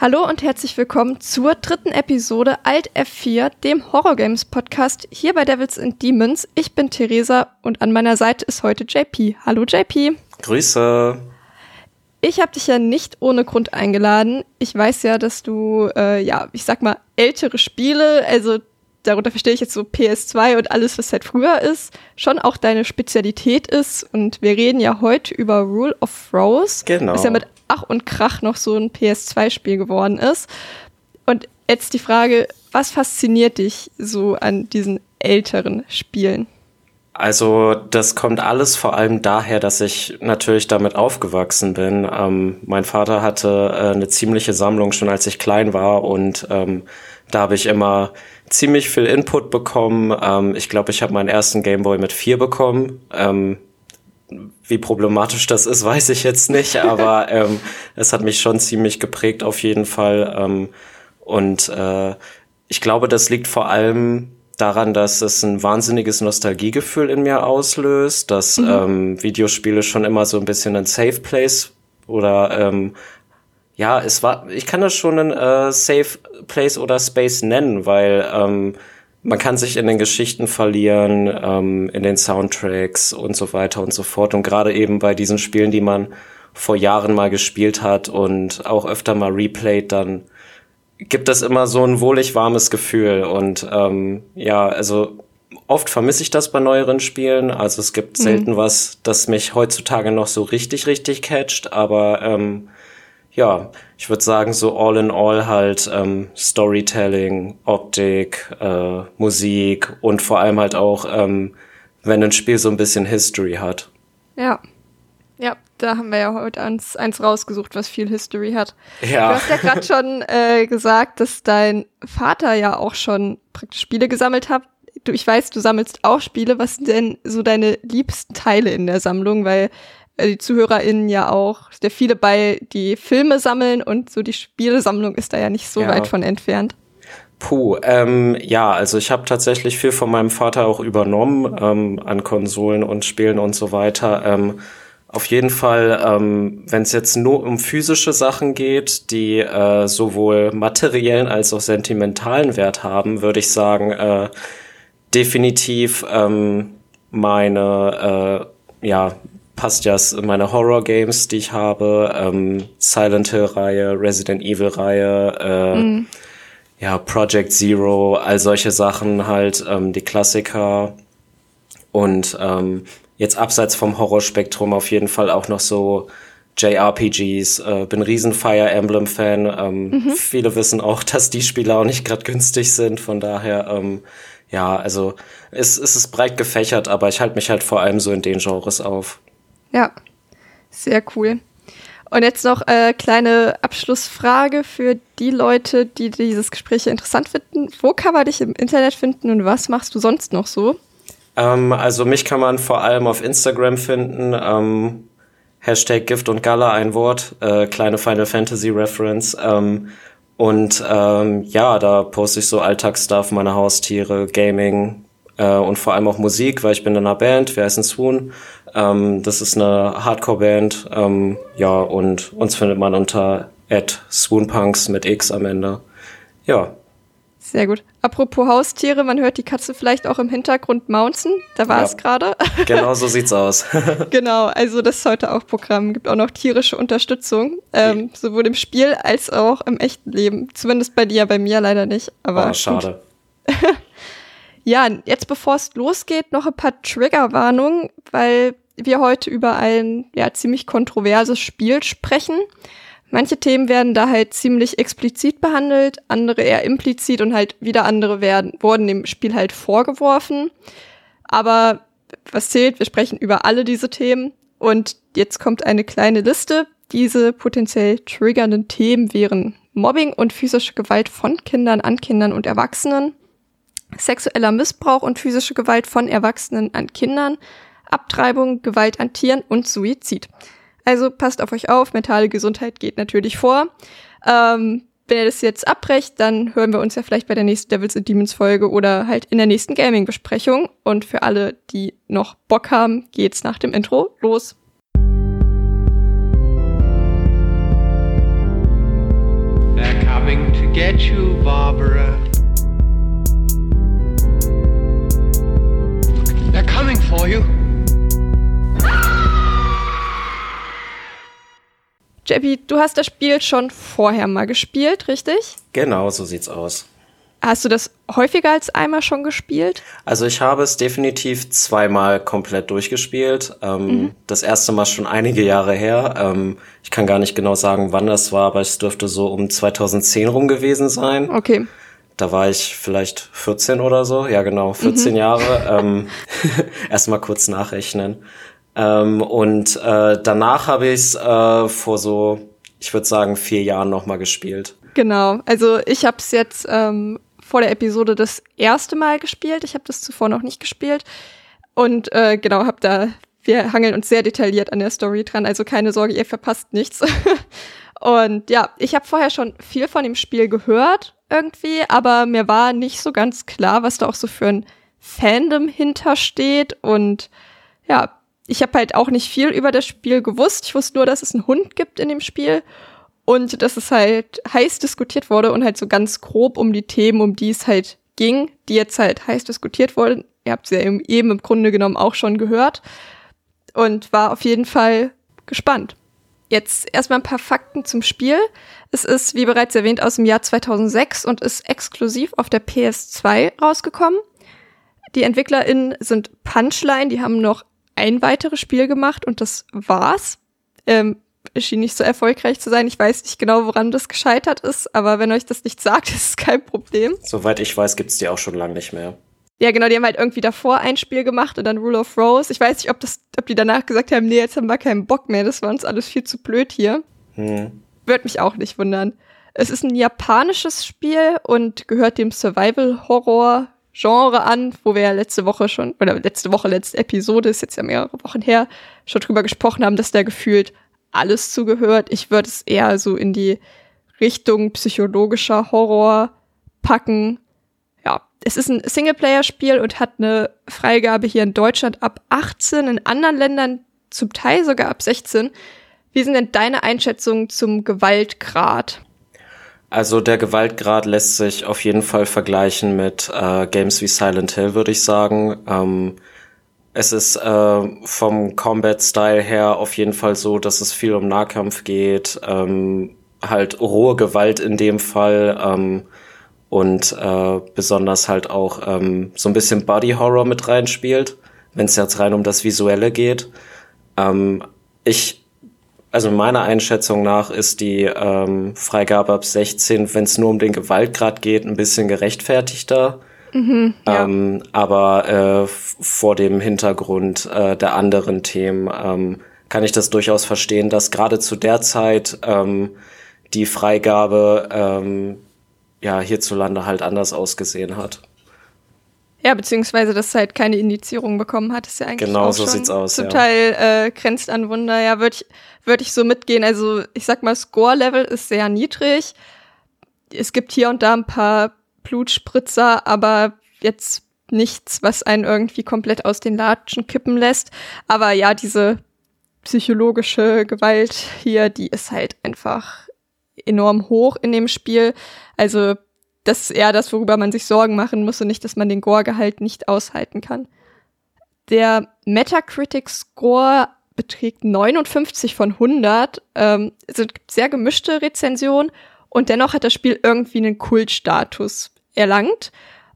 Hallo und herzlich willkommen zur dritten Episode Alt F4, dem Horror Games Podcast hier bei Devils and Demons. Ich bin Theresa und an meiner Seite ist heute JP. Hallo JP. Grüße. Ich habe dich ja nicht ohne Grund eingeladen. Ich weiß ja, dass du, äh, ja, ich sag mal, ältere Spiele, also darunter verstehe ich jetzt so PS2 und alles, was seit früher ist, schon auch deine Spezialität ist. Und wir reden ja heute über Rule of Rose. Genau. Was ja mit Ach und Krach noch so ein PS2-Spiel geworden ist. Und jetzt die Frage, was fasziniert dich so an diesen älteren Spielen? Also das kommt alles vor allem daher, dass ich natürlich damit aufgewachsen bin. Ähm, mein Vater hatte äh, eine ziemliche Sammlung schon als ich klein war und ähm, da habe ich immer ziemlich viel Input bekommen. Ähm, ich glaube, ich habe meinen ersten Gameboy mit vier bekommen. Ähm, wie problematisch das ist, weiß ich jetzt nicht, aber ähm, es hat mich schon ziemlich geprägt auf jeden Fall. Ähm, und äh, ich glaube, das liegt vor allem daran, dass es ein wahnsinniges Nostalgiegefühl in mir auslöst, dass mhm. ähm, Videospiele schon immer so ein bisschen ein Safe Place oder ähm, ja, es war, ich kann das schon ein äh, Safe Place oder Space nennen, weil ähm, man kann sich in den Geschichten verlieren, ähm, in den Soundtracks und so weiter und so fort. Und gerade eben bei diesen Spielen, die man vor Jahren mal gespielt hat und auch öfter mal replayed, dann gibt es immer so ein wohlig warmes Gefühl. Und ähm, ja, also oft vermisse ich das bei neueren Spielen. Also es gibt mhm. selten was, das mich heutzutage noch so richtig, richtig catcht. Aber ähm, ja, ich würde sagen, so all in all halt ähm, Storytelling, Optik, äh, Musik und vor allem halt auch, ähm, wenn ein Spiel so ein bisschen History hat. Ja. Ja, da haben wir ja heute eins, eins rausgesucht, was viel History hat. Ja. Du hast ja gerade schon äh, gesagt, dass dein Vater ja auch schon praktisch Spiele gesammelt hat. Du, ich weiß, du sammelst auch Spiele. Was sind denn so deine liebsten Teile in der Sammlung? Weil die ZuhörerInnen ja auch sehr viele bei die Filme sammeln und so die Spielesammlung ist da ja nicht so ja. weit von entfernt. Puh, ähm, ja, also ich habe tatsächlich viel von meinem Vater auch übernommen ähm, an Konsolen und Spielen und so weiter. Ähm, auf jeden Fall, ähm, wenn es jetzt nur um physische Sachen geht, die äh, sowohl materiellen als auch sentimentalen Wert haben, würde ich sagen, äh, definitiv ähm, meine äh, ja, passt ja meine Horror-Games, die ich habe, ähm, Silent Hill-Reihe, Resident Evil-Reihe, äh, mhm. ja, Project Zero, all solche Sachen halt, ähm, die Klassiker und ähm, jetzt abseits vom Horrorspektrum auf jeden Fall auch noch so JRPGs, äh, bin riesen Fire Emblem Fan. Ähm, mhm. Viele wissen auch, dass die Spiele auch nicht gerade günstig sind. Von daher, ähm, ja, also es, es ist breit gefächert, aber ich halte mich halt vor allem so in den Genres auf. Ja, sehr cool. Und jetzt noch äh, kleine Abschlussfrage für die Leute, die dieses Gespräch interessant finden. Wo kann man dich im Internet finden und was machst du sonst noch so? Ähm, also mich kann man vor allem auf Instagram finden. Ähm, Hashtag Gift und Gala, ein Wort, äh, kleine Final Fantasy Reference. Ähm, und ähm, ja, da poste ich so Alltagsstuff, meine Haustiere, Gaming äh, und vor allem auch Musik, weil ich bin in einer Band, wir heißen Swoon. Ähm, das ist eine Hardcore-Band. Ähm, ja, und uns findet man unter at swoonpunks mit X am Ende. Ja. Sehr gut. Apropos Haustiere, man hört die Katze vielleicht auch im Hintergrund mounzen. Da war ja, es gerade. Genau so sieht's aus. genau, also das ist heute auch Programm. Gibt auch noch tierische Unterstützung, ähm, sowohl im Spiel als auch im echten Leben. Zumindest bei dir, bei mir leider nicht. Aber oh, schade. Ja, jetzt bevor es losgeht, noch ein paar Triggerwarnungen, weil wir heute über ein ja, ziemlich kontroverses Spiel sprechen. Manche Themen werden da halt ziemlich explizit behandelt, andere eher implizit und halt wieder andere werden, wurden dem Spiel halt vorgeworfen. Aber was zählt, wir sprechen über alle diese Themen und jetzt kommt eine kleine Liste. Diese potenziell triggernden Themen wären Mobbing und physische Gewalt von Kindern an Kindern und Erwachsenen, sexueller Missbrauch und physische Gewalt von Erwachsenen an Kindern, Abtreibung, Gewalt an Tieren und Suizid. Also passt auf euch auf, mentale Gesundheit geht natürlich vor. Ähm, wenn ihr das jetzt abbrecht, dann hören wir uns ja vielleicht bei der nächsten Devils and Demons Folge oder halt in der nächsten Gaming Besprechung. Und für alle, die noch Bock haben, geht's nach dem Intro los. They're coming to get you, Barbara. For you. Jebby, du hast das Spiel schon vorher mal gespielt, richtig? Genau, so sieht's aus. Hast du das häufiger als einmal schon gespielt? Also ich habe es definitiv zweimal komplett durchgespielt. Ähm, mhm. Das erste Mal schon einige Jahre her. Ähm, ich kann gar nicht genau sagen, wann das war, aber es dürfte so um 2010 rum gewesen sein. Okay. Da war ich vielleicht 14 oder so. Ja, genau, 14 mhm. Jahre. Ähm, Erstmal kurz nachrechnen. Ähm, und äh, danach habe ich es äh, vor so, ich würde sagen, vier Jahren nochmal gespielt. Genau, also ich habe es jetzt ähm, vor der Episode das erste Mal gespielt. Ich habe das zuvor noch nicht gespielt. Und äh, genau, habe da, wir hangeln uns sehr detailliert an der Story dran, also keine Sorge, ihr verpasst nichts. und ja, ich habe vorher schon viel von dem Spiel gehört irgendwie, aber mir war nicht so ganz klar, was da auch so für ein Fandom hintersteht. Und ja, ich habe halt auch nicht viel über das Spiel gewusst. Ich wusste nur, dass es einen Hund gibt in dem Spiel und dass es halt heiß diskutiert wurde und halt so ganz grob um die Themen, um die es halt ging, die jetzt halt heiß diskutiert wurden. Ihr habt sie ja eben im Grunde genommen auch schon gehört und war auf jeden Fall gespannt. Jetzt erstmal ein paar Fakten zum Spiel. Es ist, wie bereits erwähnt, aus dem Jahr 2006 und ist exklusiv auf der PS2 rausgekommen. Die EntwicklerInnen sind Punchline, die haben noch ein weiteres Spiel gemacht und das war's. Ähm, schien nicht so erfolgreich zu sein. Ich weiß nicht genau, woran das gescheitert ist, aber wenn euch das nicht sagt, ist es kein Problem. Soweit ich weiß, gibt's die auch schon lange nicht mehr. Ja, genau, die haben halt irgendwie davor ein Spiel gemacht und dann Rule of Rose. Ich weiß nicht, ob das, ob die danach gesagt haben, nee, jetzt haben wir keinen Bock mehr, das war uns alles viel zu blöd hier. Hm. Würde mich auch nicht wundern. Es ist ein japanisches Spiel und gehört dem Survival-Horror Genre an, wo wir ja letzte Woche schon, oder letzte Woche, letzte Episode, ist jetzt ja mehrere Wochen her, schon drüber gesprochen haben, dass da gefühlt alles zugehört. Ich würde es eher so in die Richtung psychologischer Horror packen. Es ist ein Singleplayer-Spiel und hat eine Freigabe hier in Deutschland ab 18, in anderen Ländern zum Teil sogar ab 16. Wie sind denn deine Einschätzungen zum Gewaltgrad? Also der Gewaltgrad lässt sich auf jeden Fall vergleichen mit äh, Games wie Silent Hill, würde ich sagen. Ähm, es ist äh, vom Combat-Style her auf jeden Fall so, dass es viel um Nahkampf geht, ähm, halt rohe Gewalt in dem Fall ähm, und äh, besonders halt auch ähm, so ein bisschen Body Horror mit reinspielt, wenn es jetzt rein um das Visuelle geht. Ähm, ich also meiner Einschätzung nach ist die ähm, Freigabe ab 16, wenn es nur um den Gewaltgrad geht, ein bisschen gerechtfertigter. Mhm, ja. ähm, aber äh, vor dem Hintergrund äh, der anderen Themen ähm, kann ich das durchaus verstehen, dass gerade zu der Zeit ähm, die Freigabe ähm, ja hierzulande halt anders ausgesehen hat. Ja, beziehungsweise, dass es halt keine Indizierung bekommen hat, ist ja eigentlich genau auch so schon sieht's aus, zum ja. Teil äh, grenzt an Wunder. Ja, würde ich, würd ich so mitgehen. Also ich sag mal, Score-Level ist sehr niedrig. Es gibt hier und da ein paar Blutspritzer, aber jetzt nichts, was einen irgendwie komplett aus den Latschen kippen lässt. Aber ja, diese psychologische Gewalt hier, die ist halt einfach enorm hoch in dem Spiel. Also das ist eher das, worüber man sich Sorgen machen muss und nicht, dass man den Gore-Gehalt nicht aushalten kann. Der Metacritic-Score beträgt 59 von 100. Ähm, es gibt sehr gemischte Rezensionen und dennoch hat das Spiel irgendwie einen Kultstatus erlangt.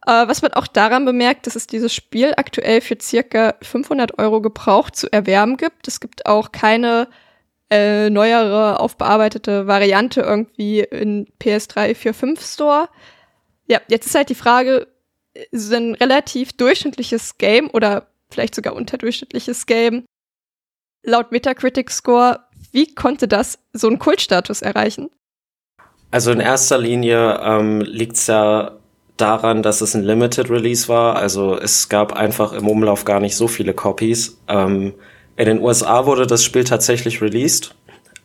Äh, was man auch daran bemerkt, dass es dieses Spiel aktuell für circa 500 Euro gebraucht zu erwerben gibt. Es gibt auch keine äh, neuere, aufbearbeitete Variante irgendwie in PS3 4 5 Store. Ja, jetzt ist halt die Frage, so ein relativ durchschnittliches Game oder vielleicht sogar unterdurchschnittliches Game laut Metacritic Score, wie konnte das so einen Kultstatus erreichen? Also in erster Linie ähm, liegt es ja daran, dass es ein Limited Release war. Also es gab einfach im Umlauf gar nicht so viele Copies. Ähm, in den USA wurde das Spiel tatsächlich released.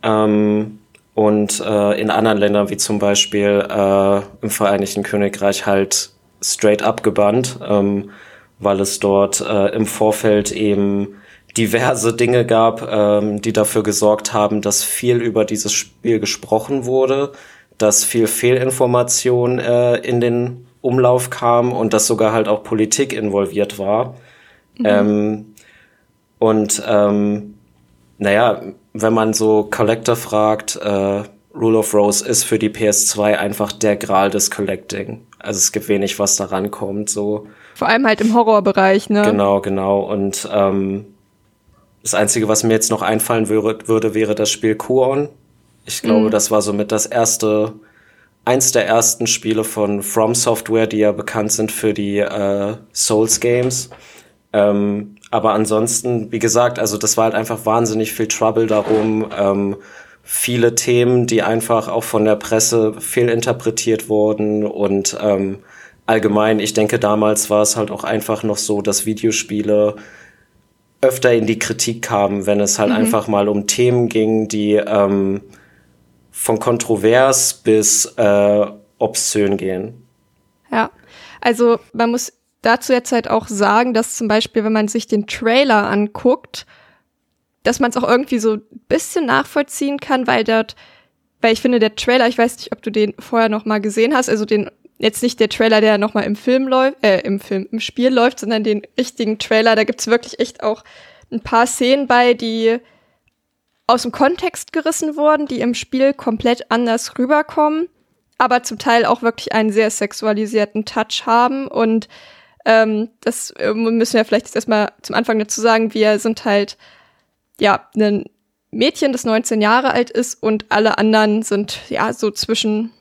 Ähm, und äh, in anderen Ländern, wie zum Beispiel äh, im Vereinigten Königreich, halt straight up gebannt, ähm, weil es dort äh, im Vorfeld eben diverse Dinge gab, ähm, die dafür gesorgt haben, dass viel über dieses Spiel gesprochen wurde, dass viel Fehlinformation äh, in den Umlauf kam und dass sogar halt auch Politik involviert war. Mhm. Ähm, und ähm, naja, wenn man so Collector fragt, äh, Rule of Rose ist für die PS2 einfach der Gral des Collecting. Also es gibt wenig, was da rankommt. So. Vor allem halt im Horrorbereich, ne? Genau, genau. Und ähm, das Einzige, was mir jetzt noch einfallen würde, würde wäre das Spiel Kuon. Ich glaube, mhm. das war somit das erste, eins der ersten Spiele von From Software, die ja bekannt sind für die äh, Souls Games. Ähm, aber ansonsten, wie gesagt, also das war halt einfach wahnsinnig viel Trouble darum. Ähm, viele Themen, die einfach auch von der Presse fehlinterpretiert wurden und ähm, allgemein, ich denke, damals war es halt auch einfach noch so, dass Videospiele öfter in die Kritik kamen, wenn es halt mhm. einfach mal um Themen ging, die ähm, von kontrovers bis äh, obszön gehen. Ja, also man muss dazu jetzt halt auch sagen, dass zum Beispiel, wenn man sich den Trailer anguckt, dass man es auch irgendwie so ein bisschen nachvollziehen kann, weil dort, weil ich finde, der Trailer, ich weiß nicht, ob du den vorher noch mal gesehen hast, also den jetzt nicht der Trailer, der noch mal im Film läuft, äh, im Film, im Spiel läuft, sondern den richtigen Trailer. Da gibt's wirklich echt auch ein paar Szenen bei, die aus dem Kontext gerissen wurden, die im Spiel komplett anders rüberkommen, aber zum Teil auch wirklich einen sehr sexualisierten Touch haben. Und ähm, das äh, müssen wir vielleicht jetzt erstmal zum Anfang dazu sagen. Wir sind halt, ja, ein Mädchen, das 19 Jahre alt ist und alle anderen sind, ja, so zwischen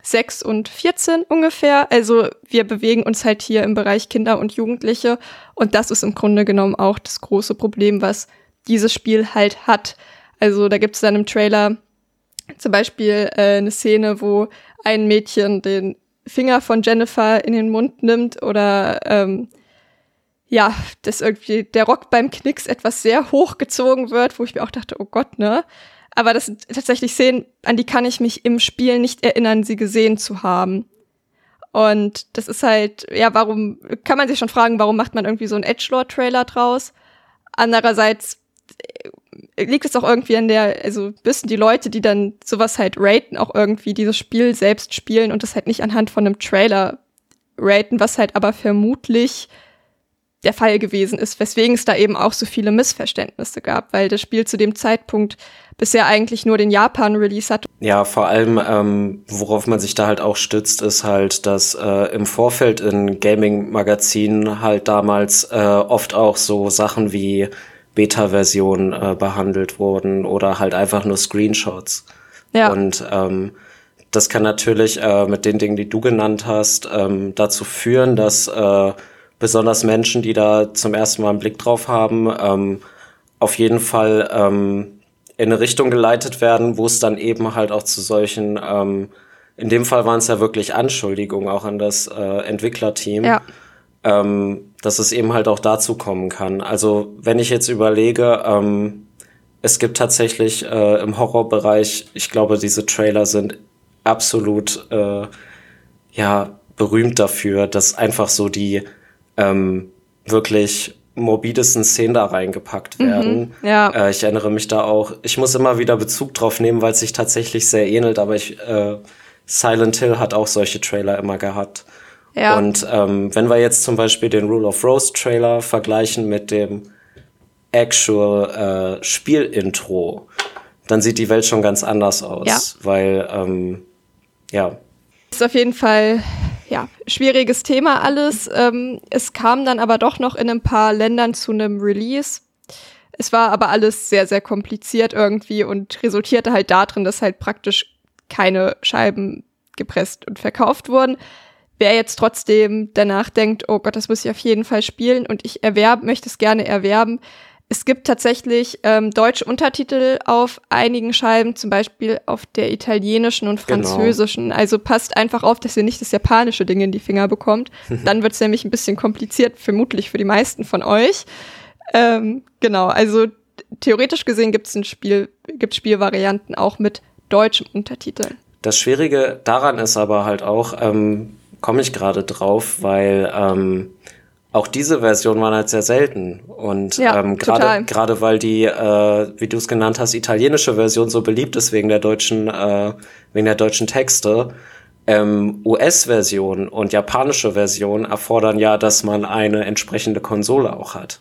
6 und 14 ungefähr. Also wir bewegen uns halt hier im Bereich Kinder und Jugendliche und das ist im Grunde genommen auch das große Problem, was dieses Spiel halt hat. Also da gibt es dann im Trailer zum Beispiel äh, eine Szene, wo ein Mädchen den Finger von Jennifer in den Mund nimmt oder ähm, ja, dass irgendwie der Rock beim Knicks etwas sehr hochgezogen wird, wo ich mir auch dachte, oh Gott, ne? Aber das sind tatsächlich Szenen, an die kann ich mich im Spiel nicht erinnern, sie gesehen zu haben. Und das ist halt, ja, warum, kann man sich schon fragen, warum macht man irgendwie so einen Edgelord-Trailer draus? Andererseits liegt es auch irgendwie an der, also wissen die Leute, die dann sowas halt raten, auch irgendwie dieses Spiel selbst spielen und das halt nicht anhand von einem Trailer raten, was halt aber vermutlich der Fall gewesen ist, weswegen es da eben auch so viele Missverständnisse gab, weil das Spiel zu dem Zeitpunkt bisher eigentlich nur den Japan-Release hat. Ja, vor allem, ähm, worauf man sich da halt auch stützt, ist halt, dass äh, im Vorfeld in Gaming-Magazinen halt damals äh, oft auch so Sachen wie Beta-Versionen äh, behandelt wurden oder halt einfach nur Screenshots. Ja. Und ähm, das kann natürlich äh, mit den Dingen, die du genannt hast, ähm, dazu führen, dass äh, besonders Menschen, die da zum ersten Mal einen Blick drauf haben, ähm, auf jeden Fall ähm, in eine Richtung geleitet werden, wo es dann eben halt auch zu solchen, ähm, in dem Fall waren es ja wirklich Anschuldigungen auch an das äh, Entwicklerteam, ja. Ähm, dass es eben halt auch dazu kommen kann. Also wenn ich jetzt überlege, ähm, es gibt tatsächlich äh, im Horrorbereich, ich glaube, diese Trailer sind absolut äh, ja berühmt dafür, dass einfach so die ähm, wirklich morbidesten Szenen da reingepackt mhm, werden. Mhm, ja. Äh, ich erinnere mich da auch, ich muss immer wieder Bezug drauf nehmen, weil es sich tatsächlich sehr ähnelt, aber ich, äh, Silent Hill hat auch solche Trailer immer gehabt. Ja. Und ähm, wenn wir jetzt zum Beispiel den Rule of Rose Trailer vergleichen mit dem actual äh, Spielintro, dann sieht die Welt schon ganz anders aus, ja. weil ähm, ja. Ist auf jeden Fall ja, schwieriges Thema alles. Ähm, es kam dann aber doch noch in ein paar Ländern zu einem Release. Es war aber alles sehr, sehr kompliziert irgendwie und resultierte halt darin, dass halt praktisch keine Scheiben gepresst und verkauft wurden. Wer jetzt trotzdem danach denkt, oh Gott, das muss ich auf jeden Fall spielen und ich erwerben, möchte es gerne erwerben, Es gibt tatsächlich ähm, deutsche Untertitel auf einigen Scheiben, zum Beispiel auf der italienischen und Genau. französischen. Also passt einfach auf, dass ihr nicht das japanische Ding in die Finger bekommt. Dann wird es nämlich ein bisschen kompliziert, vermutlich für die meisten von euch. Ähm, genau, also theoretisch gesehen gibt es ein Spiel, gibt Spielvarianten auch mit deutschem Untertitel. Das Schwierige daran ist aber halt auch, ähm, komme ich gerade drauf, weil ähm, auch diese Version waren halt sehr selten. Und Ja, ähm, gerade weil die, äh, wie du es genannt hast, italienische Version so beliebt ist wegen der deutschen, äh, wegen der deutschen Texte, ähm, US-Version und japanische Version erfordern ja, dass man eine entsprechende Konsole auch hat.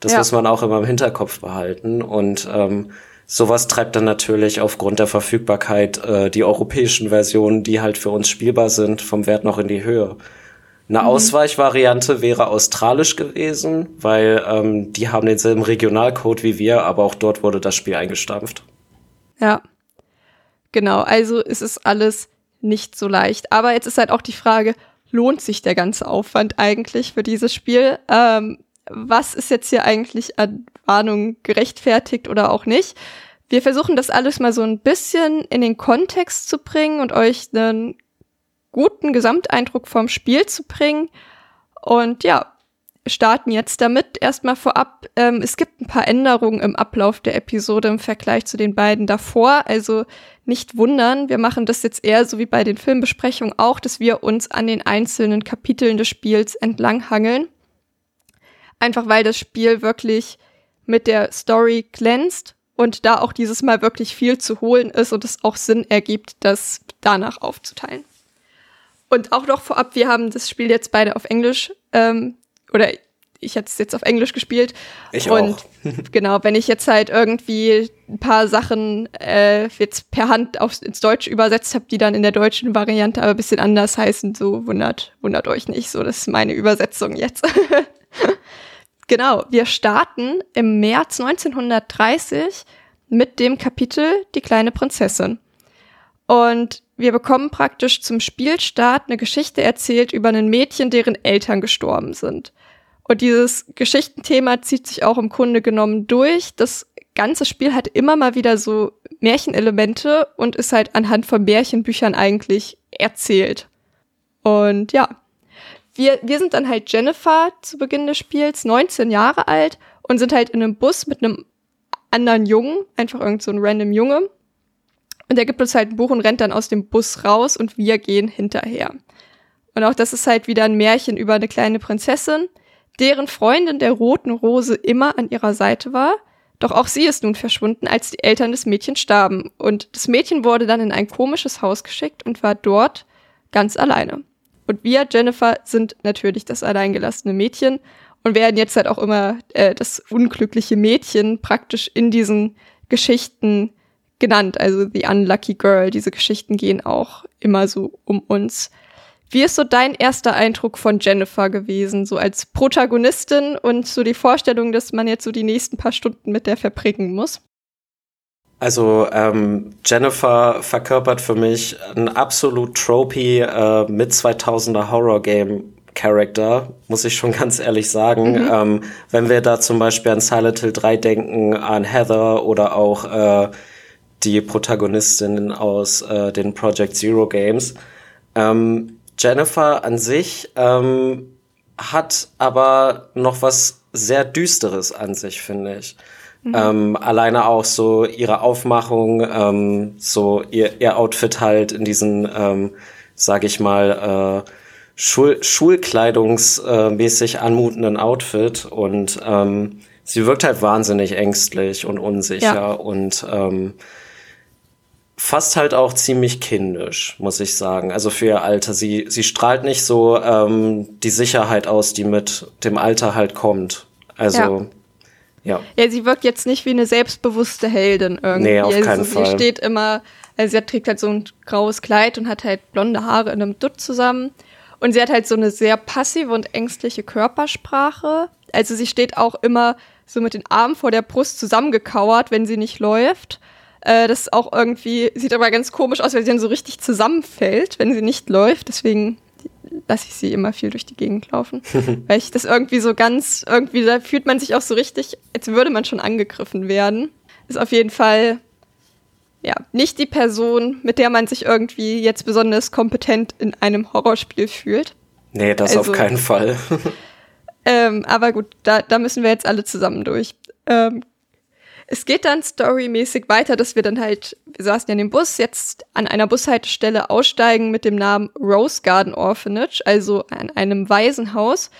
Das Ja. muss man auch immer im Hinterkopf behalten. Und ähm, sowas treibt dann natürlich aufgrund der Verfügbarkeit äh, die europäischen Versionen, die halt für uns spielbar sind, vom Wert noch in die Höhe. Eine Ausweichvariante wäre australisch gewesen, weil ähm, die haben denselben Regionalcode wie wir, aber auch dort wurde das Spiel eingestampft. Ja. Genau, also es ist alles nicht so leicht. Aber jetzt ist halt auch die Frage, lohnt sich der ganze Aufwand eigentlich für dieses Spiel? Ähm, was ist jetzt hier eigentlich an Warnung gerechtfertigt oder auch nicht? Wir versuchen das alles mal so ein bisschen in den Kontext zu bringen und euch einen guten Gesamteindruck vom Spiel zu bringen. Und ja, starten jetzt damit. Erstmal vorab, ähm, es gibt ein paar Änderungen im Ablauf der Episode im Vergleich zu den beiden davor. Also nicht wundern, wir machen das jetzt eher so wie bei den Filmbesprechungen auch, dass wir uns an den einzelnen Kapiteln des Spiels entlanghangeln. Einfach weil das Spiel wirklich mit der Story glänzt und da auch dieses Mal wirklich viel zu holen ist und es auch Sinn ergibt, das danach aufzuteilen. Und auch noch vorab, wir haben das Spiel jetzt beide auf Englisch, ähm, oder ich hätte es jetzt auf Englisch gespielt. Ich und auch. genau, wenn ich jetzt halt irgendwie ein paar Sachen äh, jetzt per Hand aufs, ins Deutsche übersetzt habe, die dann in der deutschen Variante aber ein bisschen anders heißen, so wundert, wundert euch nicht. So, das ist meine Übersetzung jetzt. genau, wir starten im März 1930 mit dem Kapitel Die kleine Prinzessin. Und wir bekommen praktisch zum Spielstart eine Geschichte erzählt über ein Mädchen, deren Eltern gestorben sind. Und dieses Geschichtenthema zieht sich auch im Grunde genommen durch. Das ganze Spiel hat immer mal wieder so Märchenelemente und ist halt anhand von Märchenbüchern eigentlich erzählt. Und ja, wir, wir sind dann halt Jennifer zu Beginn des Spiels, 19 Jahre alt und sind halt in einem Bus mit einem anderen Jungen, einfach irgend so ein random Junge. Und der gibt uns halt ein Buch und rennt dann aus dem Bus raus und wir gehen hinterher. Und auch das ist halt wieder ein Märchen über eine kleine Prinzessin, deren Freundin der roten Rose immer an ihrer Seite war. Doch auch sie ist nun verschwunden, als die Eltern des Mädchens starben. Und das Mädchen wurde dann in ein komisches Haus geschickt und war dort ganz alleine. Und wir, Jennifer, sind natürlich das alleingelassene Mädchen und werden jetzt halt auch immer äh, das unglückliche Mädchen praktisch in diesen Geschichten genannt. Also The Unlucky Girl. Diese Geschichten gehen auch immer so um uns. Wie ist so dein erster Eindruck von Jennifer gewesen, so als Protagonistin und so die Vorstellung, dass man jetzt so die nächsten paar Stunden mit der verbringen muss? Also ähm, Jennifer verkörpert für mich ein absolut tropey äh, mit 2000er Horror Game Character, muss ich schon ganz ehrlich sagen. Ähm, wenn wir da zum Beispiel an Silent Hill 3 denken, an Heather oder auch äh, die Protagonistin aus äh, den Project Zero Games. Ähm, Jennifer an sich ähm, hat aber noch was sehr Düsteres an sich, finde ich. Ähm, alleine auch so ihre Aufmachung, ähm, so ihr, ihr Outfit halt in diesen, ähm, sag ich mal, äh, Schul Schulkleidungsmäßig anmutenden Outfit und ähm, sie wirkt halt wahnsinnig ängstlich und unsicher Ja. und ähm, fast halt auch ziemlich kindisch, muss ich sagen. Also für ihr Alter. Sie, sie strahlt nicht so ähm, die Sicherheit aus, die mit dem Alter halt kommt. Also, ja. Ja, sie wirkt jetzt nicht wie eine selbstbewusste Heldin irgendwie. Nee, auf also keinen sie Fall. steht immer, also sie trägt halt so ein graues Kleid und hat halt blonde Haare in einem Dutt zusammen. Und sie hat halt so eine sehr passive und ängstliche Körpersprache. Also sie steht auch immer so mit den Armen vor der Brust zusammengekauert, wenn sie nicht läuft. Äh, das ist auch irgendwie, sieht aber ganz komisch aus, weil sie dann so richtig zusammenfällt, wenn sie nicht läuft. Deswegen lasse ich sie immer viel durch die Gegend laufen. weil ich das irgendwie so ganz, irgendwie, da fühlt man sich auch so richtig, als würde man schon angegriffen werden. Ist auf jeden Fall, ja, nicht die Person, mit der man sich irgendwie jetzt besonders kompetent in einem Horrorspiel fühlt. Nee, das Also- auf keinen Fall. Ähm, aber gut, da, da müssen wir jetzt alle zusammen durch. Ähm, es geht dann storymäßig weiter, dass wir dann halt, wir saßen ja in dem Bus, jetzt an einer Bushaltestelle aussteigen mit dem Namen Rose Garden Orphanage, also an einem Waisenhaus.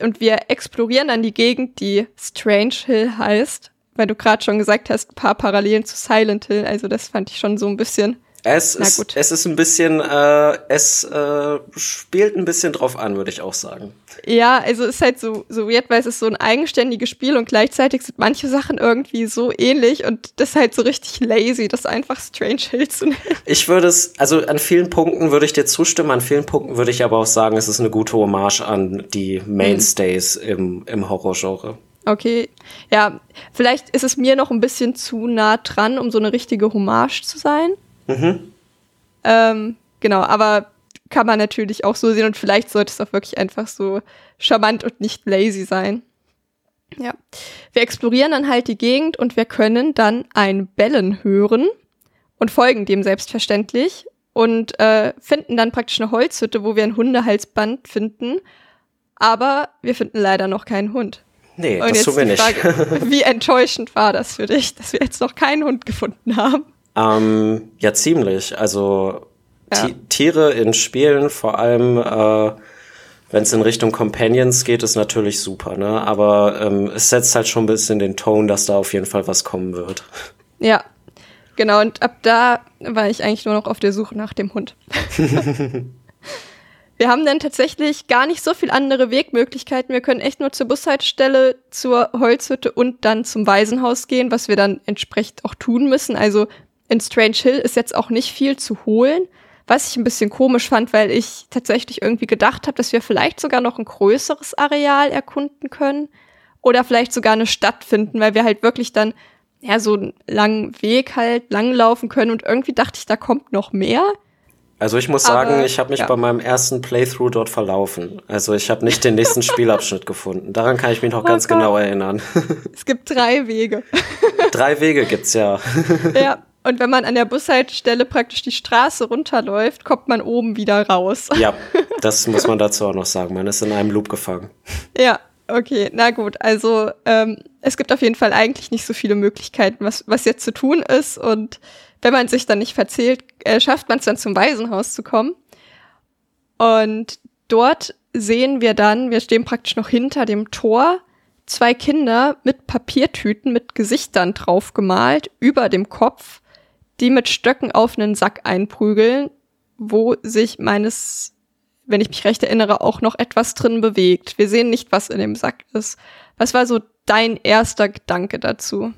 Und wir explorieren dann die Gegend, die Strange Hill heißt, weil du gerade schon gesagt hast, ein paar Parallelen zu Silent Hill. Also das fand ich schon so ein bisschen. Es Na ist, gut. es ist ein bisschen, äh, es äh, spielt ein bisschen drauf an, würde ich auch sagen. Ja, also ist halt so, so weird, weil es ist so ein eigenständiges Spiel und gleichzeitig sind manche Sachen irgendwie so ähnlich und das ist halt so richtig lazy, das einfach Strange Hill zu nennen. Ich würde es, also an vielen Punkten würde ich dir zustimmen, an vielen Punkten würde ich aber auch sagen, es ist eine gute Hommage an die Mainstays im, im Horrorgenre. Okay, ja, vielleicht ist es mir noch ein bisschen zu nah dran, um so eine richtige Hommage zu sein. Ähm, genau, aber kann man natürlich auch so sehen und vielleicht sollte es auch wirklich einfach so charmant und nicht lazy sein. Ja, wir explorieren dann halt die Gegend und wir können dann ein Bellen hören und folgen dem selbstverständlich und äh, finden dann praktisch eine Holzhütte, wo wir ein Hundehalsband finden. Aber wir finden leider noch keinen Hund. Nee, Und das tun wir nicht. Frage, wie enttäuschend war das für dich, dass wir jetzt noch keinen Hund gefunden haben? Ähm, ja, ziemlich. Also Ja. Ti- Tiere in Spielen, vor allem äh, wenn es in Richtung Companions geht, ist natürlich super, ne? Aber ähm, es setzt halt schon ein bisschen den Ton, dass da auf jeden Fall was kommen wird. Ja, genau. Und ab da war ich eigentlich nur noch auf der Suche nach dem Hund. wir haben dann tatsächlich gar nicht so viel andere Wegmöglichkeiten. Wir können echt nur zur Bushaltestelle, zur Holzhütte und dann zum Waisenhaus gehen, was wir dann entsprechend auch tun müssen. Also in Strange Hill ist jetzt auch nicht viel zu holen. Was ich ein bisschen komisch fand, weil ich tatsächlich irgendwie gedacht habe, dass wir vielleicht sogar noch ein größeres Areal erkunden können oder vielleicht sogar eine Stadt finden, weil wir halt wirklich dann ja so einen langen Weg halt langlaufen können und irgendwie dachte ich, da kommt noch mehr. Also ich muss Aber, sagen, ich habe mich ja. bei meinem ersten Playthrough dort verlaufen. Also ich habe nicht den nächsten Spielabschnitt gefunden. Daran kann ich mich noch ganz Gott. genau erinnern. Es gibt drei Wege. Drei Wege gibt's ja. ja. Und wenn man an der Bushaltestelle praktisch die Straße runterläuft, kommt man oben wieder raus. Ja, das muss man dazu auch noch sagen. Man ist in einem Loop gefangen. Ja, okay, na gut. Also ähm, es gibt auf jeden Fall eigentlich nicht so viele Möglichkeiten, was, was jetzt zu tun ist. Und wenn man sich dann nicht verzählt, äh, schafft man es dann zum Waisenhaus zu kommen. Und dort sehen wir dann, wir stehen praktisch noch hinter dem Tor, zwei Kinder mit Papiertüten mit Gesichtern drauf gemalt über dem Kopf, die mit Stöcken auf einen Sack einprügeln, wo sich meines wenn ich mich recht erinnere, auch noch etwas drin bewegt. Wir sehen nicht, was in dem Sack ist. Was war so dein erster Gedanke dazu?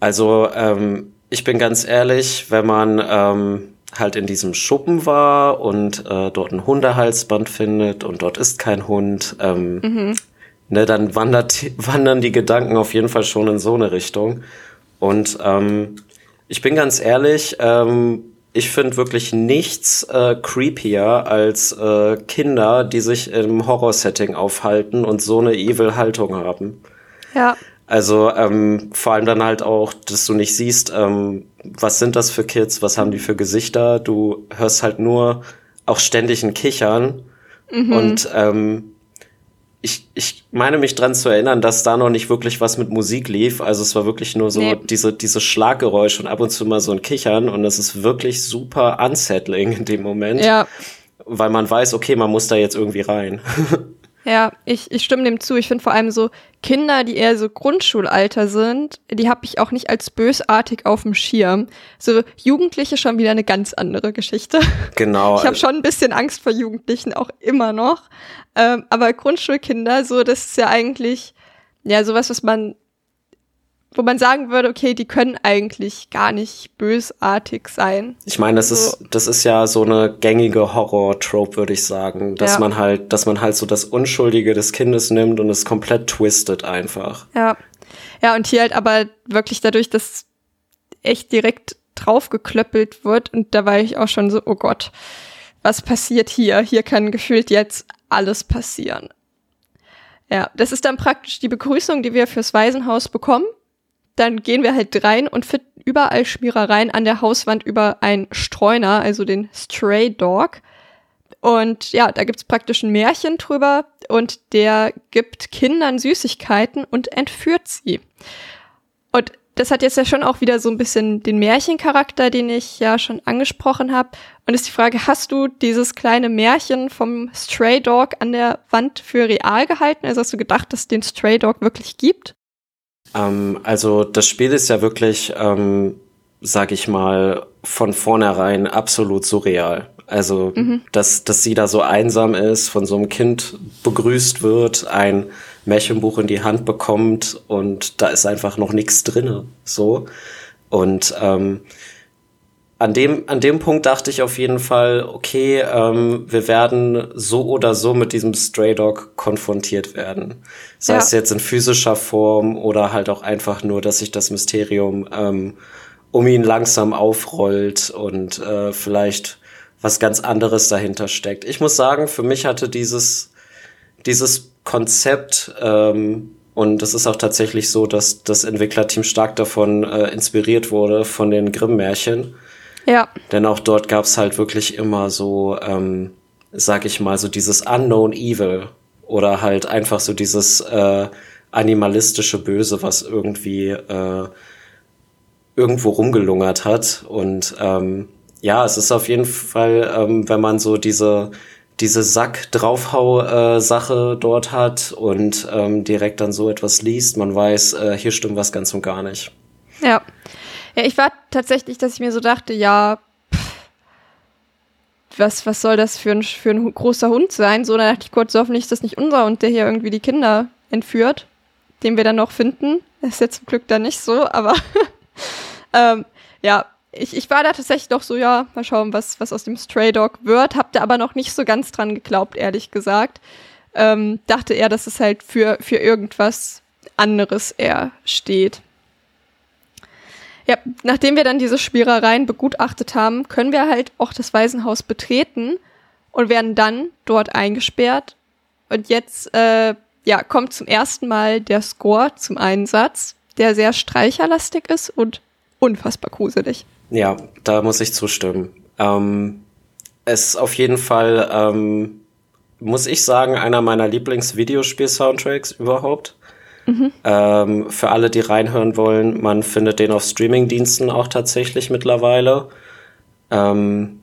Also, ähm, ich bin ganz ehrlich, wenn man ähm, halt in diesem Schuppen war und äh, dort ein Hundehalsband findet und dort ist kein Hund, ähm, ne, dann wandert, wandern die Gedanken auf jeden Fall schon in so eine Richtung. Und ähm, ich bin ganz ehrlich, ähm, ich finde wirklich nichts äh, creepier als äh, Kinder, die sich im Horror-Setting aufhalten und so eine evil Haltung haben. Ja, Also ähm, vor allem dann halt auch, dass du nicht siehst, ähm, was sind das für Kids, was haben die für Gesichter. Du hörst halt nur auch ständig ein Kichern. Und ähm, ich, ich meine mich dran zu erinnern, dass da noch nicht wirklich was mit Musik lief. Also es war wirklich nur so Nee. diese, diese Schlaggeräusche und ab und zu mal so ein Kichern. Und das ist wirklich super unsettling in dem Moment. ja, Weil man weiß, okay, man muss da jetzt irgendwie rein. ja, ich, ich stimme dem zu. Ich finde vor allem so Kinder, die eher so Grundschulalter sind, die habe ich auch nicht als bösartig auf dem Schirm. So Jugendliche schon wieder eine ganz andere Geschichte. genau. Ich habe schon ein bisschen Angst vor Jugendlichen, auch immer noch. Ähm, aber Grundschulkinder, so, das ist ja eigentlich, ja, sowas, was man, wo man sagen würde, okay, die können eigentlich gar nicht bösartig sein. Ich meine, das So. ist, das ist ja so eine gängige Horror-Trope, würde ich sagen. Dass Ja. man halt, dass man halt so das Unschuldige des Kindes nimmt und es komplett twistet einfach. Ja. Ja, und hier halt aber wirklich dadurch, dass echt direkt draufgeklöppelt wird und da war ich auch schon so, oh Gott. was passiert hier? Hier kann gefühlt jetzt alles passieren. Ja, das ist dann praktisch die Begrüßung, die wir fürs Waisenhaus bekommen. Dann gehen wir halt rein und finden überall Schmierereien an der Hauswand über ein Streuner, also den Stray Dog. Und ja, da gibt's praktisch ein Märchen drüber und der gibt Kindern Süßigkeiten und entführt sie. Und das hat jetzt ja schon auch wieder so ein bisschen den Märchencharakter, den ich ja schon angesprochen habe. Und ist die Frage, hast du dieses kleine Märchen vom Stray Dog an der Wand für real gehalten? Also hast du gedacht, dass es den Stray Dog wirklich gibt? Ähm, also das Spiel ist ja wirklich, ähm, sag ich mal, von vornherein absolut surreal. Also, mhm. dass, dass sie da so einsam ist, von so einem Kind begrüßt wird, ein Märchenbuch in die Hand bekommt und da ist einfach noch nichts drinne. So. Und ähm, an dem, an dem Punkt dachte ich auf jeden Fall, okay, ähm, wir werden so oder so mit diesem Stray Dog konfrontiert werden. Sei ja. es jetzt in physischer Form oder halt auch einfach nur, dass sich das Mysterium ähm, um ihn langsam aufrollt und äh, vielleicht was ganz anderes dahinter steckt. Ich muss sagen, für mich hatte dieses, dieses Konzept, ähm, und es ist auch tatsächlich so, dass das Entwicklerteam stark davon äh, inspiriert wurde, von den Grimm-Märchen. Ja. Denn auch dort gab es halt wirklich immer so, ähm, sag ich mal, so dieses Unknown Evil oder halt einfach so dieses äh, animalistische Böse, was irgendwie äh, irgendwo rumgelungert hat. Und ähm, ja, es ist auf jeden Fall, ähm, wenn man so diese diese Sack-Draufhau-Sache dort hat und ähm, direkt dann so etwas liest, man weiß, äh, hier stimmt was ganz und gar nicht. Ja. Ja, ich war tatsächlich, dass ich mir so dachte, ja, pff, was, was soll das für ein, für ein großer Hund sein? So, dann dachte ich kurz, hoffentlich ist das nicht unser Hund, der hier irgendwie die Kinder entführt, den wir dann noch finden. Das ist jetzt zum Glück dann nicht so, aber ähm, ja, ich, ich war da tatsächlich doch so, ja, mal schauen, was, was aus dem Stray Dog wird. Hab da aber noch nicht so ganz dran geglaubt, ehrlich gesagt. Ähm, dachte eher, dass es halt für, für irgendwas anderes eher steht. Ja, nachdem wir dann diese Spielereien begutachtet haben, können wir halt auch das Waisenhaus betreten und werden dann dort eingesperrt. Und jetzt, äh, ja, kommt zum ersten Mal der Score zum Einsatz, der sehr streicherlastig ist und unfassbar gruselig. Ja, da muss ich zustimmen. Ähm, es ist auf jeden Fall, ähm, muss ich sagen, einer meiner Lieblings-Videospiel-Soundtracks überhaupt. Mhm. Ähm, für alle, die reinhören wollen, man findet den auf Streaming-Diensten auch tatsächlich mittlerweile. Ähm,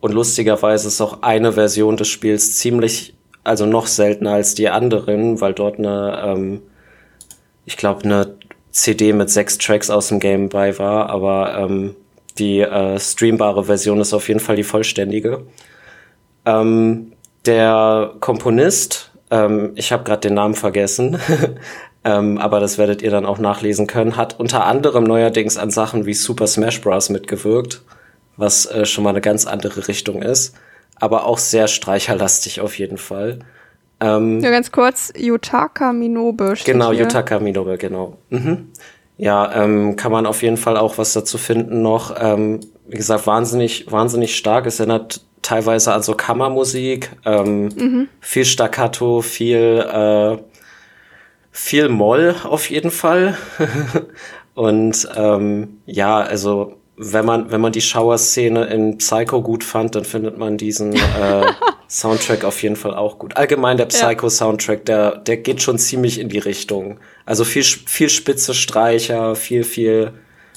und lustigerweise ist auch eine Version des Spiels ziemlich, also noch seltener als die anderen, weil dort eine, ähm, ich glaube, eine CD mit sechs Tracks aus dem Game bei war, aber ähm, die äh, streambare Version ist auf jeden Fall die vollständige. Ähm, der Komponist, ähm, ich habe gerade den Namen vergessen, ähm, aber das werdet ihr dann auch nachlesen können, hat unter anderem neuerdings an Sachen wie Super Smash Bros. mitgewirkt, was äh, schon mal eine ganz andere Richtung ist, aber auch sehr streicherlastig auf jeden Fall. Ähm, ja, ganz kurz, Yutaka Minobe. Genau, hier. Yutaka Minobe, genau. Mhm. Ja, ähm, kann man auf jeden Fall auch was dazu finden noch. Ähm, wie gesagt, wahnsinnig, wahnsinnig stark. Es erinnert teilweise an so Kammermusik, ähm, mhm. viel Staccato, viel, äh, viel Moll auf jeden Fall. Und ähm, ja, also wenn man, wenn man die Shower-Szene in Psycho gut fand, dann findet man diesen äh, Soundtrack auf jeden Fall auch gut. Allgemein der Psycho-Soundtrack, der, der geht schon ziemlich in die Richtung. Also viel, viel spitze Streicher, viel, viel,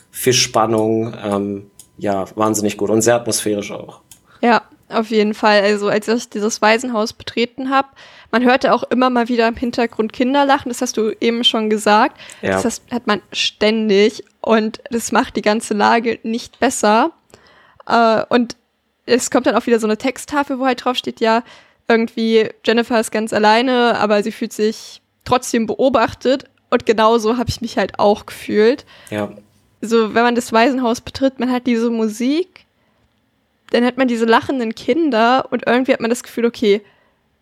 viel Spannung. Ähm, ja, wahnsinnig gut und sehr atmosphärisch auch. Ja, auf jeden Fall. Also als ich dieses Waisenhaus betreten habe, man hörte auch immer mal wieder im Hintergrund Kinder lachen, das hast du eben schon gesagt. Ja. Das hat man ständig und das macht die ganze Lage nicht besser. Äh, und es kommt dann auch wieder so eine Texttafel, wo halt drauf steht, ja, irgendwie Jennifer ist ganz alleine, aber sie fühlt sich trotzdem beobachtet. Und genauso habe ich mich halt auch gefühlt. Ja. So, wenn man das Waisenhaus betritt, man hat diese Musik, dann hat man diese lachenden Kinder und irgendwie hat man das Gefühl, okay,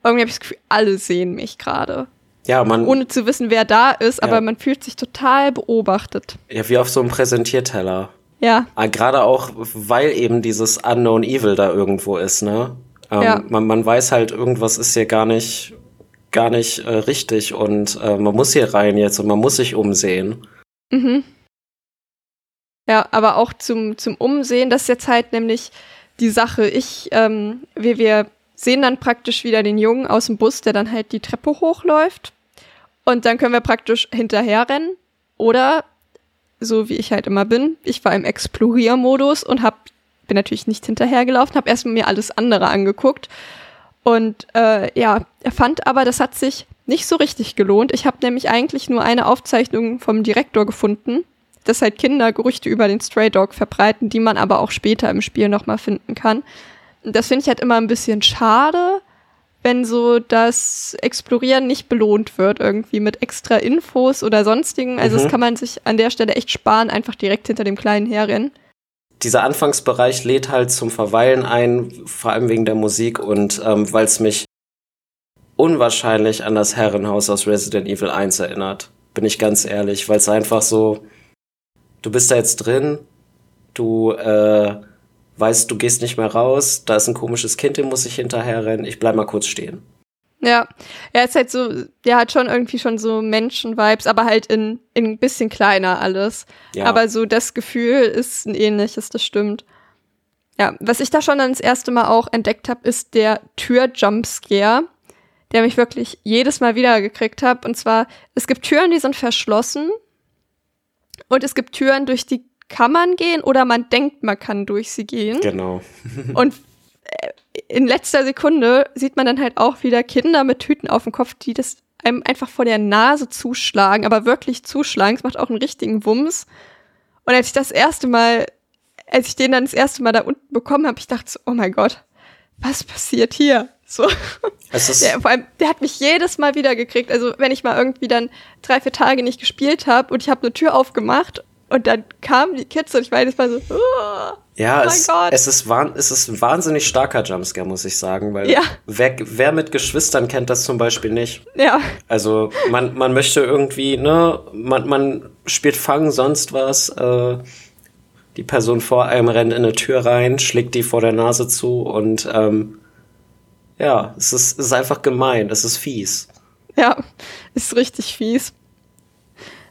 irgendwie habe ich das Gefühl, alle sehen mich gerade. Ja, man. Ohne zu wissen, wer da ist, ja. aber man fühlt sich total beobachtet. Ja, wie auf so einem Präsentierteller. Ja. Ah, Gerade auch, weil eben dieses Unknown Evil da irgendwo ist, ne? Ähm, Ja. man, man weiß halt, irgendwas ist hier gar nicht, gar nicht äh, richtig und äh, man muss hier rein jetzt und man muss sich umsehen. Mhm. Ja, aber auch zum, zum Umsehen, das ist jetzt halt nämlich die Sache. Ich, ähm, wir, wir sehen dann praktisch wieder den Jungen aus dem Bus, der dann halt die Treppe hochläuft. Und dann können wir praktisch hinterherrennen. Oder, so wie ich halt immer bin, ich war im Exploriermodus und hab, bin natürlich nicht hinterhergelaufen, habe erstmal mir alles andere angeguckt. Und äh, ja, er fand aber, das hat sich nicht so richtig gelohnt. Ich habe nämlich eigentlich nur eine Aufzeichnung vom Direktor gefunden, dass halt Kinder Gerüchte über den Stray Dog verbreiten, die man aber auch später im Spiel nochmal finden kann. Das finde ich halt immer ein bisschen schade, wenn so das Explorieren nicht belohnt wird, irgendwie mit extra Infos oder sonstigen. Also Mhm. das kann man sich an der Stelle echt sparen, einfach direkt hinter dem Kleinen herrennen. Dieser Anfangsbereich lädt halt zum Verweilen ein, vor allem wegen der Musik und ähm, weil es mich unwahrscheinlich an das Herrenhaus aus Resident Evil 1 erinnert. Bin ich ganz ehrlich, weil es einfach so, du bist da jetzt drin, du äh, weißt, du gehst nicht mehr raus, da ist ein komisches Kind, dem muss ich hinterherrennen, ich bleib mal kurz stehen. Ja, er ist halt so, der hat schon irgendwie schon so Menschen-Vibes, aber halt in, in ein bisschen kleiner alles. Ja. Aber so das Gefühl ist ein ähnliches, das stimmt. Ja, was ich da schon dann das erste Mal auch entdeckt habe, ist der Tür-Jumpscare, der mich wirklich jedes Mal wieder gekriegt hat. Und zwar, es gibt Türen, die sind verschlossen und es gibt Türen, durch die kann man gehen oder man denkt, man kann durch sie gehen. Genau. Und äh, in letzter Sekunde sieht man dann halt auch wieder Kinder mit Tüten auf dem Kopf, die das einem einfach vor der Nase zuschlagen, aber wirklich zuschlagen. Es macht auch einen richtigen Wumms. Und als ich das erste Mal, als ich den dann das erste Mal da unten bekommen habe, ich dachte so, oh mein Gott, was passiert hier? So. Der, vor allem, der hat mich jedes Mal wieder gekriegt. Also wenn ich mal irgendwie dann drei, vier Tage nicht gespielt habe und ich habe eine Tür aufgemacht und dann kamen die Kids und ich war jedes Mal so, "Uah." Ja, Oh es, mein Gott. es, ist es ist ein wahnsinnig starker Jumpscare, muss ich sagen, weil Ja. wer, wer mit Geschwistern kennt das zum Beispiel nicht. ja, Also man, man möchte irgendwie, ne, man, man spielt Fang, sonst was, äh, die Person vor einem rennt in eine Tür rein, schlägt die vor der Nase zu und ähm, ja, es ist, es ist einfach gemein, es ist fies. Ja, ist richtig fies.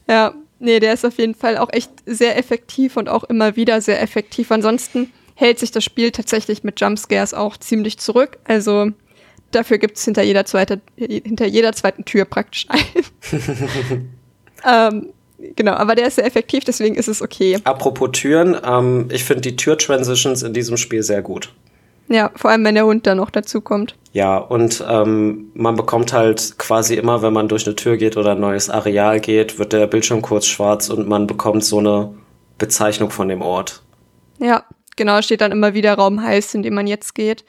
Ja, nee, der ist auf jeden Fall auch echt sehr effektiv und auch immer wieder sehr effektiv. Ansonsten hält sich das Spiel tatsächlich mit Jumpscares auch ziemlich zurück. Also dafür gibt's hinter jeder zweite, hinter jeder zweiten Tür praktisch ein. ähm, genau, aber der ist sehr effektiv, deswegen ist es okay. Apropos Türen, ähm, ich finde die Tür-Transitions in diesem Spiel sehr gut. Ja, vor allem wenn der Hund dann noch dazu kommt. Ja, und ähm, man bekommt halt quasi immer, wenn man durch eine Tür geht oder ein neues Areal geht, wird der Bildschirm kurz schwarz und man bekommt so eine Bezeichnung von dem Ort. Ja, genau, steht dann immer wieder Raum heiß, in dem man jetzt geht.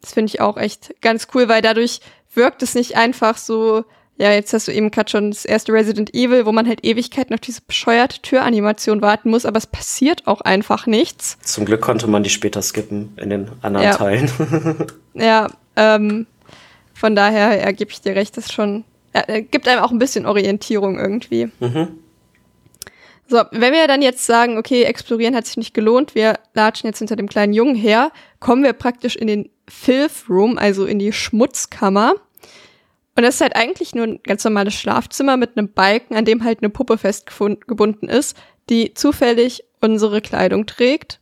Das finde ich auch echt ganz cool, weil dadurch wirkt es nicht einfach so, ja, jetzt hast du eben gerade schon das erste Resident Evil, wo man halt Ewigkeiten auf diese bescheuerte Türanimation warten muss, aber es passiert auch einfach nichts. Zum Glück konnte man die später skippen in den anderen Ja. Teilen. Ja, ähm, von daher ja, gebe ich dir recht, das ist schon, äh, gibt einem auch ein bisschen Orientierung irgendwie. mhm. So, wenn wir dann jetzt sagen, okay, explorieren hat sich nicht gelohnt, wir latschen jetzt hinter dem kleinen Jungen her, kommen wir praktisch in den Filth Room, also in die Schmutzkammer. Und das ist halt eigentlich nur ein ganz normales Schlafzimmer mit einem Balken, an dem halt eine Puppe festgebunden ist, die zufällig unsere Kleidung trägt.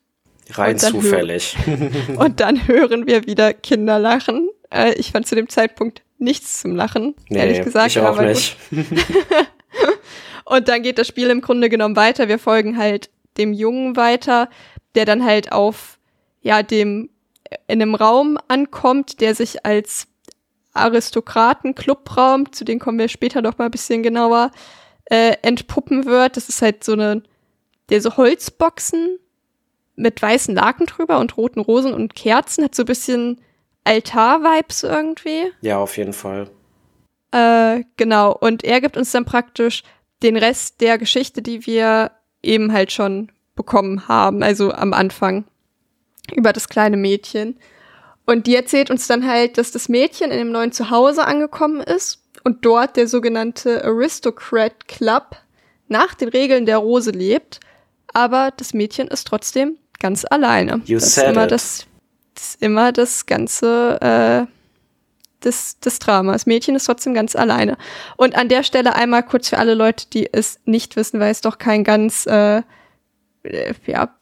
Rein Und zufällig. Und dann hören wir wieder Kinder lachen. Äh, ich fand zu dem Zeitpunkt nichts zum Lachen, ehrlich gesagt. ich auch nicht. Und dann geht das Spiel im Grunde genommen weiter. Wir folgen halt dem Jungen weiter, der dann halt auf, ja, dem, in einem Raum ankommt, der sich als Aristokraten-Clubraum, zu dem kommen wir später noch mal ein bisschen genauer, äh, entpuppen wird. Das ist halt so eine, der so Holzboxen mit weißen Laken drüber und roten Rosen und Kerzen, hat so ein bisschen Altar-Vibes irgendwie. Ja, auf jeden Fall. Äh, genau. Und er gibt uns dann praktisch den Rest der Geschichte, die wir eben halt schon bekommen haben, also am Anfang über das kleine Mädchen. Und die erzählt uns dann halt, dass das Mädchen in dem neuen Zuhause angekommen ist und dort der sogenannte Aristocrat Club nach den Regeln der Rose lebt, aber das Mädchen ist trotzdem ganz alleine. You das said ist immer it. das, das ist immer das ganze äh, des, des Drama. Das Mädchen ist trotzdem ganz alleine. Und an der Stelle einmal kurz für alle Leute, die es nicht wissen, weil es doch kein ganz äh, äh, ja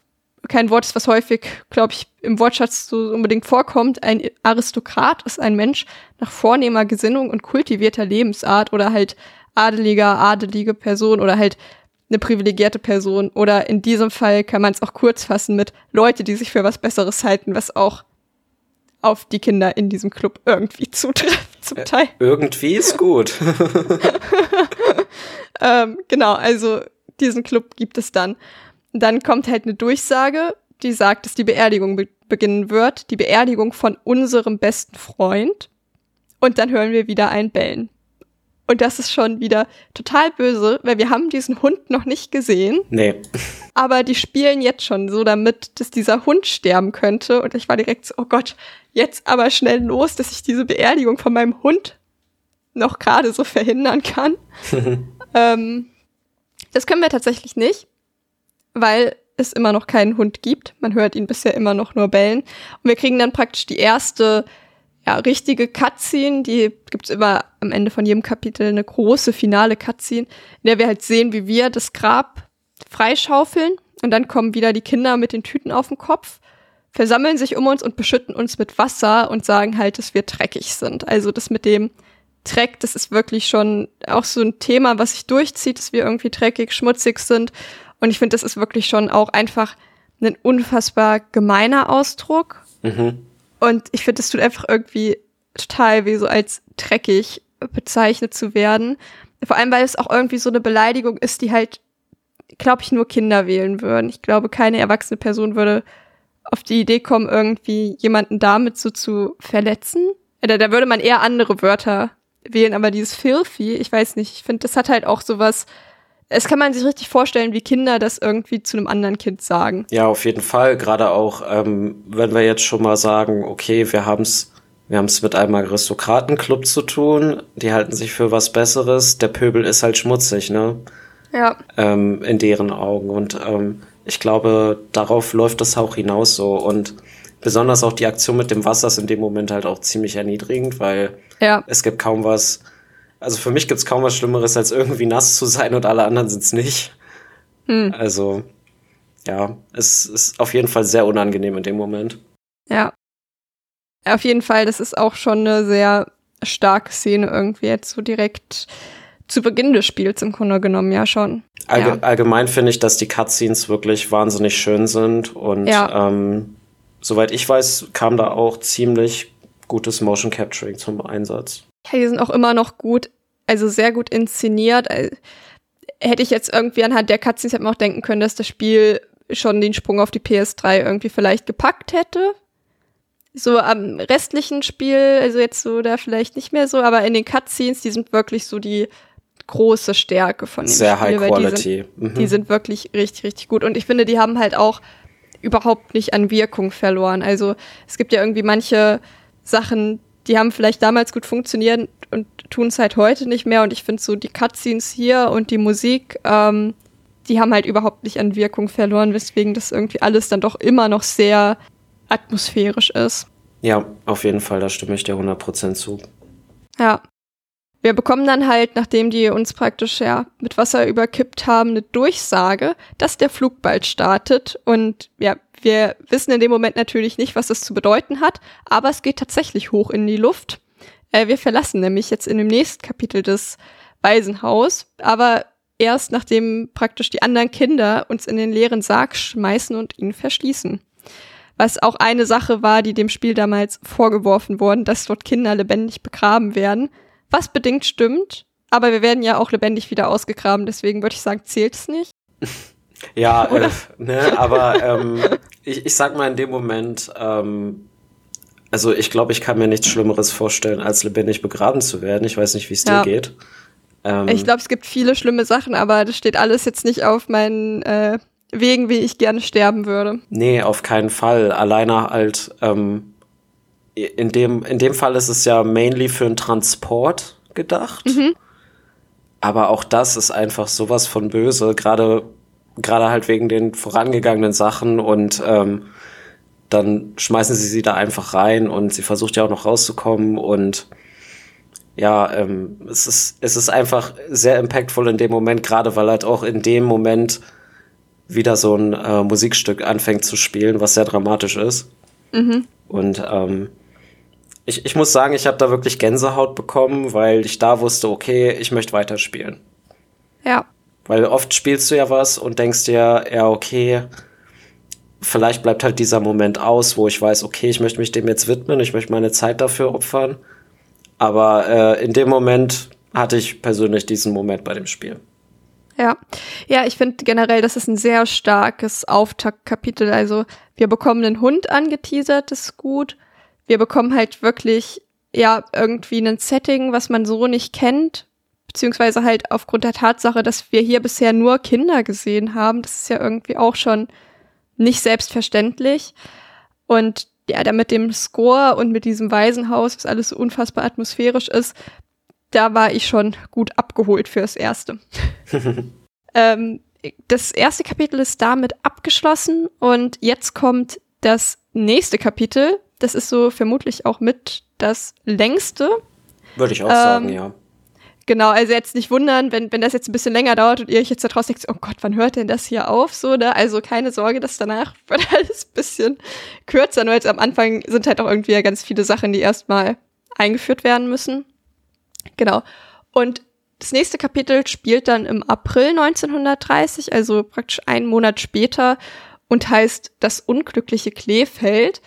kein Wort ist, was häufig, glaube ich, im Wortschatz so unbedingt vorkommt. Ein Aristokrat ist ein Mensch nach vornehmer Gesinnung und kultivierter Lebensart oder halt adeliger, adelige Person oder halt eine privilegierte Person. Oder in diesem Fall kann man es auch kurz fassen mit Leute, die sich für was Besseres halten, was auch auf die Kinder in diesem Club irgendwie zutrifft, zum Teil. Irgendwie ist gut. Ähm, genau, also diesen Club gibt es dann. Dann kommt halt eine Durchsage, die sagt, dass die Beerdigung be beginnen wird. Die Beerdigung von unserem besten Freund. Und dann hören wir wieder ein Bellen. Und das ist schon wieder total böse, weil wir haben diesen Hund noch nicht gesehen, nee. aber die spielen jetzt schon so damit, dass dieser Hund sterben könnte. Und ich war direkt so, oh Gott, jetzt aber schnell los, dass ich diese Beerdigung von meinem Hund noch gerade so verhindern kann. ähm, das können wir tatsächlich nicht, weil es immer noch keinen Hund gibt. Man hört ihn bisher immer noch nur bellen. Und wir kriegen dann praktisch die erste ja, richtige Cutscene, die gibt's immer am Ende von jedem Kapitel eine große finale Cutscene, in der wir halt sehen, wie wir das Grab freischaufeln und dann kommen wieder die Kinder mit den Tüten auf den Kopf, versammeln sich um uns und beschütten uns mit Wasser und sagen halt, dass wir dreckig sind. Also das mit dem Dreck, das ist wirklich schon auch so ein Thema, was sich durchzieht, dass wir irgendwie dreckig, schmutzig sind. Und ich finde, das ist wirklich schon auch einfach ein unfassbar gemeiner Ausdruck. Mhm. Und ich finde, es tut einfach irgendwie total weh, so als dreckig bezeichnet zu werden. Vor allem, weil es auch irgendwie so eine Beleidigung ist, die halt, glaube ich, nur Kinder wählen würden. Ich glaube, keine erwachsene Person würde auf die Idee kommen, irgendwie jemanden damit so zu verletzen. Da, da würde man eher andere Wörter wählen, aber dieses filthy, ich weiß nicht, ich finde, das hat halt auch sowas, es kann man sich richtig vorstellen, wie Kinder das irgendwie zu einem anderen Kind sagen. Ja, auf jeden Fall. Gerade auch, ähm, wenn wir jetzt schon mal sagen, okay, wir haben's, wir haben's mit einem Aristokratenclub zu tun, die halten sich für was Besseres. Der Pöbel ist halt schmutzig, ne? Ja, Ähm, in deren Augen. Und ähm, ich glaube, darauf läuft das auch hinaus so. Und besonders auch die Aktion mit dem Wasser ist in dem Moment halt auch ziemlich erniedrigend, weil ja, es gibt kaum was. Also für mich gibt's kaum was Schlimmeres, als irgendwie nass zu sein und alle anderen sind's nicht. Hm. Also, ja, es ist auf jeden Fall sehr unangenehm in dem Moment. ja. Auf jeden Fall, das ist auch schon eine sehr starke Szene irgendwie jetzt so direkt zu Beginn des Spiels im Grunde genommen, ja schon. Allge Ja. Allgemein finde ich, dass die Cutscenes wirklich wahnsinnig schön sind und Ja. ähm, soweit ich weiß, kam da auch ziemlich gutes Motion Capturing zum Einsatz. Ja, die sind auch immer noch gut, also sehr gut inszeniert. Also, hätte ich jetzt irgendwie anhand der Cutscenes hätte man auch denken können, dass das Spiel schon den Sprung auf die PS3 irgendwie vielleicht gepackt hätte. So am restlichen Spiel, also jetzt so da vielleicht nicht mehr so, aber in den Cutscenes, die sind wirklich so die große Stärke von dem Sehr Spiel. High weil die sind, Quality. Mhm. die sind wirklich richtig, richtig gut. Und ich finde, die haben halt auch überhaupt nicht an Wirkung verloren. Also es gibt ja irgendwie manche Sachen, die haben vielleicht damals gut funktioniert und tun es halt heute nicht mehr. Und ich finde so die Cutscenes hier und die Musik, ähm, die haben halt überhaupt nicht an Wirkung verloren, weswegen das irgendwie alles dann doch immer noch sehr atmosphärisch ist. ja, auf jeden Fall, da stimme ich dir 100% zu. Ja. Wir bekommen dann halt, nachdem die uns praktisch ja mit Wasser überkippt haben, eine Durchsage, dass der Flug bald startet. Und ja, wir wissen in dem Moment natürlich nicht, was das zu bedeuten hat, aber es geht tatsächlich hoch in die Luft. Äh, wir verlassen nämlich jetzt in dem nächsten Kapitel des Waisenhaus, aber erst nachdem praktisch die anderen Kinder uns in den leeren Sarg schmeißen und ihn verschließen. Was auch eine Sache war, die dem Spiel damals vorgeworfen worden, dass dort Kinder lebendig begraben werden. Was bedingt stimmt, aber wir werden ja auch lebendig wieder ausgegraben, deswegen würde ich sagen, zählt es nicht. Ja, äh, ne, aber ähm, ich, ich sag mal in dem Moment, ähm, also ich glaube, ich kann mir nichts Schlimmeres vorstellen, als lebendig begraben zu werden. Ich weiß nicht, wie es Ja. dir geht. Ähm, Ich glaube, es gibt viele schlimme Sachen, aber das steht alles jetzt nicht auf meinen äh, Wegen, wie ich gerne sterben würde. Nee, auf keinen Fall. Alleine halt, ähm, in dem, in dem Fall ist es ja mainly für einen Transport gedacht. Aber auch das ist einfach sowas von böse. Gerade gerade halt wegen den vorangegangenen Sachen und ähm, dann schmeißen sie sie da einfach rein und sie versucht ja auch noch rauszukommen und ja, ähm, es ist es ist einfach sehr impactful in dem Moment, gerade weil halt auch in dem Moment wieder so ein äh, Musikstück anfängt zu spielen, was sehr dramatisch ist. Mhm. Und ähm, ich, ich muss sagen, ich habe da wirklich Gänsehaut bekommen, weil ich da wusste, okay, ich möchte weiterspielen. Ja. Weil oft spielst du ja was und denkst dir, ja, okay, vielleicht bleibt halt dieser Moment aus, wo ich weiß, okay, ich möchte mich dem jetzt widmen, ich möchte meine Zeit dafür opfern. Aber äh, in dem Moment hatte ich persönlich diesen Moment bei dem Spiel. Ja, ja, ich finde generell, das ist ein sehr starkes Auftaktkapitel. Also wir bekommen einen Hund angeteasert, das ist gut. Wir bekommen halt wirklich, ja, irgendwie ein Setting, was man so nicht kennt. Beziehungsweise halt aufgrund der Tatsache, dass wir hier bisher nur Kinder gesehen haben. Das ist ja irgendwie auch schon nicht selbstverständlich. Und ja, da mit dem Score und mit diesem Waisenhaus, was alles so unfassbar atmosphärisch ist, da war ich schon gut abgeholt fürs Erste. ähm, das erste Kapitel ist damit abgeschlossen und jetzt kommt das nächste Kapitel. Das ist so vermutlich auch mit das längste. Würde ich auch ähm, sagen, ja. Genau, also jetzt nicht wundern, wenn, wenn das jetzt ein bisschen länger dauert und ihr euch jetzt da draußen denkt, oh Gott, wann hört denn das hier auf? So, ne? Also keine Sorge, dass danach wird alles ein bisschen kürzer. Nur jetzt am Anfang sind halt auch irgendwie ganz viele Sachen, die erstmal eingeführt werden müssen. Genau. Und das nächste Kapitel spielt dann im April 1930, also praktisch einen Monat später und heißt Das unglückliche Kleefeld.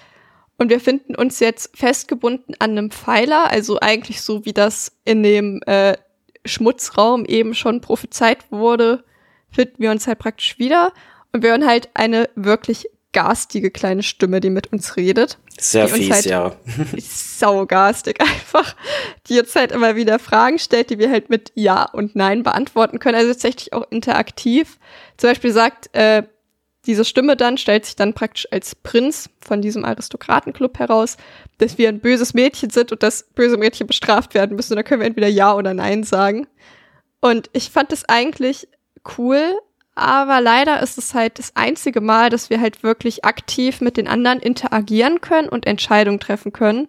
Und wir finden uns jetzt festgebunden an einem Pfeiler, also eigentlich so wie das in dem äh, Schmutzraum eben schon prophezeit wurde, finden wir uns halt praktisch wieder und wir hören halt eine wirklich garstige kleine Stimme, die mit uns redet. Sehr fies, halt ja. saugarstig einfach, die uns halt immer wieder Fragen stellt, die wir halt mit Ja und Nein beantworten können. Also tatsächlich auch interaktiv. Zum Beispiel sagt äh, diese Stimme dann, stellt sich dann praktisch als Prinz von diesem Aristokratenclub heraus, dass wir ein böses Mädchen sind und dass böse Mädchen bestraft werden müssen. Und da können wir entweder Ja oder Nein sagen. Und ich fand es eigentlich cool, aber leider ist es halt das einzige Mal, dass wir halt wirklich aktiv mit den anderen interagieren können und Entscheidungen treffen können.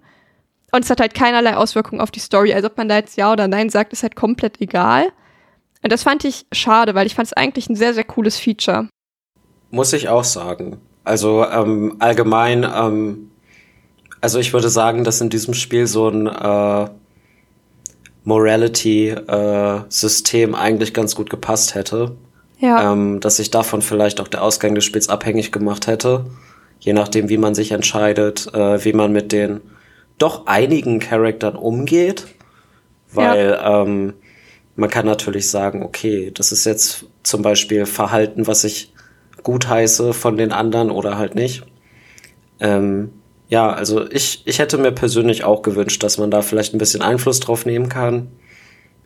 Und es hat halt keinerlei Auswirkungen auf die Story. Also ob man da jetzt Ja oder Nein sagt, ist halt komplett egal. Und das fand ich schade, weil ich fand es eigentlich ein sehr, sehr cooles Feature. Muss ich auch sagen. Also ähm, allgemein, ähm, also ich würde sagen, dass in diesem Spiel so ein äh, Morality-System äh, eigentlich ganz gut gepasst hätte. Ja. Ähm, dass sich davon vielleicht auch der Ausgang des Spiels abhängig gemacht hätte. Je nachdem, wie man sich entscheidet, äh, wie man mit den doch einigen Charaktern umgeht. Weil ja. ähm, man kann natürlich sagen, okay, das ist jetzt zum Beispiel Verhalten, was ich gut heiße von den anderen oder halt nicht. Ähm, ja, also ich, ich hätte mir persönlich auch gewünscht, dass man da vielleicht ein bisschen Einfluss drauf nehmen kann.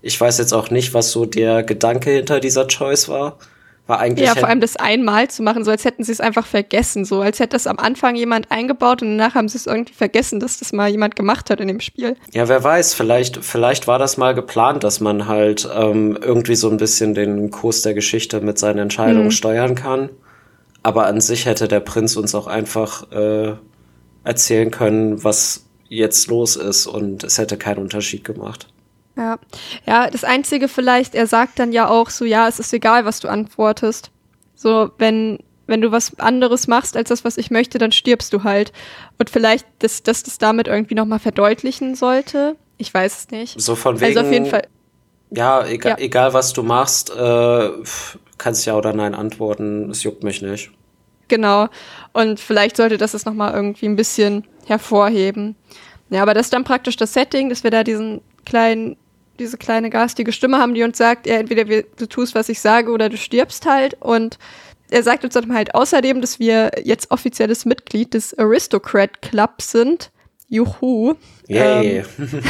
Ich weiß jetzt auch nicht, was so der Gedanke hinter dieser Choice war. War eigentlich ja, vor allem das einmal zu machen, so als hätten sie es einfach vergessen, so als hätte das am Anfang jemand eingebaut und danach haben sie es irgendwie vergessen, dass das mal jemand gemacht hat in dem Spiel. Ja, wer weiß, vielleicht, vielleicht war das mal geplant, dass man halt ähm, irgendwie so ein bisschen den Kurs der Geschichte mit seinen Entscheidungen mhm. steuern kann. Aber an sich hätte der Prinz uns auch einfach äh, erzählen können, was jetzt los ist und es hätte keinen Unterschied gemacht. Ja. Ja, das Einzige vielleicht, er sagt dann ja auch so, ja, es ist egal, was du antwortest. So, wenn, wenn du was anderes machst als das, was ich möchte, dann stirbst du halt. Und vielleicht, dass, dass das damit irgendwie nochmal verdeutlichen sollte. Ich weiß es nicht. So von wegen. Also auf jeden Fall. Ja, egal, ja. egal was du machst, äh, kannst ja oder nein antworten. Es juckt mich nicht. Genau. Und vielleicht sollte das es nochmal irgendwie ein bisschen hervorheben. Ja, aber das ist dann praktisch das Setting, dass wir da diesen kleinen, diese kleine garstige Stimme haben, die uns sagt, ja, entweder du tust, was ich sage, oder du stirbst halt. Und er sagt uns dann halt außerdem, dass wir jetzt offizielles Mitglied des Aristocrat Club sind. Juhu. Yay. Ähm,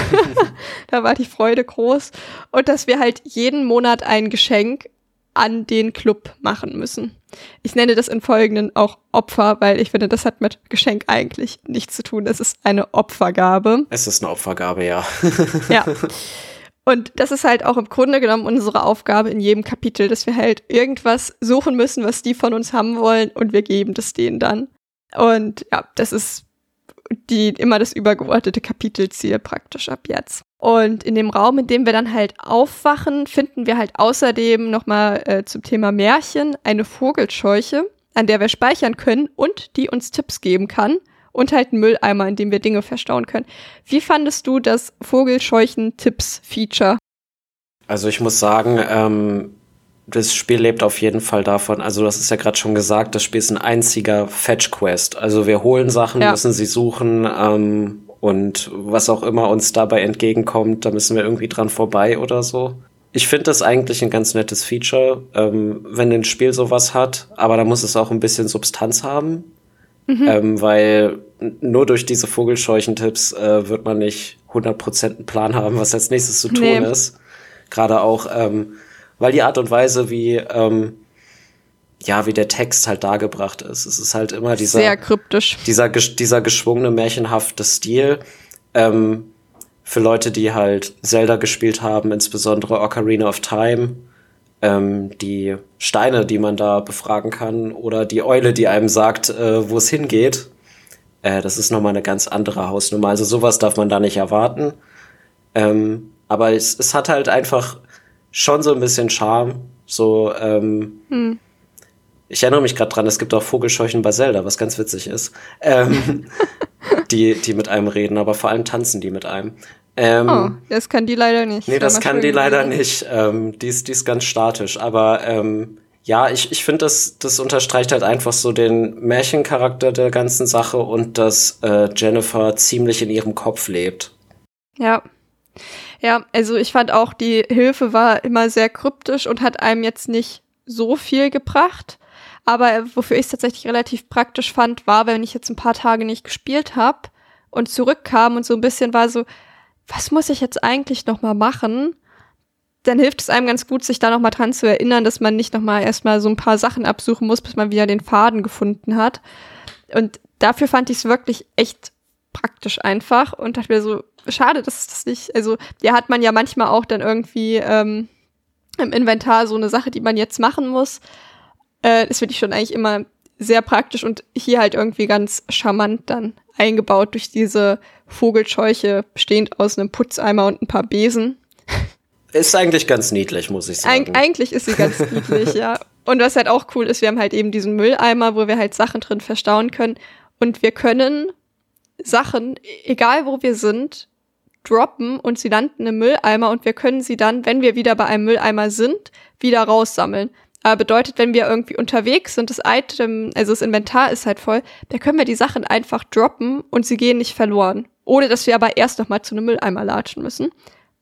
da war die Freude groß. Und dass wir halt jeden Monat ein Geschenk an den Club machen müssen. Ich nenne das in folgenden auch Opfer, weil ich finde, das hat mit Geschenk eigentlich nichts zu tun. Es ist eine Opfergabe. Es ist eine Opfergabe, ja. ja. Und das ist halt auch im Grunde genommen unsere Aufgabe in jedem Kapitel, dass wir halt irgendwas suchen müssen, was die von uns haben wollen und wir geben das denen dann. Und ja, das ist die immer das übergeordnete Kapitelziel praktisch ab jetzt. Und in dem Raum, in dem wir dann halt aufwachen, finden wir halt außerdem nochmal äh, zum Thema Märchen eine Vogelscheuche, an der wir speichern können und die uns Tipps geben kann. Und halt einen Mülleimer, in dem wir Dinge verstauen können. Wie fandest du das Vogelscheuchen-Tipps-Feature? Also ich muss sagen, ähm, das Spiel lebt auf jeden Fall davon. Also, das ist ja gerade schon gesagt, das Spiel ist ein einziger Fetch-Quest. Also wir holen Sachen, ja. müssen sie suchen ähm, und was auch immer uns dabei entgegenkommt, da müssen wir irgendwie dran vorbei oder so. Ich finde das eigentlich ein ganz nettes Feature, ähm, wenn ein Spiel sowas hat, aber da muss es auch ein bisschen Substanz haben. Mhm. Ähm, weil nur durch diese Vogelscheuchentipps äh, wird man nicht 100% einen Plan haben, was als nächstes zu tun nee. ist. Gerade auch, ähm, weil die Art und Weise, wie, ähm, ja, wie der Text halt dargebracht ist. Es ist halt immer dieser, sehr kryptisch. Dieser, dieser geschwungene, märchenhafte Stil. Ähm, für Leute, die halt Zelda gespielt haben, insbesondere Ocarina of Time, ähm, die Steine, die man da befragen kann, oder die Eule, die einem sagt, äh, wo es hingeht, äh, das ist nochmal eine ganz andere Hausnummer. Also sowas darf man da nicht erwarten. Ähm, aber es, es hat halt einfach schon so ein bisschen Charme. So, ähm, hm. ich erinnere mich gerade dran, es gibt auch Vogelscheuchen bei Zelda, was ganz witzig ist. Ähm, die, die mit einem reden, aber vor allem tanzen die mit einem. Ähm, oh, das kann die leider nicht. Nee, das kann die leider nicht. Ähm, die, ist, die ist ganz statisch. Aber ähm, ja, ich, ich finde, das, das unterstreicht halt einfach so den Märchencharakter der ganzen Sache und dass äh, Jennifer ziemlich in ihrem Kopf lebt. Ja. Ja, also ich fand auch, die Hilfe war immer sehr kryptisch und hat einem jetzt nicht so viel gebracht. Aber wofür ich es tatsächlich relativ praktisch fand, war, wenn ich jetzt ein paar Tage nicht gespielt habe und zurückkam und so ein bisschen war so, was muss ich jetzt eigentlich noch mal machen? Dann hilft es einem ganz gut, sich da noch mal dran zu erinnern, dass man nicht noch mal erstmal so ein paar Sachen absuchen muss, bis man wieder den Faden gefunden hat. Und dafür fand ich es wirklich echt praktisch einfach und dachte mir so, schade, dass das nicht, also ja hat man ja manchmal auch dann irgendwie ähm, im Inventar so eine Sache, die man jetzt machen muss. Äh, das finde ich schon eigentlich immer sehr praktisch und hier halt irgendwie ganz charmant dann eingebaut durch diese Vogelscheuche, bestehend aus einem Putzeimer und ein paar Besen. Ist eigentlich ganz niedlich, muss ich sagen. Eig eigentlich ist sie ganz niedlich, ja. Und was halt auch cool ist, wir haben halt eben diesen Mülleimer, wo wir halt Sachen drin verstauen können. Und wir können Sachen, egal wo wir sind, droppen und sie landen im Mülleimer und wir können sie dann, wenn wir wieder bei einem Mülleimer sind, wieder raussammeln. Aber bedeutet, wenn wir irgendwie unterwegs sind, das Item, also das Inventar ist halt voll, da können wir die Sachen einfach droppen und sie gehen nicht verloren. Ohne dass wir aber erst nochmal zu einem Mülleimer latschen müssen.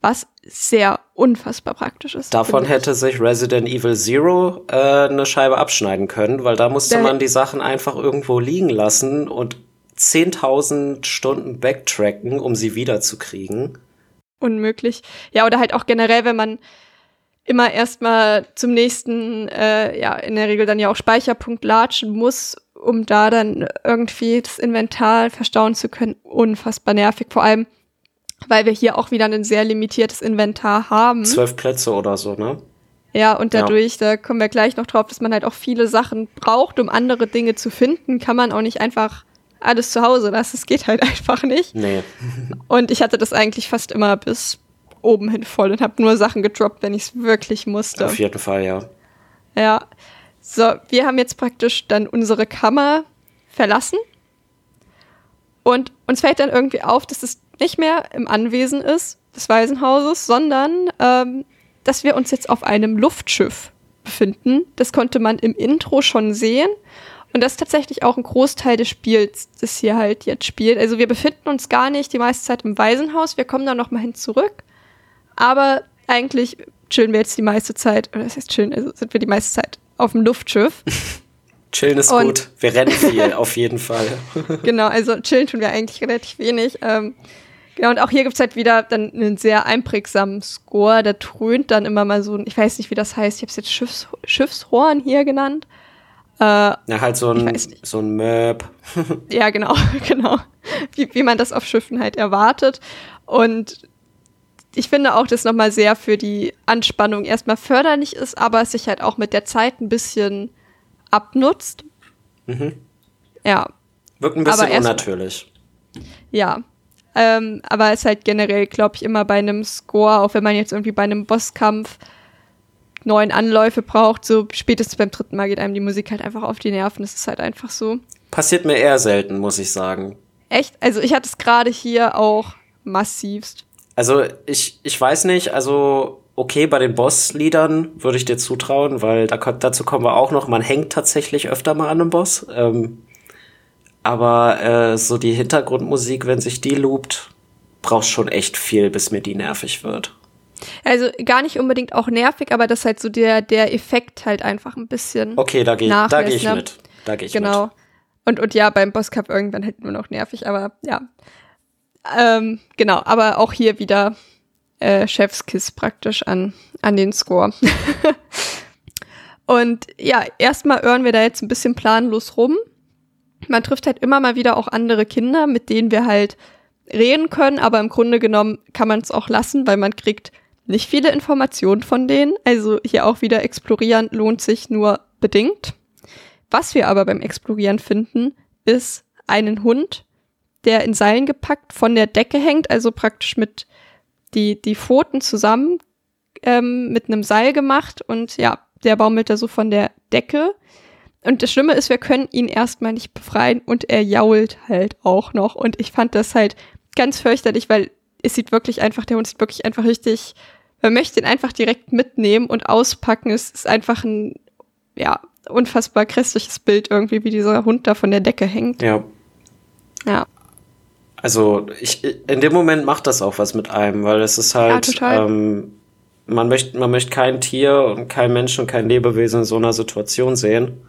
Was sehr unfassbar praktisch ist. Davon hätte sich Resident Evil Zero äh, eine Scheibe abschneiden können, weil da musste da man die Sachen einfach irgendwo liegen lassen und 10.000 Stunden backtracken, um sie wiederzukriegen. Unmöglich. Ja, oder halt auch generell, wenn man immer erstmal zum nächsten, äh, ja, in der Regel dann ja auch Speicherpunkt latschen muss, um da dann irgendwie das Inventar verstauen zu können. Unfassbar nervig. Vor allem, weil wir hier auch wieder ein sehr limitiertes Inventar haben. Zwölf Plätze oder so, ne? Ja, und dadurch, ja. da kommen wir gleich noch drauf, dass man halt auch viele Sachen braucht, um andere Dinge zu finden, kann man auch nicht einfach alles zu Hause lassen. Es geht halt einfach nicht. Nee. Und ich hatte das eigentlich fast immer bis oben hin voll und habe nur Sachen gedroppt, wenn ich es wirklich musste. Auf jeden Fall, ja. Ja. So, wir haben jetzt praktisch dann unsere Kammer verlassen. Und uns fällt dann irgendwie auf, dass es nicht mehr im Anwesen ist des Waisenhauses, sondern ähm, dass wir uns jetzt auf einem Luftschiff befinden. Das konnte man im Intro schon sehen. Und das ist tatsächlich auch ein Großteil des Spiels, das hier halt jetzt spielt. Also wir befinden uns gar nicht die meiste Zeit im Waisenhaus. Wir kommen da noch mal hin zurück. Aber eigentlich chillen wir jetzt die meiste Zeit, oder das heißt chillen, also sind wir die meiste Zeit auf dem Luftschiff. Chillen ist und gut. Wir rennen viel, auf jeden Fall. genau, also chillen tun wir eigentlich relativ wenig. Ähm, genau, und auch hier gibt's halt wieder dann einen sehr einprägsamen Score. Da dröhnt dann immer mal so ein, ich weiß nicht, wie das heißt, ich habe es jetzt Schiffs, Schiffshorn hier genannt. Äh, ja, halt so ein, so ein Möb. ja, genau, genau. Wie, wie man das auf Schiffen halt erwartet. Und ich finde auch, dass nochmal sehr für die Anspannung erstmal förderlich ist, aber es sich halt auch mit der Zeit ein bisschen abnutzt. Mhm. Ja, Wirkt ein bisschen unnatürlich. ja. Ähm, aber es ist halt generell, glaube ich, immer bei einem Score, auch wenn man jetzt irgendwie bei einem Bosskampf neun Anläufe braucht, so spätestens beim dritten Mal geht einem die Musik halt einfach auf die Nerven. Das ist halt einfach so. Passiert mir eher selten, muss ich sagen. Echt? Also ich hatte es gerade hier auch massivst. Also ich, ich weiß nicht, also okay, bei den Boss-Liedern würde ich dir zutrauen, weil da, dazu kommen wir auch noch, man hängt tatsächlich öfter mal an einem Boss. Ähm, aber äh, so die Hintergrundmusik, wenn sich die loopt, braucht schon echt viel, bis mir die nervig wird. Also gar nicht unbedingt auch nervig, aber das ist halt so der, der Effekt halt einfach ein bisschen. Okay, da gehe da geh ich ne? mit. Da gehe ich genau. mit. Und, und ja, beim Bosscup irgendwann halt nur noch nervig, aber ja. Ähm, genau, aber auch hier wieder äh, Chefskiss praktisch an, an den Score. und ja, erstmal hören wir da jetzt ein bisschen planlos rum. Man trifft halt immer mal wieder auch andere Kinder, mit denen wir halt reden können, aber im Grunde genommen kann man es auch lassen, weil man kriegt nicht viele Informationen von denen. Also hier auch wieder explorieren lohnt sich nur bedingt. Was wir aber beim Explorieren finden, ist einen Hund, der in Seilen gepackt von der Decke hängt, also praktisch mit die, die Pfoten zusammen ähm, mit einem Seil gemacht und ja, der baumelt da so von der Decke. Und das Schlimme ist, wir können ihn erstmal nicht befreien und er jault halt auch noch. Und ich fand das halt ganz fürchterlich, weil es sieht wirklich einfach, der Hund sieht wirklich einfach richtig, man möchte ihn einfach direkt mitnehmen und auspacken. Es ist einfach ein, ja, unfassbar grässliches Bild irgendwie, wie dieser Hund da von der Decke hängt. Ja. Ja. Also ich, in dem Moment macht das auch was mit einem, weil es ist halt, Ja, total. ähm, man möchte, man möchte kein Tier und kein Mensch und kein Lebewesen in so einer Situation sehen.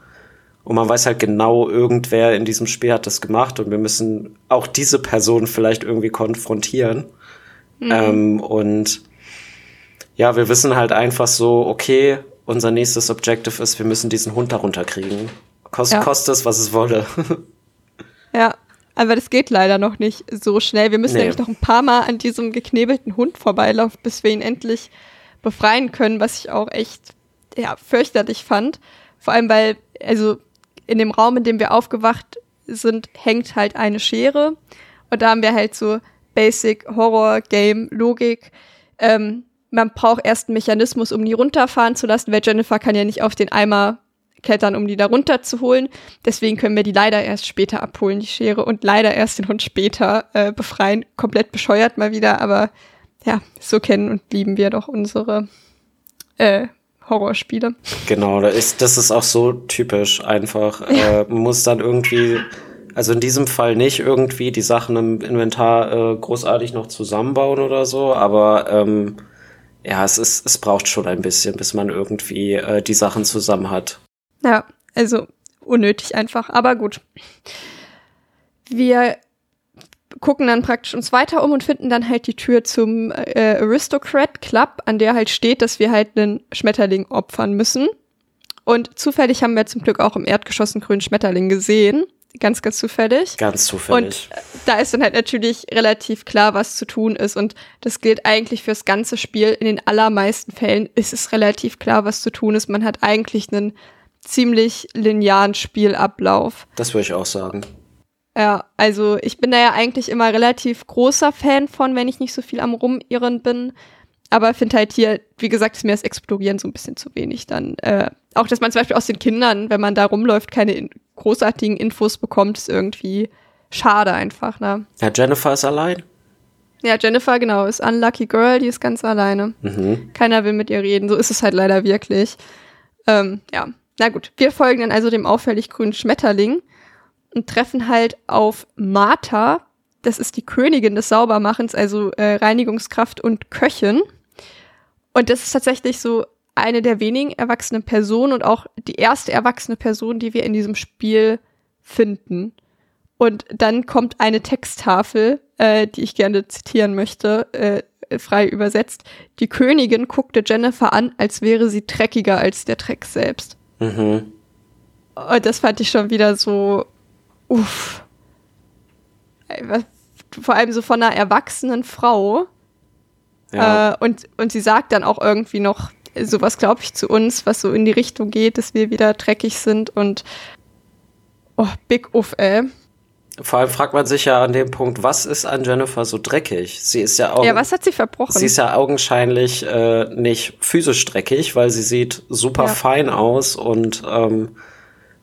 Und man weiß halt genau, irgendwer in diesem Spiel hat das gemacht und wir müssen auch diese Person vielleicht irgendwie konfrontieren. Ähm, und ja, wir wissen halt einfach so, okay, unser nächstes Objective ist, wir müssen diesen Hund darunter kriegen. Kost, Ja. Koste es, was es wolle. Ja, aber das geht leider noch nicht so schnell. Wir müssen Nee. nämlich noch ein paar Mal an diesem geknebelten Hund vorbeilaufen, bis wir ihn endlich befreien können, was ich auch echt ja, fürchterlich fand. Vor allem, weil, also in dem Raum, in dem wir aufgewacht sind, hängt halt eine Schere. Und da haben wir halt so Basic Horror Game Logik. Ähm, man braucht erst einen Mechanismus, um die runterfahren zu lassen, weil Jennifer kann ja nicht auf den Eimer klettern, um die da runter zu holen. Deswegen können wir die leider erst später abholen, die Schere, und leider erst den Hund später äh, befreien. Komplett bescheuert mal wieder, aber ja, so kennen und lieben wir doch unsere äh, Horrorspiele. Genau, da ist, das ist auch so typisch einfach. Äh, man muss dann irgendwie, also in diesem Fall nicht irgendwie die Sachen im Inventar äh, großartig noch zusammenbauen oder so, aber ähm, ja, es ist, es braucht schon ein bisschen, bis man irgendwie äh, die Sachen zusammen hat. Ja, also unnötig einfach, aber gut. Wir gucken dann praktisch uns weiter um und finden dann halt die Tür zum äh, Aristocrat Club, an der halt steht, dass wir halt einen Schmetterling opfern müssen. Und zufällig haben wir zum Glück auch im Erdgeschoss einen grünen Schmetterling gesehen. Ganz, ganz zufällig. Ganz zufällig. Und äh, da ist dann halt natürlich relativ klar, was zu tun ist. Und das gilt eigentlich fürs ganze Spiel. In den allermeisten Fällen ist es relativ klar, was zu tun ist. Man hat eigentlich einen ziemlich linearen Spielablauf. das würde ich auch sagen. Ja, also ich bin da ja eigentlich immer relativ großer Fan von, wenn ich nicht so viel am Rumirren bin. Aber finde halt hier, wie gesagt, ist mir das Explorieren so ein bisschen zu wenig dann. Äh, auch, dass man zum Beispiel aus den Kindern, wenn man da rumläuft, keine in großartigen Infos bekommt, ist irgendwie schade einfach, ne? Ja, Jennifer ist allein. Ja, Jennifer, genau, ist Unlucky Girl, die ist ganz alleine. Mhm. Keiner will mit ihr reden, so ist es halt leider wirklich. Ähm, ja, na gut, wir folgen dann also dem auffällig grünen Schmetterling und treffen halt auf Martha. Das ist die Königin des Saubermachens, also äh, Reinigungskraft und Köchin. Und das ist tatsächlich so eine der wenigen erwachsenen Personen und auch die erste erwachsene Person, die wir in diesem Spiel finden. Und dann kommt eine Texttafel, äh, die ich gerne zitieren möchte, äh, frei übersetzt. Die Königin guckte Jennifer an, als wäre sie dreckiger als der Dreck selbst. Mhm. Und das fand ich schon wieder so, uff. Vor allem so von einer erwachsenen Frau, Ja. Äh, und, und sie sagt dann auch irgendwie noch sowas, glaube ich, zu uns, was so in die Richtung geht, dass wir wieder dreckig sind und oh, big uff, ey. Vor allem fragt man sich ja an dem Punkt, was ist an Jennifer so dreckig? Sie ist ja auch. Ja, was hat sie verbrochen? Sie ist ja augenscheinlich äh, nicht physisch dreckig, weil sie sieht super Ja. fein aus und ähm,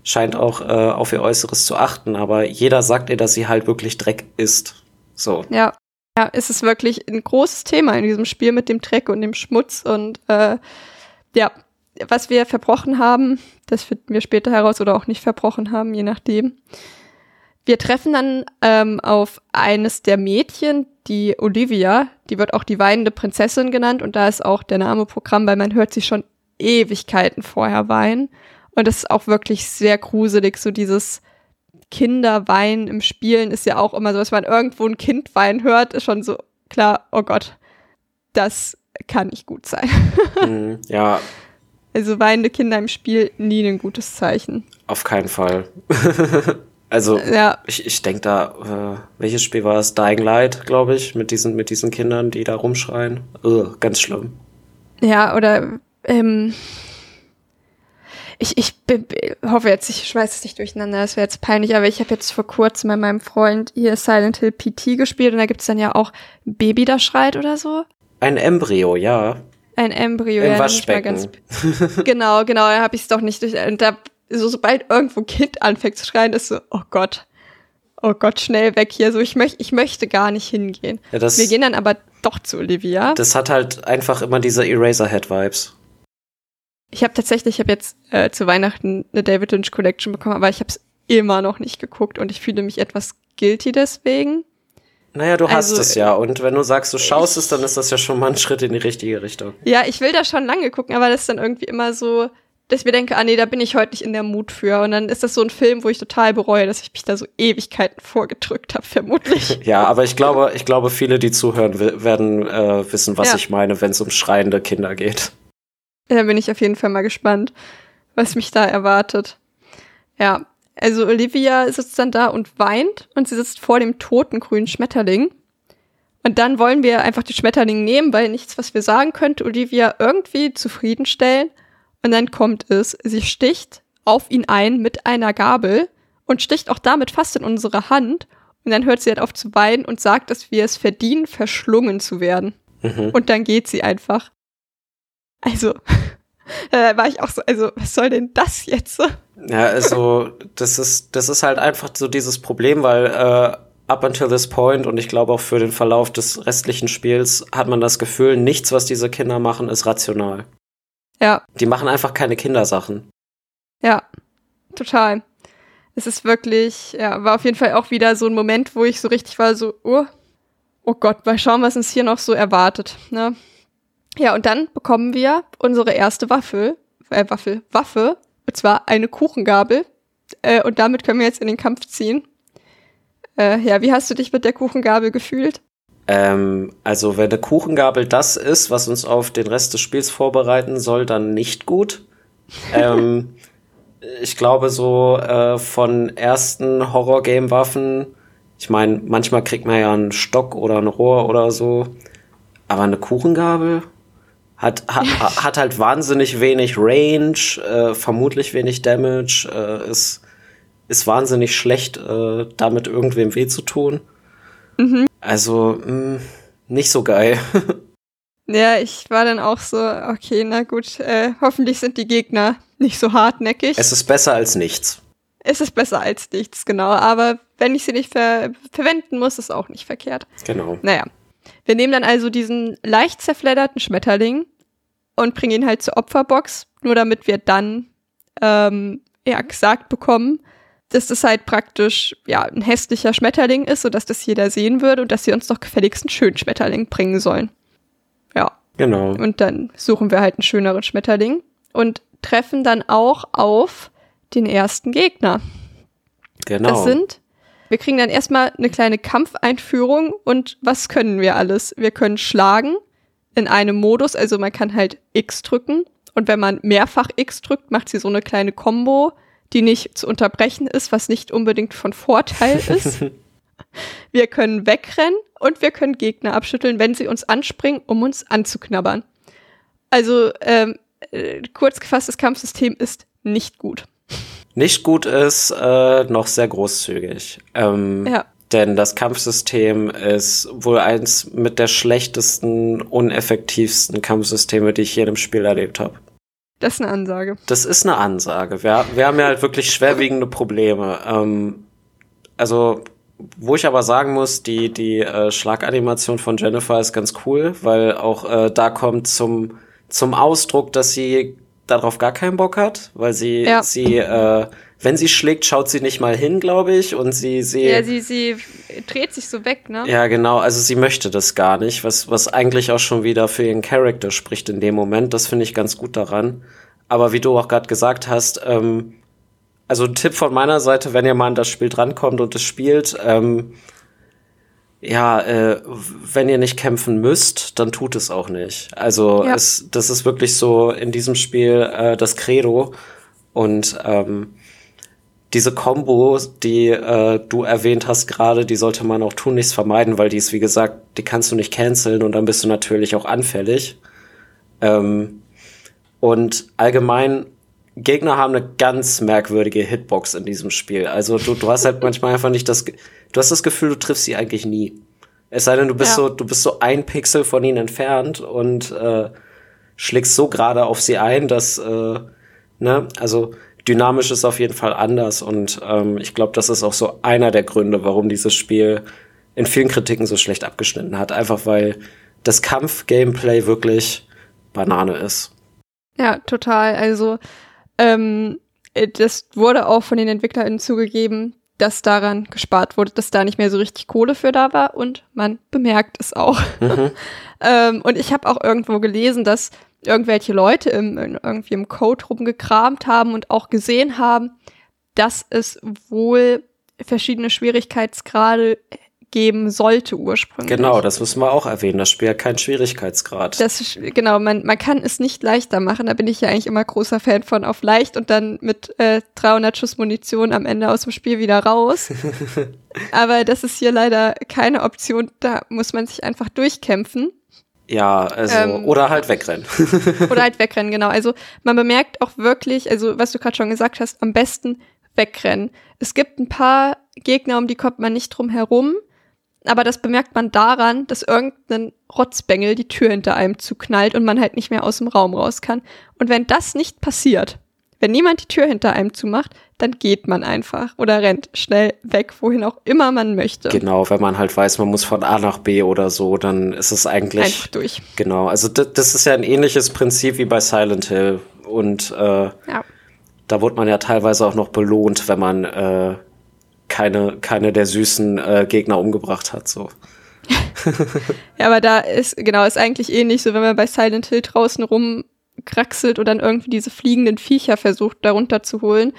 scheint auch äh, auf ihr Äußeres zu achten. Aber jeder sagt ihr, dass sie halt wirklich Dreck ist. So. Ja. Ja, es ist wirklich ein großes Thema in diesem Spiel mit dem Dreck und dem Schmutz und äh, ja, was wir verbrochen haben, das finden wir später heraus oder auch nicht verbrochen haben, je nachdem. Wir treffen dann ähm, auf eines der Mädchen, die Olivia, die wird auch die weinende Prinzessin genannt und da ist auch der Name Programm, weil man hört sie schon Ewigkeiten vorher weinen und das ist auch wirklich sehr gruselig, so dieses Kinderweinen im Spielen ist ja auch immer so, dass man irgendwo ein Kind weinen hört, ist schon so klar, oh Gott, das kann nicht gut sein. Mhm. Ja, Also weinende Kinder im Spiel nie ein gutes Zeichen. auf keinen Fall. also, Ja, ich, ich denke da, äh, welches Spiel war es? Dying Light, glaube ich, mit diesen, mit diesen Kindern, die da rumschreien. Ugh, ganz schlimm. ja, oder ähm, ich, ich be- hoffe jetzt, ich schmeiß es nicht durcheinander, das wäre jetzt peinlich, aber ich habe jetzt vor kurzem mit meinem Freund hier Silent Hill PT gespielt und da gibt's dann ja auch ein Baby, das schreit oder so. Ein Embryo, ja. Ein Embryo, Im ja, nicht mal Waschbecken. genau, genau, da habe ich es doch nicht durch. Und da, so, sobald irgendwo ein Kind anfängt zu schreien, ist so, oh Gott, oh Gott, schnell weg hier. So, ich, möcht, ich möchte gar nicht hingehen. Ja, das- Wir gehen dann aber doch zu Olivia. Das hat halt einfach immer diese Eraserhead-Vibes. Ich habe tatsächlich, ich habe jetzt äh, zu Weihnachten eine David Lynch Collection bekommen, aber ich habe es immer noch nicht geguckt und ich fühle mich etwas guilty deswegen. Naja, du hast Also, es ja. Und wenn du sagst, du schaust es, dann ist das ja schon mal ein Schritt in die richtige Richtung. Ja, ich will da schon lange gucken, aber das ist dann irgendwie immer so, dass ich mir denke, ah nee, da bin ich heute nicht in der Mut für. Und dann ist das so ein Film, wo ich total bereue, dass ich mich da so Ewigkeiten vorgedrückt habe, vermutlich. Ja, aber ich glaube, ich glaube, viele, die zuhören, werden äh, wissen, was Ja. ich meine, wenn es um schreiende Kinder geht. Da bin ich auf jeden Fall mal gespannt, was mich da erwartet. Ja, also Olivia sitzt dann da und weint und sie sitzt vor dem toten grünen Schmetterling. Und dann wollen wir einfach den Schmetterling nehmen, weil nichts, was wir sagen könnte, Olivia irgendwie zufriedenstellen. Und dann kommt es, sie sticht auf ihn ein mit einer Gabel und sticht auch damit fast in unsere Hand. Und dann hört sie halt auf zu weinen und sagt, dass wir es verdienen, verschlungen zu werden. Mhm. Und dann geht sie einfach. Also, da war ich auch so, also, was soll denn das jetzt? Ja, also das ist, das ist halt einfach so dieses Problem, weil äh, up until this point und ich glaube auch für den Verlauf des restlichen Spiels hat man das Gefühl, nichts, was diese Kinder machen, ist rational. Ja, Die machen einfach keine Kindersachen. ja, total. Es ist wirklich, ja, war auf jeden Fall auch wieder so ein Moment, wo ich so richtig war, so, oh, oh Gott, mal schauen, was uns hier noch so erwartet, ne? Ja, und dann bekommen wir unsere erste Waffel, äh, Waffel, Waffe, und zwar eine Kuchengabel. Äh, und damit können wir jetzt in den Kampf ziehen. Äh, ja, wie hast du dich mit der Kuchengabel gefühlt? Ähm, also wenn eine Kuchengabel das ist, was uns auf den Rest des Spiels vorbereiten soll, dann nicht gut. ähm, ich glaube so äh, von ersten Horror-Game-Waffen, ich meine, manchmal kriegt man ja einen Stock oder ein Rohr oder so, aber eine Kuchengabel hat, hat, hat halt wahnsinnig wenig Range, äh, vermutlich wenig Damage, äh, ist, ist wahnsinnig schlecht, äh, damit irgendwem weh zu tun. Also, mh, nicht so geil. Ja, ich war dann auch so, okay, na gut, äh, hoffentlich sind die Gegner nicht so hartnäckig. es ist besser als nichts. es ist besser als nichts, genau. Aber wenn ich sie nicht ver verwenden muss, ist auch nicht verkehrt. Genau. Naja, wir nehmen dann also diesen leicht zerfledderten Schmetterling und bringen ihn halt zur Opferbox, nur damit wir dann ähm, ja, gesagt bekommen, dass das halt praktisch ja ein hässlicher Schmetterling ist, sodass das jeder sehen würde und dass sie uns doch gefälligst einen schönen Schmetterling bringen sollen. Ja, Genau. und dann suchen wir halt einen schöneren Schmetterling und treffen dann auch auf den ersten Gegner. Genau. Das sind, wir kriegen dann erstmal eine kleine Kampfeinführung und was können wir alles? Wir können schlagen in einem Modus, also man kann halt X drücken und wenn man mehrfach X drückt, macht sie so eine kleine Combo, die nicht zu unterbrechen ist, was nicht unbedingt von Vorteil ist. Wir können wegrennen und wir können Gegner abschütteln, wenn sie uns anspringen, um uns anzuknabbern. Also ähm, äh, kurz gefasst, das Kampfsystem ist nicht gut. Nicht gut ist äh, noch sehr großzügig. Ähm, Ja. Denn das Kampfsystem ist wohl eins mit der schlechtesten, uneffektivsten Kampfsysteme, die ich hier im Spiel erlebt habe. Das ist eine Ansage. Das ist eine Ansage. Wir, wir haben ja halt wirklich schwerwiegende Probleme. Ähm, also, wo ich aber sagen muss, die, die äh, Schlaganimation von Jennifer ist ganz cool, weil auch äh, da kommt zum, zum Ausdruck, dass sie darauf gar keinen Bock hat, weil sie, Ja. sie, äh, wenn sie schlägt, schaut sie nicht mal hin, glaube ich, und sie, sie, Ja, sie, sie dreht sich so weg, ne? ja, genau. Also sie möchte das gar nicht, was, was eigentlich auch schon wieder für ihren Charakter spricht in dem Moment. Das finde ich ganz gut daran. Aber wie du auch gerade gesagt hast, ähm, also ein Tipp von meiner Seite, wenn ihr mal an das Spiel drankommt und es spielt, ähm, ja, äh, wenn ihr nicht kämpfen müsst, dann tut es auch nicht. Also Ja. es, das ist wirklich so in diesem Spiel äh, das Credo. Und ähm, diese Combo, die äh, du erwähnt hast gerade, die sollte man auch tunlichst vermeiden, weil die ist, wie gesagt, die kannst du nicht canceln und dann bist du natürlich auch anfällig. Ähm, und allgemein, Gegner haben eine ganz merkwürdige Hitbox in diesem Spiel. Also du, du hast halt manchmal einfach nicht das, du hast das Gefühl, du triffst sie eigentlich nie. Es sei denn, du bist Ja. so, du bist so ein Pixel von ihnen entfernt und äh, schlägst so gerade auf sie ein, dass, äh, ne, also dynamisch ist auf jeden Fall anders und ähm, ich glaube, das ist auch so einer der Gründe, warum dieses Spiel in vielen Kritiken so schlecht abgeschnitten hat. Einfach weil das Kampf-Gameplay wirklich Banane ist. Ja, total. Also, ähm, äh, das wurde auch von den EntwicklerInnen zugegeben, dass daran gespart wurde, dass da nicht mehr so richtig Kohle für da war und man bemerkt es auch. Mhm. ähm, und ich habe auch irgendwo gelesen, dass irgendwelche Leute im, in, irgendwie im Code rumgekramt haben und auch gesehen haben, dass es wohl verschiedene Schwierigkeitsgrade geben sollte ursprünglich. Genau, das müssen wir auch erwähnen. Das Spiel hat keinen Schwierigkeitsgrad. Das genau, man, man kann es nicht leichter machen. Da bin ich ja eigentlich immer großer Fan von auf leicht und dann mit äh, 300 Schuss Munition am Ende aus dem Spiel wieder raus. Aber das ist hier leider keine Option. Da muss man sich einfach durchkämpfen ja, also, Ähm, oder halt wegrennen. oder halt wegrennen, genau. Also man bemerkt auch wirklich, also was du gerade schon gesagt hast, am besten wegrennen. Es gibt ein paar Gegner, um die kommt man nicht drum herum. Aber das bemerkt man daran, dass irgendein Rotzbengel die Tür hinter einem zuknallt und man halt nicht mehr aus dem Raum raus kann. Und wenn das nicht passiert, wenn niemand die Tür hinter einem zumacht, dann geht man einfach oder rennt schnell weg, wohin auch immer man möchte. genau, wenn man halt weiß, man muss von A nach B oder so, dann ist es eigentlich. Einfach durch. Genau, also das, das ist ja ein ähnliches Prinzip wie bei Silent Hill. Und äh, Ja. da wurde man ja teilweise auch noch belohnt, wenn man äh, keine, keine der süßen äh, Gegner umgebracht hat. So. Ja, aber da ist, genau, ist eigentlich ähnlich, so wenn man bei Silent Hill draußen rumkraxelt und dann irgendwie diese fliegenden Viecher versucht, darunter zu holen.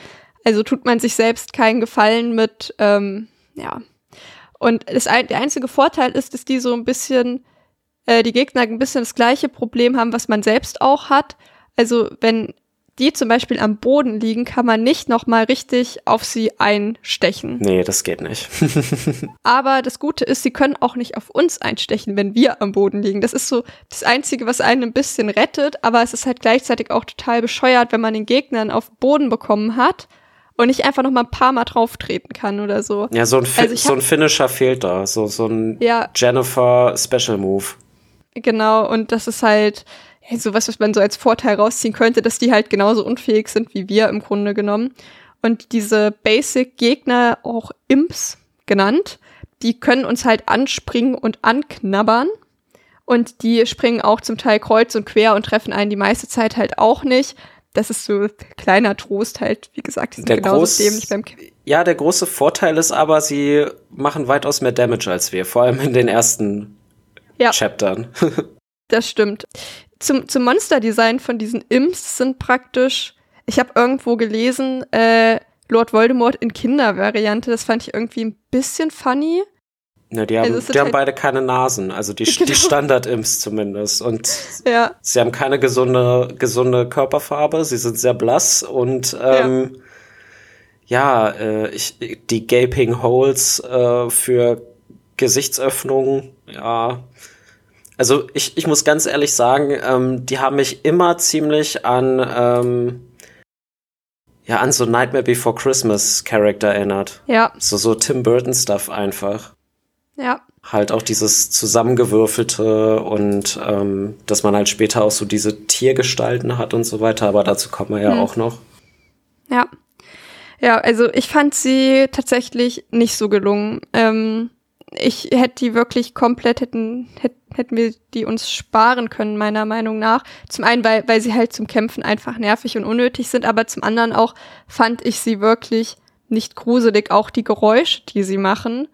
Also tut man sich selbst keinen Gefallen mit, ähm, ja. Und das, ein- der einzige Vorteil ist, dass die so ein bisschen, äh, die Gegner ein bisschen das gleiche Problem haben, was man selbst auch hat. Also wenn die zum Beispiel am Boden liegen, kann man nicht nochmal richtig auf sie einstechen. Nee, das geht nicht. Aber das Gute ist, sie können auch nicht auf uns einstechen, wenn wir am Boden liegen. Das ist so das Einzige, was einen ein bisschen rettet, aber es ist halt gleichzeitig auch total bescheuert, wenn man den Gegnern auf Boden bekommen hat und nicht einfach noch mal ein paar Mal drauf treten kann oder so. Ja, so ein, Fi Also so ein Finisher fehlt da. So, so ein Ja, Jennifer Special Move. genau. Und das ist halt sowas, was man so als Vorteil rausziehen könnte, dass die halt genauso unfähig sind wie wir im Grunde genommen. Und diese Basic-Gegner, auch Imps genannt, die können uns halt anspringen und anknabbern. Und die springen auch zum Teil kreuz und quer und treffen einen die meiste Zeit halt auch nicht. Das ist so kleiner Trost halt, wie gesagt, die sind Der genauso groß- dämlich beim K Ja, der große Vorteil ist aber, sie machen weitaus mehr Damage als wir, vor allem in den ersten Ja. Chaptern. Das stimmt. Zum, zum Monsterdesign von diesen Imps sind praktisch, ich habe irgendwo gelesen, äh, Lord Voldemort in Kindervariante. Das fand ich irgendwie ein bisschen funny. Ja, die haben, Also die haben halt- beide keine Nasen, also die, Genau. die Standard-Imps zumindest. Und Ja, sie haben keine gesunde, gesunde Körperfarbe, sie sind sehr blass und ähm, ja, äh, ich, die Gaping Holes äh, für Gesichtsöffnungen, ja. Also ich, ich muss ganz ehrlich sagen, ähm, die haben mich immer ziemlich an ähm, ja an so Nightmare Before Christmas Charakter erinnert. Ja. So so Tim Burton Stuff einfach. Ja. Halt auch dieses zusammengewürfelte und ähm, dass man halt später auch so diese Tiergestalten hat und so weiter, aber dazu kommt man ja Hm. auch noch. Ja. Ja, also ich fand sie tatsächlich nicht so gelungen. Ähm, ich hätte die wirklich komplett hätten, hätt, hätten wir die uns sparen können, meiner Meinung nach. Zum einen, weil, weil sie halt zum Kämpfen einfach nervig und unnötig sind, aber zum anderen auch fand ich sie wirklich nicht gruselig. Auch die Geräusche, die sie machen.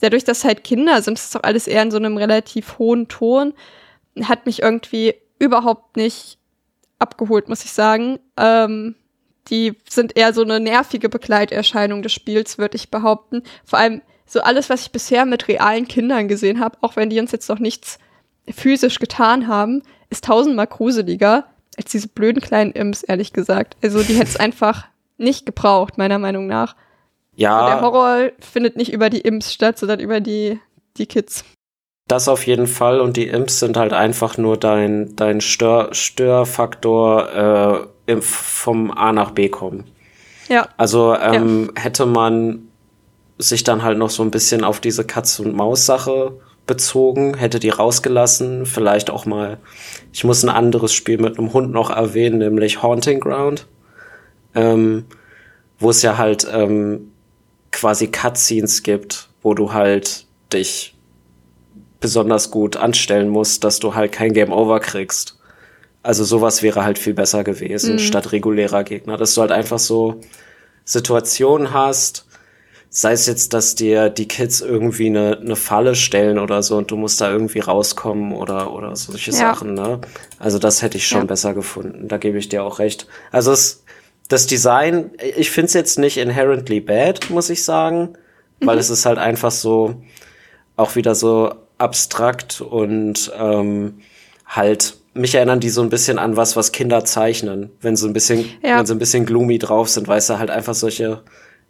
Dadurch, dass halt Kinder sind, ist doch alles eher in so einem relativ hohen Ton, hat mich irgendwie überhaupt nicht abgeholt, muss ich sagen. Ähm, die sind eher so eine nervige Begleiterscheinung des Spiels, würde ich behaupten. Vor allem so alles, was ich bisher mit realen Kindern gesehen habe, auch wenn die uns jetzt noch nichts physisch getan haben, ist tausendmal gruseliger als diese blöden kleinen Imps, ehrlich gesagt. Also die hätte es einfach nicht gebraucht, meiner Meinung nach. Ja. Der Horror findet nicht über die Imps statt, sondern über die, die Kids. Das auf jeden Fall und die Imps sind halt einfach nur dein, dein Stör, Störfaktor äh, vom A nach B kommen. Ja. Also ähm, hätte man sich dann halt noch so ein bisschen auf diese Katz- und Maus-Sache bezogen, hätte die rausgelassen, vielleicht auch mal, ich muss ein anderes Spiel mit einem Hund noch erwähnen, nämlich Haunting Ground, ähm, wo es ja halt ähm, quasi Cutscenes gibt, wo du halt dich besonders gut anstellen musst, dass du halt kein Game Over kriegst. Also sowas wäre halt viel besser gewesen, Mhm. statt regulärer Gegner. Dass du halt einfach so Situationen hast, sei es jetzt, dass dir die Kids irgendwie eine, eine Falle stellen oder so und du musst da irgendwie rauskommen oder, oder solche Ja. Sachen, ne? Also das hätte ich schon Ja. besser gefunden. Da gebe ich dir auch recht. Also es, das Design, ich finde es jetzt nicht inherently bad, muss ich sagen, weil es ist halt einfach so, auch wieder so abstrakt und ähm, halt mich erinnern die so ein bisschen an was, was Kinder zeichnen, wenn so ein bisschen, Ja. wenn so ein bisschen gloomy drauf sind, weißt du, halt einfach solche,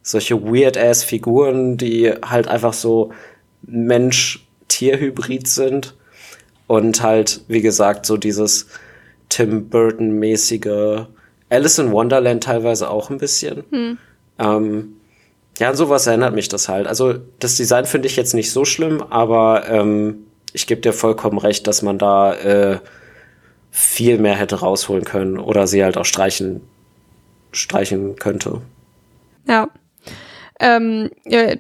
solche weird ass Figuren, die halt einfach so Mensch-Tier-Hybrid sind und halt, wie gesagt, so dieses Tim Burton-mäßige Alice in Wonderland teilweise auch ein bisschen. Ähm, ja, an sowas erinnert mich das halt. Also das Design finde ich jetzt nicht so schlimm, aber ähm, ich gebe dir vollkommen recht, dass man da äh, viel mehr hätte rausholen können oder sie halt auch streichen, streichen könnte. Ja. Ähm,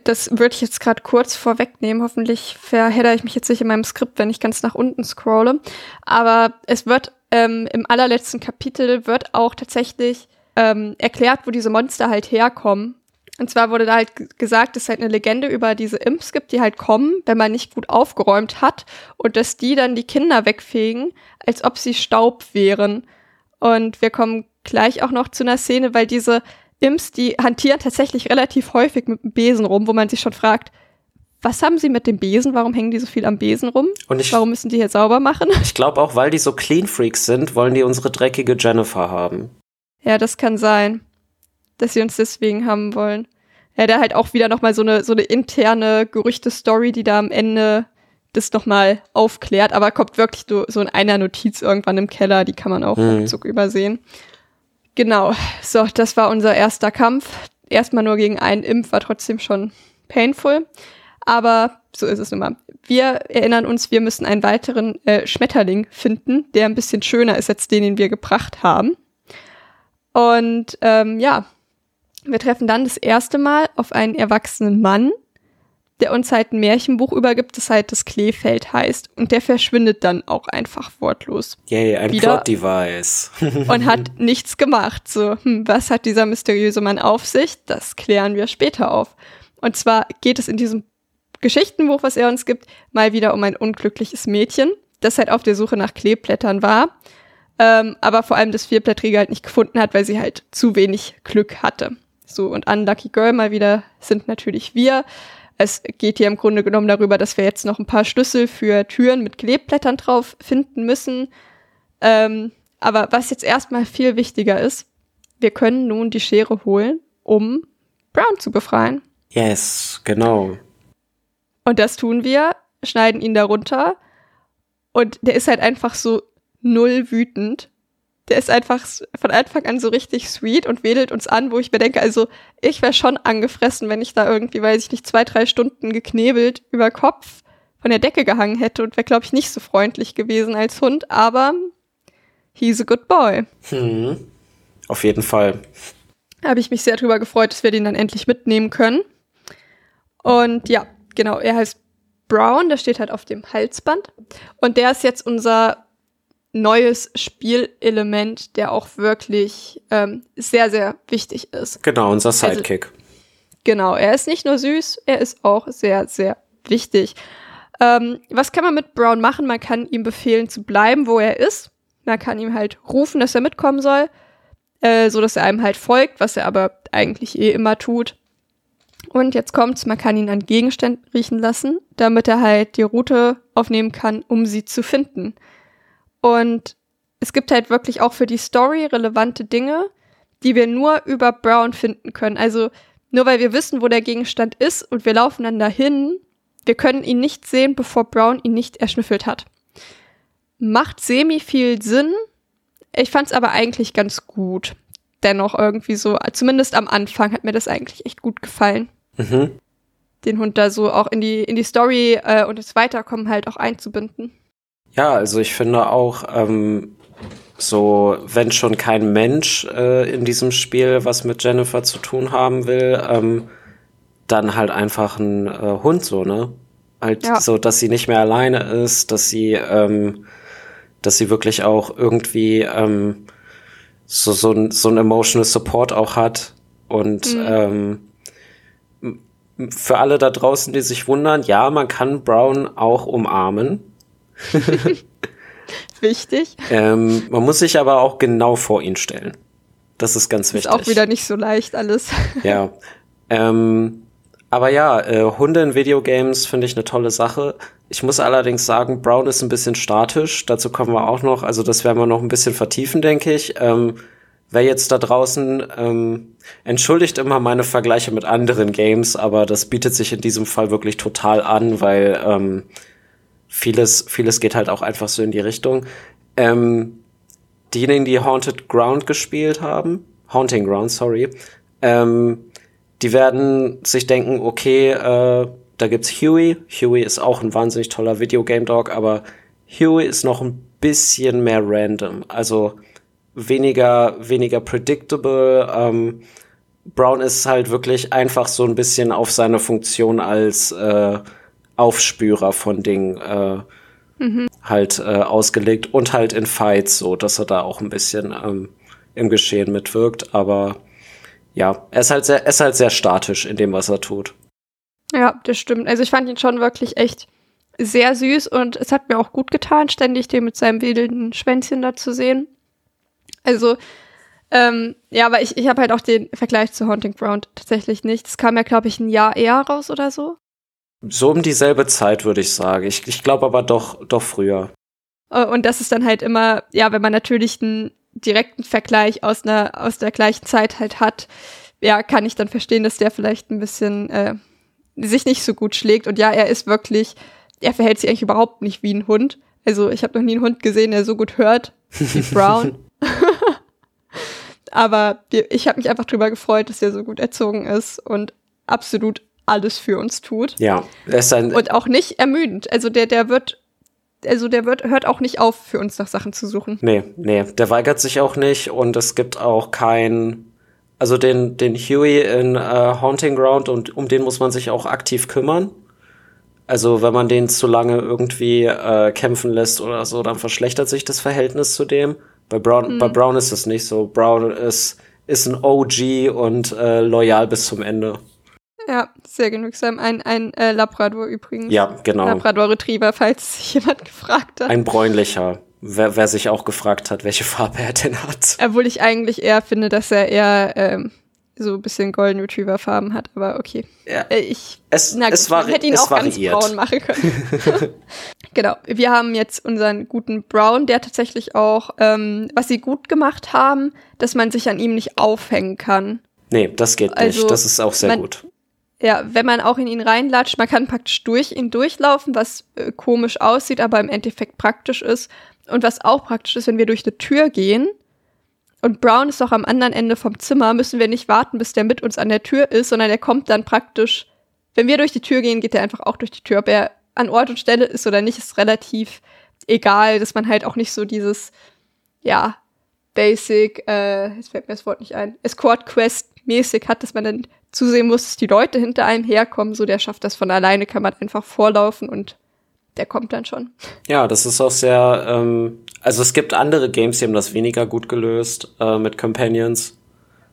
das würde ich jetzt gerade kurz vorwegnehmen. Hoffentlich verhedder ich mich jetzt nicht in meinem Skript, wenn ich ganz nach unten scrolle. Aber es wird ähm, im allerletzten Kapitel wird auch tatsächlich ähm, erklärt, wo diese Monster halt herkommen. Und zwar wurde da halt gesagt, dass es halt eine Legende über diese Imps gibt, die halt kommen, wenn man nicht gut aufgeräumt hat und dass die dann die Kinder wegfegen, als ob sie Staub wären. Und wir kommen gleich auch noch zu einer Szene, weil diese Imps, die hantieren tatsächlich relativ häufig mit dem Besen rum, wo man sich schon fragt, was haben sie mit dem Besen? Warum hängen die so viel am Besen rum? Und ich, Warum müssen die hier sauber machen? ich glaube auch, weil die so Clean Freaks sind, wollen die unsere dreckige Jennifer haben. Ja, das kann sein, dass sie uns deswegen haben wollen. Ja, da halt auch wieder nochmal so eine, so eine interne Gerüchte-Story, die da am Ende das nochmal aufklärt, aber kommt wirklich so, in einer Notiz irgendwann im Keller, die kann man auch Mhm. ruckzuck übersehen. Genau, so, das war unser erster Kampf. Erstmal nur gegen einen Imp, war trotzdem schon painful. Aber so ist es nun mal. Wir erinnern uns, wir müssen einen weiteren äh, Schmetterling finden, der ein bisschen schöner ist als den, den wir gebracht haben. Und ähm, ja, wir treffen dann das erste Mal auf einen erwachsenen Mann, der uns halt ein Märchenbuch übergibt, das halt das Kleefeld heißt. Und der verschwindet dann auch einfach wortlos Yay, ein Plot-Device. und hat nichts gemacht. So, hm, was hat dieser mysteriöse Mann auf sich? Das klären wir später auf. Und zwar geht es in diesem Geschichtenbuch, was er uns gibt, mal wieder um ein unglückliches Mädchen, das halt auf der Suche nach Kleeblättern war, ähm, aber vor allem das Vierblättrige halt nicht gefunden hat, weil sie halt zu wenig Glück hatte. So, und Unlucky Girl mal wieder sind natürlich wir. Es geht hier im Grunde genommen darüber, dass wir jetzt noch ein paar Schlüssel für Türen mit Kleeblättern drauf finden müssen. Ähm, aber was jetzt erstmal viel wichtiger ist, wir können nun die Schere holen, um Brown zu befreien. Yes, genau. Und das tun wir, schneiden ihn darunter und der ist halt einfach so null wütend. Der ist einfach von Anfang an so richtig sweet und wedelt uns an, wo ich mir denke, also ich wäre schon angefressen, wenn ich da irgendwie, weiß ich nicht, zwei, drei Stunden geknebelt über Kopf von der Decke gehangen hätte und wäre, glaube ich, nicht so freundlich gewesen als Hund, aber he's a good boy. Hm. Auf jeden Fall. Habe ich mich sehr drüber gefreut, dass wir den dann endlich mitnehmen können. Und ja, genau, er heißt Brown, der steht halt auf dem Halsband. Und der ist jetzt unser neues Spielelement, der auch wirklich ähm, sehr, sehr wichtig ist. Genau, unser also Sidekick. Also, genau, er ist nicht nur süß, er ist auch sehr, sehr wichtig. Ähm, was kann man mit Brown machen? Man kann ihm befehlen zu bleiben, wo er ist. Man kann ihm halt rufen, dass er mitkommen soll, äh, so dass er einem halt folgt, was er aber eigentlich eh immer tut. Und jetzt kommt's, man kann ihn an Gegenständen riechen lassen, damit er halt die Route aufnehmen kann, um sie zu finden. Und es gibt halt wirklich auch für die Story relevante Dinge, die wir nur über Brown finden können. Also nur weil wir wissen, wo der Gegenstand ist und wir laufen dann dahin, wir können ihn nicht sehen, bevor Brown ihn nicht erschnüffelt hat. Macht semi viel Sinn. Ich fand's aber eigentlich ganz gut. Dennoch irgendwie so, zumindest am Anfang hat mir das eigentlich echt gut gefallen. Mhm. Den Hund da so auch in die, in die Story äh, und das Weiterkommen halt auch einzubinden. Ja, also ich finde auch, ähm, so, wenn schon kein Mensch äh, in diesem Spiel was mit Jennifer zu tun haben will, ähm, dann halt einfach ein äh, Hund so, ne? Halt ja. so, dass sie nicht mehr alleine ist, dass sie, ähm, dass sie wirklich auch irgendwie ähm, so, so, ein, so ein emotional Support auch hat. Und mhm. ähm, für alle da draußen, die sich wundern, ja, man kann Brown auch umarmen. Wichtig. Ähm, man muss sich aber auch genau vor ihn stellen. Das ist ganz wichtig. Ist auch wieder nicht so leicht alles. ja. Ähm, aber ja, äh, Hunde in Videogames finde ich eine tolle Sache. Ich muss allerdings sagen, Brown ist ein bisschen statisch. Dazu kommen wir auch noch. Also das werden wir noch ein bisschen vertiefen, denke ich. Ähm, wer jetzt da draußen ähm, entschuldigt immer meine Vergleiche mit anderen Games, aber das bietet sich in diesem Fall wirklich total an, weil ähm, vieles, vieles geht halt auch einfach so in die Richtung. Ähm, diejenigen, die Haunted Ground gespielt haben, Haunting Ground, sorry, ähm, die werden sich denken, okay, äh, da gibt's Huey. Huey ist auch ein wahnsinnig toller Videogame Dog, aber Huey ist noch ein bisschen mehr random. Also weniger, weniger predictable. Ähm, Brown ist halt wirklich einfach so ein bisschen auf seine Funktion als äh, Aufspürer von Dingen äh, mhm. halt äh, ausgelegt und halt in Fights so, dass er da auch ein bisschen ähm, im Geschehen mitwirkt. Aber ja, er ist halt sehr, er ist halt sehr statisch in dem, was er tut. Ja, das stimmt. Also ich fand ihn schon wirklich echt sehr süß und es hat mir auch gut getan, ständig den mit seinem wedelnden Schwänzchen da zu sehen. Also, ähm, ja, aber ich, ich habe halt auch den Vergleich zu Haunting Ground tatsächlich nicht. Das kam ja, glaube ich, ein Jahr eher raus oder so. So um dieselbe Zeit, würde ich sagen. Ich, ich glaube aber doch, doch früher. Äh, und das ist dann halt immer, ja, wenn man natürlich einen direkten Vergleich aus einer aus der gleichen Zeit halt hat, ja, kann ich dann verstehen, dass der vielleicht ein bisschen äh, sich nicht so gut schlägt. Und ja, er ist wirklich, er verhält sich eigentlich überhaupt nicht wie ein Hund. Also ich habe noch nie einen Hund gesehen, der so gut hört wie Brown. Aber ich habe mich einfach drüber gefreut, dass er so gut erzogen ist und absolut alles für uns tut. Ja, ist ein und auch nicht ermüdend. Also der der wird also der wird, hört auch nicht auf, für uns nach Sachen zu suchen. Nee, nee, der weigert sich auch nicht und es gibt auch kein, also den, den Huey in äh, Haunting Ground und um den muss man sich auch aktiv kümmern. Also wenn man den zu lange irgendwie äh, kämpfen lässt oder so, dann verschlechtert sich das Verhältnis zu dem. Bei Brown, hm. bei Brown ist es nicht so. Brown ist, ist ein OG und äh, loyal bis zum Ende. Ja, sehr genügsam. Ein, ein äh, Labrador übrigens. Ja, genau. Labrador Retriever, falls sich jemand gefragt hat. Ein bräunlicher. Wer, wer sich auch gefragt hat, welche Farbe er denn hat. Obwohl ich eigentlich eher finde, dass er eher ähm, so ein bisschen Golden Retriever Farben hat, aber okay. Ja. Äh, ich es, na gut, es war, hätte ihn auch variiert. ganz braun machen können. genau. Wir haben jetzt unseren guten Brown, der tatsächlich auch, ähm, was sie gut gemacht haben, dass man sich an ihm nicht aufhängen kann. Nee, das geht Also, nicht. Das ist auch sehr man- gut. Ja, wenn man auch in ihn reinlatscht, man kann praktisch durch ihn durchlaufen, was äh, komisch aussieht, aber im Endeffekt praktisch ist. Und was auch praktisch ist, wenn wir durch eine Tür gehen und Brown ist doch am anderen Ende vom Zimmer, müssen wir nicht warten, bis der mit uns an der Tür ist, sondern der kommt dann praktisch, wenn wir durch die Tür gehen, geht er einfach auch durch die Tür. Ob er an Ort und Stelle ist oder nicht, ist relativ egal, dass man halt auch nicht so dieses, ja, Basic, äh, jetzt fällt mir das Wort nicht ein, Escort Quest mäßig hat, dass man dann zusehen muss, dass die Leute hinter einem herkommen, so der schafft das von alleine, kann man einfach vorlaufen und der kommt dann schon. Ja, das ist auch sehr, ähm, also es gibt andere Games, die haben das weniger gut gelöst äh, mit Companions.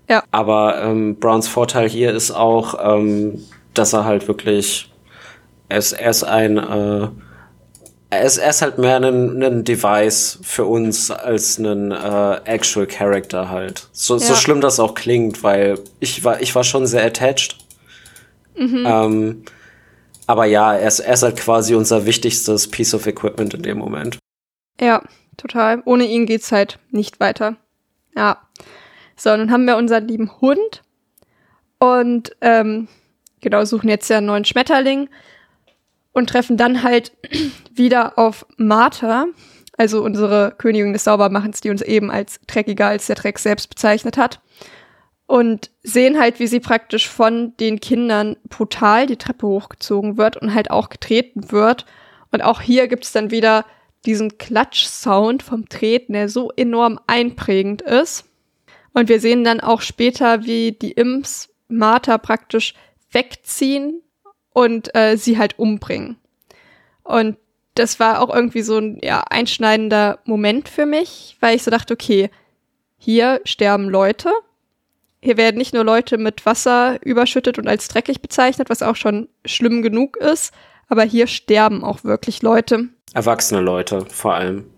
Ja. Aber ähm, Browns Vorteil hier ist auch, ähm, dass er halt wirklich, er ist, er ist ein, äh, er ist, er ist halt mehr ein, ein Device für uns als ein äh, actual Character halt. So, so Ja. schlimm das auch klingt, weil ich war, ich war schon sehr attached. Ähm, aber ja, er ist, er ist halt quasi unser wichtigstes Piece of Equipment in dem Moment. Ja, total. Ohne ihn geht's halt nicht weiter. Ja. So, dann haben wir unseren lieben Hund und ähm, genau suchen jetzt ja einen neuen Schmetterling und treffen dann halt wieder auf Martha, also unsere Königin des Saubermachens, die uns eben als dreckiger als der Dreck selbst bezeichnet hat. Und sehen halt, wie sie praktisch von den Kindern brutal die Treppe hochgezogen wird und halt auch getreten wird. Und auch hier gibt's dann wieder diesen Klatsch-Sound vom Treten, der so enorm einprägend ist. Und wir sehen dann auch später, wie die Imps Martha praktisch wegziehen und äh, sie halt umbringen. Und das war auch irgendwie so ein ja, einschneidender Moment für mich, weil ich so dachte, okay, hier sterben Leute. Hier werden nicht nur Leute mit Wasser überschüttet und als dreckig bezeichnet, was auch schon schlimm genug ist, aber hier sterben auch wirklich Leute. Erwachsene Leute vor allem.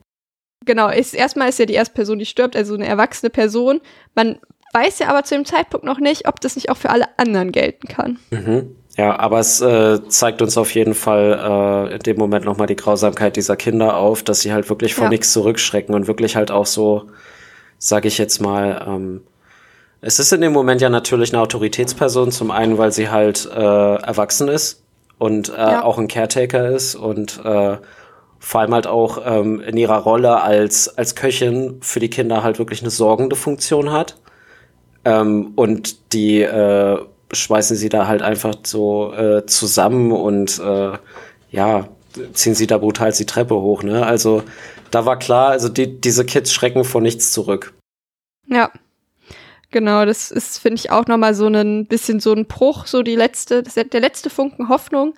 Genau, ist, erstmal ist ja die erste Person, die stirbt, also eine erwachsene Person. Man weiß ja aber zu dem Zeitpunkt noch nicht, ob das nicht auch für alle anderen gelten kann. Mhm. Ja, aber es äh, zeigt uns auf jeden Fall äh, in dem Moment nochmal die Grausamkeit dieser Kinder auf, dass sie halt wirklich vor Ja. nichts zurückschrecken und wirklich halt auch so, sag ich jetzt mal, ähm, es ist in dem Moment ja natürlich eine Autoritätsperson, zum einen, weil sie halt äh, erwachsen ist und äh, Ja. auch ein Caretaker ist und äh, vor allem halt auch ähm, in ihrer Rolle als, als Köchin für die Kinder halt wirklich eine sorgende Funktion hat. Ähm, und die äh, schmeißen sie da halt einfach so äh, zusammen und äh, ja, ziehen sie da brutal die Treppe hoch, ne? Also da war klar, also die, diese Kids schrecken vor nichts zurück. Ja. Genau, das ist, finde ich, auch nochmal so ein bisschen so ein Bruch, so die letzte, der letzte Funken Hoffnung,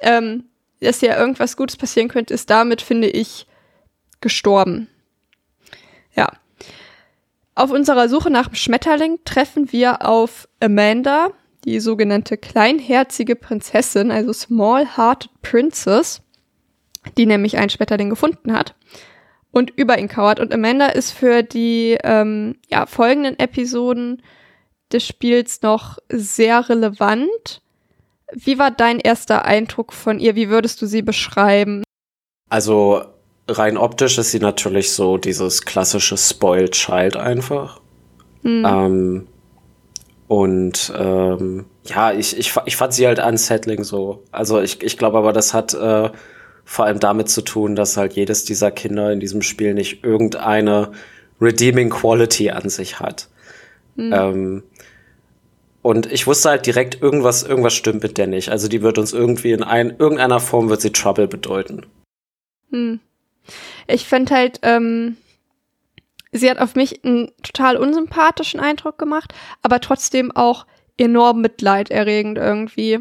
ähm, dass ja irgendwas Gutes passieren könnte, ist damit, finde ich, gestorben. Ja. Auf unserer Suche nach dem Schmetterling treffen wir auf Amanda, die sogenannte kleinherzige Prinzessin, also Small-Hearted Princess, die nämlich einen Schmetterling gefunden hat und über ihn kauert. Und Amanda ist für die ähm, ja, folgenden Episoden des Spiels noch sehr relevant. Wie war dein erster Eindruck von ihr? Wie würdest du sie beschreiben? Also rein optisch ist sie natürlich so dieses klassische Spoiled Child einfach. Ähm, und ähm, ja, ich, ich, ich fand sie halt unsettling so. Also ich, ich glaube aber, das hat äh, vor allem damit zu tun, dass halt jedes dieser Kinder in diesem Spiel nicht irgendeine redeeming quality an sich hat. Ähm, und ich wusste halt direkt, irgendwas, irgendwas stimmt mit der nicht. Also die wird uns irgendwie in ein, irgendeiner Form wird sie Trouble bedeuten. Hm. Ich fand halt, ähm, sie hat auf mich einen total unsympathischen Eindruck gemacht, aber trotzdem auch enorm mitleiderregend irgendwie.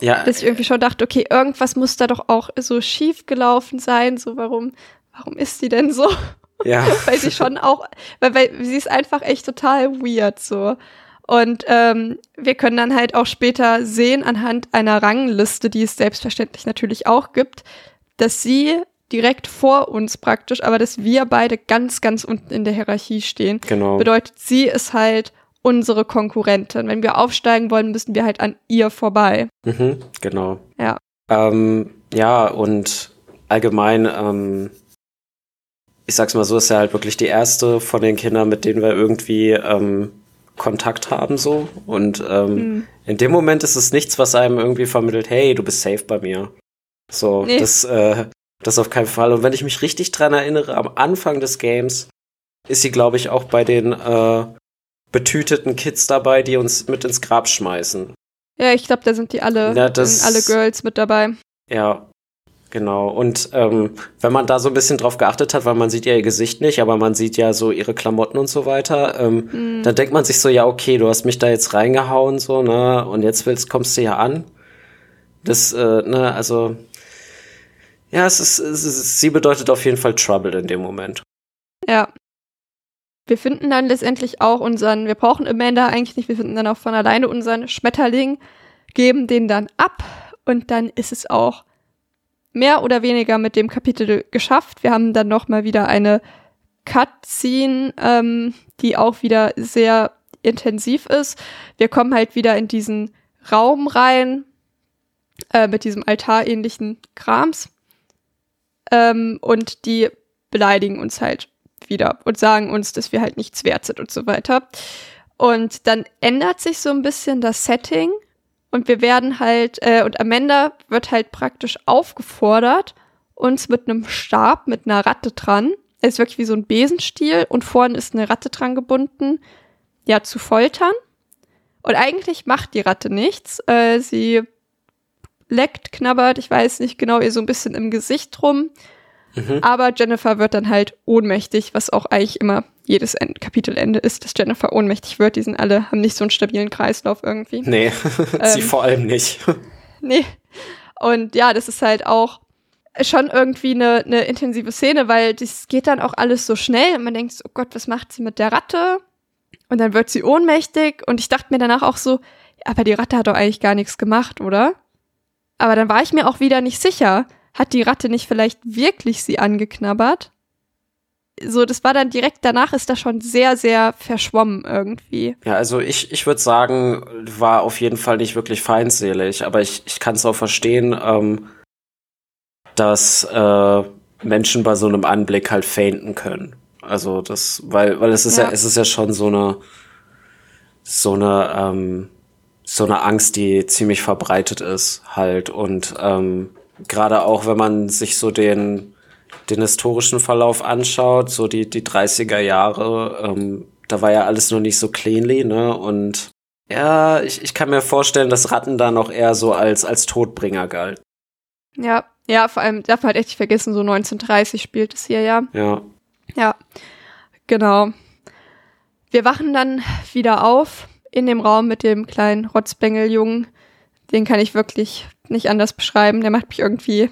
Ja, Dass ich irgendwie schon dachte, okay, irgendwas muss da doch auch so schief gelaufen sein. So, warum, warum ist sie denn so? ja. weil sie schon auch, weil, weil sie ist einfach echt total weird so. Und ähm, wir können dann halt auch später sehen anhand einer Rangliste, die es selbstverständlich natürlich auch gibt, dass sie direkt vor uns praktisch, aber dass wir beide ganz, ganz unten in der Hierarchie stehen. Genau. Bedeutet, sie ist halt unsere Konkurrentin. Wenn wir aufsteigen wollen, müssen wir halt an ihr vorbei. Mhm, genau. Ja. Ähm, ja, und allgemein, ähm, ich sag's mal so, ist ja halt wirklich die erste von den Kindern, mit denen wir irgendwie ähm, Kontakt haben so. Und ähm, Mhm. in dem Moment ist es nichts, was einem irgendwie vermittelt, hey, du bist safe bei mir. So, Nee. das, äh, das auf keinen Fall. Und wenn ich mich richtig dran erinnere, am Anfang des Games ist sie, glaube ich, auch bei den äh, betüteten Kids dabei, die uns mit ins Grab schmeißen. Ja, ich glaube, da sind die alle, Ja, das- sind alle Girls mit dabei. Ja, genau. Und ähm, wenn man da so ein bisschen drauf geachtet hat, weil man sieht ja ihr Gesicht nicht, aber man sieht ja so ihre Klamotten und so weiter, ähm, Mhm. dann denkt man sich so, ja, okay, du hast mich da jetzt reingehauen, so, ne, und jetzt willst, kommst du ja an. Das, äh, ne, also, ja, es ist, es ist, sie bedeutet auf jeden Fall Trouble in dem Moment. Ja. Wir finden dann letztendlich auch unseren, wir brauchen Amanda eigentlich nicht, wir finden dann auch von alleine unseren Schmetterling, geben den dann ab und dann ist es auch mehr oder weniger mit dem Kapitel geschafft. Wir haben dann noch mal wieder eine Cutscene, ähm, die auch wieder sehr intensiv ist. Wir kommen halt wieder in diesen Raum rein äh, mit diesem altarähnlichen Krams ähm, und die beleidigen uns halt wieder und sagen uns, dass wir halt nichts wert sind und so weiter. Und dann ändert sich so ein bisschen das Setting und wir werden halt, äh, und Amanda wird halt praktisch aufgefordert, uns mit einem Stab, mit einer Ratte dran, ist wirklich wie so ein Besenstiel und vorne ist eine Ratte dran gebunden, ja, zu foltern. Und eigentlich macht die Ratte nichts. Äh, sie leckt, knabbert, ich weiß nicht genau, ihr so ein bisschen im Gesicht rum. Mhm. Aber Jennifer wird dann halt ohnmächtig, was auch eigentlich immer jedes End Kapitelende ist, dass Jennifer ohnmächtig wird. Die sind alle, haben nicht so einen stabilen Kreislauf irgendwie. Nee, sie Ähm. vor allem nicht. Nee. Und ja, das ist halt auch schon irgendwie eine, eine intensive Szene, weil das geht dann auch alles so schnell und man denkt so, oh Gott, was macht sie mit der Ratte? Und dann wird sie ohnmächtig und ich dachte mir danach auch so, aber die Ratte hat doch eigentlich gar nichts gemacht, oder? Aber dann war ich mir auch wieder nicht sicher. Hat die Ratte nicht vielleicht wirklich sie angeknabbert? So, das war dann direkt danach ist das schon sehr, sehr verschwommen irgendwie. Ja, also ich, ich würde sagen, war auf jeden Fall nicht wirklich feindselig, aber ich, ich kann es auch verstehen, ähm, dass äh, Menschen bei so einem Anblick halt fainten können. Also das, weil, weil es ist ja, Ja. es ist ja schon so eine, so eine, ähm, so eine Angst, die ziemlich verbreitet ist halt und ähm, gerade auch, wenn man sich so den den historischen Verlauf anschaut, so die, die 30er Jahre, ähm, da war ja alles noch nicht so cleanly, ne? Und ja, ich, ich kann mir vorstellen, dass Ratten da noch eher so als, als Todbringer galt. Ja, ja, vor allem darf man halt echt nicht vergessen, so 1930 spielt es hier ja. Ja. Ja, genau. Wir wachen dann wieder auf in dem Raum mit dem kleinen Rotzbengeljungen. Den kann ich wirklich nicht anders beschreiben. Der macht mich irgendwie,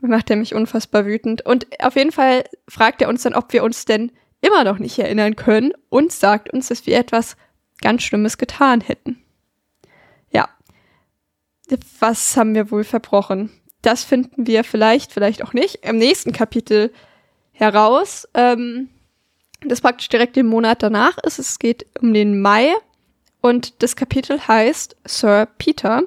macht er mich unfassbar wütend. Und auf jeden Fall fragt er uns dann, ob wir uns denn immer noch nicht erinnern können und sagt uns, dass wir etwas ganz Schlimmes getan hätten. Ja. Was haben wir wohl verbrochen? Das finden wir vielleicht, vielleicht auch nicht, im nächsten Kapitel heraus, ähm, das praktisch direkt den Monat danach ist. Es geht um den Mai und das Kapitel heißt Sir Peter.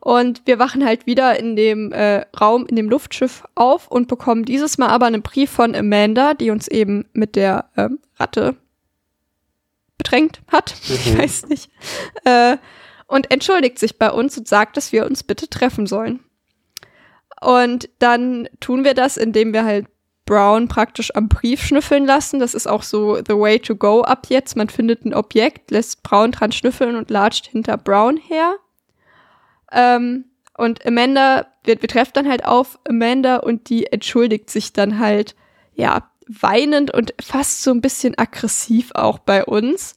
Und wir wachen halt wieder in dem äh, Raum, in dem Luftschiff auf und bekommen dieses Mal aber einen Brief von Amanda, die uns eben mit der ähm, Ratte bedrängt hat. Ich Mhm. weiß nicht. Äh, und entschuldigt sich bei uns und sagt, dass wir uns bitte treffen sollen. Und dann tun wir das, indem wir halt Brown praktisch am Brief schnüffeln lassen. Das ist auch so the way to go ab jetzt. Man findet ein Objekt, lässt Brown dran schnüffeln und latscht hinter Brown her. Ähm, und Amanda, wir, wir treffen dann halt auf Amanda und die entschuldigt sich dann halt, ja, weinend und fast so ein bisschen aggressiv auch bei uns.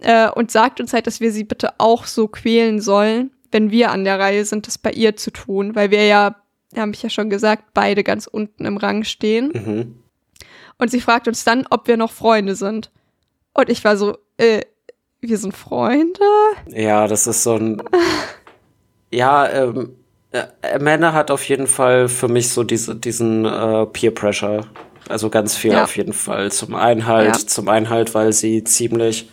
Äh, und sagt uns halt, dass wir sie bitte auch so quälen sollen, wenn wir an der Reihe sind, das bei ihr zu tun, weil wir ja, habe ich ja schon gesagt, beide ganz unten im Rang stehen. Mhm. Und sie fragt uns dann, ob wir noch Freunde sind. Und ich war so, äh, wir sind Freunde? Ja, das ist so ein. Ja, ähm, äh, Amanda hat auf jeden Fall für mich so diese, diesen äh, Peer Pressure. Also ganz viel Ja. auf jeden Fall. Zum einen halt, Ja. zum einen halt, weil sie ziemlich,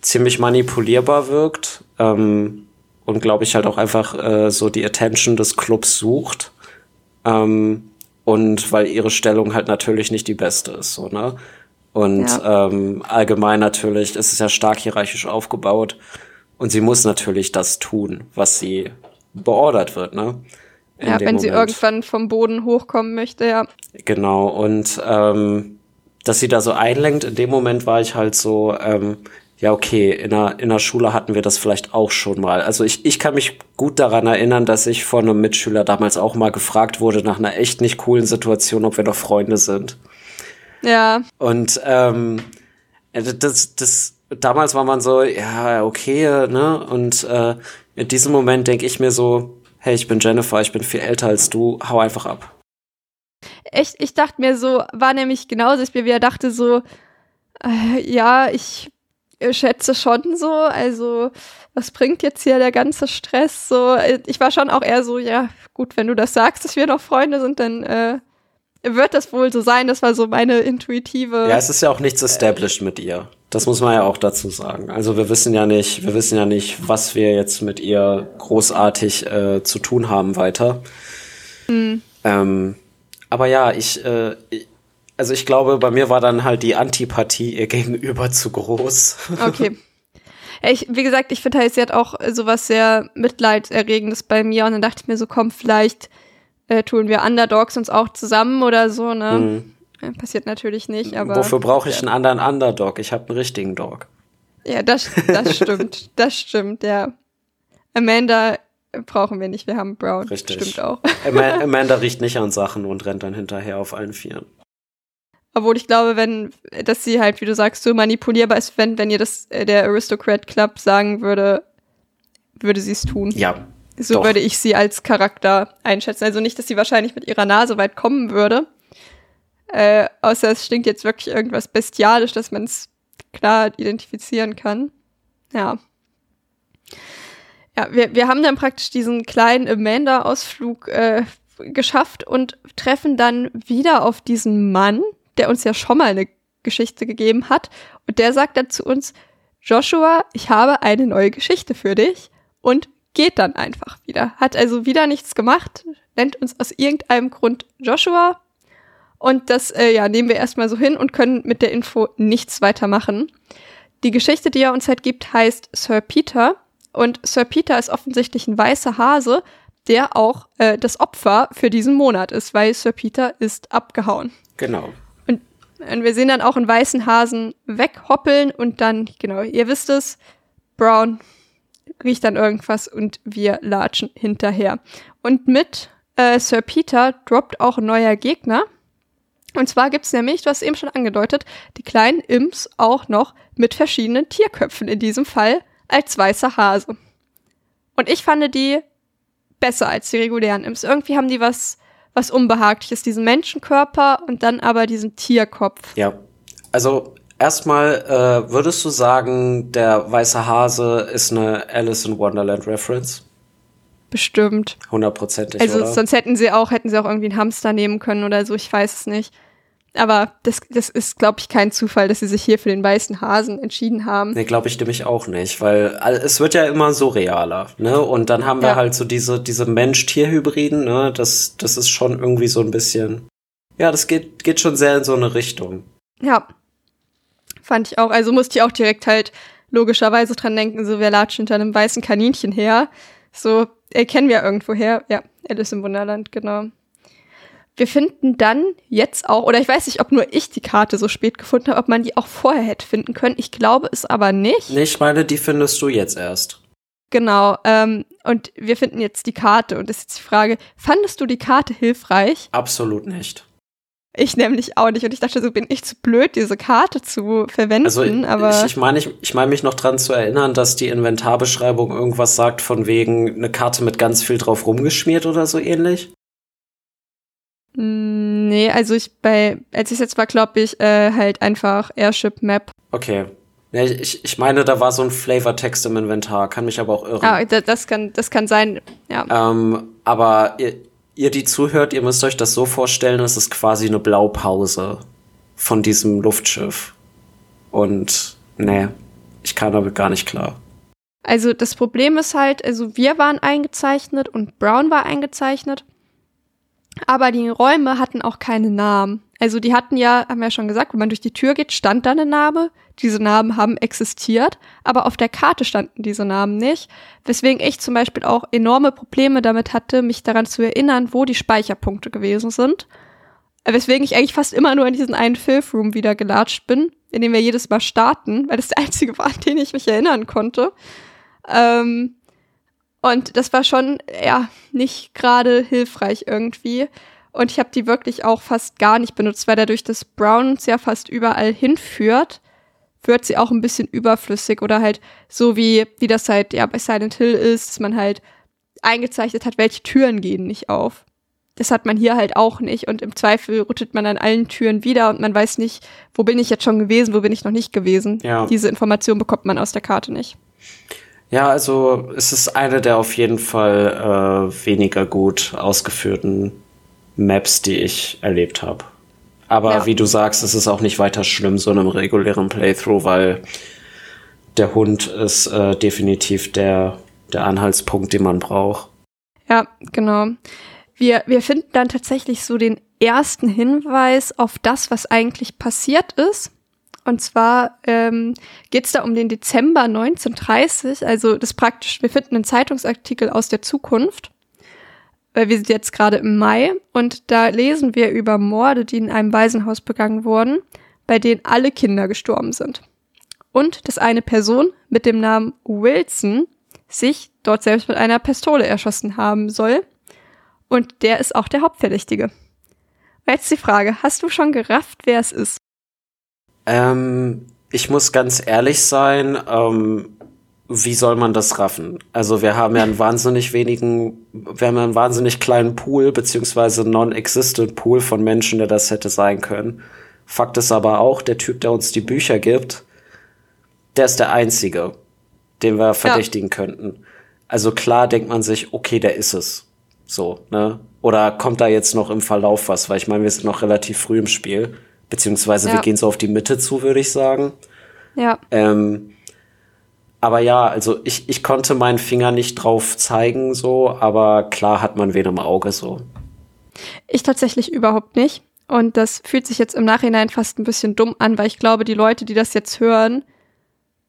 ziemlich manipulierbar wirkt. Ähm, und glaube ich halt auch einfach äh, so die Attention des Clubs sucht. Ähm, und weil ihre Stellung halt natürlich nicht die beste ist, so, ne? Und Ja. ähm, allgemein natürlich, es ist ja stark hierarchisch aufgebaut. Und sie muss natürlich das tun, was sie beordert wird, ne? In ja, wenn sie Moment. irgendwann vom Boden hochkommen möchte, ja. Genau, und ähm, dass sie da so einlenkt, in dem Moment war ich halt so, ähm, ja, okay, in der, in der Schule hatten wir das vielleicht auch schon mal. Also ich, ich kann mich gut daran erinnern, dass ich von einem Mitschüler damals auch mal gefragt wurde nach einer echt nicht coolen Situation, ob wir noch Freunde sind. Ja, Und ähm, das, das, damals war man so, ja, okay, ne? Und äh, in diesem Moment denke ich mir so, hey, ich bin Jennifer, ich bin viel älter als du, hau einfach ab. echt, ich dachte mir so, war nämlich genauso, ich mir wieder dachte so, äh, ja, ich schätze schon so, also was bringt jetzt hier der ganze Stress so? Äh, Ich war schon auch eher so, ja, gut, wenn du das sagst, dass wir noch Freunde sind, dann äh, wird das wohl so sein. Das war so meine intuitive. Ja, es ist ja auch nichts established mit ihr. Das muss man ja auch dazu sagen. Also wir wissen ja nicht, wir wissen ja nicht, was wir jetzt mit ihr großartig äh, zu tun haben weiter. Ähm, aber ja, ich, äh, ich, also ich glaube, bei mir war dann halt die Antipathie ihr gegenüber zu groß. Okay. Ich, wie gesagt, ich finde halt, sie hat auch äh, sowas sehr Mitleidserregendes bei mir und dann dachte ich mir so, komm, vielleicht äh, tun wir Underdogs uns auch zusammen oder so, ne? Äh, Passiert natürlich nicht, aber. Mhm. Wofür brauche ich einen anderen Underdog? Ich habe einen richtigen Dog. Ja, das, das stimmt. Das stimmt, ja. Amanda brauchen wir nicht, wir haben Brown. Richtig. Stimmt auch. Ama- Amanda riecht nicht an Sachen und rennt dann hinterher auf allen Vieren. Obwohl ich glaube, wenn, dass sie halt, wie du sagst, so manipulierbar ist, wenn, wenn ihr das äh, der Aristocrat Club sagen würde, würde sie es tun. Ja. So doch. würde ich sie als Charakter einschätzen. Also nicht, dass sie wahrscheinlich mit ihrer Nase weit kommen würde. Äh, außer es stinkt jetzt wirklich irgendwas bestialisch, dass man es klar identifizieren kann. Ja. Ja, wir, wir haben dann praktisch diesen kleinen Amanda-Ausflug äh, geschafft und treffen dann wieder auf diesen Mann, der uns ja schon mal eine Geschichte gegeben hat. Und der sagt dann zu uns, Joshua, ich habe eine neue Geschichte für dich und geht dann einfach wieder. Hat also wieder nichts gemacht, nennt uns aus irgendeinem Grund Joshua. Und das äh, ja, nehmen wir erstmal so hin und können mit der Info nichts weitermachen. Die Geschichte, die er uns halt gibt, heißt Sir Peter. Und Sir Peter ist offensichtlich ein weißer Hase, der auch äh, das Opfer für diesen Monat ist, weil Sir Peter ist abgehauen. Genau. Und wir sehen dann auch einen weißen Hasen weghoppeln und dann, genau, ihr wisst es, Brown riecht dann irgendwas und wir latschen hinterher. Und mit äh, Sir Peter droppt auch ein neuer Gegner. Und zwar gibt's nämlich, du hast eben schon angedeutet, die kleinen Imps auch noch mit verschiedenen Tierköpfen, in diesem Fall als weißer Hase. Und ich fand die besser als die regulären Imps. Irgendwie haben die was, was Unbehagliches, diesen Menschenkörper und dann aber diesen Tierkopf. Ja. Also erstmal äh, würdest du sagen, der weiße Hase ist eine Alice in Wonderland Reference? Bestimmt. Hundertprozentig, Also oder? sonst hätten sie auch, hätten sie auch irgendwie einen Hamster nehmen können oder so, ich weiß es nicht. Aber das, das ist, glaube ich, kein Zufall, dass sie sich hier für den weißen Hasen entschieden haben. Nee, glaube ich nämlich auch nicht, weil es wird ja immer so realer, ne? Und dann haben wir Ja. halt so diese, diese Mensch-Tier-Hybriden, ne? Das, das ist schon irgendwie so ein bisschen, ja, das geht, geht schon sehr in so eine Richtung. Ja. Fand ich auch. Also musste ich auch direkt halt logischerweise dran denken, so wer latscht hinter einem weißen Kaninchen her. So, äh, kennen wir irgendwo her. Ja, Alice im Wunderland, genau. Wir finden dann jetzt auch, oder ich weiß nicht, ob nur ich die Karte so spät gefunden habe, ob man die auch vorher hätte finden können. Ich glaube es aber nicht. Nee, ich meine, die findest du jetzt erst. Genau. Ähm, und wir finden jetzt die Karte und das ist jetzt die Frage, fandest du die Karte hilfreich? Absolut nicht. Ich nämlich auch nicht. Und ich dachte, so bin ich zu blöd, diese Karte zu verwenden. Also aber ich, ich meine, ich, ich meine mich noch dran zu erinnern, dass die Inventarbeschreibung irgendwas sagt von wegen eine Karte mit ganz viel drauf rumgeschmiert oder so ähnlich. Mm, Nee, also ich bei, als ich jetzt war, glaube ich, äh, halt einfach Airship Map. Okay. Ja, ich, ich meine, da war so ein Flavortext im Inventar, kann mich aber auch irren. Ah, da- das kann, das kann sein. Ja. Ähm, aber ihr, ihr, die zuhört, ihr müsst euch das so vorstellen, es ist quasi eine Blaupause von diesem Luftschiff. Und nee, ich kam damit gar nicht klar. Also das Problem ist halt, also wir waren eingezeichnet und Brown war eingezeichnet, aber die Räume hatten auch keine Namen. Also die hatten ja, haben wir ja schon gesagt, wenn man durch die Tür geht, stand da eine Narbe. Diese Narben haben existiert, aber auf der Karte standen diese Namen nicht. Weswegen ich zum Beispiel auch enorme Probleme damit hatte, mich daran zu erinnern, wo die Speicherpunkte gewesen sind. Weswegen ich eigentlich fast immer nur in diesen einen Filth Room wieder gelatscht bin, in dem wir jedes Mal starten, weil das der einzige war, an den ich mich erinnern konnte. Ähm, und das war schon, ja, nicht gerade hilfreich irgendwie. Und ich habe die wirklich auch fast gar nicht benutzt, weil dadurch, dass Brown uns ja fast überall hinführt, wird sie auch ein bisschen überflüssig oder halt so wie, wie das halt ja bei Silent Hill ist, dass man halt eingezeichnet hat, welche Türen gehen nicht auf. Das hat man hier halt auch nicht und im Zweifel rutscht man an allen Türen wieder und man weiß nicht, wo bin ich jetzt schon gewesen, wo bin ich noch nicht gewesen. Ja. Diese Information bekommt man aus der Karte nicht. Ja, also es ist eine der auf jeden Fall äh, weniger gut ausgeführten Maps, die ich erlebt habe. Aber Ja. wie du sagst, es ist auch nicht weiter schlimm, so in einem regulären Playthrough, weil der Hund ist äh, definitiv der, der Anhaltspunkt, den man braucht. Ja, genau. Wir, wir finden dann tatsächlich so den ersten Hinweis auf das, was eigentlich passiert ist. Und zwar ähm, geht es da um den Dezember 1930. Also das praktisch, wir finden einen Zeitungsartikel aus der Zukunft. Weil wir sind jetzt gerade im Mai und da lesen wir über Morde, die in einem Waisenhaus begangen wurden, bei denen alle Kinder gestorben sind. Und dass eine Person mit dem Namen Wilson sich dort selbst mit einer Pistole erschossen haben soll. Und der ist auch der Hauptverdächtige. Jetzt die Frage, hast du schon gerafft, wer es ist? Ähm, ich muss ganz ehrlich sein, ähm, wie soll man das raffen? Also wir haben ja einen wahnsinnig wenigen, wir haben ja einen wahnsinnig kleinen Pool, beziehungsweise non-existent Pool von Menschen, der das hätte sein können. Fakt ist aber auch, der Typ, der uns die Bücher gibt, der ist der Einzige, den wir verdächtigen könnten. Also klar denkt man sich, okay, der ist es. So, ne? Oder kommt da jetzt noch im Verlauf was? Weil ich meine, wir sind noch relativ früh im Spiel. Beziehungsweise wir Ja. gehen so auf die Mitte zu, würde ich sagen. Ja, Ähm, aber ja, also ich, ich konnte meinen Finger nicht drauf zeigen, so, aber klar hat man wen im Auge, so. ich tatsächlich überhaupt nicht. Und das fühlt sich jetzt im Nachhinein fast ein bisschen dumm an, weil ich glaube, die Leute, die das jetzt hören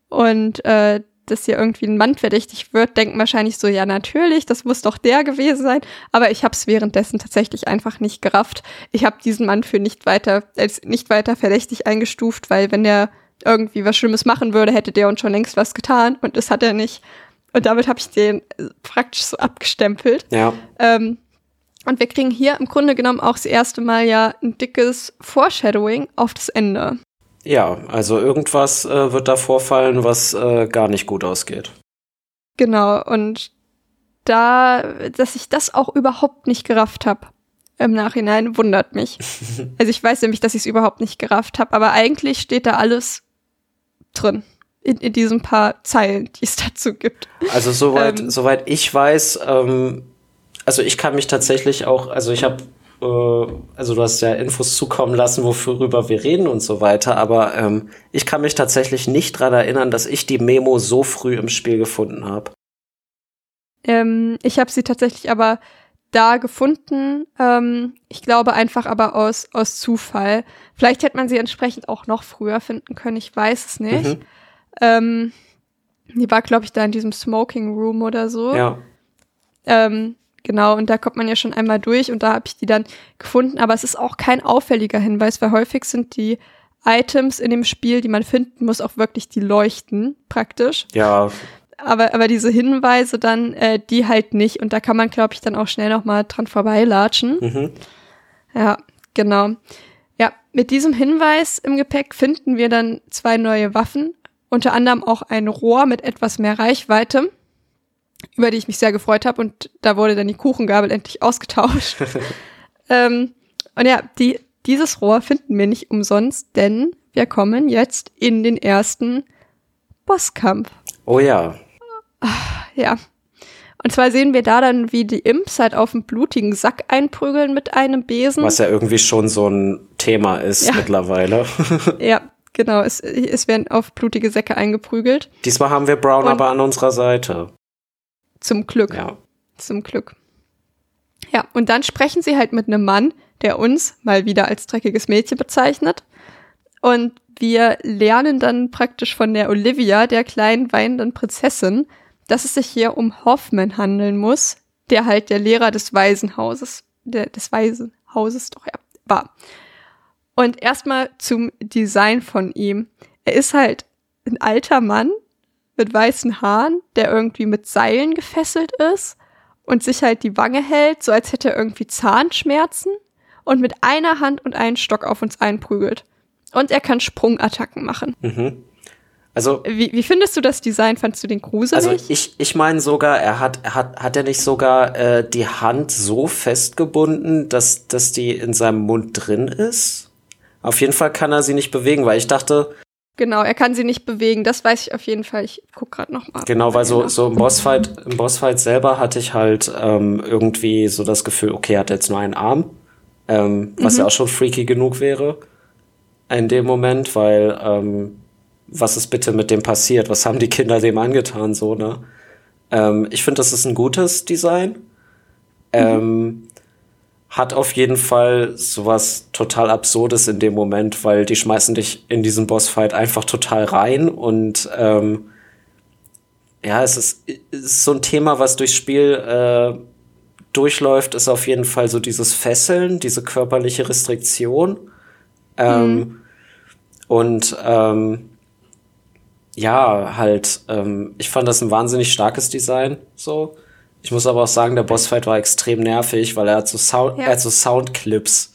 und äh, dass hier irgendwie ein Mann verdächtig wird, denken wahrscheinlich so, ja natürlich, das muss doch der gewesen sein. Aber ich habe es währenddessen tatsächlich einfach nicht gerafft. Ich habe diesen Mann für nicht weiter als nicht weiter verdächtig eingestuft, weil wenn der irgendwie was Schlimmes machen würde, hätte der uns schon längst was getan und das hat er nicht. Und damit habe ich den äh, praktisch so abgestempelt. Ja. Ähm, und wir kriegen hier im Grunde genommen auch das erste Mal ja ein dickes Foreshadowing auf das Ende. Ja, also irgendwas äh, wird da vorfallen, was äh, gar nicht gut ausgeht. Genau. Und da, dass ich das auch überhaupt nicht gerafft habe im Nachhinein, wundert mich. also ich weiß nämlich, dass ich es überhaupt nicht gerafft habe, aber eigentlich steht da alles drin. In, in diesen paar Zeilen, die es dazu gibt. Also soweit, Ähm. soweit ich weiß, ähm, also ich kann mich tatsächlich auch, also ich habe, äh, also du hast ja Infos zukommen lassen, worüber wir reden und so weiter, aber ähm, ich kann mich tatsächlich nicht dran erinnern, dass ich die Memo so früh im Spiel gefunden habe. Ähm, ich habe sie tatsächlich aber da gefunden. Ähm, ich glaube einfach aber aus, aus Zufall. Vielleicht hätte man sie entsprechend auch noch früher finden können, ich weiß es nicht. Mhm. Ähm, die war, glaube ich, da in diesem Smoking Room oder so. Ja. Ähm, genau, und da kommt man ja schon einmal durch und da habe ich die dann gefunden. Aber es ist auch kein auffälliger Hinweis, weil häufig sind die Items in dem Spiel, die man finden muss, auch wirklich die leuchten, praktisch. Ja, Aber, aber diese Hinweise dann, äh, die halt nicht. Und da kann man, glaube ich, dann auch schnell noch mal dran vorbeilatschen. mhm. Ja, genau. Ja, mit diesem Hinweis im Gepäck finden wir dann zwei neue Waffen. Unter anderem auch ein Rohr mit etwas mehr Reichweite, über die ich mich sehr gefreut habe. Und da wurde dann die Kuchengabel endlich ausgetauscht. ähm, und ja, die, dieses Rohr finden wir nicht umsonst, denn wir kommen jetzt in den ersten Bosskampf. Oh ja. Ja. Und zwar sehen wir da dann, wie die Imps halt auf einen blutigen Sack einprügeln mit einem Besen. Was ja irgendwie schon so ein Thema ist Ja. mittlerweile. Ja, genau. Es, es werden auf blutige Säcke eingeprügelt. Diesmal haben wir Brown Und- aber an unserer Seite. Zum Glück. Ja. Zum Glück. Ja, und dann sprechen sie halt mit einem Mann, der uns mal wieder als dreckiges Mädchen bezeichnet. Und wir lernen dann praktisch von der Olivia, der kleinen weinenden Prinzessin, dass es sich hier um Hoffman handeln muss, der halt der Lehrer des Waisenhauses, der, des Waisenhauses doch ja, war. Und erstmal zum Design von ihm. Er ist halt ein alter Mann mit weißen Haaren, der irgendwie mit Seilen gefesselt ist und sich halt die Wange hält, so als hätte er irgendwie Zahnschmerzen und mit einer Hand und einem Stock auf uns einprügelt. Und er kann Sprungattacken machen. Mhm. Also wie, wie findest du das Design? Fandst du den gruselig? Also ich, ich meine sogar, er hat, er hat, hat er nicht sogar äh, die Hand so festgebunden, dass, dass die in seinem Mund drin ist? Auf jeden Fall kann er sie nicht bewegen, weil ich dachte. Genau, er kann sie nicht bewegen. Das weiß ich auf jeden Fall. Ich guck gerade noch mal. Genau, weil so, so im Bossfight, im Bossfight selber hatte ich halt ähm, irgendwie so das Gefühl, okay, er hat jetzt nur einen Arm, ähm, was mhm. ja auch schon freaky genug wäre in dem Moment, weil ähm, was ist bitte mit dem passiert? Was haben die Kinder dem angetan, so, ne? Ähm, ich finde, das ist ein gutes Design. Mhm. Hat auf jeden Fall sowas total Absurdes in dem Moment, weil die schmeißen dich in diesen Bossfight einfach total rein und ähm, ja, es ist, es ist so ein Thema, was durchs Spiel äh, durchläuft, ist auf jeden Fall so dieses Fesseln, diese körperliche Restriktion. Ähm, mhm. Und ähm, ja, halt, ähm, ich fand das ein wahnsinnig starkes Design. So. Ich muss aber auch sagen, der Bossfight war extrem nervig, weil er hat so Sound, ja. er hat so Soundclips,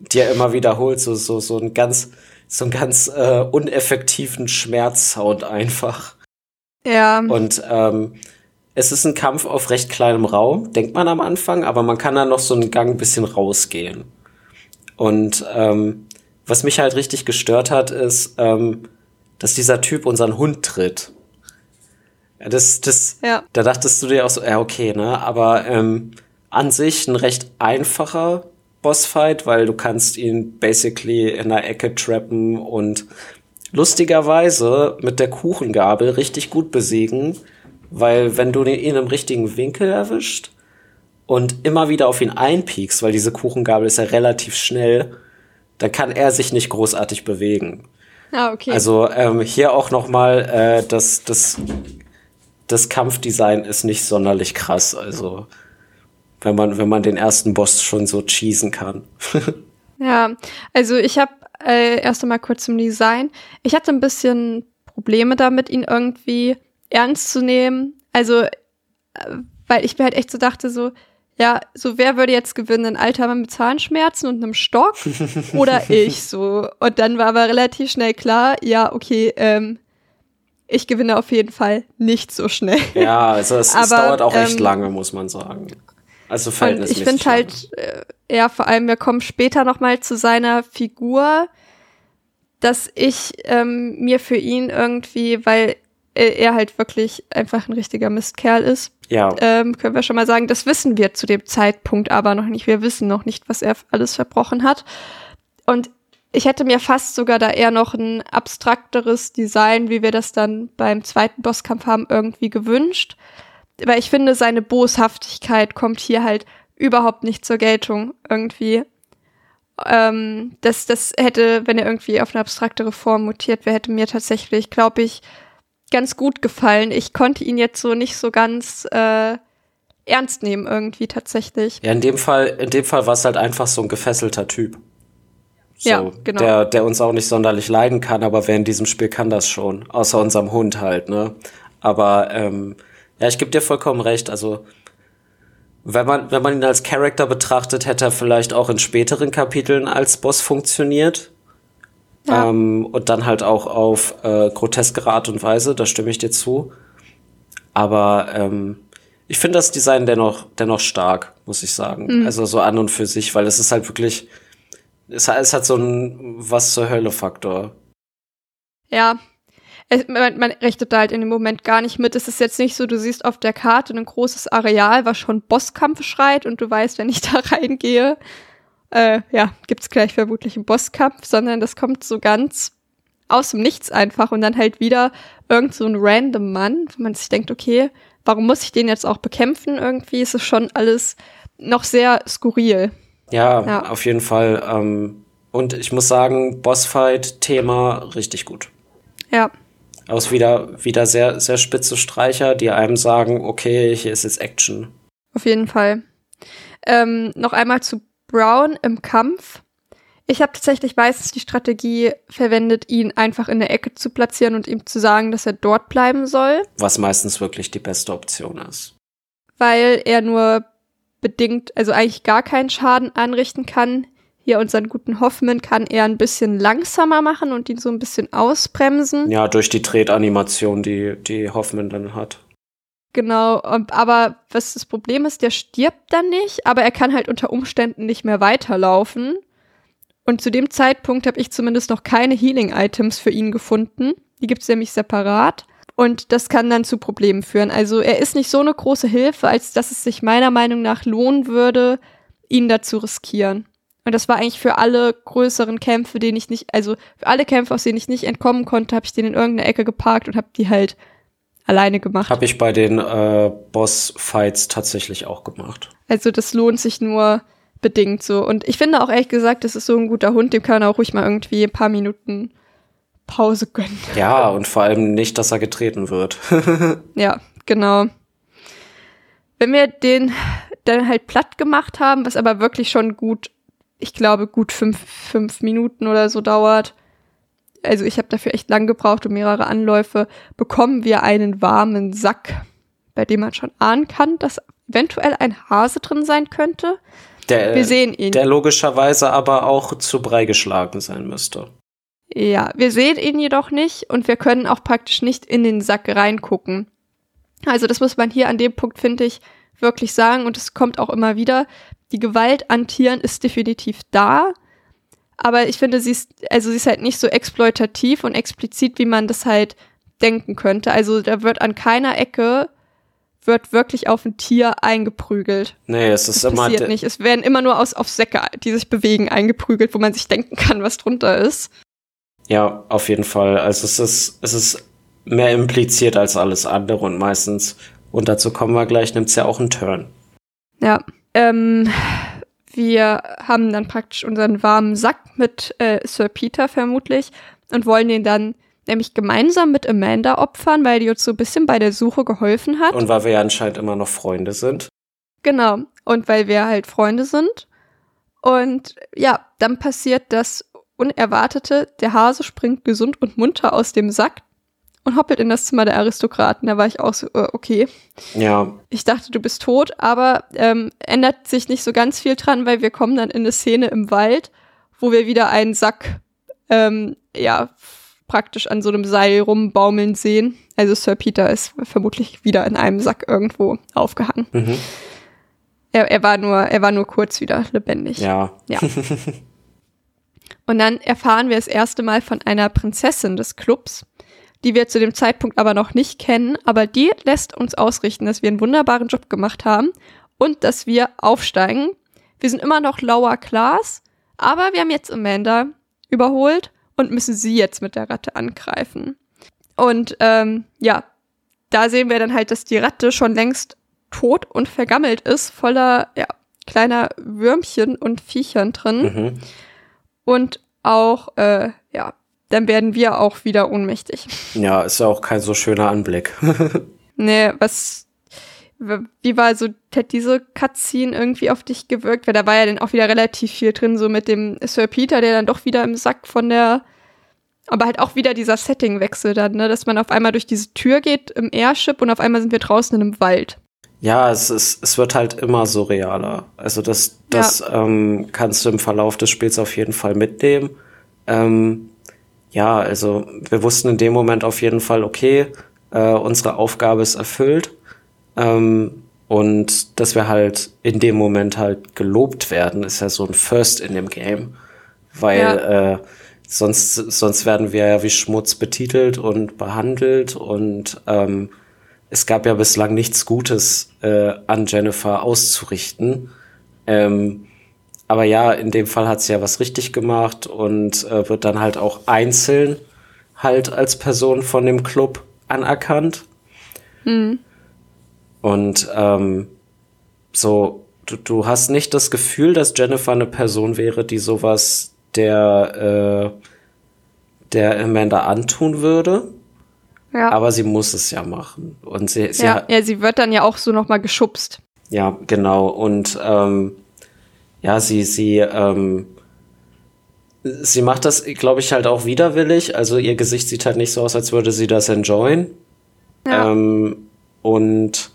die er immer wiederholt, so, so, so ein ganz, so ein ganz äh, uneffektiven Schmerzsound einfach. Ja. Und ähm, es ist ein Kampf auf recht kleinem Raum, denkt man am Anfang, aber man kann da noch so einen Gang ein bisschen rausgehen. Und ähm, was mich halt richtig gestört hat, ist, ähm, dass dieser Typ unseren Hund tritt. Das, das, ja. da dachtest du dir auch so, ja, okay, ne, aber ähm, an sich ein recht einfacher Bossfight, weil du kannst ihn basically in der Ecke trappen und lustigerweise mit der Kuchengabel richtig gut besiegen, weil wenn du ihn im richtigen Winkel erwischt und immer wieder auf ihn einpiekst, weil diese Kuchengabel ist ja relativ schnell, dann kann er sich nicht großartig bewegen. Ah, okay. Also ähm, hier auch noch mal äh, das, das, das Kampfdesign ist nicht sonderlich krass. Also wenn man, wenn man den ersten Boss schon so cheesen kann. ja, also ich habe äh, erst einmal kurz zum Design. Ich hatte ein bisschen Probleme damit, ihn irgendwie ernst zu nehmen. Also, äh, weil ich mir halt echt so dachte, so, ja, so wer würde jetzt gewinnen? Ein alter Mann mit Zahnschmerzen und einem Stock oder ich so? Und dann war aber relativ schnell klar, ja, okay, ähm, ich gewinne auf jeden Fall nicht so schnell. Ja, also es, aber, es dauert auch ähm, echt lange, muss man sagen. Also verhältnismäßig. Ich finde halt, äh, ja, vor allem, wir kommen später noch mal zu seiner Figur, dass ich ähm, mir für ihn irgendwie, weil er halt wirklich einfach ein richtiger Mistkerl ist. Ja. Ähm, können wir schon mal sagen, das wissen wir zu dem Zeitpunkt aber noch nicht. Wir wissen noch nicht, was er alles verbrochen hat. Und ich hätte mir fast sogar da eher noch ein abstrakteres Design, wie wir das dann beim zweiten Bosskampf haben, irgendwie gewünscht. Weil ich finde, seine Boshaftigkeit kommt hier halt überhaupt nicht zur Geltung irgendwie. Ähm, das, das hätte, wenn er irgendwie auf eine abstraktere Form mutiert wäre, hätte mir tatsächlich, glaube ich, ganz gut gefallen. Ich konnte ihn jetzt so nicht so ganz äh, ernst nehmen irgendwie tatsächlich. Ja, in dem Fall, in dem Fall war es halt einfach so ein gefesselter Typ. So, ja, genau. Der, der uns auch nicht sonderlich leiden kann, aber wer in diesem Spiel kann das schon. Außer unserem Hund halt, ne? Aber ähm, ja, ich gebe dir vollkommen recht. Also wenn man, wenn man ihn als Charakter betrachtet, hätte er vielleicht auch in späteren Kapiteln als Boss funktioniert. Ja. Ähm, und dann halt auch auf äh, groteskere Art und Weise, da stimme ich dir zu. Aber ähm, ich finde das Design dennoch, dennoch stark, muss ich sagen. Mhm. Also so an und für sich, weil es ist halt wirklich, es, es hat so ein Was zur Hölle-Faktor. Ja, es, man, man rechnet da halt in dem Moment gar nicht mit. Es ist jetzt nicht so, du siehst auf der Karte ein großes Areal, was schon Bosskampf schreit und du weißt, wenn ich da reingehe, äh, ja, gibt's gleich vermutlich einen Bosskampf, sondern das kommt so ganz aus dem Nichts einfach und dann halt wieder irgend so ein random Mann, wo man sich denkt, okay, warum muss ich den jetzt auch bekämpfen irgendwie? Ist es schon alles noch sehr skurril. Ja, ja. auf jeden Fall. Ähm, und ich muss sagen, Bossfight-Thema richtig gut. Ja. Aus wieder, wieder sehr, sehr spitze Streicher, die einem sagen, okay, hier ist jetzt Action. Auf jeden Fall. Ähm, noch einmal zu Brown im Kampf. Ich habe tatsächlich meistens die Strategie verwendet, ihn einfach in der Ecke zu platzieren und ihm zu sagen, dass er dort bleiben soll. Was meistens wirklich die beste Option ist. Weil er nur bedingt, also eigentlich gar keinen Schaden anrichten kann. Hier unseren guten Hoffman kann er ein bisschen langsamer machen und ihn so ein bisschen ausbremsen. Ja, durch die Tretanimation, die, die Hoffman dann hat. Genau, aber was das Problem ist, der stirbt dann nicht, aber er kann halt unter Umständen nicht mehr weiterlaufen. Und zu dem Zeitpunkt habe ich zumindest noch keine Healing-Items für ihn gefunden. Die gibt es nämlich separat. Und das kann dann zu Problemen führen. Also er ist nicht so eine große Hilfe, als dass es sich meiner Meinung nach lohnen würde, ihn da zu riskieren. Und das war eigentlich für alle größeren Kämpfe, denen ich nicht, also für alle Kämpfe, aus denen ich nicht entkommen konnte, habe ich den in irgendeine Ecke geparkt und habe die halt alleine gemacht. Habe ich bei den äh, Boss-Fights tatsächlich auch gemacht. Also das lohnt sich nur bedingt so. Und ich finde auch ehrlich gesagt, das ist so ein guter Hund, dem kann man auch ruhig mal irgendwie ein paar Minuten Pause gönnen. Ja, und vor allem nicht, dass er getreten wird. ja, genau. Wenn wir den dann halt platt gemacht haben, was aber wirklich schon gut, ich glaube, gut fünf, fünf Minuten oder so dauert, also ich habe dafür echt lang gebraucht und mehrere Anläufe, bekommen wir einen warmen Sack, bei dem man schon ahnen kann, dass eventuell ein Hase drin sein könnte. Der, wir sehen ihn. Der logischerweise aber auch zu Brei geschlagen sein müsste. Ja, wir sehen ihn jedoch nicht und wir können auch praktisch nicht in den Sack reingucken. Also das muss man hier an dem Punkt, finde ich, wirklich sagen und es kommt auch immer wieder. Die Gewalt an Tieren ist definitiv da, aber ich finde, sie ist, also sie ist halt nicht so exploitativ und explizit, wie man das halt denken könnte. Also da wird an keiner Ecke wird wirklich auf ein Tier eingeprügelt. Nee, es ist das immer. Passiert nicht. Es werden immer nur aus, auf Säcke, die sich bewegen, eingeprügelt, wo man sich denken kann, was drunter ist. Ja, auf jeden Fall. Also es ist, es ist mehr impliziert als alles andere und meistens, und dazu kommen wir gleich, nimmt es ja auch einen Turn. Ja. Ähm, wir haben dann praktisch unseren warmen Sack mit äh, Sir Peter vermutlich und wollen den dann nämlich gemeinsam mit Amanda opfern, weil die uns so ein bisschen bei der Suche geholfen hat. Und weil wir ja anscheinend immer noch Freunde sind. Genau. Und weil wir halt Freunde sind. Und ja, dann passiert das Unerwartete. Der Hase springt gesund und munter aus dem Sack und hoppelt in das Zimmer der Aristokraten. Da war ich auch so, äh, okay. Ja. Ich dachte, du bist tot, aber ähm, ändert sich nicht so ganz viel dran, weil wir kommen dann in eine Szene im Wald, wo wir wieder einen Sack, ähm, ja, praktisch an so einem Seil rumbaumeln sehen. Also Sir Peter ist vermutlich wieder in einem Sack irgendwo aufgehangen. Mhm. Er, er, war nur, er war nur kurz wieder lebendig. Ja. Ja. Und dann erfahren wir das erste Mal von einer Prinzessin des Clubs, die wir zu dem Zeitpunkt aber noch nicht kennen, aber die lässt uns ausrichten, dass wir einen wunderbaren Job gemacht haben und dass wir aufsteigen. Wir sind immer noch lower class, aber wir haben jetzt Amanda überholt und müssen sie jetzt mit der Ratte angreifen. Und ähm, ja, da sehen wir dann halt, dass die Ratte schon längst tot und vergammelt ist, voller ja, kleiner Würmchen und Viechern drin. Mhm. Und auch, äh, ja, dann werden wir auch wieder ohnmächtig. Ja, ist ja auch kein so schöner Anblick. nee, was, wie war so, hat diese Cutscene irgendwie auf dich gewirkt? Weil da war ja dann auch wieder relativ viel drin, so mit dem Sir Peter, der dann doch wieder im Sack von der aber halt auch wieder dieser Settingwechsel dann, ne? dass man auf einmal durch diese Tür geht im Airship und auf einmal sind wir draußen in einem Wald. Ja, es, ist, es wird halt immer surrealer. Also das, das ja. ähm, kannst du im Verlauf des Spiels auf jeden Fall mitnehmen. Ähm, ja, also wir wussten in dem Moment auf jeden Fall, okay, äh, unsere Aufgabe ist erfüllt. Ähm, und dass wir halt in dem Moment halt gelobt werden, ist ja so ein First in dem Game. Weil ja. äh, Sonst, sonst werden wir ja wie Schmutz betitelt und behandelt und ähm, es gab ja bislang nichts Gutes äh, an Jennifer auszurichten. Ähm, aber ja, in dem Fall hat sie ja was richtig gemacht und äh, wird dann halt auch einzeln halt als Person von dem Club anerkannt. Mhm. Und ähm, so du, du hast nicht das Gefühl, dass Jennifer eine Person wäre, die sowas der, äh, der Amanda antun würde. Ja. Aber sie muss es ja machen. Und sie, sie ja, ja, sie wird dann ja auch so nochmal geschubst. ja, genau. Und ähm, ja, sie, sie, ähm, sie macht das, glaube ich, halt auch widerwillig. Also ihr Gesicht sieht halt nicht so aus, als würde sie das enjoyen. Ja. Ähm, und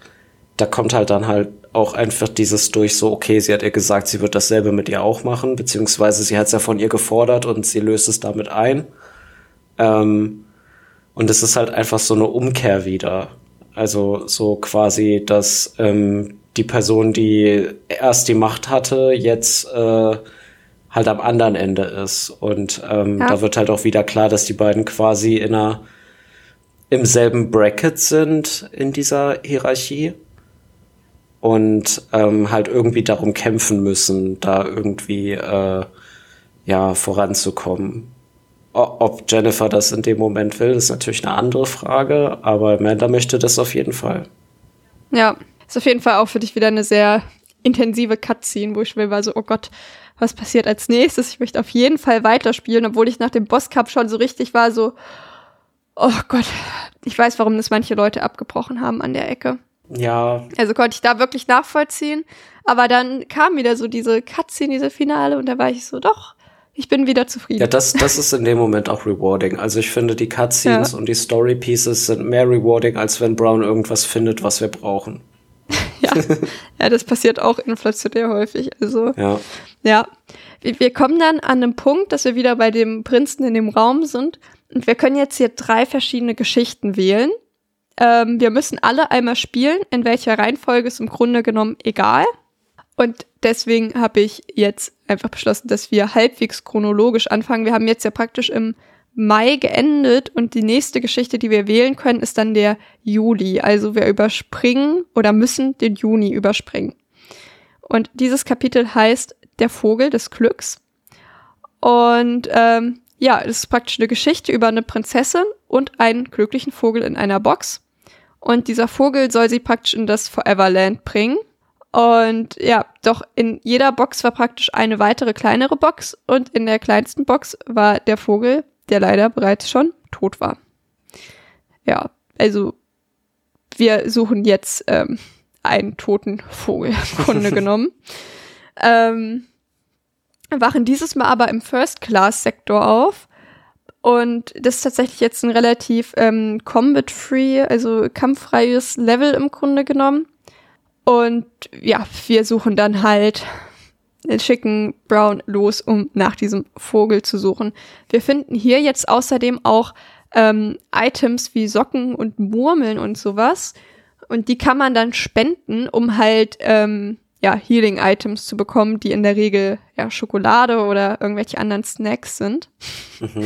da kommt halt dann halt auch einfach dieses durch so, okay, sie hat ihr gesagt, sie wird dasselbe mit ihr auch machen, beziehungsweise sie hat es ja von ihr gefordert und sie löst es damit ein. Ähm, und es ist halt einfach so eine Umkehr wieder. Also so quasi, dass ähm, die Person, die erst die Macht hatte, jetzt äh, halt am anderen Ende ist. Und ähm, Ja. da wird halt auch wieder klar, dass die beiden quasi in einer im selben Bracket sind in dieser Hierarchie und ähm, halt irgendwie darum kämpfen müssen, da irgendwie äh, ja voranzukommen. Ob Jennifer das in dem Moment will, ist natürlich eine andere Frage, aber Amanda möchte das auf jeden Fall. Ja, ist auf jeden Fall auch für dich wieder eine sehr intensive Cutscene, wo ich will, war so, oh Gott, was passiert als nächstes? Ich möchte auf jeden Fall weiterspielen, obwohl ich nach dem Bosscup schon so richtig war, so, oh Gott, ich weiß, warum das manche Leute abgebrochen haben an der Ecke. Ja, Also konnte ich da wirklich nachvollziehen. Aber dann kam wieder so diese Cutscene, diese Finale, und da war ich so, doch, ich bin wieder zufrieden. ja, das, das ist in dem Moment auch rewarding. Also ich finde, die Cutscenes Ja. und die Story Pieces sind mehr rewarding, als wenn Brown irgendwas findet, was wir brauchen. ja. ja, das passiert auch inflationär häufig. Also, Ja. ja. Wir, wir kommen dann an einem Punkt, dass wir wieder bei dem Prinzen in dem Raum sind. Und wir können jetzt hier drei verschiedene Geschichten wählen. Ähm, wir müssen alle einmal spielen. In welcher Reihenfolge ist im Grunde genommen egal. Und deswegen habe ich jetzt einfach beschlossen, dass wir halbwegs chronologisch anfangen. Wir haben jetzt ja praktisch im Mai geendet und die nächste Geschichte, die wir wählen können, ist dann der Juli. Also wir überspringen oder müssen den Juni überspringen. Und dieses Kapitel heißt Der Vogel des Glücks. Und ähm, ja, es ist praktisch eine Geschichte über eine Prinzessin und einen glücklichen Vogel in einer Box. Und dieser Vogel soll sie praktisch in das Foreverland bringen. Und ja, doch in jeder Box war praktisch eine weitere kleinere Box und in der kleinsten Box war der Vogel, der leider bereits schon tot war. Ja, also wir suchen jetzt ähm, einen toten Vogel, im Grunde genommen. Ähm, wachen dieses Mal aber im First-Class-Sektor auf. Und das ist tatsächlich jetzt ein relativ ähm, combat-free, also kampffreies Level im Grunde genommen. Und ja, wir suchen dann halt, schicken Brown los, um nach diesem Vogel zu suchen. Wir finden hier jetzt außerdem auch ähm, Items wie Socken und Murmeln und sowas. Und die kann man dann spenden, um halt ähm, ja, Healing-Items zu bekommen, die in der Regel ja Schokolade oder irgendwelche anderen Snacks sind. Mhm.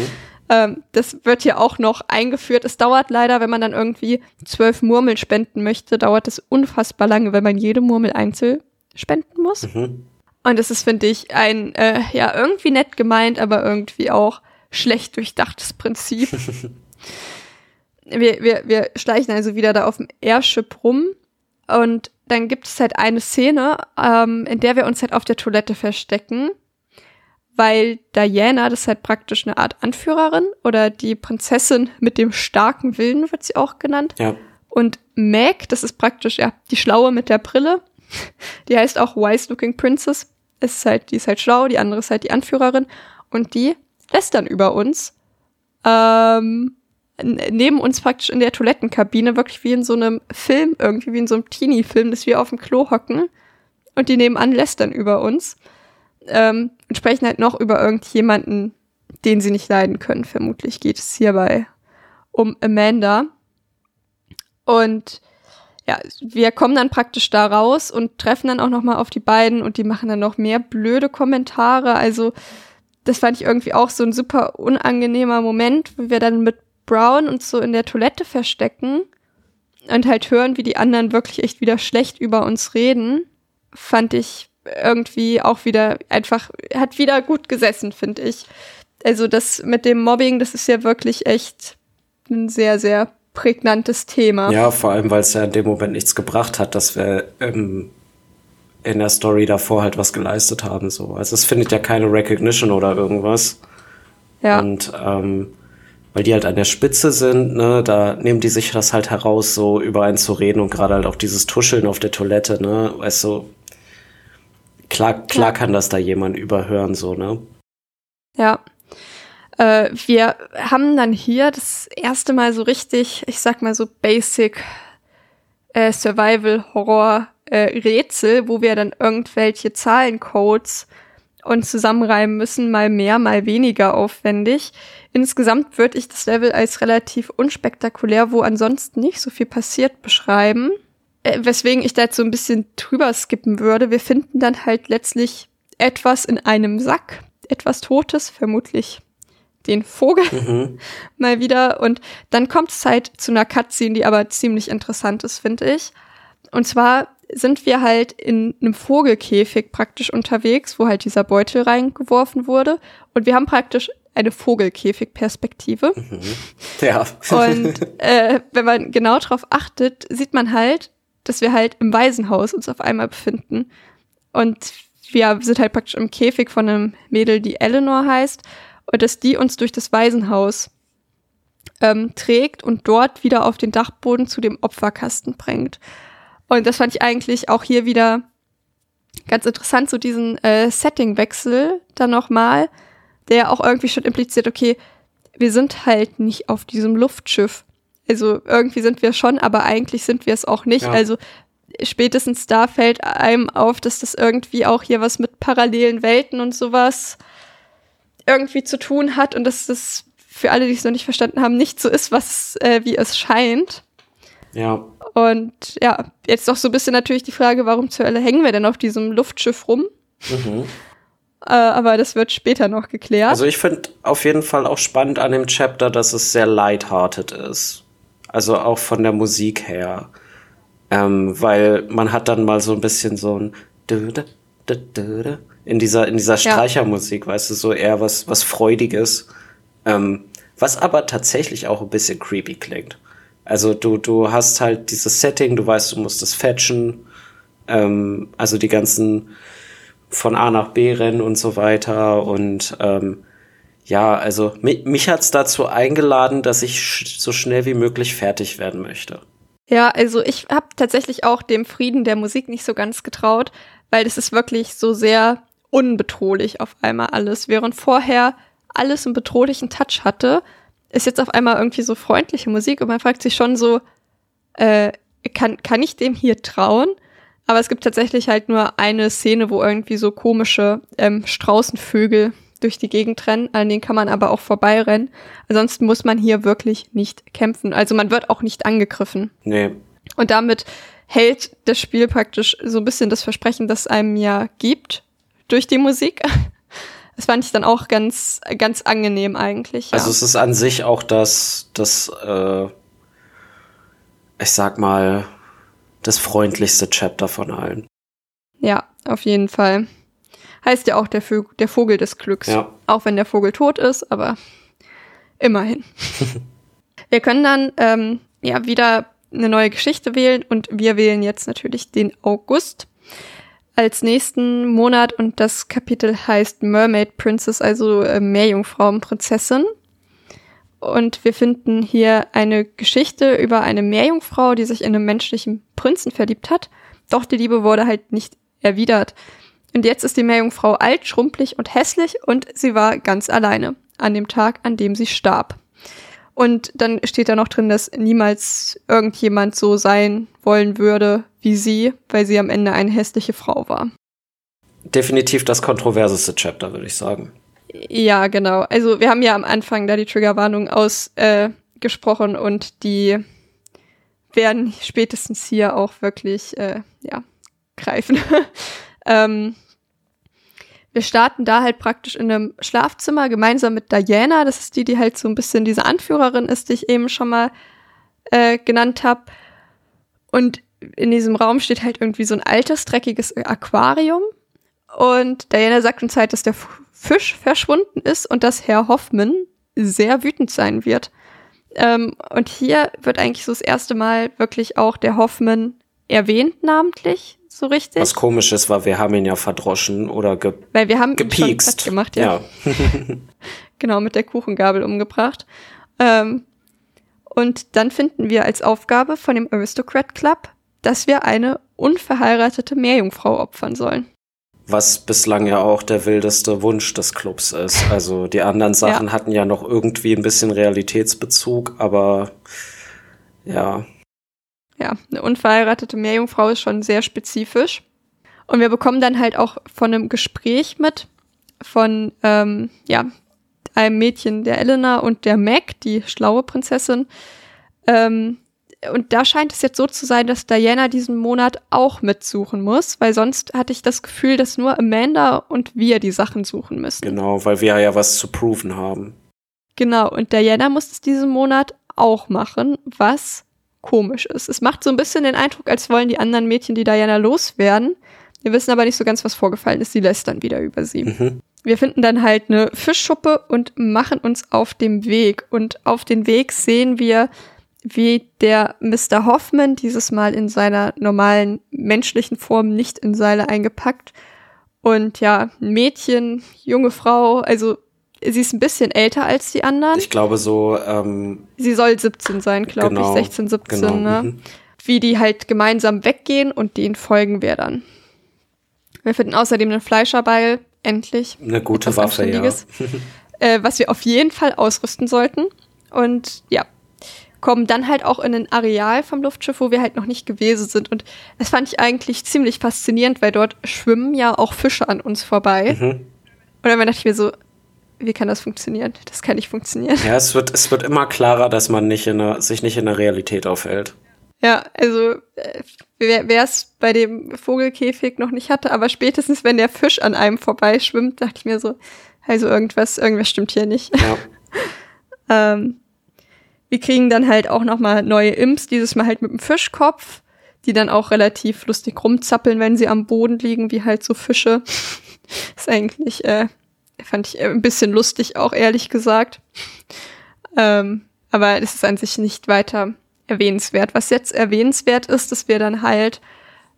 Ähm, das wird hier auch noch eingeführt. Es dauert leider, wenn man dann irgendwie zwölf Murmeln spenden möchte, dauert es unfassbar lange, weil man jede Murmel einzeln spenden muss. Mhm. Und das ist, finde ich, ein, äh, ja, irgendwie nett gemeint, aber irgendwie auch schlecht durchdachtes Prinzip. wir, wir, wir schleichen also wieder da auf dem Airship rum und dann gibt es halt eine Szene, ähm, in der wir uns halt auf der Toilette verstecken, weil Diana, das ist halt praktisch eine Art Anführerin oder die Prinzessin mit dem starken Willen wird sie auch genannt. Ja. Und Meg, das ist praktisch ja die Schlaue mit der Brille. Die heißt auch Wise Looking Princess. Es Ist halt, die ist halt schlau, die andere ist halt die Anführerin. Und die lässt dann über uns. Ähm, neben uns praktisch in der Toilettenkabine, wirklich wie in so einem Film, irgendwie wie in so einem Teenie-Film, dass wir auf dem Klo hocken. Und die nebenan lästern über uns. Ähm, und sprechen halt noch über irgendjemanden, den sie nicht leiden können. Vermutlich geht es hierbei um Amanda. Und ja, wir kommen dann praktisch da raus und treffen dann auch noch mal auf die beiden und die machen dann noch mehr blöde Kommentare. Also das fand ich irgendwie auch so ein super unangenehmer Moment, wo wir dann mit Brown uns so in der Toilette verstecken und halt hören, wie die anderen wirklich echt wieder schlecht über uns reden. Fand ich irgendwie auch wieder einfach, hat wieder gut gesessen, finde ich. Also das mit dem Mobbing, das ist ja wirklich echt ein sehr, sehr prägnantes Thema. Ja, vor allem, weil es ja in dem Moment nichts gebracht hat, dass wir ähm, in der Story davor halt was geleistet haben. So. Also es findet ja keine Recognition oder irgendwas. Ja. Und ähm, weil die halt an der Spitze sind, ne, da nehmen die sich das halt heraus, so über einen zu reden und gerade halt auch dieses Tuscheln auf der Toilette, ne, weißt du, klar, klar kann das da jemand überhören, so, ne? Ja. Äh, wir haben dann hier das erste Mal so richtig, ich sag mal so basic äh, Survival-Horror-Rätsel, äh, wo wir dann irgendwelche Zahlencodes und zusammenreimen müssen, mal mehr, mal weniger aufwendig. Insgesamt würde ich das Level als relativ unspektakulär, wo ansonsten nicht so viel passiert, beschreiben. Äh, weswegen ich da jetzt so ein bisschen drüber skippen würde. Wir finden dann halt letztlich etwas in einem Sack, etwas Totes, vermutlich den Vogel Mhm. mal wieder. Und dann kommt es halt zu einer Cutscene, die aber ziemlich interessant ist, finde ich. Und zwar sind wir halt in einem Vogelkäfig praktisch unterwegs, wo halt dieser Beutel reingeworfen wurde. Und wir haben praktisch eine Vogelkäfig-Perspektive. Ja. Und äh, wenn man genau drauf achtet, sieht man halt, dass wir halt im Waisenhaus uns auf einmal befinden. Und wir sind halt praktisch im Käfig von einem Mädel, die Eleanor heißt. Und dass die uns durch das Waisenhaus ähm, trägt und dort wieder auf den Dachboden zu dem Opferkasten bringt. Und das fand ich eigentlich auch hier wieder ganz interessant, so diesen äh, Settingwechsel dann nochmal, der auch irgendwie schon impliziert, okay, wir sind halt nicht auf diesem Luftschiff. Also irgendwie sind wir schon, aber eigentlich sind wir es auch nicht. Ja. Also spätestens da fällt einem auf, dass das irgendwie auch hier was mit parallelen Welten und sowas irgendwie zu tun hat und dass das für alle, die es noch nicht verstanden haben, nicht so ist, was äh, wie es scheint. ja. Und ja, jetzt doch so ein bisschen natürlich die Frage, warum zur Hölle hängen wir denn auf diesem Luftschiff rum? Mhm. Äh, aber das wird später noch geklärt. Also ich finde auf jeden Fall auch spannend an dem Chapter, dass es sehr lighthearted ist. Also auch von der Musik her. Ähm, weil man hat dann mal so ein bisschen so ein in dieser, in dieser Ja. Streichermusik, weißt du, so eher was, was Freudiges. Ähm, was aber tatsächlich auch ein bisschen creepy klingt. Also du, du hast halt dieses Setting, du weißt, du musst es fetchen. Ähm, also die ganzen von A nach B rennen und so weiter. Und ähm, ja, also mich, mich hat's dazu eingeladen, dass ich sch so schnell wie möglich fertig werden möchte. Ja, also ich habe tatsächlich auch dem Frieden der Musik nicht so ganz getraut, weil das ist wirklich so sehr unbedrohlich auf einmal alles. Während vorher alles einen bedrohlichen Touch hatte, ist jetzt auf einmal irgendwie so freundliche Musik und man fragt sich schon so, äh, kann, kann ich dem hier trauen? Aber es gibt tatsächlich halt nur eine Szene, wo irgendwie so komische ähm, Straußenvögel durch die Gegend rennen, an denen kann man aber auch vorbeirennen. Ansonsten muss man hier wirklich nicht kämpfen. Also man wird auch nicht angegriffen. Nee, Und damit hält das Spiel praktisch so ein bisschen das Versprechen, das einem ja gibt durch die Musik. Das fand ich dann auch ganz, ganz angenehm eigentlich. Ja. also es ist an sich auch das, das, äh, ich sag mal, das freundlichste Chapter von allen. ja, auf jeden Fall. Heißt ja auch der, Vö der Vogel des Glücks. Ja. Auch wenn der Vogel tot ist, aber immerhin. wir können dann ähm, ja wieder eine neue Geschichte wählen und wir wählen jetzt natürlich den August als nächsten Monat und das Kapitel heißt Mermaid Princess, also äh, Meerjungfrauenprinzessin. Und wir finden hier eine Geschichte über eine Meerjungfrau, die sich in einen menschlichen Prinzen verliebt hat. Doch die Liebe wurde halt nicht erwidert. Und jetzt ist die Meerjungfrau alt, schrumpelig und hässlich und sie war ganz alleine an dem Tag, an dem sie starb. Und dann steht da noch drin, dass niemals irgendjemand so sein wollen würde wie sie, weil sie am Ende eine hässliche Frau war. Definitiv das kontroverseste Chapter, würde ich sagen. Ja, genau. Also wir haben ja am Anfang da die Triggerwarnung ausgesprochen äh, und die werden spätestens hier auch wirklich äh, ja, greifen. ähm, wir starten da halt praktisch in einem Schlafzimmer gemeinsam mit Diana. Das ist die, die halt so ein bisschen diese Anführerin ist, die ich eben schon mal äh, genannt habe. Und in diesem Raum steht halt irgendwie so ein altes, dreckiges Aquarium. Und Diana sagt uns halt, dass der Fisch verschwunden ist und dass Herr Hoffmann sehr wütend sein wird. Ähm, und hier wird eigentlich so das erste Mal wirklich auch der Hoffmann erwähnt namentlich, so richtig. Was komisch ist, weil wir haben ihn ja verdroschen oder ge Weil wir haben ihn gepiekst. platt gemacht, ja. ja. Genau, mit der Kuchengabel umgebracht. Ähm, und dann finden wir als Aufgabe von dem Aristocrat Club, dass wir eine unverheiratete Meerjungfrau opfern sollen. Was bislang ja auch der wildeste Wunsch des Clubs ist. Also die anderen Sachen Ja. hatten ja noch irgendwie ein bisschen Realitätsbezug, aber ja. Ja, eine unverheiratete Meerjungfrau ist schon sehr spezifisch. Und wir bekommen dann halt auch von einem Gespräch mit von ähm, ja, einem Mädchen, der Elena und der Meg, die schlaue Prinzessin. Ähm, und da scheint es jetzt so zu sein, dass Diana diesen Monat auch mitsuchen muss, weil sonst hatte ich das Gefühl, dass nur Amanda und wir die Sachen suchen müssen. Genau, weil wir ja was zu proven haben. Genau, und Diana muss es diesen Monat auch machen, was komisch ist. Es macht so ein bisschen den Eindruck, als wollen die anderen Mädchen die Diana loswerden. Wir wissen aber nicht so ganz, was vorgefallen ist. Sie lästern wieder über sie. Mhm. Wir finden dann halt eine Fischschuppe und machen uns auf dem Weg. Und auf den Weg sehen wir, wie der Mr. Hoffman, dieses Mal in seiner normalen menschlichen Form, nicht in Seile eingepackt. Und ja, ein Mädchen, junge Frau, also sie ist ein bisschen älter als die anderen. Ich glaube so, ähm, Sie soll 17 sein, glaube Genau, ich, 16, 17, genau. ne? mhm. Wie die halt gemeinsam weggehen und denen folgen wir dann. Wir finden außerdem einen Fleischerbeil, endlich. eine gute Waffe, ja. Äh, was wir auf jeden Fall ausrüsten sollten. Und ja, kommen dann halt auch in ein Areal vom Luftschiff, wo wir halt noch nicht gewesen sind. Und das fand ich eigentlich ziemlich faszinierend, weil dort schwimmen ja auch Fische an uns vorbei. Mhm. Und dann dachte ich mir so, wie kann das funktionieren? Das kann nicht funktionieren. Ja, es wird, es wird immer klarer, dass man nicht in der, sich nicht in der Realität aufhält. Ja, also äh, wer es bei dem Vogelkäfig noch nicht hatte, aber spätestens wenn der Fisch an einem vorbeischwimmt, dachte ich mir so, also irgendwas, irgendwas stimmt hier nicht. Ja. Ähm, wir kriegen dann halt auch noch mal neue Imps, dieses Mal halt mit dem Fischkopf, die dann auch relativ lustig rumzappeln, wenn sie am Boden liegen, wie halt so Fische. ist eigentlich, äh, fand ich äh, ein bisschen lustig auch, ehrlich gesagt. Ähm, aber das ist an sich nicht weiter erwähnenswert. Was jetzt erwähnenswert ist, dass wir dann halt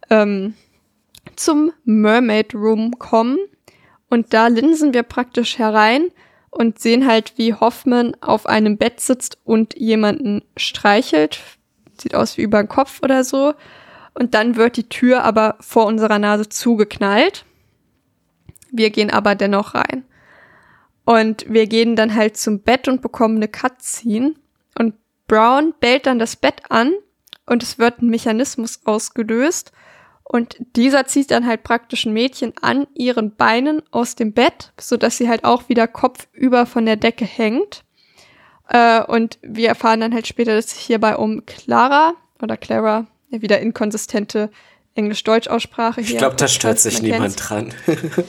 ähm, zum Mermaid Room kommen und da linsen wir praktisch herein und sehen halt, wie Hoffman auf einem Bett sitzt und jemanden streichelt. Sieht aus wie über den Kopf oder so. Und dann wird die Tür aber vor unserer Nase zugeknallt. Wir gehen aber dennoch rein. Und wir gehen dann halt zum Bett und bekommen eine Cutscene. Und Brown bellt dann das Bett an und es wird ein Mechanismus ausgelöst. Und dieser zieht dann halt praktisch ein Mädchen an ihren Beinen aus dem Bett, sodass sie halt auch wieder kopfüber von der Decke hängt. Äh, und wir erfahren dann halt später, dass es sich hierbei um Clara oder Clara, wieder inkonsistente Englisch-Deutsch-Aussprache hier. Ich glaube, da stört sich man niemand dran.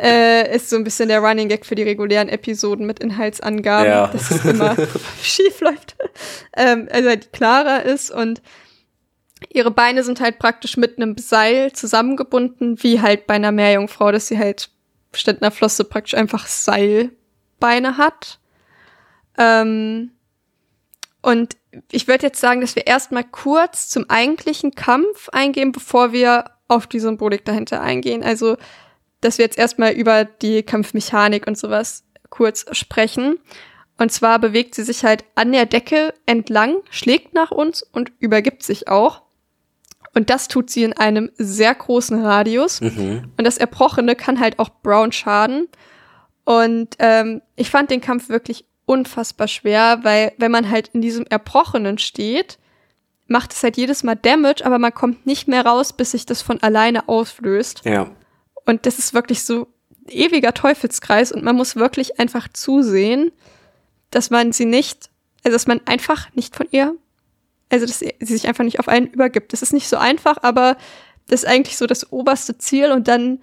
Äh, ist so ein bisschen der Running Gag für die regulären Episoden mit Inhaltsangaben, Ja. dass es immer schief läuft. Ähm, also die Clara ist und ihre Beine sind halt praktisch mit einem Seil zusammengebunden, wie halt bei einer Meerjungfrau, dass sie halt statt einer Flosse praktisch einfach Seilbeine hat. Ähm, und ich würde jetzt sagen, dass wir erstmal kurz zum eigentlichen Kampf eingehen, bevor wir auf die Symbolik dahinter eingehen. Also, dass wir jetzt erstmal über die Kampfmechanik und sowas kurz sprechen. Und zwar bewegt sie sich halt an der Decke entlang, schlägt nach uns und übergibt sich auch. Und das tut sie in einem sehr großen Radius. Mhm. Und das Erbrochene kann halt auch Brown schaden. Und ähm, ich fand den Kampf wirklich unfassbar schwer, weil wenn man halt in diesem Erbrochenen steht, macht es halt jedes Mal Damage, aber man kommt nicht mehr raus, bis sich das von alleine auflöst. Ja. Und das ist wirklich so ewiger Teufelskreis und man muss wirklich einfach zusehen, dass man sie nicht, also dass man einfach nicht von ihr, also dass sie sich einfach nicht auf einen übergibt. Das ist nicht so einfach, aber das ist eigentlich so das oberste Ziel und dann,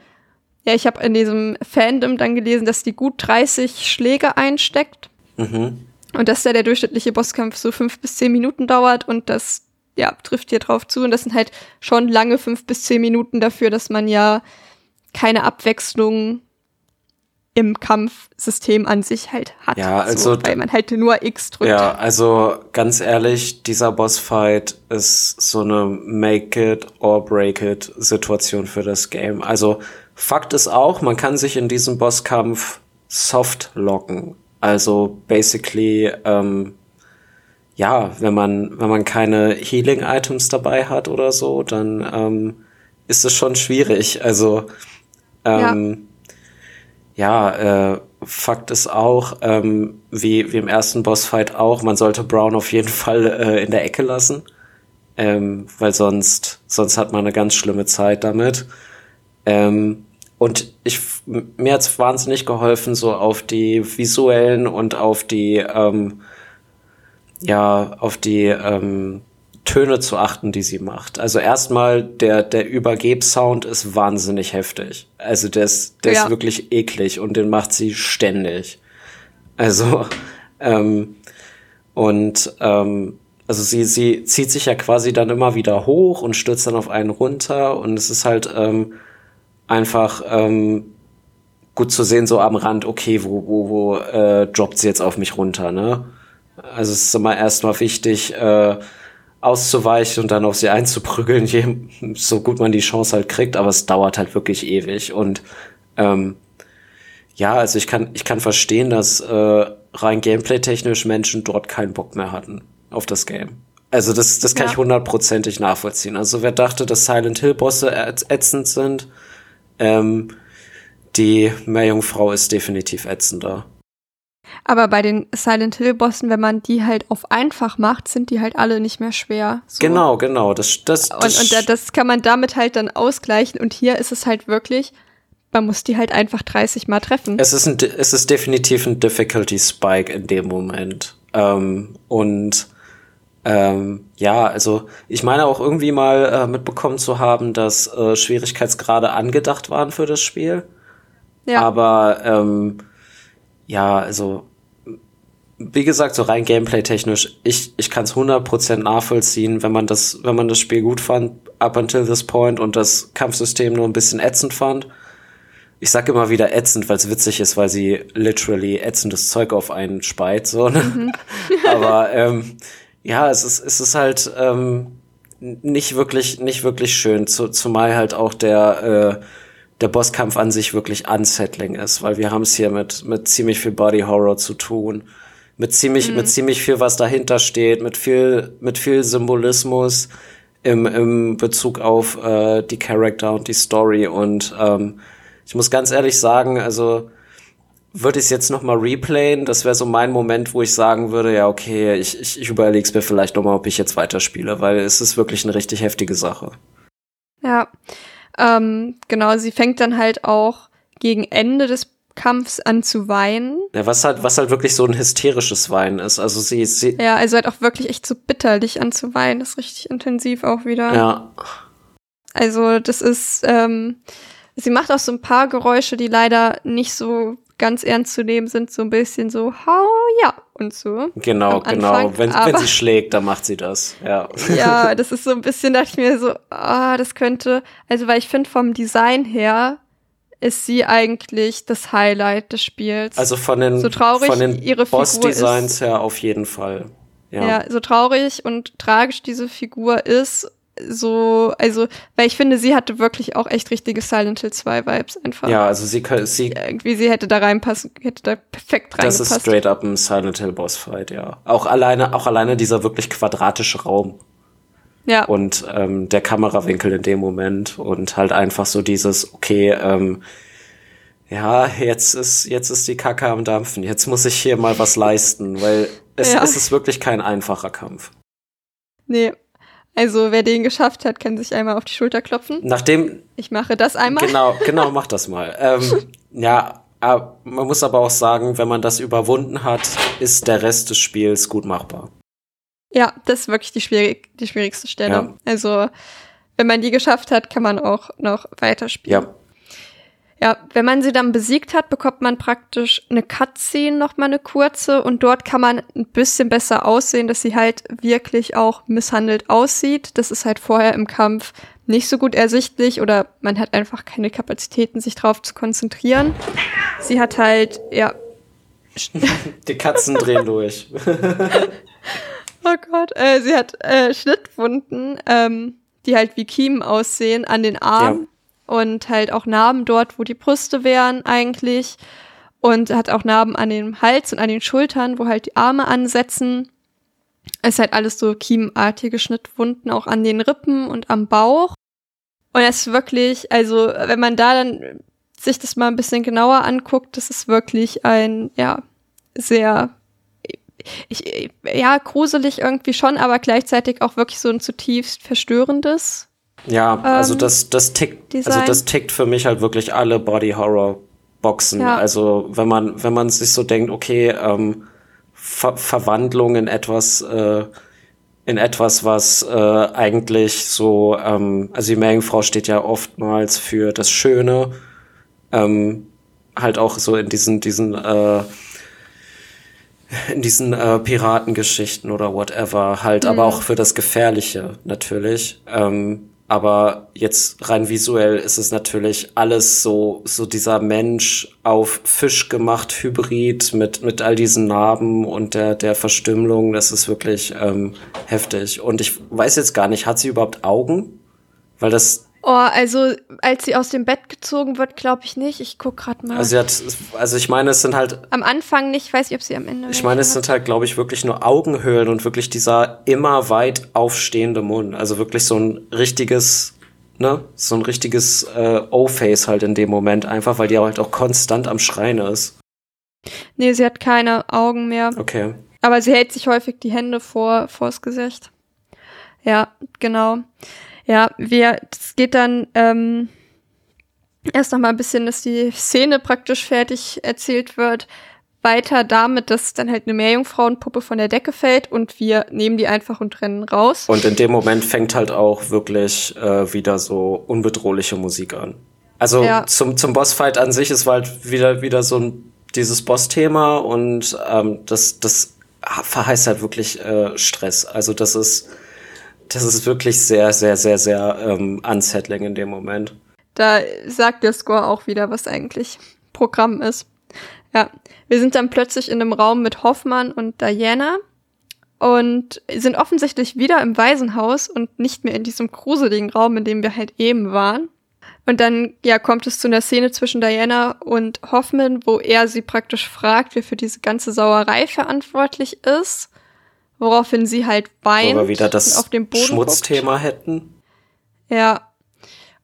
ja, ich habe in diesem Fandom dann gelesen, dass die gut 30 Schläge einsteckt Mhm. und dass da der durchschnittliche Bosskampf so fünf bis zehn Minuten dauert und das, ja, trifft hier drauf zu. Und das sind halt schon lange fünf bis zehn Minuten dafür, dass man ja keine Abwechslung im Kampfsystem an sich halt hat. Ja, also so, weil man halt nur X drückt. Ja, also ganz ehrlich, dieser Bossfight ist so eine Make it or break it Situation für das Game. Also Fakt ist auch, man kann sich in diesem Bosskampf soft locken. Also basically, ähm, ja, wenn man wenn man keine Healing Items dabei hat oder so, dann ähm, ist es schon schwierig. Also ähm, ja ja, äh, Fakt ist auch, ähm, wie, wie im ersten Bossfight auch, man sollte Brown auf jeden Fall äh, in der Ecke lassen, ähm, weil sonst, sonst hat man eine ganz schlimme Zeit damit. Ähm, und ich, mir hat's wahnsinnig geholfen, so auf die visuellen und auf die, ähm, ja, auf die, ähm, Töne zu achten, die sie macht. Also erstmal, der, der Übergeb-Sound ist wahnsinnig heftig. Also der ist, der ja. ist wirklich eklig und den macht sie ständig. Also, ähm, und ähm, also sie, sie zieht sich ja quasi dann immer wieder hoch und stürzt dann auf einen runter und es ist halt ähm, einfach ähm, gut zu sehen, so am Rand, okay, wo, wo, wo äh, droppt sie jetzt auf mich runter, ne? Also es ist immer erstmal wichtig, äh, auszuweichen und dann auf sie einzuprügeln, je, so gut man die Chance halt kriegt, aber es dauert halt wirklich ewig. Und ähm, ja, also ich kann, ich kann verstehen, dass äh, rein gameplay-technisch Menschen dort keinen Bock mehr hatten auf das Game. Also das, das kann ja. ich hundertprozentig nachvollziehen. Also wer dachte, dass Silent Hill-Bosse ätzend sind, ähm, die Meerjungfrau ist definitiv ätzender. Aber bei den Silent Hill Bossen, wenn man die halt auf einfach macht, sind die halt alle nicht mehr schwer. So. Genau, genau. Das, das, das und, und das kann man damit halt dann ausgleichen. Und hier ist es halt wirklich, man muss die halt einfach 30 Mal treffen. Es ist, ein, es ist definitiv ein Difficulty Spike in dem Moment. Ähm, und ähm, ja, also ich meine auch irgendwie mal äh, mitbekommen zu haben, dass äh, Schwierigkeitsgrade angedacht waren für das Spiel. Ja. Aber ähm, ja, also wie gesagt, so rein gameplay-technisch, ich, ich kann es 100% nachvollziehen, wenn man das, wenn man das Spiel gut fand, up until this point und das Kampfsystem nur ein bisschen ätzend fand. Ich sag immer wieder ätzend, weil es witzig ist, weil sie literally ätzendes Zeug auf einen speit, so, ne? Mhm. Aber, ähm, ja, es ist, es ist halt, ähm, nicht wirklich, nicht wirklich schön, zu, zumal halt auch der, äh, der Bosskampf an sich wirklich unsettling ist, weil wir haben es hier mit, mit ziemlich viel Body Horror zu tun. Mit ziemlich, mhm. mit ziemlich viel, was dahinter steht, mit viel, mit viel Symbolismus im, im Bezug auf äh, die Charakter und die Story. Und ähm, ich muss ganz ehrlich sagen, also würde ich es jetzt noch mal replayen, das wäre so mein Moment, wo ich sagen würde, ja, okay, ich, ich, ich überlege es mir vielleicht noch mal, ob ich jetzt weiterspiele, weil es ist wirklich eine richtig heftige Sache. Ja, ähm, genau, sie fängt dann halt auch gegen Ende des Kampfs an zu weinen. Ja, was halt, was halt wirklich so ein hysterisches Weinen ist. Also sie, sie. Ja, also halt auch wirklich echt so bitterlich an zu weinen, das ist richtig intensiv auch wieder. Ja. Also das ist, ähm, sie macht auch so ein paar Geräusche, die leider nicht so ganz ernst zu nehmen sind, so ein bisschen so, hau ja und so. Genau, genau. Wenn, wenn sie schlägt, dann macht sie das, ja. Ja, das ist so ein bisschen, dachte ich mir so, ah, das könnte, also weil ich finde vom Design her ist sie eigentlich das Highlight des Spiels. Also von den, so traurig von den ihre Boss-Designs her auf jeden Fall. Ja. ja, so traurig und tragisch diese Figur ist so, also, weil ich finde, sie hatte wirklich auch echt richtige Silent Hill 2 Vibes einfach. Ja, also sie, sie irgendwie sie hätte da reinpassen, hätte da perfekt reingepasst. Das ist straight up ein Silent Hill Boss Fight, ja. Auch alleine, auch alleine dieser wirklich quadratische Raum. Ja. Und ähm, der Kamerawinkel in dem Moment und halt einfach so dieses, okay, ähm, ja, jetzt ist, jetzt ist die Kacke am Dampfen. Jetzt muss ich hier mal was leisten, weil es, ja. es ist wirklich kein einfacher Kampf. Nee, also wer den geschafft hat, kann sich einmal auf die Schulter klopfen. Nachdem. Ich mache das einmal. Genau, genau, mach das mal. ähm, ja, man muss aber auch sagen, wenn man das überwunden hat, ist der Rest des Spiels gut machbar. Ja, das ist wirklich die, schwierig, die schwierigste Stelle. Ja. Also, wenn man die geschafft hat, kann man auch noch weiterspielen. Ja. Ja, wenn man sie dann besiegt hat, bekommt man praktisch eine Cutscene, noch mal eine kurze, und dort kann man ein bisschen besser aussehen, dass sie halt wirklich auch misshandelt aussieht. Das ist halt vorher im Kampf nicht so gut ersichtlich oder man hat einfach keine Kapazitäten, sich drauf zu konzentrieren. sie hat halt, ja. Die Katzen drehen durch. oh Gott, äh, sie hat äh, Schnittwunden, ähm, die halt wie Kiemen aussehen an den Armen ja. Und halt auch Narben dort, wo die Brüste wären eigentlich. Und hat auch Narben an dem Hals und an den Schultern, wo halt die Arme ansetzen. Es ist halt alles so kiemenartige Schnittwunden, auch an den Rippen und am Bauch. Und es ist wirklich, also wenn man da dann sich das mal ein bisschen genauer anguckt, das ist wirklich ein, ja, sehr, ich, ja, gruselig irgendwie schon, aber gleichzeitig auch wirklich so ein zutiefst verstörendes. Ja, also ähm, das, das tickt, also Design. also das tickt für mich halt wirklich alle Body Horror Boxen. Ja. Also wenn man, wenn man sich so denkt, okay, ähm, Ver Verwandlung in etwas, äh, in etwas, was äh, eigentlich so, ähm, also die Meerjungfrau steht ja oftmals für das Schöne, ähm, halt auch so in diesen, diesen, äh, in diesen äh, Piratengeschichten oder whatever, halt, mhm. aber auch für das Gefährliche natürlich. Ähm, aber jetzt rein visuell ist es natürlich alles so, so dieser Mensch auf Fisch gemacht, Hybrid mit, mit all diesen Narben und der, der Verstümmelung. Das ist wirklich ähm, heftig. Und ich weiß jetzt gar nicht, hat sie überhaupt Augen? Weil das Oh, also als sie aus dem Bett gezogen wird, glaube ich nicht. Ich guck gerade mal. Also, sie hat, also ich meine, es sind halt. Am Anfang nicht, weiß ich, ob sie am Ende. Ich meine, es sind halt, glaube ich, wirklich nur Augenhöhlen und wirklich dieser immer weit aufstehende Mund. Also wirklich so ein richtiges, ne, so ein richtiges äh, O-Face halt in dem Moment, einfach weil die halt auch konstant am Schreien ist. Nee, sie hat keine Augen mehr. Okay. Aber sie hält sich häufig die Hände vor vors Gesicht. Ja, genau. Ja, wir, es geht dann ähm, erst noch mal ein bisschen, dass die Szene praktisch fertig erzählt wird. Weiter damit, dass dann halt eine Meerjungfrauenpuppe von der Decke fällt und wir nehmen die einfach und rennen raus. Und in dem Moment fängt halt auch wirklich äh, wieder so unbedrohliche Musik an. Also ja. zum, zum Bossfight an sich ist halt wieder, wieder so ein, dieses Boss-Thema und ähm, das, das verheißt halt wirklich äh, Stress. Also das ist das ist wirklich sehr, sehr, sehr, sehr ähm, unsettling in dem Moment. Da sagt der Score auch wieder, was eigentlich Programm ist. Ja, wir sind dann plötzlich in einem Raum mit Hoffmann und Diana und sind offensichtlich wieder im Waisenhaus und nicht mehr in diesem gruseligen Raum, in dem wir halt eben waren. Und dann, ja, kommt es zu einer Szene zwischen Diana und Hoffman, wo er sie praktisch fragt, wer für diese ganze Sauerei verantwortlich ist woraufhin sie halt weint. Wo wir wieder das auf dem Boden Schmutzthema guckt. hätten. Ja.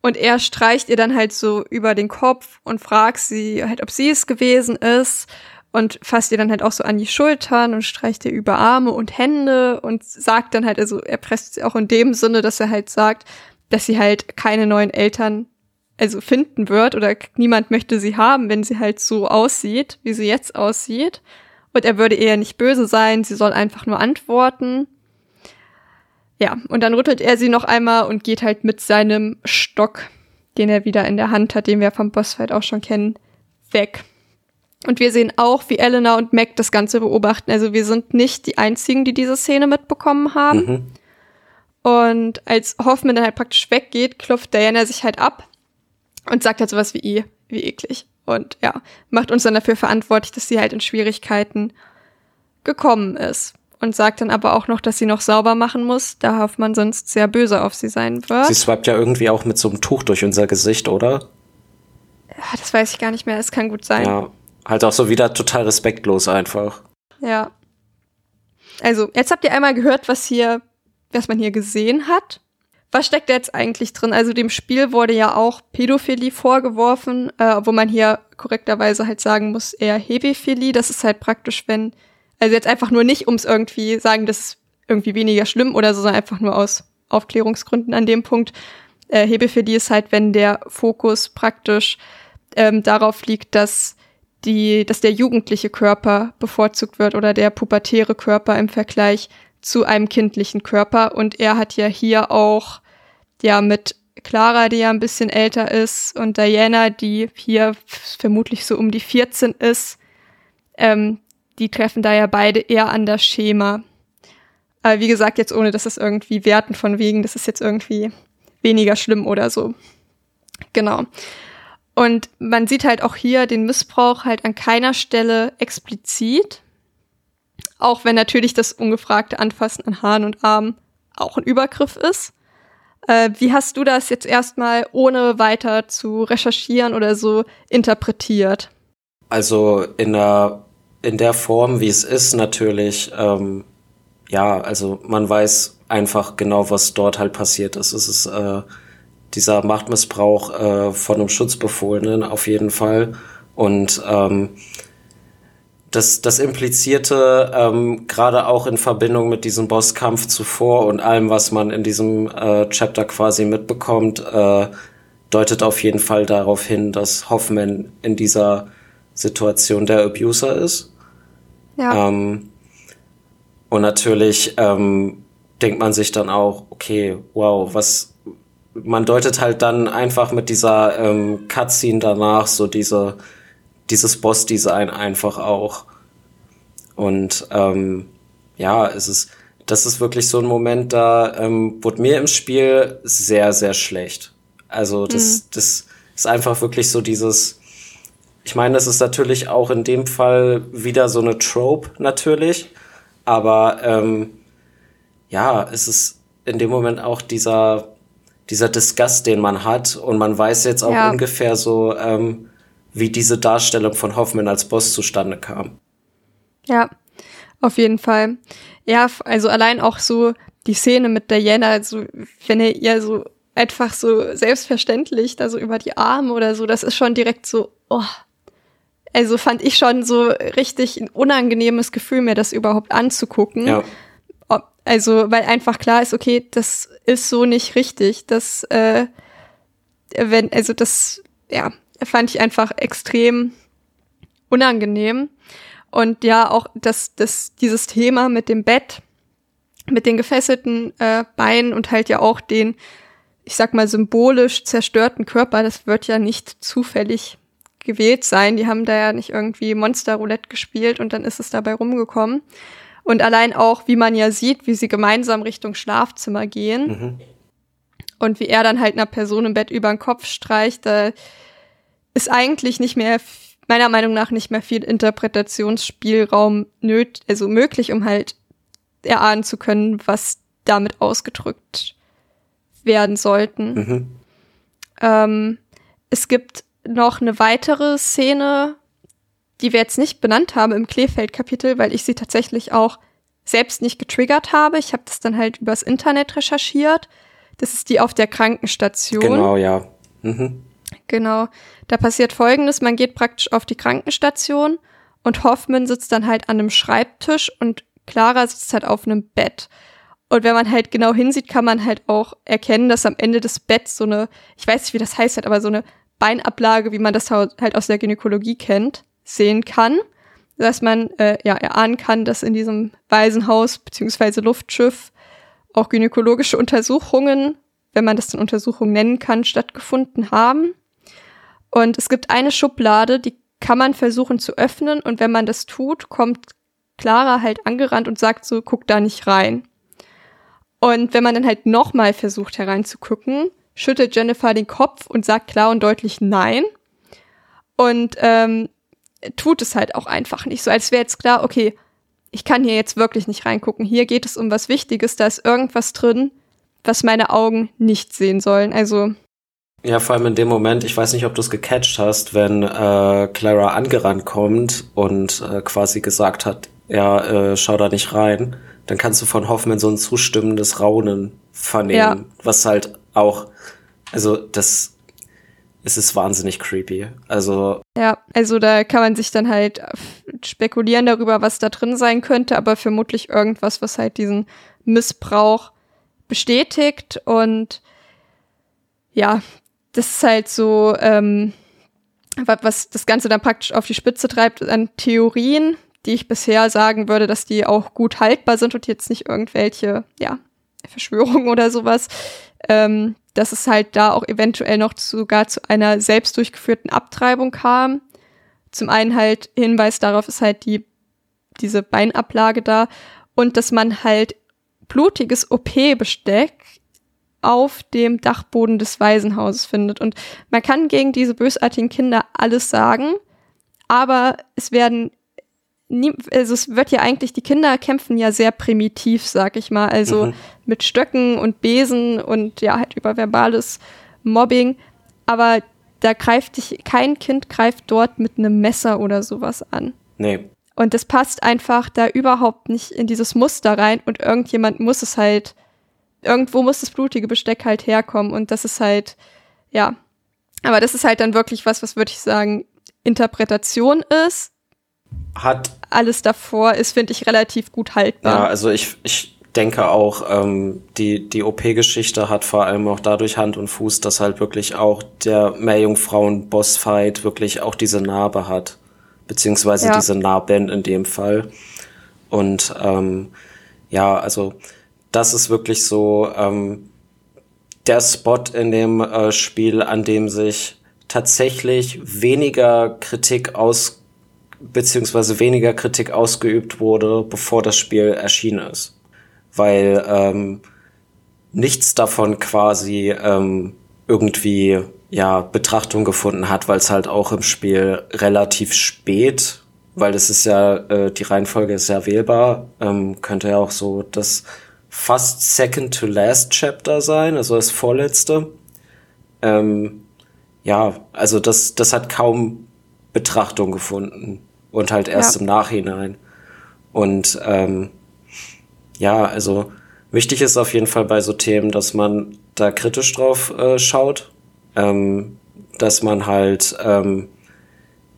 Und er streicht ihr dann halt so über den Kopf und fragt sie halt, ob sie es gewesen ist und fasst ihr dann halt auch so an die Schultern und streicht ihr über Arme und Hände und sagt dann halt, also er presst sie auch in dem Sinne, dass er halt sagt, dass sie halt keine neuen Eltern also finden wird oder niemand möchte sie haben, wenn sie halt so aussieht, wie sie jetzt aussieht. Und er würde eher nicht böse sein, sie soll einfach nur antworten. Ja, und dann rüttelt er sie noch einmal und geht halt mit seinem Stock, den er wieder in der Hand hat, den wir vom Bossfight auch schon kennen, weg. Und wir sehen auch, wie Elena und Mac das Ganze beobachten. Also wir sind nicht die einzigen, die diese Szene mitbekommen haben. Mhm. Und als Hoffman dann halt praktisch weggeht, klopft Diana sich halt ab und sagt halt sowas wie, wie eklig und ja, macht uns dann dafür verantwortlich, dass sie halt in Schwierigkeiten gekommen ist. Und sagt dann aber auch noch, dass sie noch sauber machen muss, da Hoffmann sonst sehr böse auf sie sein wird. Sie swiped ja irgendwie auch mit so einem Tuch durch unser Gesicht, oder? Ja, das weiß ich gar nicht mehr, es kann gut sein. Ja, halt auch so wieder total respektlos einfach. Ja. Also, jetzt habt ihr einmal gehört, was hier, was man hier gesehen hat. Was steckt da jetzt eigentlich drin? Also dem Spiel wurde ja auch Pädophilie vorgeworfen, äh, wo man hier korrekterweise halt sagen muss, eher Hebephilie. Das ist halt praktisch, wenn, also jetzt einfach nur nicht, ums irgendwie sagen, das ist irgendwie weniger schlimm oder so, sondern einfach nur aus Aufklärungsgründen an dem Punkt. Äh, Hebephilie ist halt, wenn der Fokus praktisch ähm, darauf liegt, dass die, dass der jugendliche Körper bevorzugt wird oder der pubertäre Körper im Vergleich zu einem kindlichen Körper. Und er hat ja hier auch, ja, mit Clara, die ja ein bisschen älter ist, und Diana, die hier vermutlich so um die 14 ist, ähm, die treffen da ja beide eher an das Schema. Aber wie gesagt, jetzt ohne, dass es irgendwie werten von wegen, das ist jetzt irgendwie weniger schlimm oder so. Genau. Und man sieht halt auch hier den Missbrauch halt an keiner Stelle explizit. Auch wenn natürlich das ungefragte Anfassen an Haaren und Armen auch ein Übergriff ist. Äh, wie hast du das jetzt erstmal, ohne weiter zu recherchieren oder so, interpretiert? Also in der, in der Form, wie es ist, natürlich, ähm, ja, also man weiß einfach genau, was dort halt passiert ist. Es ist äh, dieser Machtmissbrauch äh, von einem Schutzbefohlenen auf jeden Fall. Und ähm, das, das implizierte, ähm, gerade auch in Verbindung mit diesem Bosskampf zuvor und allem, was man in diesem äh, Chapter quasi mitbekommt, äh, deutet auf jeden Fall darauf hin, dass Hoffman in dieser Situation der Abuser ist. Ja. Ähm, und natürlich ähm, denkt man sich dann auch, okay, wow, was man deutet halt dann einfach mit dieser ähm, Cutscene danach so diese dieses Boss-Design einfach auch. Und ähm, ja, es ist, das ist wirklich so ein Moment, da ähm, wurde mir im Spiel sehr, sehr schlecht. Also das, mhm. das ist einfach wirklich so dieses, ich meine, das ist natürlich auch in dem Fall wieder so eine Trope natürlich, aber ähm, ja, es ist in dem Moment auch dieser, dieser Disgust, den man hat und man weiß jetzt auch ja. ungefähr so, ähm, wie diese Darstellung von Hoffman als Boss zustande kam. Ja, auf jeden Fall. Ja, also allein auch so die Szene mit Diana, also wenn er ihr so einfach so selbstverständlich da so über die Arme oder so, das ist schon direkt so, oh. Also fand ich schon so richtig ein unangenehmes Gefühl, mir das überhaupt anzugucken. Ja. Also, weil einfach klar ist, okay, das ist so nicht richtig. Das, äh, wenn, also das, ja, fand ich einfach extrem unangenehm. Und ja, auch das, das, dieses Thema mit dem Bett, mit den gefesselten äh, Beinen und halt ja auch den, ich sag mal, symbolisch zerstörten Körper, das wird ja nicht zufällig gewählt sein. Die haben da ja nicht irgendwie Monster-Roulette gespielt und dann ist es dabei rumgekommen. Und allein auch, wie man ja sieht, wie sie gemeinsam Richtung Schlafzimmer gehen mhm. und wie er dann halt einer Person im Bett über den Kopf streicht, da ist eigentlich nicht mehr, meiner Meinung nach nicht mehr viel Interpretationsspielraum nöt, also möglich, um halt erahnen zu können, was damit ausgedrückt werden sollten. Mhm. Ähm, es gibt noch eine weitere Szene, die wir jetzt nicht benannt haben im Kleefeld-Kapitel, weil ich sie tatsächlich auch selbst nicht getriggert habe. Ich habe das dann halt übers Internet recherchiert. Das ist die auf der Krankenstation. Genau, ja. Mhm. Genau. Da passiert folgendes, man geht praktisch auf die Krankenstation und Hoffman sitzt dann halt an einem Schreibtisch und Clara sitzt halt auf einem Bett. Und wenn man halt genau hinsieht, kann man halt auch erkennen, dass am Ende des Betts so eine, ich weiß nicht, wie das heißt, aber so eine Beinablage, wie man das halt aus der Gynäkologie kennt, sehen kann. Dass man äh, ja erahnen kann, dass in diesem Waisenhaus bzw. Luftschiff auch gynäkologische Untersuchungen, wenn man das dann Untersuchungen nennen kann, stattgefunden haben. Und es gibt eine Schublade, die kann man versuchen zu öffnen und wenn man das tut, kommt Clara halt angerannt und sagt so, guck da nicht rein. Und wenn man dann halt nochmal versucht hereinzugucken, schüttelt Jennifer den Kopf und sagt klar und deutlich nein. Und ähm, tut es halt auch einfach nicht. So als wäre jetzt klar, okay, ich kann hier jetzt wirklich nicht reingucken. Hier geht es um was Wichtiges, da ist irgendwas drin, was meine Augen nicht sehen sollen. Also. Ja, vor allem in dem Moment, ich weiß nicht, ob du es gecatcht hast, wenn äh, Clara angerannt kommt und äh, quasi gesagt hat, ja, äh, schau da nicht rein, dann kannst du von Hoffmann so ein zustimmendes Raunen vernehmen, ja. was halt auch, also das es ist wahnsinnig creepy. Also. Ja, also da kann man sich dann halt spekulieren darüber, was da drin sein könnte, aber vermutlich irgendwas, was halt diesen Missbrauch bestätigt. Und ja, das ist halt so, ähm, was das Ganze dann praktisch auf die Spitze treibt an Theorien, die ich bisher sagen würde, dass die auch gut haltbar sind und jetzt nicht irgendwelche, ja, Verschwörungen oder sowas. Ähm, dass es halt da auch eventuell noch sogar zu einer selbst durchgeführten Abtreibung kam. Zum einen halt Hinweis darauf ist halt die, diese Beinablage da und dass man halt blutiges OP-Besteck auf dem Dachboden des Waisenhauses findet. Und man kann gegen diese bösartigen Kinder alles sagen, aber es werden nie, also es wird ja eigentlich, die Kinder kämpfen ja sehr primitiv, sag ich mal, also mhm. mit Stöcken und Besen und ja, halt über verbales Mobbing, aber da greift dich, kein Kind greift dort mit einem Messer oder sowas an. Nee. Und das passt einfach da überhaupt nicht in dieses Muster rein und irgendjemand muss es halt, irgendwo muss das blutige Besteck halt herkommen und das ist halt, ja. Aber das ist halt dann wirklich was, was würde ich sagen, Interpretation ist. Hat. Alles davor ist, finde ich, relativ gut haltbar. Ja, also ich, ich denke auch, ähm, die, die OP-Geschichte hat vor allem auch dadurch Hand und Fuß, dass halt wirklich auch der Meerjungfrauen-Bossfight wirklich auch diese Narbe hat beziehungsweise ja. diese Narben in dem Fall. Und ähm, ja, also das ist wirklich so ähm, der Spot in dem äh, Spiel, an dem sich tatsächlich weniger Kritik aus beziehungsweise weniger Kritik ausgeübt wurde, bevor das Spiel erschienen ist. Weil ähm, nichts davon quasi ähm, irgendwie ja, Betrachtung gefunden hat, weil es halt auch im Spiel relativ spät, weil es ist ja, äh, die Reihenfolge ist ja wählbar, ähm, könnte ja auch so das fast second to last Chapter sein, also das vorletzte. Ähm, ja, also das, das hat kaum Betrachtung gefunden und halt erst ja. im Nachhinein. Und ähm, ja, also wichtig ist auf jeden Fall bei so Themen, dass man da kritisch drauf äh, schaut ähm, dass man halt ähm,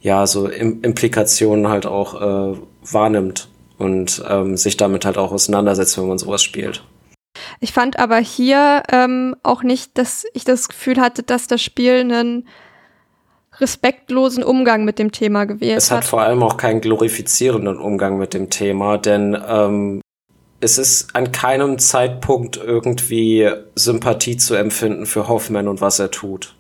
ja so Im Implikationen halt auch äh, wahrnimmt und ähm, sich damit halt auch auseinandersetzt, wenn man sowas spielt. Ich fand aber hier ähm, auch nicht, dass ich das Gefühl hatte, dass das Spiel einen respektlosen Umgang mit dem Thema gewählt hat. Es hat vor allem auch keinen glorifizierenden Umgang mit dem Thema, denn ähm, es ist an keinem Zeitpunkt irgendwie Sympathie zu empfinden für Hoffman und was er tut.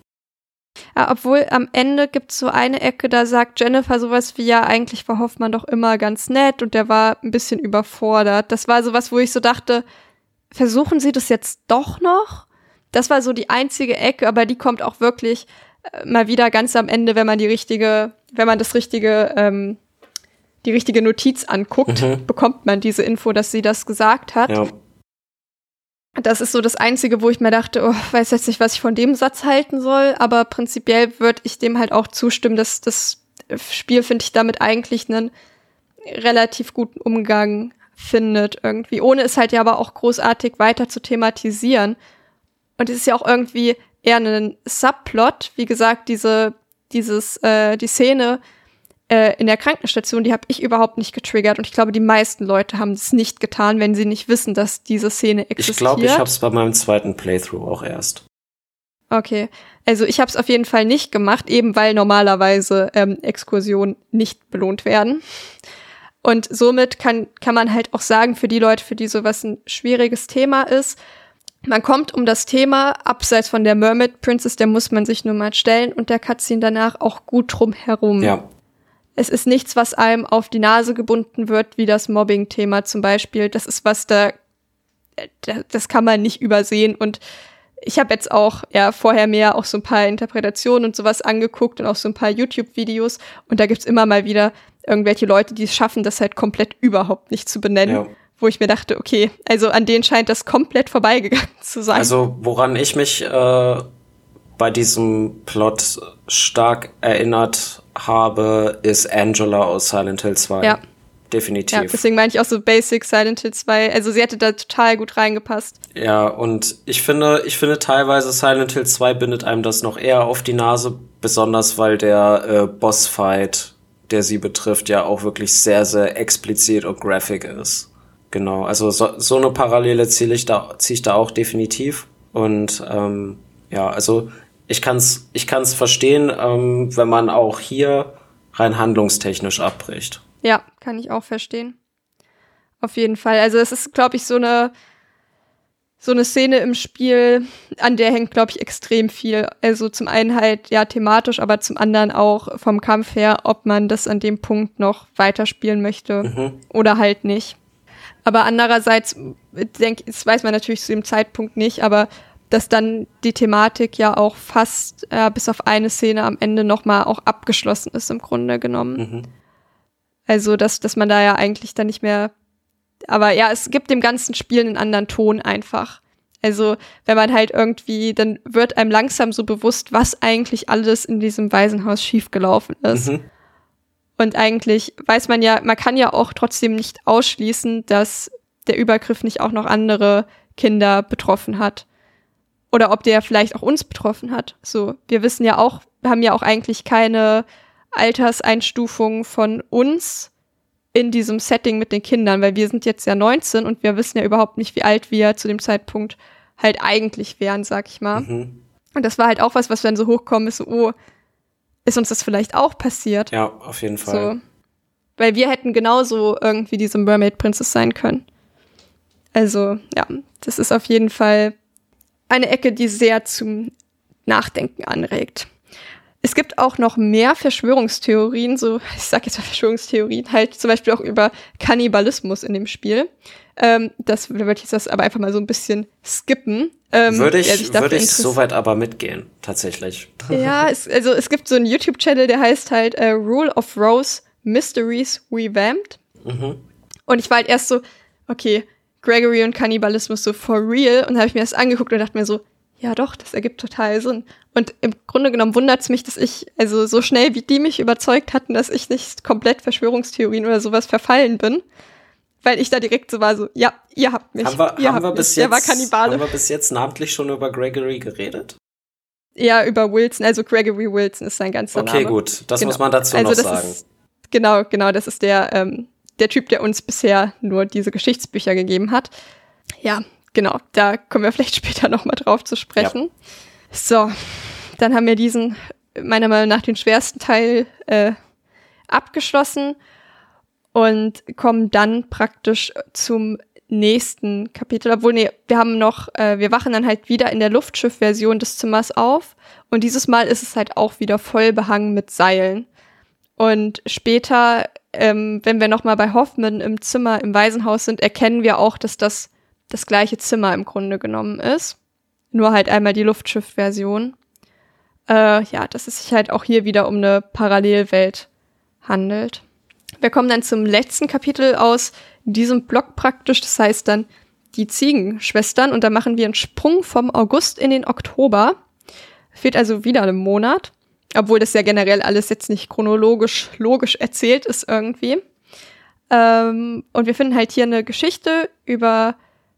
Ja, obwohl am Ende gibt es so eine Ecke, da sagt Jennifer sowas wie, ja, eigentlich war Hoffmann doch immer ganz nett und der war ein bisschen überfordert. Das war sowas, wo ich so dachte, versuchen Sie das jetzt doch noch? Das war so die einzige Ecke, aber die kommt auch wirklich äh, mal wieder ganz am Ende, wenn man die richtige, wenn man das richtige ähm, die richtige Notiz anguckt, mhm. bekommt man diese Info, dass sie das gesagt hat. Ja. Das ist so das Einzige, wo ich mir dachte, oh, weiß jetzt nicht, was ich von dem Satz halten soll, aber prinzipiell würde ich dem halt auch zustimmen, dass das Spiel, finde ich, damit eigentlich einen relativ guten Umgang findet irgendwie, ohne es halt ja aber auch großartig weiter zu thematisieren. Und es ist ja auch irgendwie eher ein Subplot, wie gesagt, diese, dieses, äh, die Szene, äh, in der Krankenstation, die habe ich überhaupt nicht getriggert und ich glaube, die meisten Leute haben es nicht getan, wenn sie nicht wissen, dass diese Szene existiert. Ich glaube, ich habe es bei meinem zweiten Playthrough auch erst. Okay, also ich habe es auf jeden Fall nicht gemacht, eben weil normalerweise ähm, Exkursionen nicht belohnt werden. Und somit kann, kann man halt auch sagen, für die Leute, für die sowas ein schwieriges Thema ist, man kommt um das Thema, abseits von der Mermaid Princess, der muss man sich nur mal stellen und der Cutscene danach auch gut drum herum. Ja es ist nichts, was einem auf die Nase gebunden wird, wie das Mobbing-Thema zum Beispiel. Das ist was, da, das kann man nicht übersehen. Und ich habe jetzt auch ja vorher mehr auch so ein paar Interpretationen und sowas angeguckt und auch so ein paar YouTube-Videos. Und da gibt's immer mal wieder irgendwelche Leute, die es schaffen, das halt komplett überhaupt nicht zu benennen. Ja. Wo ich mir dachte, okay, also an denen scheint das komplett vorbeigegangen zu sein. Also woran ich mich äh, bei diesem Plot stark erinnert habe, ist Angela aus Silent Hill 2. Ja. Definitiv. Ja, deswegen meine ich auch so Basic Silent Hill 2. Also sie hätte da total gut reingepasst. Ja, und ich finde, ich finde teilweise Silent Hill 2 bindet einem das noch eher auf die Nase, besonders weil der äh, Bossfight, der sie betrifft, ja auch wirklich sehr, sehr explizit und graphic ist. Genau, also so, so eine Parallele ziehe ich da, ziehe ich da auch definitiv. Und ähm, ja, also ich kann es ich kann's verstehen, ähm, wenn man auch hier rein handlungstechnisch abbricht. Ja, kann ich auch verstehen. Auf jeden Fall. Also es ist, glaube ich, so eine so eine Szene im Spiel, an der hängt, glaube ich, extrem viel. Also zum einen halt ja thematisch, aber zum anderen auch vom Kampf her, ob man das an dem Punkt noch weiterspielen möchte mhm. oder halt nicht. Aber andererseits denke, das weiß man natürlich zu dem Zeitpunkt nicht, aber dass dann die Thematik ja auch fast äh, bis auf eine Szene am Ende nochmal auch abgeschlossen ist im Grunde genommen. Mhm. Also, dass, dass man da ja eigentlich dann nicht mehr. Aber ja, es gibt dem ganzen Spiel einen anderen Ton einfach. Also, wenn man halt irgendwie, dann wird einem langsam so bewusst, was eigentlich alles in diesem Waisenhaus schiefgelaufen ist. Mhm. Und eigentlich weiß man ja, man kann ja auch trotzdem nicht ausschließen, dass der Übergriff nicht auch noch andere Kinder betroffen hat. Oder ob der vielleicht auch uns betroffen hat. So, wir wissen ja auch, wir haben ja auch eigentlich keine Alterseinstufung von uns in diesem Setting mit den Kindern, weil wir sind jetzt ja 19 und wir wissen ja überhaupt nicht, wie alt wir zu dem Zeitpunkt halt eigentlich wären, sag ich mal. Mhm. Und das war halt auch was, was dann so hochkommen ist, so, oh, ist uns das vielleicht auch passiert? Ja, auf jeden Fall. So. Weil wir hätten genauso irgendwie diese Mermaid Princess sein können. Also, ja, das ist auf jeden Fall eine Ecke, die sehr zum Nachdenken anregt. Es gibt auch noch mehr Verschwörungstheorien, so, ich sag jetzt mal Verschwörungstheorien, halt zum Beispiel auch über Kannibalismus in dem Spiel. Ähm, das würde ich jetzt das aber einfach mal so ein bisschen skippen. Ähm, würde ich, würde ich soweit aber mitgehen, tatsächlich. Ja, es, also es gibt so einen YouTube-Channel, der heißt halt äh, Rule of Rose Mysteries Revamped. Mhm. Und ich war halt erst so, okay, Gregory und Kannibalismus so for real. Und habe ich mir das angeguckt und dachte mir so, ja doch, das ergibt total Sinn. Und im Grunde genommen wundert es mich, dass ich, also so schnell wie die mich überzeugt hatten, dass ich nicht komplett Verschwörungstheorien oder sowas verfallen bin. Weil ich da direkt so war, so, ja, ihr habt mich. Haben wir, ihr haben habt wir mich. bis Der jetzt, war Kannibale. haben wir bis jetzt namentlich schon über Gregory geredet? Ja, über Wilson, also Gregory Wilson ist sein ganzer Okay, Name. gut, das Genau. muss man dazu also noch das sagen. Ist, genau, genau, das ist der, ähm, der Typ, der uns bisher nur diese Geschichtsbücher gegeben hat. Ja, genau, da kommen wir vielleicht später nochmal drauf zu sprechen. So, dann haben wir diesen, meiner Meinung nach, den schwersten Teil äh, abgeschlossen und kommen dann praktisch zum nächsten Kapitel. Obwohl, nee, wir haben noch, äh, wir wachen dann halt wieder in der Luftschiff-Version des Zimmers auf. Und dieses Mal ist es halt auch wieder voll behangen mit Seilen. Und später, ähm, wenn wir nochmal bei Hoffman im Zimmer im Waisenhaus sind, erkennen wir auch, dass das das gleiche Zimmer im Grunde genommen ist. Nur halt einmal die Luftschiff-Version. Äh, ja, dass es sich halt auch hier wieder um eine Parallelwelt handelt. Wir kommen dann zum letzten Kapitel aus diesem Block praktisch. Das heißt dann die Ziegenschwestern. Und da machen wir einen Sprung vom August in den Oktober. Fehlt also wieder ein Monat. Obwohl das ja generell alles jetzt nicht chronologisch logisch erzählt ist irgendwie. Ähm, und wir finden halt hier eine Geschichte über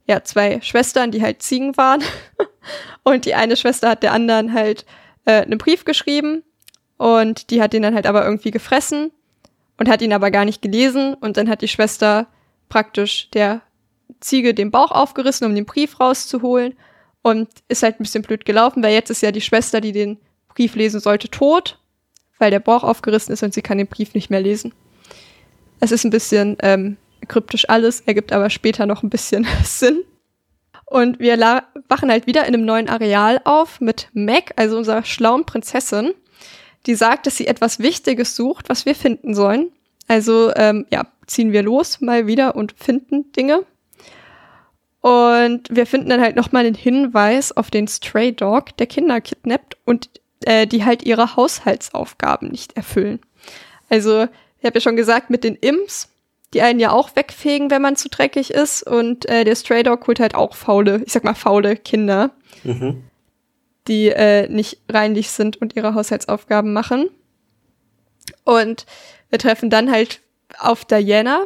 ja, zwei Schwestern, die halt Ziegen waren. und die eine Schwester hat der anderen halt äh, einen Brief geschrieben. Und die hat den dann halt aber irgendwie gefressen und hat ihn aber gar nicht gelesen. Und dann hat die Schwester praktisch der Ziege den Bauch aufgerissen, um den Brief rauszuholen. Und ist halt ein bisschen blöd gelaufen, weil jetzt ist ja die Schwester, die den Brief lesen sollte, tot, weil der Bauch aufgerissen ist und sie kann den Brief nicht mehr lesen. Es ist ein bisschen ähm, kryptisch alles, ergibt aber später noch ein bisschen Sinn. Und wir wachen halt wieder in einem neuen Areal auf mit Meg, also unserer schlauen Prinzessin, die sagt, dass sie etwas Wichtiges sucht, was wir finden sollen. Also ähm, ja, ziehen wir los mal wieder und finden Dinge. Und wir finden dann halt nochmal einen Hinweis auf den Stray Dog, der Kinder kidnappt und äh, die halt ihre Haushaltsaufgaben nicht erfüllen. Also, ich habe ja schon gesagt, mit den Imps, die einen ja auch wegfegen, wenn man zu dreckig ist. Und äh, der Stray Dog holt halt auch faule, ich sag mal faule Kinder, Mhm. die äh, nicht reinlich sind und ihre Haushaltsaufgaben machen. Und wir treffen dann halt auf Diana,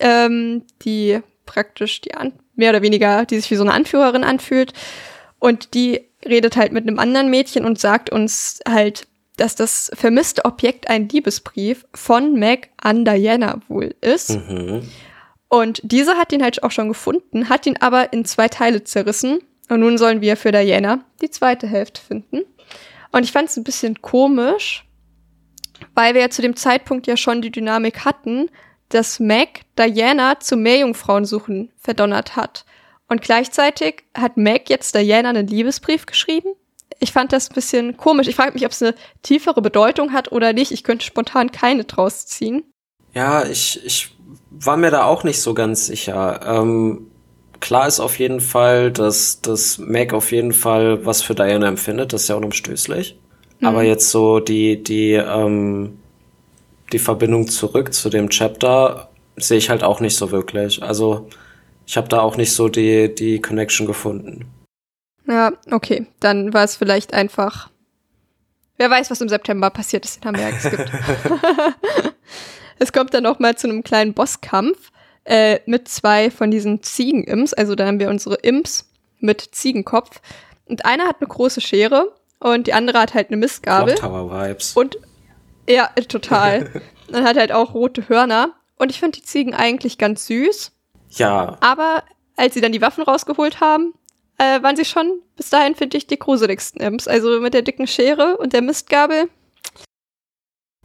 ähm, die praktisch die an mehr oder weniger, die sich wie so eine Anführerin anfühlt. Und die redet halt mit einem anderen Mädchen und sagt uns halt, dass das vermisste Objekt ein Liebesbrief von Meg an Diana wohl ist. Mhm. Und diese hat ihn halt auch schon gefunden, hat ihn aber in zwei Teile zerrissen. Und nun sollen wir für Diana die zweite Hälfte finden. Und ich fand es ein bisschen komisch, weil wir ja zu dem Zeitpunkt ja schon die Dynamik hatten, dass Meg Diana zum Meerjungfrauensuchen verdonnert hat. Und gleichzeitig hat Meg jetzt Diana einen Liebesbrief geschrieben. Ich fand das ein bisschen komisch. Ich frage mich, ob es eine tiefere Bedeutung hat oder nicht. Ich könnte spontan keine draus ziehen. Ja, ich, ich war mir da auch nicht so ganz sicher. Ähm, klar ist auf jeden Fall, dass, dass Meg auf jeden Fall was für Diana empfindet, das ist ja unumstößlich. Mhm. Aber jetzt so die, die, ähm, die Verbindung zurück zu dem Chapter sehe ich halt auch nicht so wirklich. Also ich habe da auch nicht so die, die Connection gefunden. Ja, okay. Dann war es vielleicht einfach. Wer weiß, was im September passiert ist, den haben wir ja geskippt. es kommt dann noch mal zu einem kleinen Bosskampf äh, mit zwei von diesen Ziegen-Imps. Also da haben wir unsere Imps mit Ziegenkopf. Und einer hat eine große Schere und die andere hat halt eine Mistgabel. Tower Vibes. Und ja, total. Dann hat halt auch rote Hörner. Und ich finde die Ziegen eigentlich ganz süß. Ja. Aber als sie dann die Waffen rausgeholt haben, äh, waren sie schon bis dahin, finde ich, die gruseligsten Imps. Also mit der dicken Schere und der Mistgabel.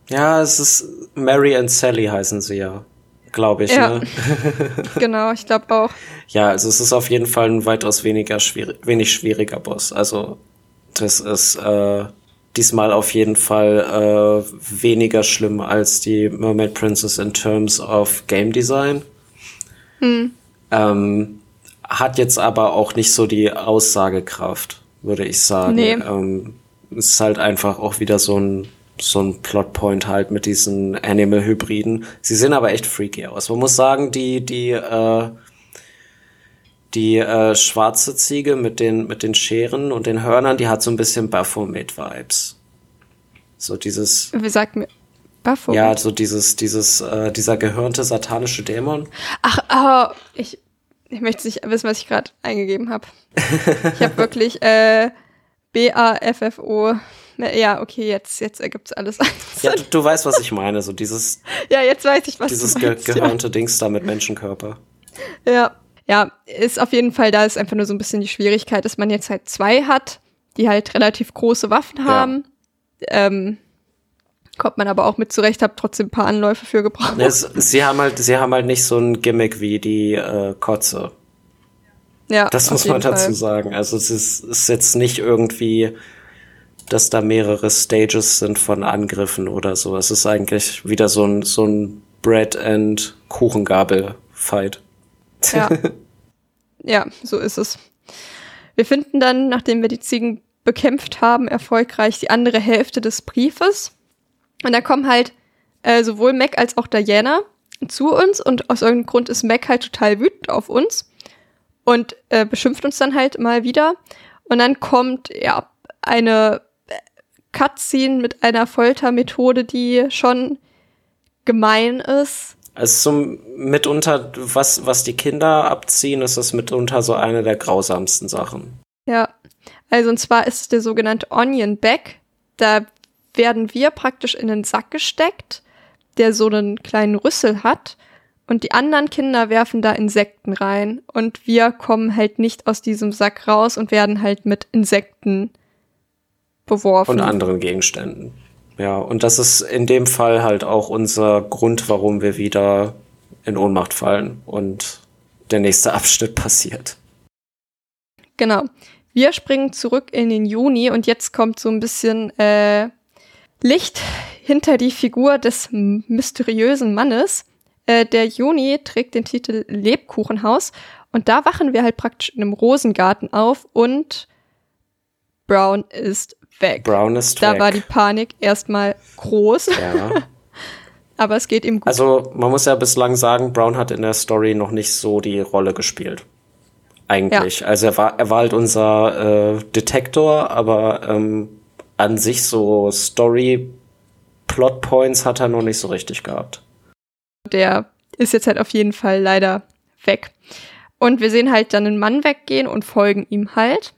Ja, es ist Mary and Sally heißen sie ja, glaube ich. Ja. Ne? genau, ich glaube auch. Ja, also es ist auf jeden Fall ein weitaus weniger schwierig, wenig schwieriger Boss. Also das ist äh, diesmal auf jeden Fall äh, weniger schlimm als die Mermaid Princess in terms of Game Design. Hm. Ähm, hat jetzt aber auch nicht so die Aussagekraft, würde ich sagen. Nee. Ähm, ist halt einfach auch wieder so ein so ein Plotpoint halt mit diesen Animal-Hybriden. Sie sehen aber echt freaky aus. Man muss sagen, die, die, äh, die äh, schwarze Ziege mit den, mit den Scheren und den Hörnern, die hat so ein bisschen Baphomet-Vibes. So dieses. Wie sagt mir? Baphomet? Ja, so dieses, dieses, äh, dieser gehörnte satanische Dämon. Ach, oh, ich, ich möchte nicht wissen, was ich gerade eingegeben habe. ich habe wirklich äh, B-A-F-F-O. Ja, okay, jetzt, jetzt ergibt's alles. ja, du, du, weißt, was ich meine. So dieses. ja, jetzt weiß ich, was Dieses du meinst, ge gehörnte ja. Dings da mit Menschenkörper. Ja. Ja, ist auf jeden Fall, da ist einfach nur so ein bisschen die Schwierigkeit, dass man jetzt halt zwei hat, die halt relativ große Waffen haben. Ja. Ähm, kommt man aber auch mit zurecht, hab trotzdem ein paar Anläufe für gebraucht. Es, sie haben halt, sie haben halt nicht so ein Gimmick wie die äh, Kotze. Ja. Das muss man dazu Fall. sagen. Also es ist, ist jetzt nicht irgendwie, dass da mehrere Stages sind von Angriffen oder so. Es ist eigentlich wieder so ein, so ein Bread and Kuchengabel Fight. Ja. ja, so ist es. Wir finden dann, nachdem wir die Ziegen bekämpft haben, erfolgreich die andere Hälfte des Briefes. Und da kommen halt äh, sowohl Mac als auch Diana zu uns und aus irgendeinem Grund ist Mac halt total wütend auf uns und äh, beschimpft uns dann halt mal wieder. Und dann kommt ja eine Cutscene mit einer Foltermethode, die schon gemein ist. Also zum, mitunter, was, was die Kinder abziehen, ist das mitunter so eine der grausamsten Sachen. Ja, also und zwar ist es der sogenannte Onion Back. Da werden wir praktisch in einen Sack gesteckt, der so einen kleinen Rüssel hat. Und die anderen Kinder werfen da Insekten rein. Und wir kommen halt nicht aus diesem Sack raus und werden halt mit Insekten beworfen. Und anderen Gegenständen. Ja, und das ist in dem Fall halt auch unser Grund, warum wir wieder in Ohnmacht fallen und der nächste Abschnitt passiert. Genau. Wir springen zurück in den Juni und jetzt kommt so ein bisschen äh, Licht hinter die Figur des mysteriösen Mannes. Äh, der Juni trägt den Titel Lebkuchenhaus und da wachen wir halt praktisch in einem Rosengarten auf und Brown ist weg. Brown ist da weg. war die Panik erstmal groß. Ja. Aber es geht ihm gut. Also man muss ja bislang sagen, Brown hat in der Story noch nicht so die Rolle gespielt. Eigentlich. Ja. Also er war, er war halt unser äh, Detektor, aber ähm, an sich so Story Plotpoints hat er noch nicht so richtig gehabt. Der ist jetzt halt auf jeden Fall leider weg. Und wir sehen halt dann einen Mann weggehen und folgen ihm halt.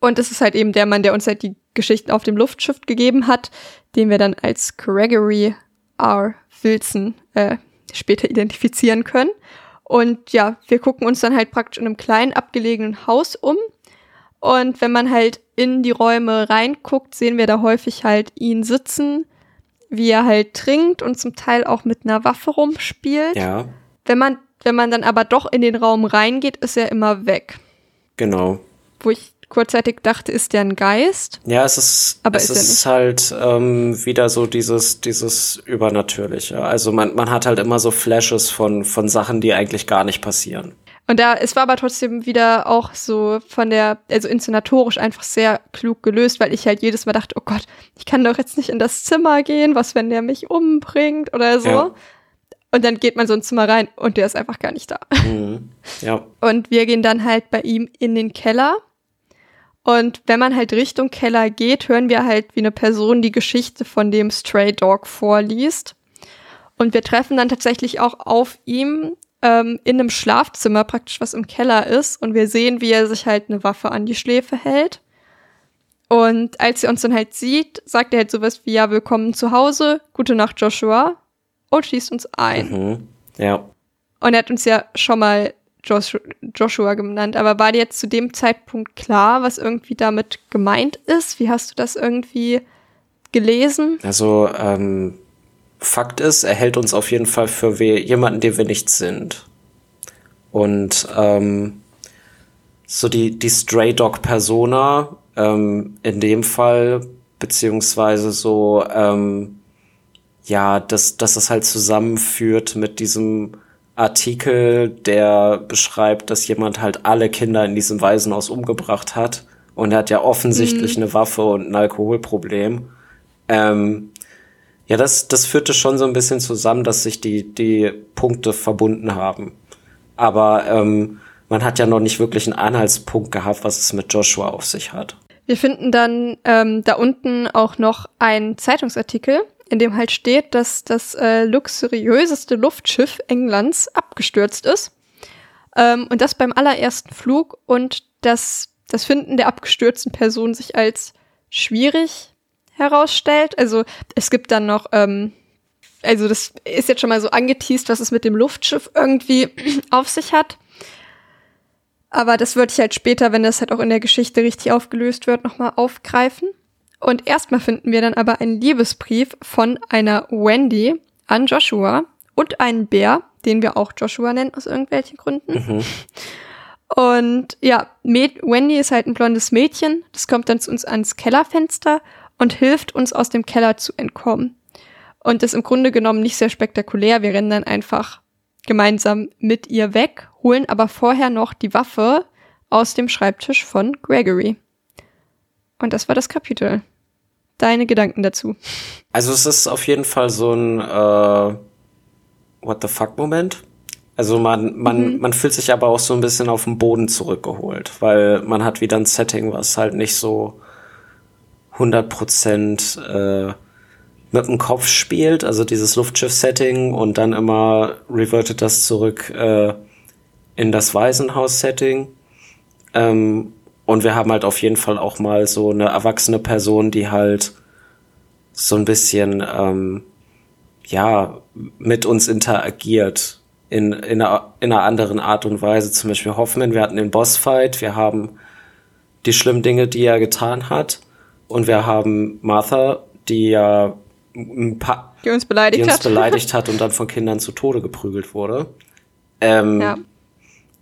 Und es ist halt eben der Mann, der uns halt die Geschichten auf dem Luftschiff gegeben hat, den wir dann als Gregory R. Wilson äh, später identifizieren können. Und ja, wir gucken uns dann halt praktisch in einem kleinen abgelegenen Haus um und wenn man halt in die Räume reinguckt, sehen wir da häufig halt ihn sitzen, wie er halt trinkt und zum Teil auch mit einer Waffe rumspielt. Ja. Wenn man, wenn man dann aber doch in den Raum reingeht, ist er immer weg. Genau. Wo ich kurzzeitig dachte, ist der ein Geist? Ja, es ist, aber es ist, ist halt ähm, wieder so dieses, dieses Übernatürliche. Also man, man hat halt immer so Flashes von, von Sachen, die eigentlich gar nicht passieren. Und da, es war aber trotzdem wieder auch so von der, also inszenatorisch einfach sehr klug gelöst, weil ich halt jedes Mal dachte, oh Gott, ich kann doch jetzt nicht in das Zimmer gehen, was, wenn der mich umbringt oder so. Ja. Und dann geht man so ins Zimmer rein und der ist einfach gar nicht da. Mhm. Ja. Und wir gehen dann halt bei ihm in den Keller. Und wenn man halt Richtung Keller geht, hören wir halt, wie eine Person die Geschichte von dem Stray Dog vorliest. Und wir treffen dann tatsächlich auch auf ihm ähm, in einem Schlafzimmer praktisch, was im Keller ist. Und wir sehen, wie er sich halt eine Waffe an die Schläfe hält. Und als er uns dann halt sieht, sagt er halt sowas wie, ja, willkommen zu Hause, gute Nacht, Joshua, und schießt uns ein. Mhm. Ja. Und er hat uns ja schon mal Joshua, Joshua genannt, aber war dir jetzt zu dem Zeitpunkt klar, was irgendwie damit gemeint ist? Wie hast du das irgendwie gelesen? Also, ähm, Fakt ist, er hält uns auf jeden Fall für we jemanden, den wir nicht sind. Und ähm, so die, die Stray Dog Persona ähm, in dem Fall, beziehungsweise so, ähm, ja, dass, dass das halt zusammenführt mit diesem Artikel, der beschreibt, dass jemand halt alle Kinder in diesem Waisenhaus umgebracht hat. Und er hat ja offensichtlich eine Waffe und ein Alkoholproblem. Ähm, ja, das, das führte schon so ein bisschen zusammen, dass sich die, die Punkte verbunden haben. Aber ähm, man hat ja noch nicht wirklich einen Anhaltspunkt gehabt, was es mit Joshua auf sich hat. Wir finden dann ähm, da unten auch noch einen Zeitungsartikel, in dem halt steht, dass das äh, luxuriöseste Luftschiff Englands abgestürzt ist. Ähm, und das beim allerersten Flug und dass das Finden der abgestürzten Person sich als schwierig herausstellt. Also es gibt dann noch, ähm, also das ist jetzt schon mal so angeteased, was es mit dem Luftschiff irgendwie auf sich hat. Aber das würde ich halt später, wenn das halt auch in der Geschichte richtig aufgelöst wird, nochmal aufgreifen. Und erstmal finden wir dann aber einen Liebesbrief von einer Wendy an Joshua und einen Bär, den wir auch Joshua nennen aus irgendwelchen Gründen. Mhm. Und ja, Med Wendy ist halt ein blondes Mädchen. Das kommt dann zu uns ans Kellerfenster und hilft uns aus dem Keller zu entkommen. Und das ist im Grunde genommen nicht sehr spektakulär. Wir rennen dann einfach gemeinsam mit ihr weg, holen aber vorher noch die Waffe aus dem Schreibtisch von Gregory. Und das war das Kapitel. Deine Gedanken dazu? Also es ist auf jeden Fall so ein äh, What the fuck Moment. Also man, man, Mhm. man fühlt sich aber auch so ein bisschen auf den Boden zurückgeholt, weil man hat wieder ein Setting, was halt nicht so 100 Prozent äh, mit dem Kopf spielt, also dieses Luftschiff-Setting und dann immer revertet das zurück äh, in das Waisenhaus-Setting. Ähm, und wir haben halt auf jeden Fall auch mal so eine erwachsene Person, die halt so ein bisschen, ähm, ja, mit uns interagiert in, in, einer, in einer anderen Art und Weise. Zum Beispiel Hoffman, wir hatten den Bossfight, wir haben die schlimmen Dinge, die er getan hat. Und wir haben Martha, die ja ein paar, Die uns beleidigt die uns hat. beleidigt hat und dann von Kindern zu Tode geprügelt wurde. Ähm, ja.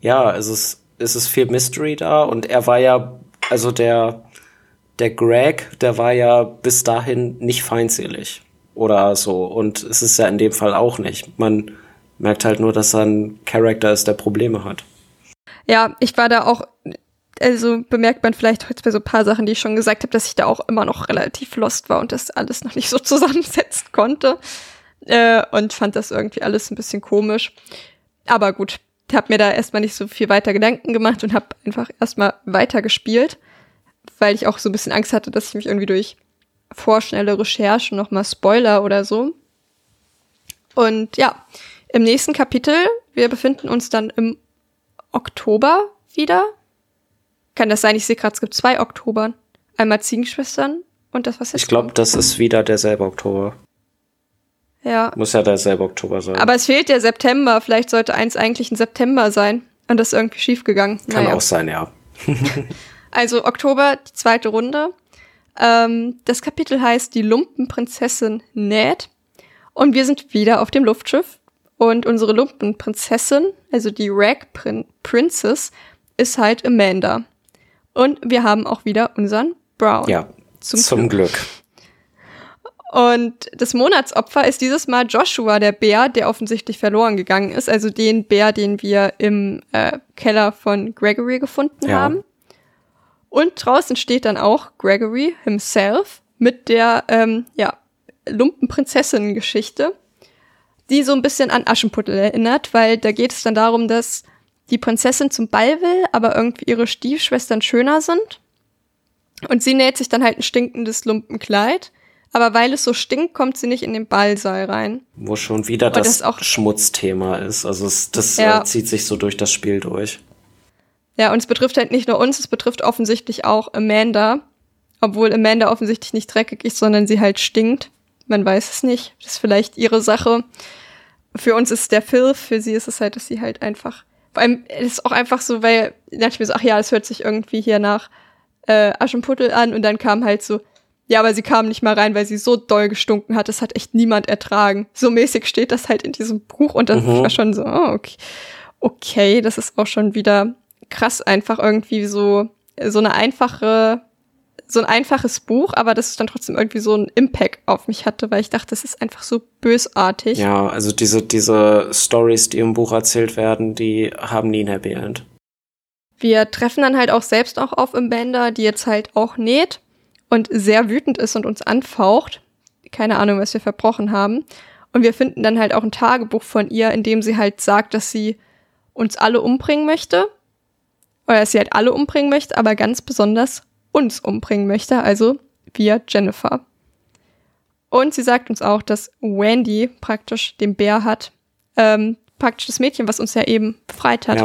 ja, es ist, es ist viel Mystery da und er war ja, also der, der Greg, der war ja bis dahin nicht feindselig oder so und es ist ja in dem Fall auch nicht. Man merkt halt nur, dass er ein Charakter ist, der Probleme hat. Ja, ich war da auch, also bemerkt man vielleicht jetzt bei so ein paar Sachen, die ich schon gesagt habe, dass ich da auch immer noch relativ lost war und das alles noch nicht so zusammensetzen konnte. Äh, und fand das irgendwie alles ein bisschen komisch. Aber gut, habe mir da erstmal nicht so viel weiter Gedanken gemacht und habe einfach erstmal weitergespielt, weil ich auch so ein bisschen Angst hatte, dass ich mich irgendwie durch vorschnelle Recherchen nochmal Spoiler oder so. Und ja, im nächsten Kapitel, wir befinden uns dann im Oktober wieder. Kann das sein? Ich sehe gerade, es gibt zwei Oktobern. Einmal Ziegenschwestern und das, was jetzt Ich glaube, das ist wieder derselbe Oktober. Ja. Muss ja derselbe Oktober sein. Aber es fehlt der September. Vielleicht sollte eins eigentlich ein September sein. Und das ist irgendwie schiefgegangen. Kann Naja. auch sein, ja. Also Oktober, die zweite Runde. Ähm, das Kapitel heißt Die Lumpenprinzessin näht. Und wir sind wieder auf dem Luftschiff. Und unsere Lumpenprinzessin, also die Rag Prin Princess, ist halt Amanda. Und wir haben auch wieder unseren Brown. Ja, Zum zum, Glück. Und das Monatsopfer ist dieses Mal Joshua, der Bär, der offensichtlich verloren gegangen ist. Also den Bär, den wir im äh, Keller von Gregory gefunden Ja. haben. Und draußen steht dann auch Gregory himself mit der ähm, ja, Lumpenprinzessinnen-Geschichte, die so ein bisschen an Aschenputtel erinnert, weil da geht es dann darum, dass die Prinzessin zum Ball will, aber irgendwie ihre Stiefschwestern schöner sind. Und sie näht sich dann halt ein stinkendes Lumpenkleid. Aber weil es so stinkt, kommt sie nicht in den Ballsaal rein. Wo schon wieder das das, auch- Schmutzthema ist. Also es, das Ja. äh, zieht sich so durch das Spiel durch. Ja, und es betrifft halt nicht nur uns, es betrifft offensichtlich auch Amanda. Obwohl Amanda offensichtlich nicht dreckig ist, sondern sie halt stinkt. Man weiß es nicht. Das ist vielleicht ihre Sache. Für uns ist es der Filth, für sie ist es halt, dass sie halt einfach. Vor allem es ist auch einfach so, weil da dachte ich mir so, ach ja, es hört sich irgendwie hier nach äh, Aschenputtel an und dann kam halt so, ja, aber sie kam nicht mal rein, weil sie so doll gestunken hat, das hat echt niemand ertragen. So mäßig steht das halt in diesem Buch und das Mhm. war schon so, oh, okay. okay, das ist auch schon wieder krass einfach irgendwie so, so eine einfache, so ein einfaches Buch, aber das dann trotzdem irgendwie so einen Impact auf mich hatte, weil ich dachte, das ist einfach so bösartig. Ja, also diese, diese Stories, die im Buch erzählt werden, die haben nie ein Happy End. Wir treffen dann halt auch selbst auch auf Amanda, die jetzt halt auch näht und sehr wütend ist und uns anfaucht. Keine Ahnung, was wir verbrochen haben. Und wir finden dann halt auch ein Tagebuch von ihr, in dem sie halt sagt, dass sie uns alle umbringen möchte. Oder dass sie halt alle umbringen möchte, aber ganz besonders uns umbringen möchte, also wir Jennifer. Und sie sagt uns auch, dass Wendy praktisch den Bär hat, ähm, praktisch das Mädchen, was uns ja eben befreit hat. Ja.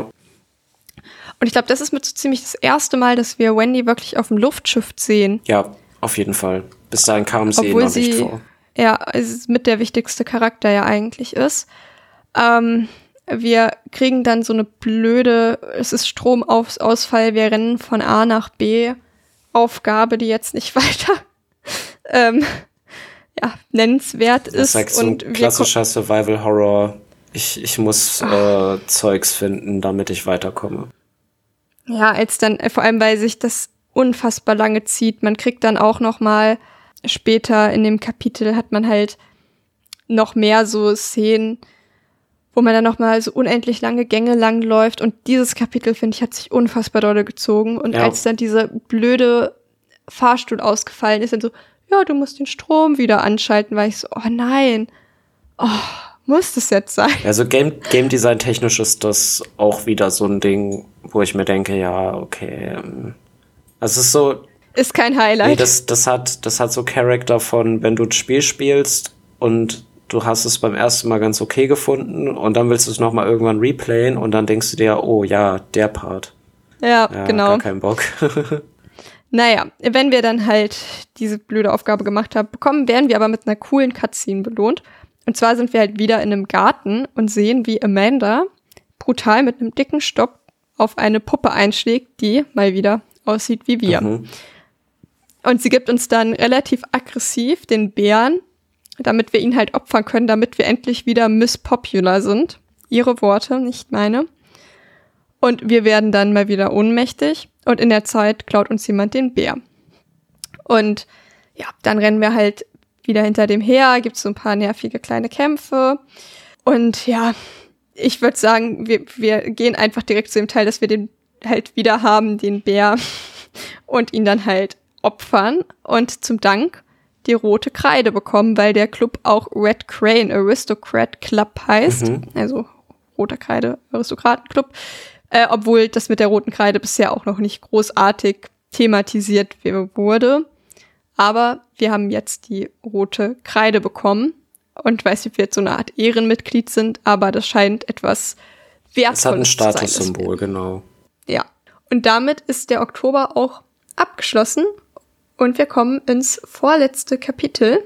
Und ich glaube, das ist mit so ziemlich das erste Mal, dass wir Wendy wirklich auf dem Luftschiff sehen. ja, auf jeden Fall. Bis dahin kam sie Obwohl noch nicht sie- vor. Ja, es ist mit der wichtigste Charakter ja eigentlich ist. Ähm, wir kriegen dann so eine blöde, es ist Stromausfall, wir rennen von A nach B. Aufgabe, die jetzt nicht weiter ähm, ja, nennenswert Das ist. ist like so ein klassischer Survival-Horror. Ich, ich muss äh, Zeugs finden, damit ich weiterkomme. Ja, als dann, äh, vor allem, weil sich das unfassbar lange zieht. Man kriegt dann auch noch mal später in dem Kapitel hat man halt noch mehr so Szenen, wo man dann noch mal so unendlich lange Gänge lang läuft. Und dieses Kapitel, finde ich, hat sich unfassbar dolle gezogen. Und Ja. als dann dieser blöde Fahrstuhl ausgefallen ist, dann so, ja, du musst den Strom wieder anschalten, war ich so, oh nein, oh, muss das jetzt sein? Also Game, Game Design technisch ist das auch wieder so ein Ding, wo ich mir denke, ja, okay. Also es ist so, Ist kein Highlight. nee, das, das hat, das hat so Charakter von, wenn du ein Spiel spielst und du hast es beim ersten Mal ganz okay gefunden und dann willst du es nochmal irgendwann replayen und dann denkst du dir, oh ja, der Part. ja, Ja, genau. Gar keinen Bock. Naja, wenn wir dann halt diese blöde Aufgabe gemacht haben, bekommen, werden wir aber mit einer coolen Cutscene belohnt. Und zwar sind wir halt wieder in einem Garten und sehen, wie Amanda brutal mit einem dicken Stock auf eine Puppe einschlägt, die mal wieder aussieht wie wir. Mhm. Und sie gibt uns dann relativ aggressiv den Bären, damit wir ihn halt opfern können, damit wir endlich wieder Miss Popular sind. Ihre Worte, nicht meine. Und wir werden dann mal wieder ohnmächtig und in der Zeit klaut uns jemand den Bär. Und ja, dann rennen wir halt wieder hinter dem her, gibt's so ein paar nervige kleine Kämpfe. Und ja, ich würde sagen, wir, wir gehen einfach direkt zu dem Teil, dass wir den halt wieder haben, den Bär, und ihn dann halt opfern und zum Dank die rote Kreide bekommen, weil der Club auch Red Crane Aristocrat Club heißt. Mhm. Also roter Kreide Aristokratenclub. Äh, obwohl das mit der roten Kreide bisher auch noch nicht großartig thematisiert wurde. Aber wir haben jetzt die rote Kreide bekommen. Und weiß nicht, ob wir jetzt so eine Art Ehrenmitglied sind, aber das scheint etwas wertvolles Es hat ein zu sein, Statussymbol, genau. ja. Und damit ist der Oktober auch abgeschlossen und wir kommen ins vorletzte Kapitel.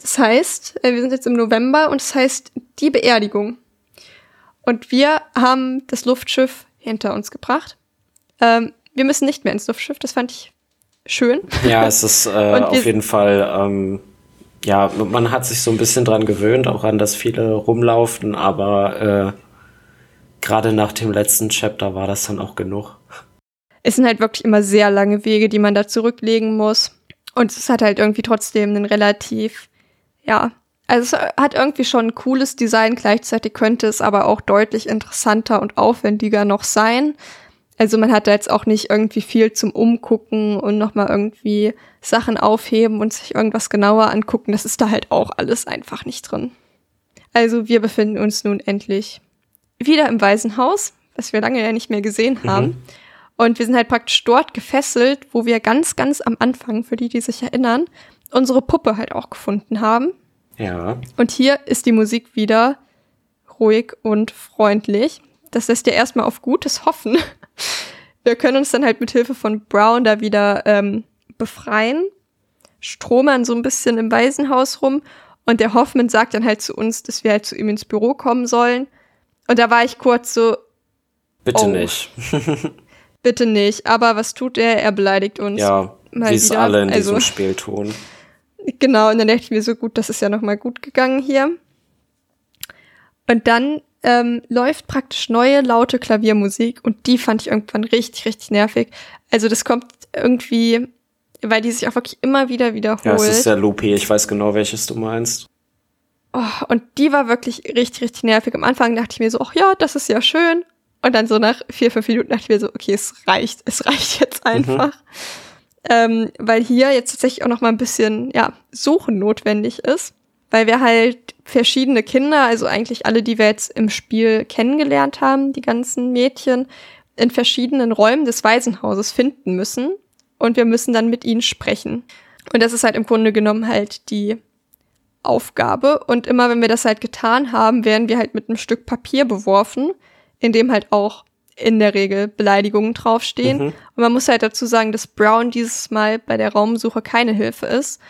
Das heißt, äh, wir sind jetzt im November und es das heißt die Beerdigung. Und wir haben das Luftschiff hinter uns gebracht. Ähm, wir müssen nicht mehr ins Luftschiff, das fand ich schön. Ja, es ist äh, auf jeden Fall, ähm, ja, man hat sich so ein bisschen dran gewöhnt, auch an das viele rumlaufen, aber äh, gerade nach dem letzten Chapter war das dann auch genug. Es sind halt wirklich immer sehr lange Wege, die man da zurücklegen muss. Und es hat halt irgendwie trotzdem einen relativ, ja, also es hat irgendwie schon ein cooles Design, gleichzeitig könnte es aber auch deutlich interessanter und aufwendiger noch sein. Also man hat da jetzt auch nicht irgendwie viel zum Umgucken und nochmal irgendwie Sachen aufheben und sich irgendwas genauer angucken. Das ist da halt auch alles einfach nicht drin. Also wir befinden uns nun endlich wieder im Waisenhaus, was wir lange ja nicht mehr gesehen mhm. haben. Mhm. Und wir sind halt praktisch dort gefesselt, wo wir ganz, ganz am Anfang, für die, die sich erinnern, unsere Puppe halt auch gefunden haben. Ja. Und hier ist die Musik wieder ruhig und freundlich. Das lässt ja erstmal auf Gutes hoffen. Wir können uns dann halt mit Hilfe von Brown da wieder ähm, befreien, stromern so ein bisschen im Waisenhaus rum und der Hoffman sagt dann halt zu uns, dass wir halt zu ihm ins Büro kommen sollen. Und da war ich kurz so. Bitte oh, nicht. bitte nicht. Aber was tut er? Er beleidigt uns. Ja, wie es alle in also, diesem Spiel tun. Genau, und dann dachte ich mir so gut, das ist ja nochmal gut gegangen hier. Und dann ähm, läuft praktisch neue laute Klaviermusik und die fand ich irgendwann richtig, richtig nervig. Also das kommt irgendwie, weil die sich auch wirklich immer wieder wiederholt. Ja, es ist sehr loopy, ich weiß genau, welches du meinst. Oh, und die war wirklich richtig, richtig nervig. Am Anfang dachte ich mir so, ach ja, das ist ja schön. Und dann so nach vier, fünf Minuten dachte ich mir so, okay, es reicht, es reicht jetzt mhm. einfach. Mhm. Ähm, weil hier jetzt tatsächlich auch noch mal ein bisschen, ja, Suchen notwendig ist weil wir halt verschiedene Kinder, also eigentlich alle, die wir jetzt im Spiel kennengelernt haben, die ganzen Mädchen, in verschiedenen Räumen des Waisenhauses finden müssen und wir müssen dann mit ihnen sprechen. Und das ist halt im Grunde genommen halt die Aufgabe. Und immer wenn wir das halt getan haben, werden wir halt mit einem Stück Papier beworfen, in dem halt auch in der Regel Beleidigungen draufstehen. Mhm. Und man muss halt dazu sagen, dass Brown dieses Mal bei der Raumsuche keine Hilfe ist,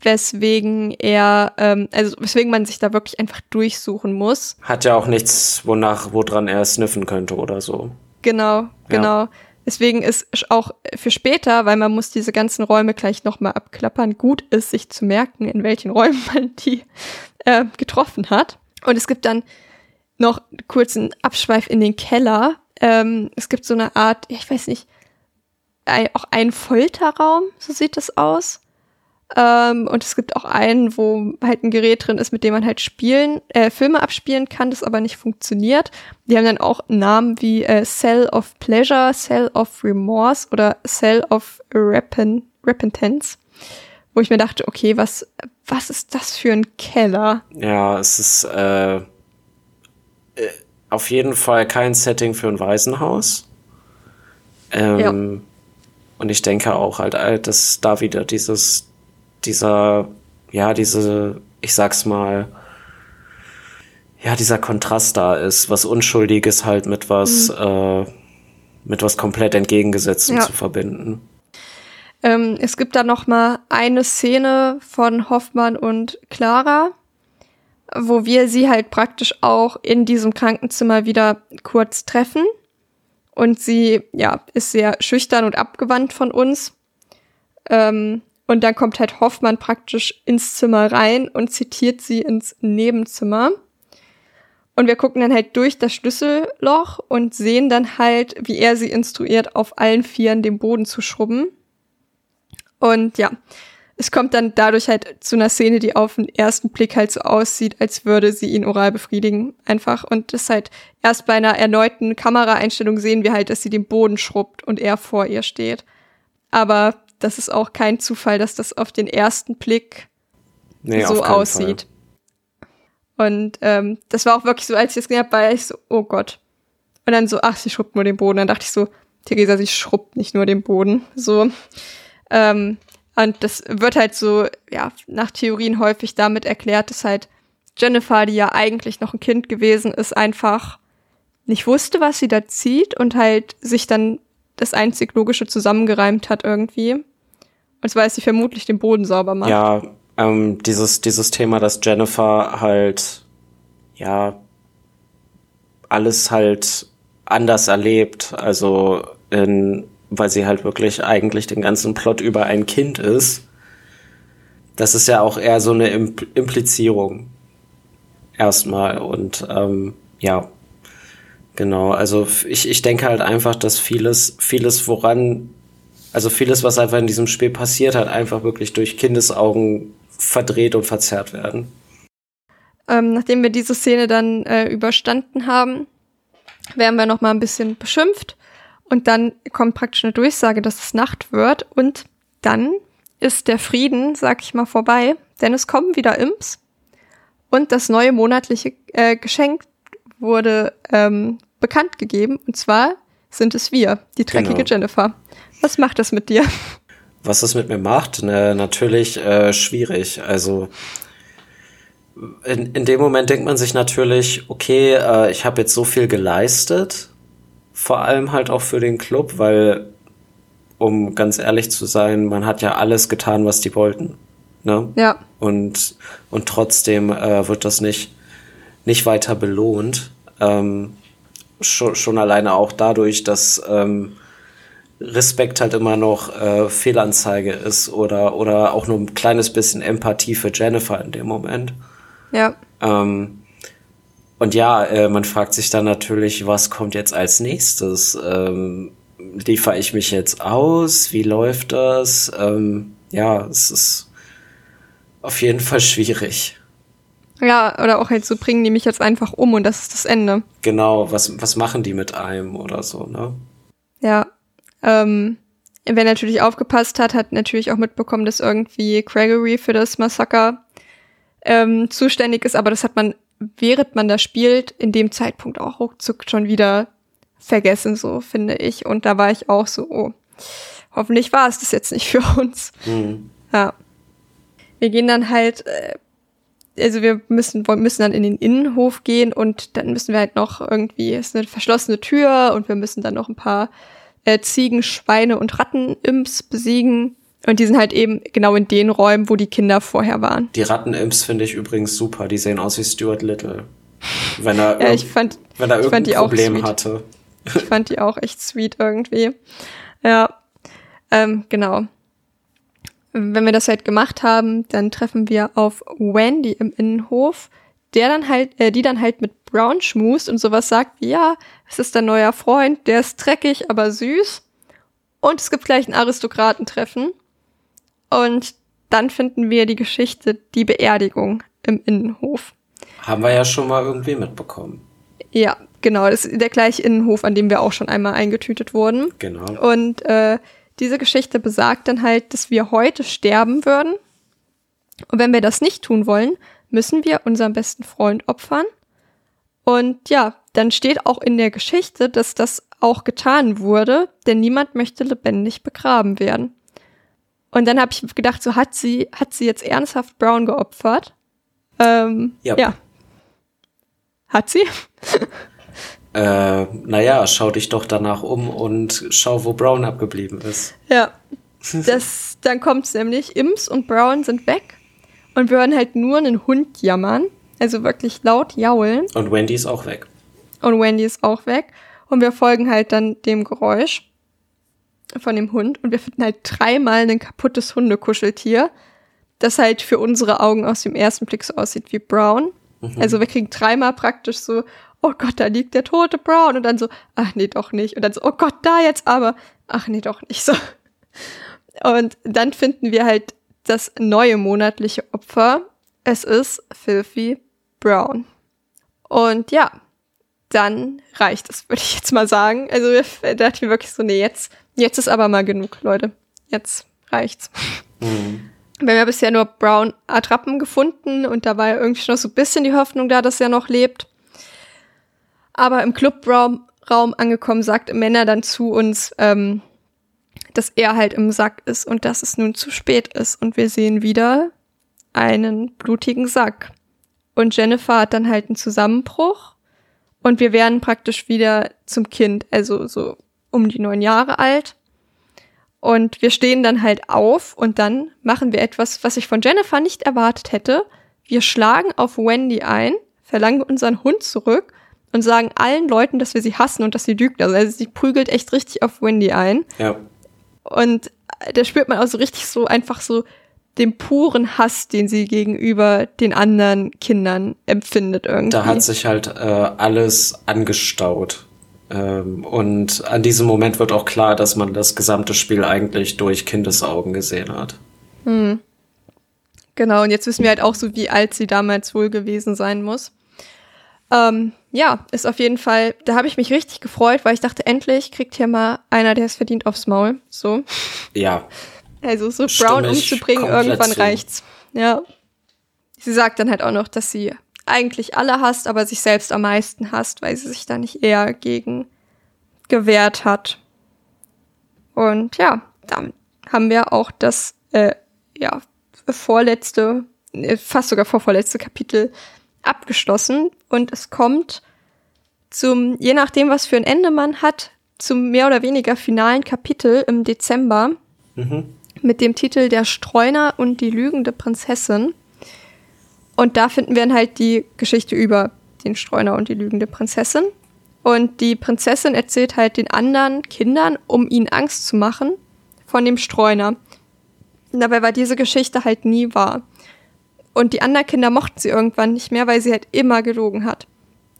weswegen er, ähm, also weswegen man sich da wirklich einfach durchsuchen muss. Hat ja auch nichts, wonach, woran er sniffen könnte oder so. Genau, genau. Ja. Deswegen ist auch für später, weil man muss diese ganzen Räume gleich nochmal abklappern, gut ist, sich zu merken, in welchen Räumen man die äh, getroffen hat. Und es gibt dann noch kurzen Abschweif in den Keller. Ähm, es gibt so eine Art, ich weiß nicht, ein, auch einen Folterraum, so sieht das aus. Ähm, und es gibt auch einen, wo halt ein Gerät drin ist, mit dem man halt spielen, äh, Filme abspielen kann, das aber nicht funktioniert. Die haben dann auch Namen wie äh, Cell of Pleasure, Cell of Remorse oder Cell of Repen Repentance. Wo ich mir dachte, okay, was, was ist das für ein Keller? Ja, es ist äh auf jeden Fall kein Setting für ein Waisenhaus. Ähm, ja. Und ich denke auch halt, äh, dass da wieder dieses dieser, ja, diese, ich sag's mal, ja, dieser Kontrast da ist, was Unschuldiges halt mit was, mhm. äh, mit was komplett entgegengesetztem ja. zu verbinden. Ähm, es gibt da noch mal eine Szene von Hoffmann und Clara, wo wir sie halt praktisch auch in diesem Krankenzimmer wieder kurz treffen. Und sie, ja, ist sehr schüchtern und abgewandt von uns. Ähm, und dann kommt halt Hoffmann praktisch ins Zimmer rein und zitiert sie ins Nebenzimmer. Und wir gucken dann halt durch das Schlüsselloch und sehen dann halt, wie er sie instruiert, auf allen Vieren den Boden zu schrubben. Und ja, es kommt dann dadurch halt zu einer Szene, die auf den ersten Blick halt so aussieht, als würde sie ihn oral befriedigen, einfach. Und das halt erst bei einer erneuten Kameraeinstellung sehen wir halt, dass sie den Boden schrubbt und er vor ihr steht. Aber das ist auch kein Zufall, dass das auf den ersten Blick nee, so aussieht. Fall. Und ähm, das war auch wirklich so, als ich das gesehen habe, war ich so, oh Gott. Und dann so, ach, sie schrubbt nur den Boden. Dann dachte ich so, Theresa, sie schrubbt nicht nur den Boden. So. Ähm, und das wird halt so, ja, nach Theorien häufig damit erklärt, dass halt Jennifer, die ja eigentlich noch ein Kind gewesen ist, einfach nicht wusste, was sie da zieht und halt sich dann das einzig Logische zusammengereimt hat irgendwie. Und zwar, dass sie vermutlich den Boden sauber macht. Ja, ähm, dieses, dieses Thema, dass Jennifer halt, ja, alles halt anders erlebt, also in, weil sie halt wirklich eigentlich den ganzen Plot über ein Kind ist. Das ist ja auch eher so eine Implizierung. Erstmal. Und ähm, ja, Genau, also ich, ich denke halt einfach, dass vieles, vieles, woran Also vieles, was einfach in diesem Spiel passiert hat, einfach wirklich durch Kindesaugen verdreht und verzerrt werden. Ähm, nachdem wir diese Szene dann äh, überstanden haben, werden wir noch mal ein bisschen beschimpft und dann kommt praktisch eine Durchsage, dass es Nacht wird und dann ist der Frieden, sag ich mal, vorbei, denn es kommen wieder Imps und das neue monatliche äh, Geschenk wurde ähm, bekannt gegeben und zwar sind es wir, die dreckige Genau. Jennifer. Was macht das mit dir? Was es mit mir macht, ne, natürlich äh, schwierig. Also in, in dem Moment denkt man sich natürlich, okay, äh, ich habe jetzt so viel geleistet, vor allem halt auch für den Club, weil, um ganz ehrlich zu sein, man hat ja alles getan, was die wollten. Ne? Ja, und, und trotzdem äh, wird das nicht, nicht weiter belohnt. Ähm, schon, schon alleine auch dadurch, dass ähm, Respekt halt immer noch äh, Fehlanzeige ist oder, oder auch nur ein kleines bisschen Empathie für Jennifer in dem Moment. ja. Ähm, und ja, äh, man fragt sich dann natürlich, was kommt jetzt als nächstes? Ähm, liefere ich mich jetzt aus? Wie läuft das? Ähm, ja, es ist auf jeden Fall schwierig. Ja, oder auch halt so bringen die mich jetzt einfach um und das ist das Ende. Genau, was, was machen die mit einem oder so, ne? Ja. Ähm, wer natürlich aufgepasst hat, hat natürlich auch mitbekommen, dass irgendwie Gregory für das Massaker ähm, zuständig ist, aber das hat man, während man da spielt, in dem Zeitpunkt auch ruckzuck schon wieder vergessen, so finde ich. Und da war ich auch so, oh, hoffentlich war es das jetzt nicht für uns. Hm. Ja. Wir gehen dann halt, äh, also wir müssen, wollen- müssen dann in den Innenhof gehen und dann müssen wir halt noch irgendwie, es ist eine verschlossene Tür und wir müssen dann noch ein paar äh, Ziegen, Schweine und Rattenimps besiegen. Und die sind halt eben genau in den Räumen, wo die Kinder vorher waren. Die Rattenimps finde ich übrigens super. Die sehen aus wie Stuart Little. Wenn er, Ja, ich fand, wenn er irgendein Problem hatte. ich fand die auch echt sweet irgendwie. Ja, ähm, genau. Wenn wir das halt gemacht haben, dann treffen wir auf Wendy im Innenhof, der dann halt, äh, die dann halt mit Brown schmust und sowas sagt wie, ja, es ist dein neuer Freund, der ist dreckig, aber süß. Und es gibt gleich ein Aristokratentreffen. Und dann finden wir die Geschichte, die Beerdigung im Innenhof. Haben wir ja schon mal irgendwie mitbekommen. Ja, genau, das ist der gleiche Innenhof, an dem wir auch schon einmal eingetütet wurden. Genau. Und äh, diese Geschichte besagt dann halt, dass wir heute sterben würden. Und wenn wir das nicht tun wollen, müssen wir unseren besten Freund opfern. Und ja, dann steht auch in der Geschichte, dass das auch getan wurde, denn niemand möchte lebendig begraben werden. Und dann habe ich gedacht, so hat sie, hat sie jetzt ernsthaft Brown geopfert? Ähm, Ja. ja. Hat sie? Äh, naja, schau dich doch danach um und schau, wo Brown abgeblieben ist. Ja. Das, dann kommt's nämlich, Imps und Brown sind weg und wir hören halt nur einen Hund jammern, also wirklich laut jaulen Und Wendy ist auch weg. und Wendy ist auch weg und wir folgen halt dann dem Geräusch von dem Hund und wir finden halt dreimal ein kaputtes Hundekuscheltier, das halt für unsere Augen aus dem ersten Blick so aussieht wie Brown. Also wir kriegen dreimal praktisch so, oh Gott, da liegt der tote Brown und dann so, ach nee, doch nicht und dann so, oh Gott, da jetzt aber, ach nee, doch nicht so. Und dann finden wir halt das neue monatliche Opfer. Es ist Filthy Brown. Und ja, dann reicht es, würde ich jetzt mal sagen. Also da dachte ich mir wirklich so, nee, jetzt, jetzt ist aber mal genug, Leute. Jetzt reicht's. Mhm. Wir haben ja bisher nur Brown Attrappen gefunden und da war ja irgendwie schon noch so ein bisschen die Hoffnung da, dass er noch lebt. Aber im Clubraum Raum angekommen, sagt Männer dann zu uns, ähm, dass er halt im Sack ist und dass es nun zu spät ist. Und wir sehen wieder einen blutigen Sack. Und Jennifer hat dann halt einen Zusammenbruch und wir werden praktisch wieder zum Kind, also so um die neun Jahre alt. Und wir stehen dann halt auf und dann machen wir etwas, was ich von Jennifer nicht erwartet hätte. Wir schlagen auf Wendy ein, verlangen unseren Hund zurück und sagen allen Leuten, dass wir sie hassen und dass sie lügt. Also sie prügelt echt richtig auf Wendy ein. Ja. Und da spürt man auch so richtig so einfach so den puren Hass, den sie gegenüber den anderen Kindern empfindet irgendwie. Da hat sich halt äh, alles angestaut. Ähm, und an diesem Moment wird auch klar, dass man das gesamte Spiel eigentlich durch Kindesaugen gesehen hat. Hm. Genau, und jetzt wissen wir halt auch so, wie alt sie damals wohl gewesen sein muss. Ähm, ja, ist auf jeden Fall, da habe ich mich richtig gefreut, weil ich dachte, endlich kriegt hier mal einer, der es verdient, aufs Maul. So. Ja. Also so Brown umzubringen, irgendwann zu. reicht's. Ja. Sie sagt dann halt auch noch, dass sie eigentlich alle hasst, aber sich selbst am meisten hasst, weil sie sich da nicht eher gegen gewehrt hat. Und ja, dann haben wir auch das, äh, ja, vorletzte, äh, fast sogar vorvorletzte Kapitel abgeschlossen. Und es kommt zum, je nachdem, was für ein Ende man hat, zum mehr oder weniger finalen Kapitel im Dezember mhm. mit dem Titel Der Streuner und die lügende Prinzessin. Und da finden wir dann halt die Geschichte über den Streuner und die lügende Prinzessin. Und die Prinzessin erzählt halt den anderen Kindern, um ihnen Angst zu machen, von dem Streuner. Dabei war diese Geschichte halt nie wahr. Und die anderen Kinder mochten sie irgendwann nicht mehr, weil sie halt immer gelogen hat.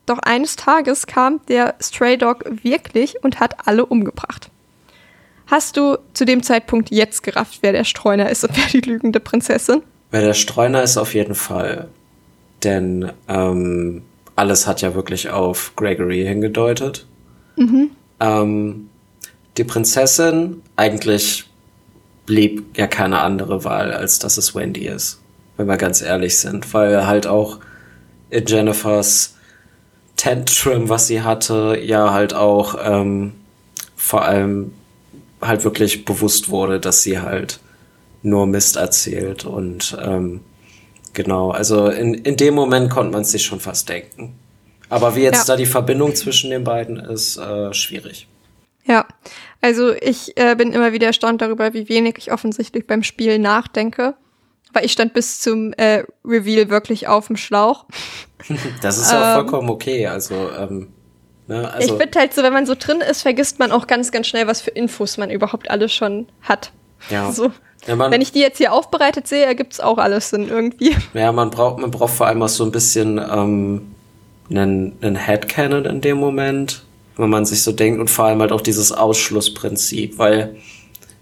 Doch eines Tages kam der Stray Dog wirklich und hat alle umgebracht. Hast du zu dem Zeitpunkt jetzt gerafft, wer der Streuner ist und wer die lügende Prinzessin? Wer der Streuner ist auf jeden Fall. Denn ähm, alles hat ja wirklich auf Gregory hingedeutet. Mhm. Ähm, die Prinzessin, eigentlich blieb ja keine andere Wahl, als dass es Wendy ist. Wenn wir ganz ehrlich sind. Weil halt auch in Jennifers Tantrum, was sie hatte, ja halt auch ähm, vor allem halt wirklich bewusst wurde, dass sie halt nur Mist erzählt. Und ähm, genau, also in, in dem Moment konnte man es sich schon fast denken. Aber wie jetzt ja. da die Verbindung zwischen den beiden ist, äh, schwierig. Ja, also ich äh, bin immer wieder erstaunt darüber, wie wenig ich offensichtlich beim Spiel nachdenke. Weil ich stand bis zum äh, Reveal wirklich auf dem Schlauch. Das ist ja auch ähm, vollkommen okay. Also, ähm, ne, also ich finde halt so, wenn man so drin ist, vergisst man auch ganz, ganz schnell, was für Infos man überhaupt alles schon hat. Ja. So. Ja, man, Wenn ich die jetzt hier aufbereitet sehe, ergibt es auch alles Sinn irgendwie. Ja, man braucht, man braucht vor allem auch so ein bisschen ähm, einen, einen Headcanon in dem Moment, wenn man sich so denkt und vor allem halt auch dieses Ausschlussprinzip, weil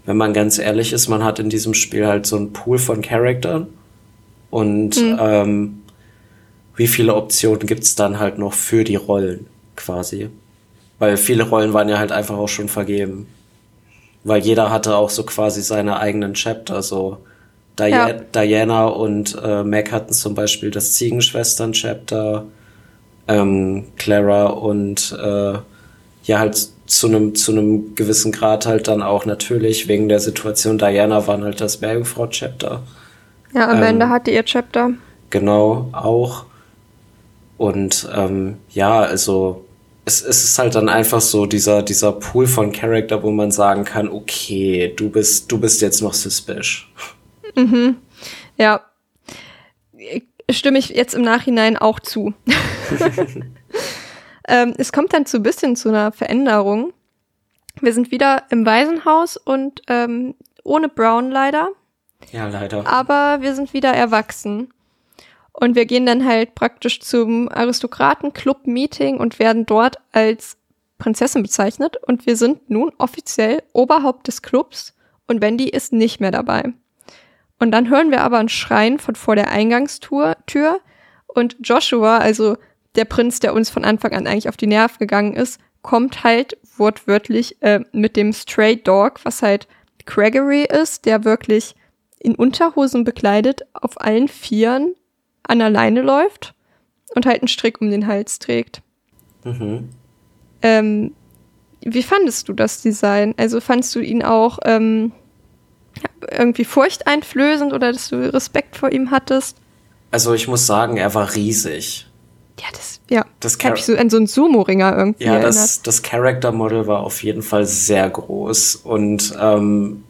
wenn man ganz ehrlich ist, man hat in diesem Spiel halt so einen Pool von Charaktern und mhm. ähm, wie viele Optionen gibt's dann halt noch für die Rollen quasi? Weil viele Rollen waren ja halt einfach auch schon vergeben weil jeder hatte auch so quasi seine eigenen Chapter, so Di ja. Diana und äh, Mac hatten zum Beispiel das Ziegenschwestern-Chapter, ähm, Clara und äh, ja halt zu einem zu einem gewissen Grad halt dann auch natürlich wegen der Situation Diana waren halt das Bergenfrau-Chapter. Ja, Amanda ähm, hatte ihr Chapter. Genau, auch. Und ähm, ja, also es, es ist halt dann einfach so dieser, dieser Pool von Charakter, wo man sagen kann, okay, du bist, du bist jetzt noch suspicious. Mhm. Ja. Stimme ich jetzt im Nachhinein auch zu. ähm, es kommt dann so ein bisschen zu einer Veränderung. Wir sind wieder im Waisenhaus und ähm, ohne Brown leider. Ja, leider. Aber wir sind wieder erwachsen. Und wir gehen dann halt praktisch zum Aristokraten-Club-Meeting und werden dort als Prinzessin bezeichnet. Und wir sind nun offiziell Oberhaupt des Clubs und Wendy ist nicht mehr dabei. Und dann hören wir aber ein Schreien von vor der Eingangstür Tür, und Joshua, also der Prinz, der uns von Anfang an eigentlich auf die Nerven gegangen ist, kommt halt wortwörtlich äh, mit dem Stray Dog, was halt Gregory ist, der wirklich in Unterhosen bekleidet auf allen Vieren an der Leine läuft und halt einen Strick um den Hals trägt. Mhm. Ähm, wie fandest du das Design? Also fandest du ihn auch ähm, irgendwie furchteinflößend oder dass du Respekt vor ihm hattest? Also ich muss sagen, er war riesig. Ja, das, ja. Das hat mich so an so einen Sumo-Ringer irgendwie Ja, das, das Character Model war auf jeden Fall sehr groß und ähm,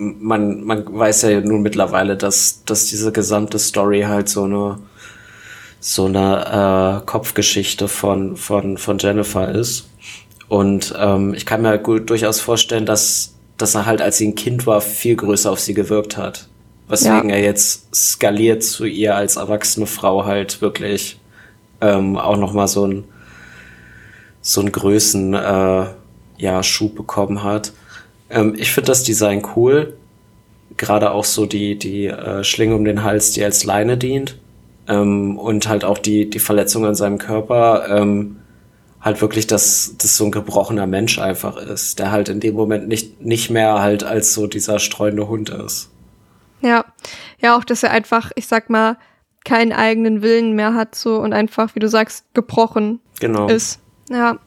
man, man weiß ja nun mittlerweile, dass, dass diese gesamte Story halt so eine so eine äh, Kopfgeschichte von, von, von Jennifer ist. Und ähm, ich kann mir halt gut durchaus vorstellen, dass, dass er halt, als sie ein Kind war, viel größer auf sie gewirkt hat. Weswegen ja. er jetzt skaliert zu ihr als erwachsene Frau halt wirklich ähm, auch noch mal so ein so einen Größen, äh, ja, Schub bekommen hat. Ähm, ich finde das Design cool. Gerade auch so die, die äh, Schlinge um den Hals, die als Leine dient. Ähm, und halt auch die, die Verletzung an seinem Körper. Ähm, halt wirklich, dass das so ein gebrochener Mensch einfach ist, der halt in dem Moment nicht, nicht mehr halt als so dieser streunende Hund ist. Ja, ja, auch, dass er einfach, ich sag mal, keinen eigenen Willen mehr hat so und einfach, wie du sagst, gebrochen genau. ist. Ja.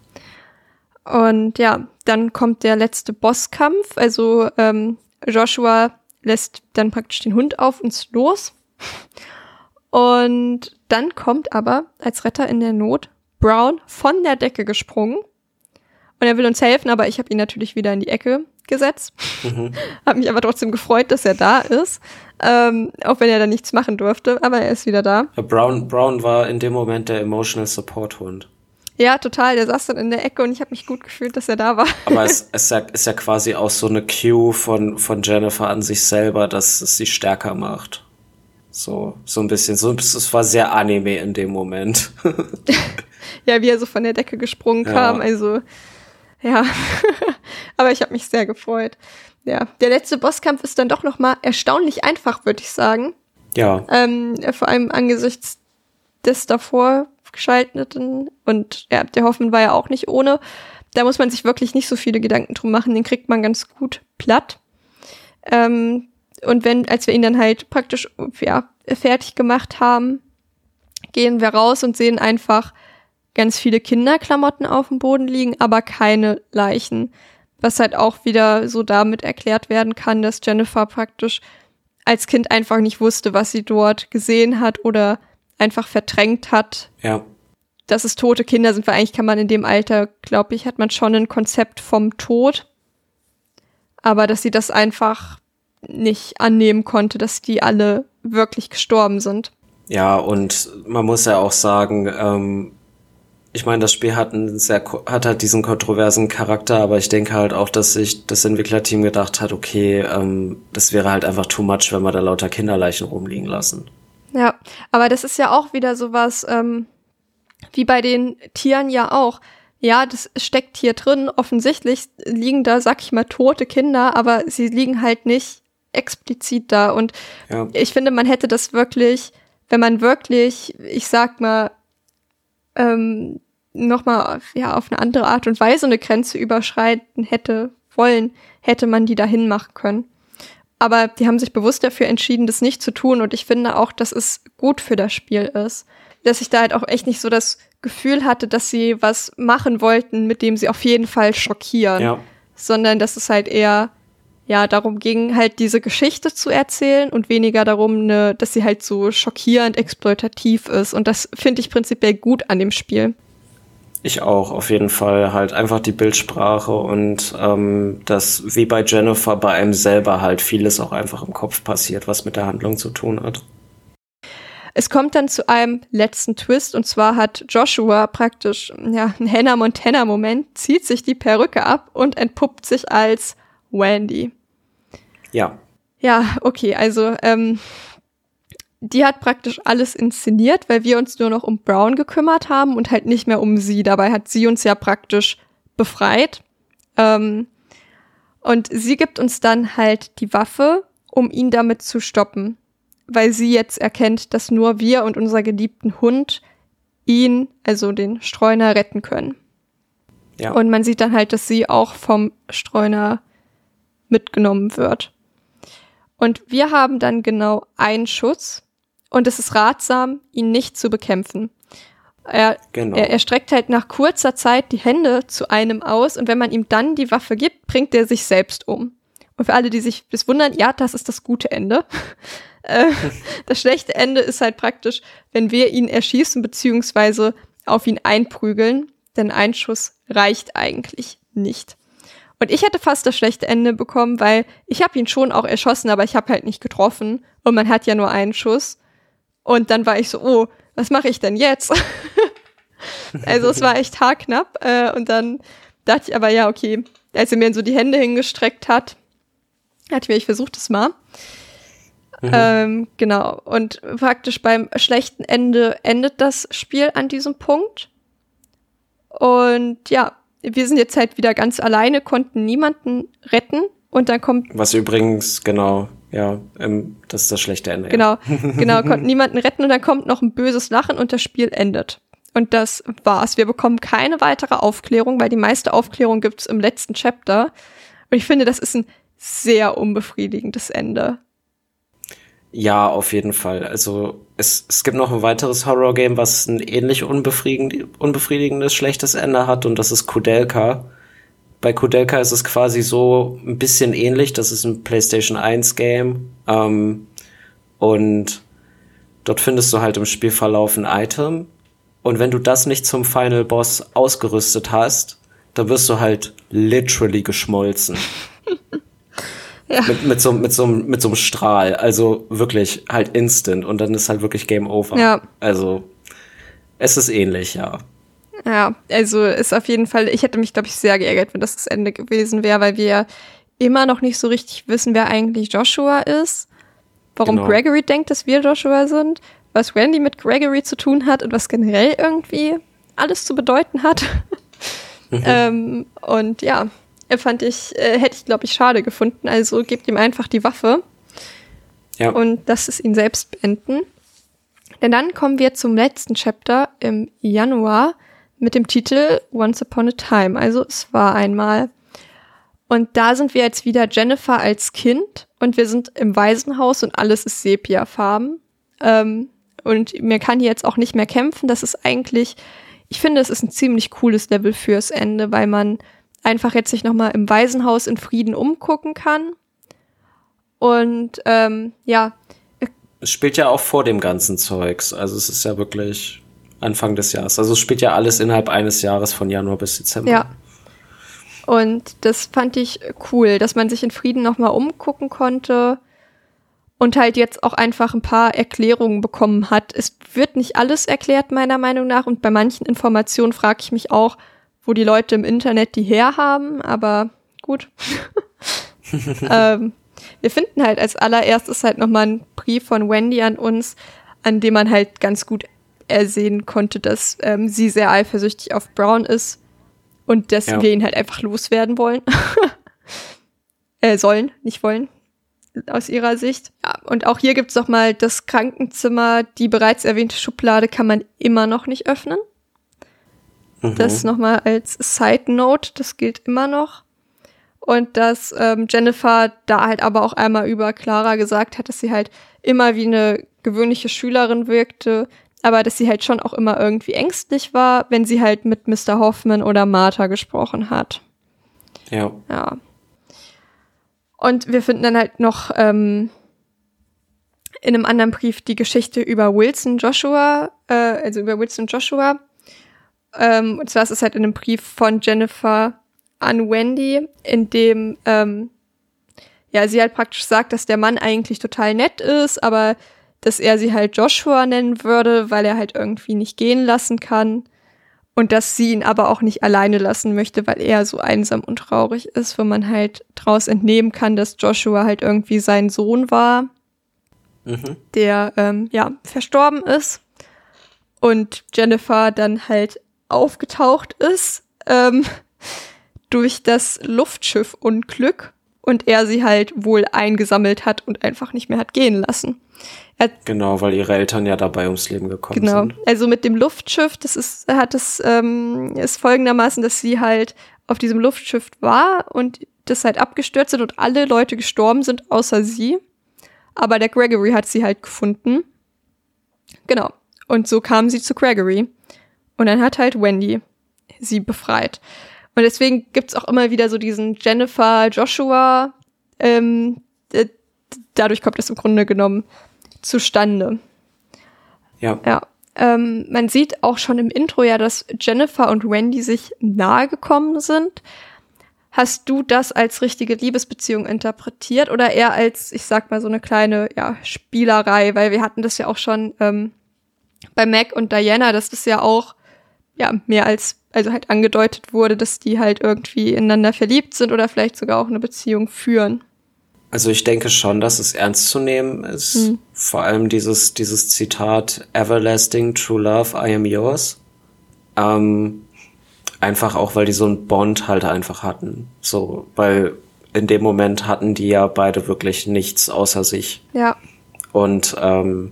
Und ja, dann kommt der letzte Bosskampf. Also ähm, Joshua lässt dann praktisch den Hund auf uns los. Und dann kommt aber als Retter in der Not Brown von der Decke gesprungen. Und er will uns helfen, aber ich habe ihn natürlich wieder in die Ecke gesetzt. Mhm. habe mich aber trotzdem gefreut, dass er da ist. Ähm, auch wenn er da nichts machen durfte, aber er ist wieder da. Brown, Brown war in dem Moment der Emotional Support Hund. Ja, total. Der saß dann in der Ecke und ich habe mich gut gefühlt, dass er da war. Aber es, es ist ja quasi auch so eine Cue von, von Jennifer an sich selber, dass es sie stärker macht. So, so ein bisschen. So, es war sehr Anime in dem Moment. ja, wie er so von der Decke gesprungen ja. kam. Also, ja. Aber ich habe mich sehr gefreut. Ja, der letzte Bosskampf ist dann doch noch mal erstaunlich einfach, würde ich sagen. Ja. Ähm, vor allem angesichts des davor geschalteten und ja, der Hoffen war ja auch nicht ohne. Da muss man sich wirklich nicht so viele Gedanken drum machen. Den kriegt man ganz gut platt. Ähm, und wenn, als wir ihn dann halt praktisch ja, fertig gemacht haben, gehen wir raus und sehen einfach ganz viele Kinderklamotten auf dem Boden liegen, aber keine Leichen. Was halt auch wieder so damit erklärt werden kann, dass Jennifer praktisch als Kind einfach nicht wusste, was sie dort gesehen hat oder einfach verdrängt hat. Ja. Dass es tote Kinder sind, weil eigentlich kann man in dem Alter, glaube ich, hat man schon ein Konzept vom Tod. Aber dass sie das einfach nicht annehmen konnte, dass die alle wirklich gestorben sind. Ja, und man muss ja auch sagen, ähm, ich meine, das Spiel hat einen sehr hat halt diesen kontroversen Charakter, aber ich denke halt auch, dass sich das Entwicklerteam gedacht hat, okay, ähm, das wäre halt einfach too much, wenn wir da lauter Kinderleichen rumliegen lassen. Ja, aber das ist ja auch wieder sowas, ähm, wie bei den Tieren ja auch. Ja, das steckt hier drin. Offensichtlich liegen da, sag ich mal, tote Kinder, aber sie liegen halt nicht explizit da. Und ja. ich finde, man hätte das wirklich, wenn man wirklich, ich sag mal, ähm, nochmal ja, auf eine andere Art und Weise eine Grenze überschreiten hätte wollen, hätte man die dahin machen können. Aber die haben sich bewusst dafür entschieden, das nicht zu tun. Und ich finde auch, dass es gut für das Spiel ist. Dass ich da halt auch echt nicht so das Gefühl hatte, dass sie was machen wollten, mit dem sie auf jeden Fall schockieren. Ja. Sondern dass es halt eher ja, darum ging, halt diese Geschichte zu erzählen und weniger darum, ne, dass sie halt so schockierend exploitativ ist. Und das finde ich prinzipiell gut an dem Spiel. Ich auch, auf jeden Fall. Halt einfach die Bildsprache und ähm, das, wie bei Jennifer, bei einem selber halt vieles auch einfach im Kopf passiert, was mit der Handlung zu tun hat. Es kommt dann zu einem letzten Twist und zwar hat Joshua praktisch ja, einen Hannah Montana Moment, zieht sich die Perücke ab und entpuppt sich als Wendy. Ja. Ja, okay, also ähm, die hat praktisch alles inszeniert, weil wir uns nur noch um Brown gekümmert haben und halt nicht mehr um sie. Dabei hat sie uns ja praktisch befreit. Ähm, und sie gibt uns dann halt die Waffe, um ihn damit zu stoppen, weil sie jetzt erkennt, dass nur wir und unser geliebten Hund ihn, also den Streuner, retten können. Ja. Und man sieht dann halt, dass sie auch vom Streuner mitgenommen wird. Und wir haben dann genau einen Schuss und es ist ratsam, ihn nicht zu bekämpfen. Er, genau. er, er streckt halt nach kurzer Zeit die Hände zu einem aus und wenn man ihm dann die Waffe gibt, bringt er sich selbst um. Und für alle, die sich das wundern, ja, das ist das gute Ende. Äh, das schlechte Ende ist halt praktisch, wenn wir ihn erschießen beziehungsweise auf ihn einprügeln, denn ein Schuss reicht eigentlich nicht. Und ich hätte fast das schlechte Ende bekommen, weil ich habe ihn schon auch erschossen, aber ich habe halt nicht getroffen. Und man hat ja nur einen Schuss. Und dann war ich so, oh, was mache ich denn jetzt? also es war echt haarknapp. Äh, und dann dachte ich aber, ja, okay, als er mir so die Hände hingestreckt hat, hatte ich mir, ich versuche es mal. Mhm. Ähm, genau. Und praktisch beim schlechten Ende endet das Spiel an diesem Punkt. Und ja, wir sind jetzt halt wieder ganz alleine, konnten niemanden retten. Und dann kommt. Was übrigens, genau, ja, ähm, das ist das schlechte Ende. Genau, genau, konnten niemanden retten und dann kommt noch ein böses Lachen und das Spiel endet. Und das war's. Wir bekommen keine weitere Aufklärung, weil die meiste Aufklärung gibt's im letzten Chapter. Und ich finde, das ist ein sehr unbefriedigendes Ende. Ja, auf jeden Fall. Also es, es gibt noch ein weiteres Horror-Game, was ein ähnlich unbefriedigend, unbefriedigendes, schlechtes Ende hat und das ist Kudelka. Bei Kudelka ist es quasi so ein bisschen ähnlich. Das ist ein PlayStation 1 Game. Ähm, und dort findest du halt im Spielverlauf ein Item. Und wenn du das nicht zum Final Boss ausgerüstet hast, dann wirst du halt literally geschmolzen. ja. mit, mit, so, mit, so, mit so einem Strahl. Also wirklich halt instant. Und dann ist halt wirklich Game Over. Ja. Also es ist ähnlich, ja. Ja, also ist auf jeden Fall, ich hätte mich, glaube ich, sehr geärgert, wenn das das Ende gewesen wäre, weil wir immer noch nicht so richtig wissen, wer eigentlich Joshua ist, warum genau. Gregory denkt, dass wir Joshua sind, was Randy mit Gregory zu tun hat und was generell irgendwie alles zu bedeuten hat. Mhm. ähm, und ja, fand ich, äh, hätte ich, glaube ich, schade gefunden. Also gebt ihm einfach die Waffe. Ja. Und lasst es ihn selbst beenden. Denn dann kommen wir zum letzten Chapter im Januar mit dem Titel Once Upon a Time. Also es war einmal. Und da sind wir jetzt wieder Jennifer als Kind und wir sind im Waisenhaus und alles ist Sepiafarben. Ähm, und mir kann hier jetzt auch nicht mehr kämpfen. Das ist eigentlich, ich finde, es ist ein ziemlich cooles Level fürs Ende, weil man einfach jetzt sich nochmal im Waisenhaus in Frieden umgucken kann. Und ähm, ja. Es spielt ja auch vor dem ganzen Zeugs. Also es ist ja wirklich Anfang des Jahres. Also es spielt ja alles innerhalb eines Jahres von Januar bis Dezember. Ja. Und das fand ich cool, dass man sich in Frieden nochmal umgucken konnte und halt jetzt auch einfach ein paar Erklärungen bekommen hat. Es wird nicht alles erklärt, meiner Meinung nach. Und bei manchen Informationen frage ich mich auch, wo die Leute im Internet die herhaben, aber gut. ähm, wir finden halt als allererstes halt nochmal einen Brief von Wendy an uns, an dem man halt ganz gut ersehen konnte, dass ähm, sie sehr eifersüchtig auf Brown ist und dass ja. wir ihn halt einfach loswerden wollen. äh, sollen, nicht wollen, aus ihrer Sicht. Ja, und auch hier gibt's noch mal das Krankenzimmer, die bereits erwähnte Schublade kann man immer noch nicht öffnen. Mhm. Das noch mal als Side Note, das gilt immer noch. Und dass ähm, Jennifer da halt aber auch einmal über Clara gesagt hat, dass sie halt immer wie eine gewöhnliche Schülerin wirkte, aber dass sie halt schon auch immer irgendwie ängstlich war, wenn sie halt mit Mr. Hoffman oder Martha gesprochen hat. Ja. Ja. Und wir finden dann halt noch ähm, in einem anderen Brief die Geschichte über Wilson Joshua, äh, also über Wilson Joshua. Ähm, und zwar ist es halt in einem Brief von Jennifer an Wendy, in dem ähm, ja sie halt praktisch sagt, dass der Mann eigentlich total nett ist, aber dass er sie halt Joshua nennen würde, weil er halt irgendwie nicht gehen lassen kann. Und dass sie ihn aber auch nicht alleine lassen möchte, weil er so einsam und traurig ist, wo man halt draus entnehmen kann, dass Joshua halt irgendwie sein Sohn war, mhm. der ähm, ja verstorben ist. Und Jennifer dann halt aufgetaucht ist ähm, durch das Luftschiff-Unglück und er sie halt wohl eingesammelt hat und einfach nicht mehr hat gehen lassen. Er, genau, weil ihre Eltern ja dabei ums Leben gekommen genau. sind. Genau. Also mit dem Luftschiff, das ist, hat es, ähm, ist folgendermaßen, dass sie halt auf diesem Luftschiff war und das halt abgestürzt sind und alle Leute gestorben sind, außer sie. Aber der Gregory hat sie halt gefunden. Genau. Und so kam sie zu Gregory. Und dann hat halt Wendy sie befreit. Und deswegen gibt's auch immer wieder so diesen Jennifer Joshua. Ähm, dadurch kommt es im Grunde genommen zustande. Ja. Ja. Ähm, man sieht auch schon im Intro ja, dass Jennifer und Wendy sich nahe gekommen sind. Hast du das als richtige Liebesbeziehung interpretiert oder eher als, ich sag mal, so eine kleine ja, Spielerei? Weil wir hatten das ja auch schon ähm, bei Mac und Diana, dass das ja auch ja mehr als, also halt angedeutet wurde, dass die halt irgendwie ineinander verliebt sind oder vielleicht sogar auch eine Beziehung führen. Also ich denke schon, dass es ernst zu nehmen ist. Mhm. Vor allem dieses, dieses Zitat Everlasting True Love, I am yours. Ähm, einfach auch, weil die so einen Bond halt einfach hatten. So, weil in dem Moment hatten die ja beide wirklich nichts außer sich. Ja. Und ähm,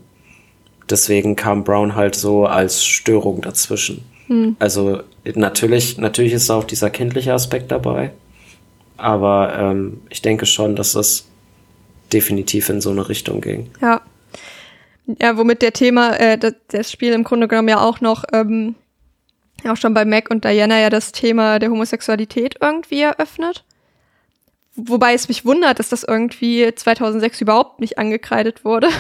deswegen kam Brown halt so als Störung dazwischen. Hm. Also natürlich, natürlich ist auch dieser kindliche Aspekt dabei. Aber ähm, ich denke schon, dass das definitiv in so eine Richtung ging. Ja. Ja, womit der Thema, äh, das, das Spiel im Grunde genommen ja auch noch, ähm, auch schon bei Mac und Diana ja das Thema der Homosexualität irgendwie eröffnet. Wobei es mich wundert, dass das irgendwie 2006 überhaupt nicht angekreidet wurde.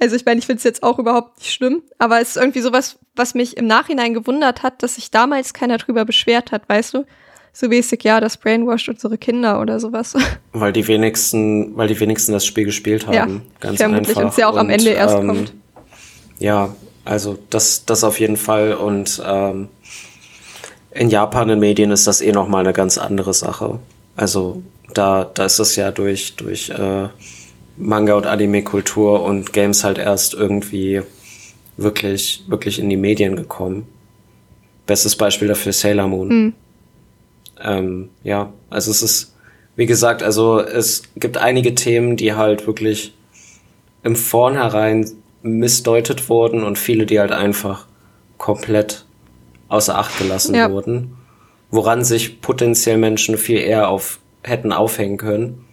Also ich meine, ich finde es jetzt auch überhaupt nicht schlimm, aber es ist irgendwie sowas, was mich im Nachhinein gewundert hat, dass sich damals keiner drüber beschwert hat, weißt du? So mäßig, ja, das brainwashed unsere Kinder oder sowas. Weil die wenigsten, weil die wenigsten das Spiel gespielt haben. Ja, ganz vermutlich einfach. und es ja auch am Und, Ende erst ähm, kommt. Ja, also das, das auf jeden Fall. Und ähm, in Japan in Medien ist das eh nochmal eine ganz andere Sache. Also da, da ist es ja durch, durch äh, Manga- und Anime-Kultur und Games halt erst irgendwie wirklich, wirklich in die Medien gekommen. Bestes Beispiel dafür Sailor Moon. Hm. Ähm, ja, also es ist, wie gesagt, also es gibt einige Themen, die halt wirklich im Vornherein missdeutet wurden und viele, die halt einfach komplett außer Acht gelassen Ja. wurden, woran sich potenziell Menschen viel eher auf hätten aufhängen können.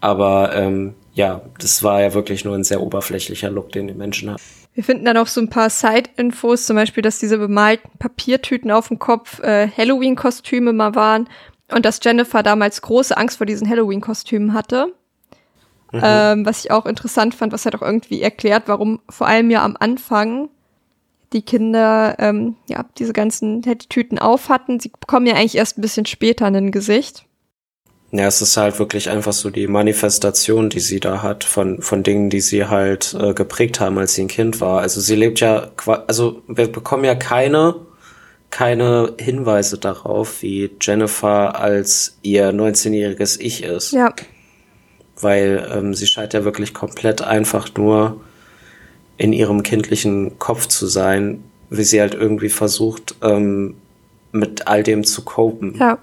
Aber ähm, ja, das war ja wirklich nur ein sehr oberflächlicher Look, den die Menschen hatten. Wir finden dann auch so ein paar Side-Infos, zum Beispiel, dass diese bemalten Papiertüten auf dem Kopf äh, Halloween-Kostüme mal waren und dass Jennifer damals große Angst vor diesen Halloween-Kostümen hatte. Ähm, was ich auch interessant fand, was halt auch irgendwie erklärt, warum vor allem ja am Anfang die Kinder ähm, ja diese ganzen Tüten auf hatten. Sie bekommen ja eigentlich erst ein bisschen später ein Gesicht. Ja, es ist halt wirklich einfach so die Manifestation, die sie da hat, von, von Dingen, die sie halt äh, geprägt haben, als sie ein Kind war. Also sie lebt ja, also wir bekommen ja keine, keine Hinweise darauf, wie Jennifer als ihr 19-jähriges Ich ist. Ja, Weil ähm, sie scheint ja wirklich komplett einfach nur in ihrem kindlichen Kopf zu sein, wie sie halt irgendwie versucht, ähm, mit all dem zu copen. ja.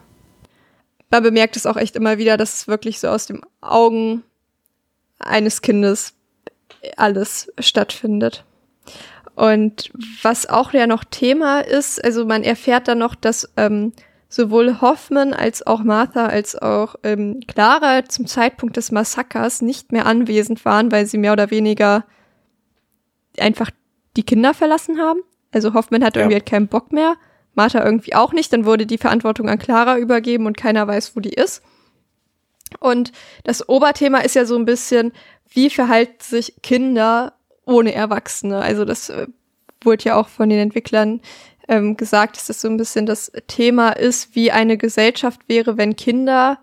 Man bemerkt es auch echt immer wieder, dass es wirklich so aus den Augen eines Kindes alles stattfindet. Und was auch ja noch Thema ist, also man erfährt dann noch, dass ähm, sowohl Hoffman als auch Martha als auch ähm, Clara zum Zeitpunkt des Massakers nicht mehr anwesend waren, weil sie mehr oder weniger einfach die Kinder verlassen haben. Also Hoffman hat Ja. irgendwie halt keinen Bock mehr, Martha irgendwie auch nicht. Dann wurde die Verantwortung an Clara übergeben und keiner weiß, wo die ist. Und das Oberthema ist ja so ein bisschen, wie verhalten sich Kinder ohne Erwachsene? Also das äh, wurde ja auch von den Entwicklern ähm, gesagt, dass das so ein bisschen das Thema ist, wie eine Gesellschaft wäre, wenn Kinder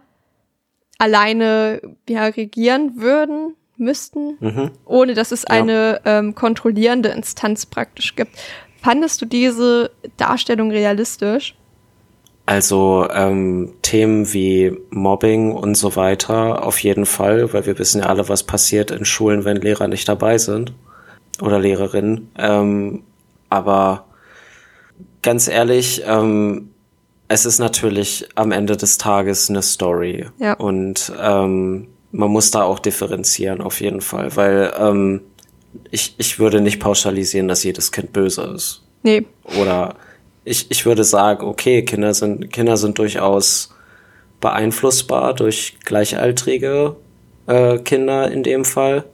alleine ja, regieren würden, müssten, Mhm. ohne dass es Ja. eine ähm, kontrollierende Instanz praktisch gibt. Fandest du diese Darstellung realistisch? Also ähm, Themen wie Mobbing und so weiter auf jeden Fall, weil wir wissen ja alle, was passiert in Schulen, wenn Lehrer nicht dabei sind oder Lehrerinnen. Ähm, aber ganz ehrlich, ähm, es ist natürlich am Ende des Tages eine Story Ja. und ähm, man muss da auch differenzieren auf jeden Fall, weil ähm, ich, ich würde nicht pauschalisieren, dass jedes Kind böse ist Nee, oder ich, ich würde sagen, okay, Kinder sind, Kinder sind durchaus beeinflussbar durch gleichaltrige äh, Kinder in dem Fall.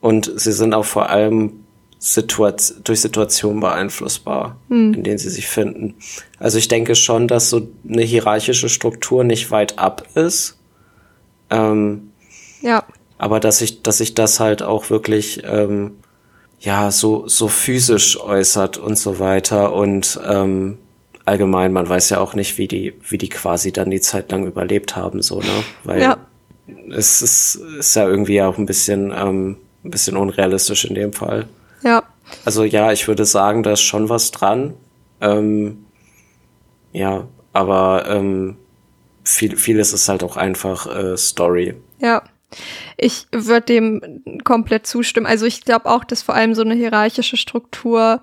Und sie sind auch vor allem Situat durch Situationen beeinflussbar, in denen sie sich finden. Also ich denke schon, dass so eine hierarchische Struktur nicht weit ab ist. Ähm, ja, aber dass sich, dass sich das halt auch wirklich ähm, ja so so physisch äußert und so weiter und ähm, allgemein, man weiß ja auch nicht, wie die wie die quasi dann die Zeit lang überlebt haben, so ne, weil Ja. es ist, ist ja irgendwie auch ein bisschen ähm, ein bisschen unrealistisch in dem Fall. ja. Also ja, ich würde sagen, da ist schon was dran. Ähm, ja, aber ähm, viel, vieles ist halt auch einfach äh, Story. Ja, ich würde dem komplett zustimmen. Also ich glaube auch, dass vor allem so eine hierarchische Struktur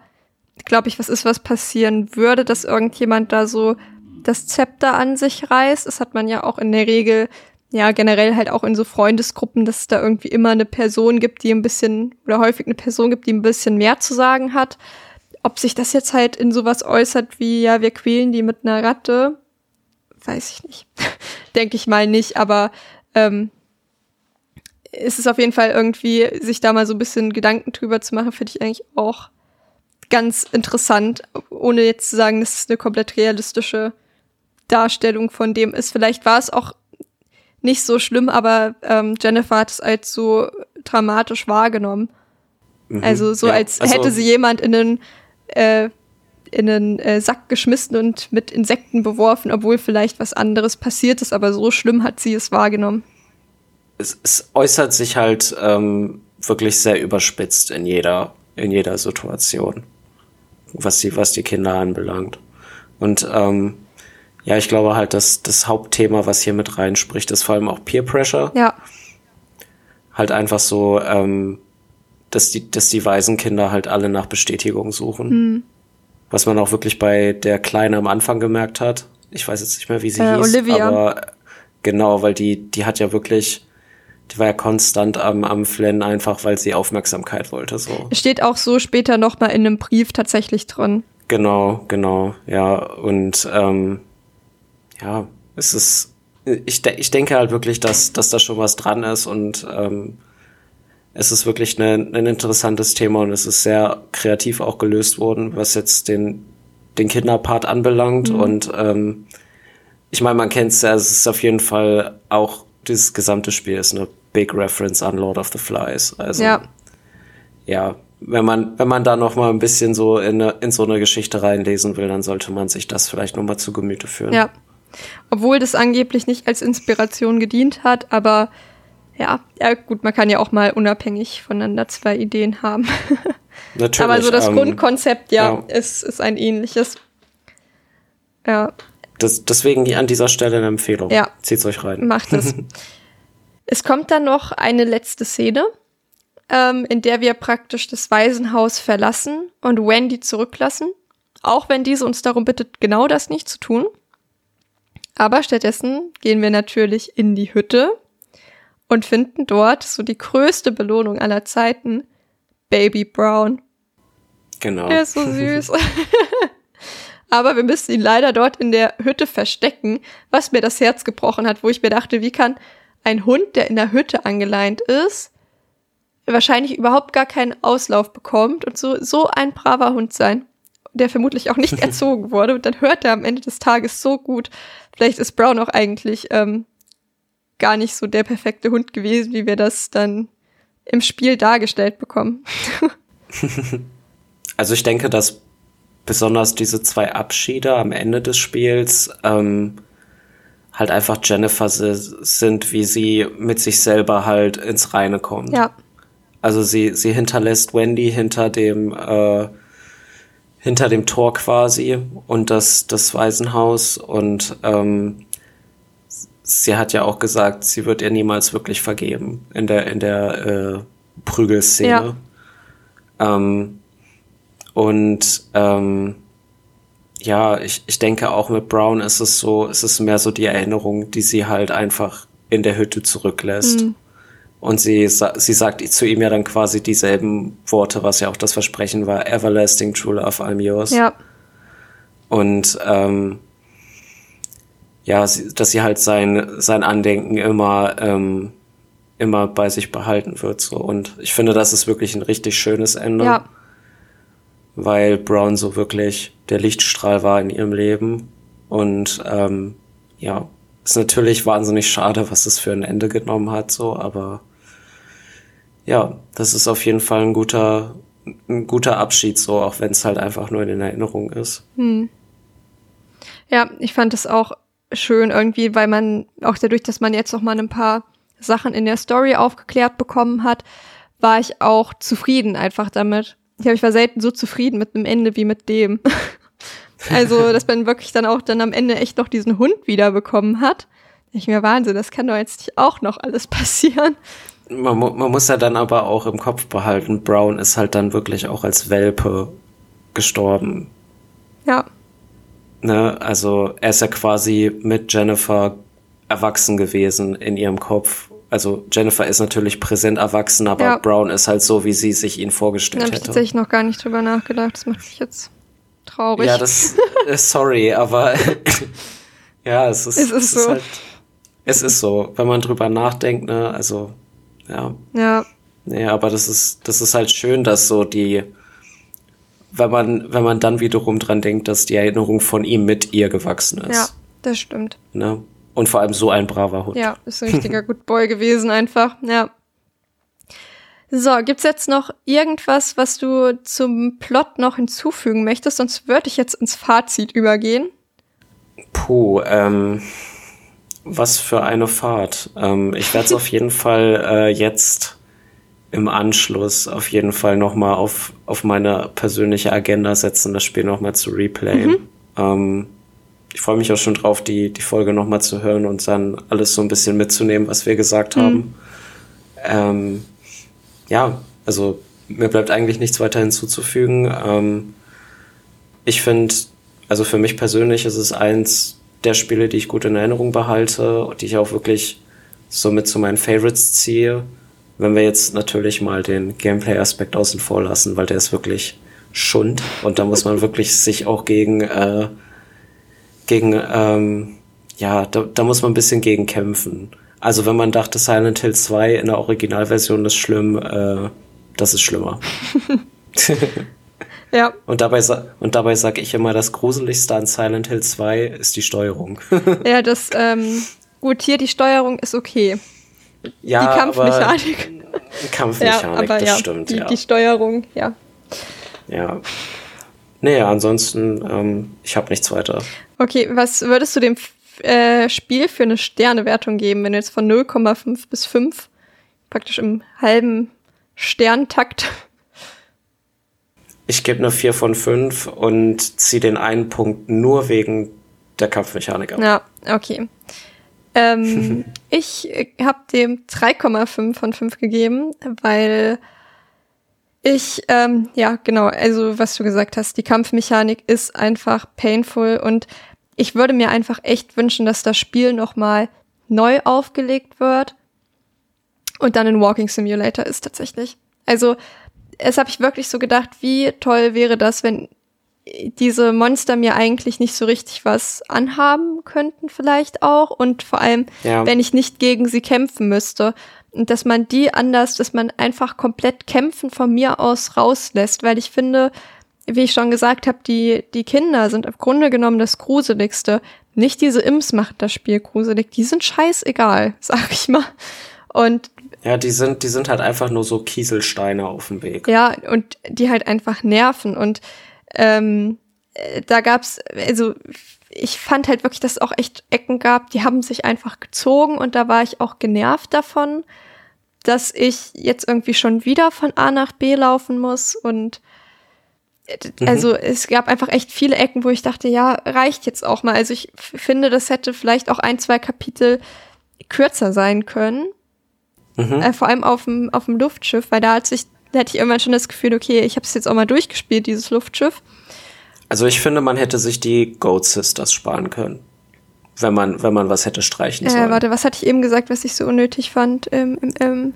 glaube ich, was ist, was passieren würde, dass irgendjemand da so das Zepter an sich reißt. Das hat man ja auch in der Regel, ja, generell halt auch in so Freundesgruppen, dass es da irgendwie immer eine Person gibt, die ein bisschen, oder häufig eine Person gibt, die ein bisschen mehr zu sagen hat. Ob sich das jetzt halt in sowas äußert wie, ja, wir quälen die mit einer Ratte, weiß ich nicht. Denke ich mal nicht, aber ähm, ist es auf jeden Fall irgendwie, sich da mal so ein bisschen Gedanken drüber zu machen, finde ich eigentlich auch ganz interessant, ohne jetzt zu sagen, dass es eine komplett realistische Darstellung von dem ist. Vielleicht war es auch nicht so schlimm, aber ähm, Jennifer hat es als so dramatisch wahrgenommen. Mhm, also so, ja, als also hätte sie jemand in einen, äh, in einen äh, Sack geschmissen und mit Insekten beworfen, obwohl vielleicht was anderes passiert ist, aber so schlimm hat sie es wahrgenommen. Es, es äußert sich halt ähm, wirklich sehr überspitzt in jeder, in jeder Situation, was die, was die Kinder anbelangt. Und ähm, ja, ich glaube halt, dass das Hauptthema, was hier mit reinspricht, ist vor allem auch Peer Pressure. Ja. Halt einfach so, ähm, dass die, dass die Waisenkinder halt alle nach Bestätigung suchen. Mhm. Was man auch wirklich bei der Kleine am Anfang gemerkt hat. Ich weiß jetzt nicht mehr, wie sie äh, hieß. Olivia. Aber genau, weil die, die hat ja wirklich, die war ja konstant am, am Flennen einfach, weil sie Aufmerksamkeit wollte, so. Steht auch so später noch mal in einem Brief tatsächlich drin. Genau, genau, ja. Und, ähm, ja, es ist, ich, de ich denke halt wirklich, dass, dass da schon was dran ist und ähm, es ist wirklich ne, ein interessantes Thema und es ist sehr kreativ auch gelöst worden, was jetzt den, den Kinderpart anbelangt. Mhm. Und ähm, ich meine, man kennt es ja, es ist auf jeden Fall auch, dieses gesamte Spiel ist eine Big Reference an Lord of the Flies. Also ja, ja wenn man, wenn man da noch mal ein bisschen so in, in so eine Geschichte reinlesen will, dann sollte man sich das vielleicht noch mal zu Gemüte führen. Ja, obwohl das angeblich nicht als Inspiration gedient hat, aber ja, ja gut, man kann ja auch mal unabhängig voneinander zwei Ideen haben. Natürlich. aber so das ähm, Grundkonzept, ja, ja, Ist, ist ein ähnliches. Ja. Das, deswegen an dieser Stelle eine Empfehlung. Ja. Zieht's euch rein. Macht es. es kommt dann noch eine letzte Szene, ähm, in der wir praktisch das Waisenhaus verlassen und Wendy zurücklassen. Auch wenn diese uns darum bittet, genau das nicht zu tun. Aber stattdessen gehen wir natürlich in die Hütte und finden dort so die größte Belohnung aller Zeiten, Baby Brown. Genau. Er ist so süß. Aber wir müssen ihn leider dort in der Hütte verstecken, was mir das Herz gebrochen hat, wo ich mir dachte, wie kann ein Hund, der in der Hütte angeleint ist, wahrscheinlich überhaupt gar keinen Auslauf bekommt und so, so ein braver Hund sein der vermutlich auch nicht erzogen wurde. Und dann hört er am Ende des Tages so gut. Vielleicht ist Brown auch eigentlich ähm, gar nicht so der perfekte Hund gewesen, wie wir das dann im Spiel dargestellt bekommen. also ich denke, dass besonders diese zwei Abschiede am Ende des Spiels ähm, halt einfach Jennifer sind, wie sie mit sich selber halt ins Reine kommt. Ja. Also sie, sie hinterlässt Wendy hinter dem äh, hinter dem Tor quasi und das, das Waisenhaus und ähm, sie hat ja auch gesagt, sie wird ihr niemals wirklich vergeben in der, in der äh, Prügelszene. Ja. Ähm, und ähm, ja, ich, ich denke auch mit Brown ist es so, ist es mehr so die Erinnerung, die sie halt einfach in der Hütte zurücklässt. Mhm. Und sie, sie sagt zu ihm ja dann quasi dieselben Worte, was ja auch das Versprechen war, Everlasting True Love, I'm yours. Ja. Und ähm, ja, sie, dass sie halt sein, sein Andenken immer, ähm, immer bei sich behalten wird. So. Und ich finde, das ist wirklich ein richtig schönes Ende. Ja. Weil Brown so wirklich der Lichtstrahl war in ihrem Leben. Und ähm, ja, ist natürlich wahnsinnig schade, was das für ein Ende genommen hat, so, aber ja, das ist auf jeden Fall ein guter, ein guter Abschied, so, auch wenn es halt einfach nur in den Erinnerungen ist. Hm. Ja, ich fand es auch schön irgendwie, weil man auch dadurch, dass man jetzt noch mal ein paar Sachen in der Story aufgeklärt bekommen hat, war ich auch zufrieden einfach damit. Ich glaube, ich war selten so zufrieden mit einem Ende wie mit dem. also, dass man wirklich dann auch dann am Ende echt noch diesen Hund wiederbekommen hat. Ich mir Wahnsinn, das kann doch jetzt nicht auch noch alles passieren man, man muss ja dann aber auch im Kopf behalten, Brown ist halt dann wirklich auch als Welpe gestorben. Ja. Ne? Also er ist ja quasi mit Jennifer erwachsen gewesen in ihrem Kopf. Also Jennifer ist natürlich präsent erwachsen, aber Ja. Brown ist halt so, wie sie sich ihn Da vorgestellt habe ich hätte. tatsächlich noch gar nicht drüber nachgedacht. Das macht mich jetzt traurig. Ja, das äh, sorry, aber ja, es ist, Es ist so. halt, es ist so, wenn man drüber nachdenkt, ne, also ja, ja, nee, aber das ist das ist halt schön, dass so die wenn man wenn man dann wiederum dran denkt, dass die Erinnerung von ihm mit ihr gewachsen ist, ja, das stimmt. ne? Und vor allem so ein braver Hund. Ja, ist ein richtiger Good Boy gewesen einfach. Ja. So, gibt's jetzt noch irgendwas, was du zum Plot noch hinzufügen möchtest? Sonst würde ich jetzt ins Fazit übergehen. Puh, ähm, was für eine Fahrt. Ähm, ich werde es auf jeden Fall äh, jetzt im Anschluss auf jeden Fall nochmal auf, auf meine persönliche Agenda setzen, das Spiel nochmal zu replayen. Ähm, ich freue mich auch schon drauf, die, die Folge nochmal zu hören und dann alles so ein bisschen mitzunehmen, was wir gesagt haben. Ähm, ja, also mir bleibt eigentlich nichts weiter hinzuzufügen. Ähm, ich finde, also für mich persönlich ist es eins der Spiele, die ich gut in Erinnerung behalte und die ich auch wirklich so mit zu meinen Favorites ziehe. Wenn wir jetzt natürlich mal den Gameplay-Aspekt außen vor lassen, weil der ist wirklich Schund und da muss man wirklich sich auch gegen, äh, gegen, ähm, ja, da, da muss man ein bisschen gegen kämpfen. Also wenn man dachte, Silent Hill 2 in der Originalversion ist schlimm, äh, das ist schlimmer. Ja, Und dabei, und dabei sage ich immer, das Gruseligste an Silent Hill 2 ist die Steuerung. ja, das, ähm, gut, hier die Steuerung ist okay. ja, die Kampfmechanik. Aber, Kampfmechanik, ja, aber das ja, stimmt, die, ja. die Steuerung, ja. ja. Nee, ansonsten, ähm, ich habe nichts weiter. Okay, was würdest du dem äh, Spiel für eine Sternewertung geben, wenn du jetzt von 0,5 bis 5, praktisch im halben Sterntakt, Ich gebe eine 4 von 5 und ziehe den einen Punkt nur wegen der Kampfmechanik ab. Ja, okay. Ähm, ich habe dem 3,5 von 5 gegeben, weil ich, ähm, ja, genau, also was du gesagt hast, die Kampfmechanik ist einfach painful und ich würde mir einfach echt wünschen, dass das Spiel nochmal neu aufgelegt wird und dann ein Walking Simulator ist tatsächlich. Also, es habe ich wirklich so gedacht, wie toll wäre das, wenn diese Monster mir eigentlich nicht so richtig was anhaben könnten vielleicht auch und vor allem, Ja. wenn ich nicht gegen sie kämpfen müsste. Und dass man die anders, dass man einfach komplett kämpfen von mir aus rauslässt, weil ich finde, wie ich schon gesagt habe, die, die Kinder sind im Grunde genommen das Gruseligste. Nicht diese Imps machen das Spiel gruselig, die sind scheißegal, sag ich mal. Und Ja, die sind, die sind halt einfach nur so Kieselsteine auf dem Weg. ja, und die halt einfach nerven. Und ähm, äh, da gab's, also ich fand halt wirklich, dass es auch echt Ecken gab, die haben sich einfach gezogen und da war ich auch genervt davon, dass ich jetzt irgendwie schon wieder von A nach B laufen muss und äh, also es gab einfach echt viele Ecken, wo ich dachte, ja, reicht jetzt auch mal. Also ich finde, das hätte vielleicht auch ein, zwei Kapitel kürzer sein können. Mhm. Äh, vor allem auf dem, auf dem Luftschiff, weil da hat sich, da hatte ich irgendwann schon das Gefühl, okay, ich habe es jetzt auch mal durchgespielt, dieses Luftschiff. Also ich finde, man hätte sich die Goat Sisters sparen können. Wenn man, wenn man was hätte streichen Äh, sollen. warte, was hatte ich eben gesagt, was ich so unnötig fand? Ähm, ähm, ähm,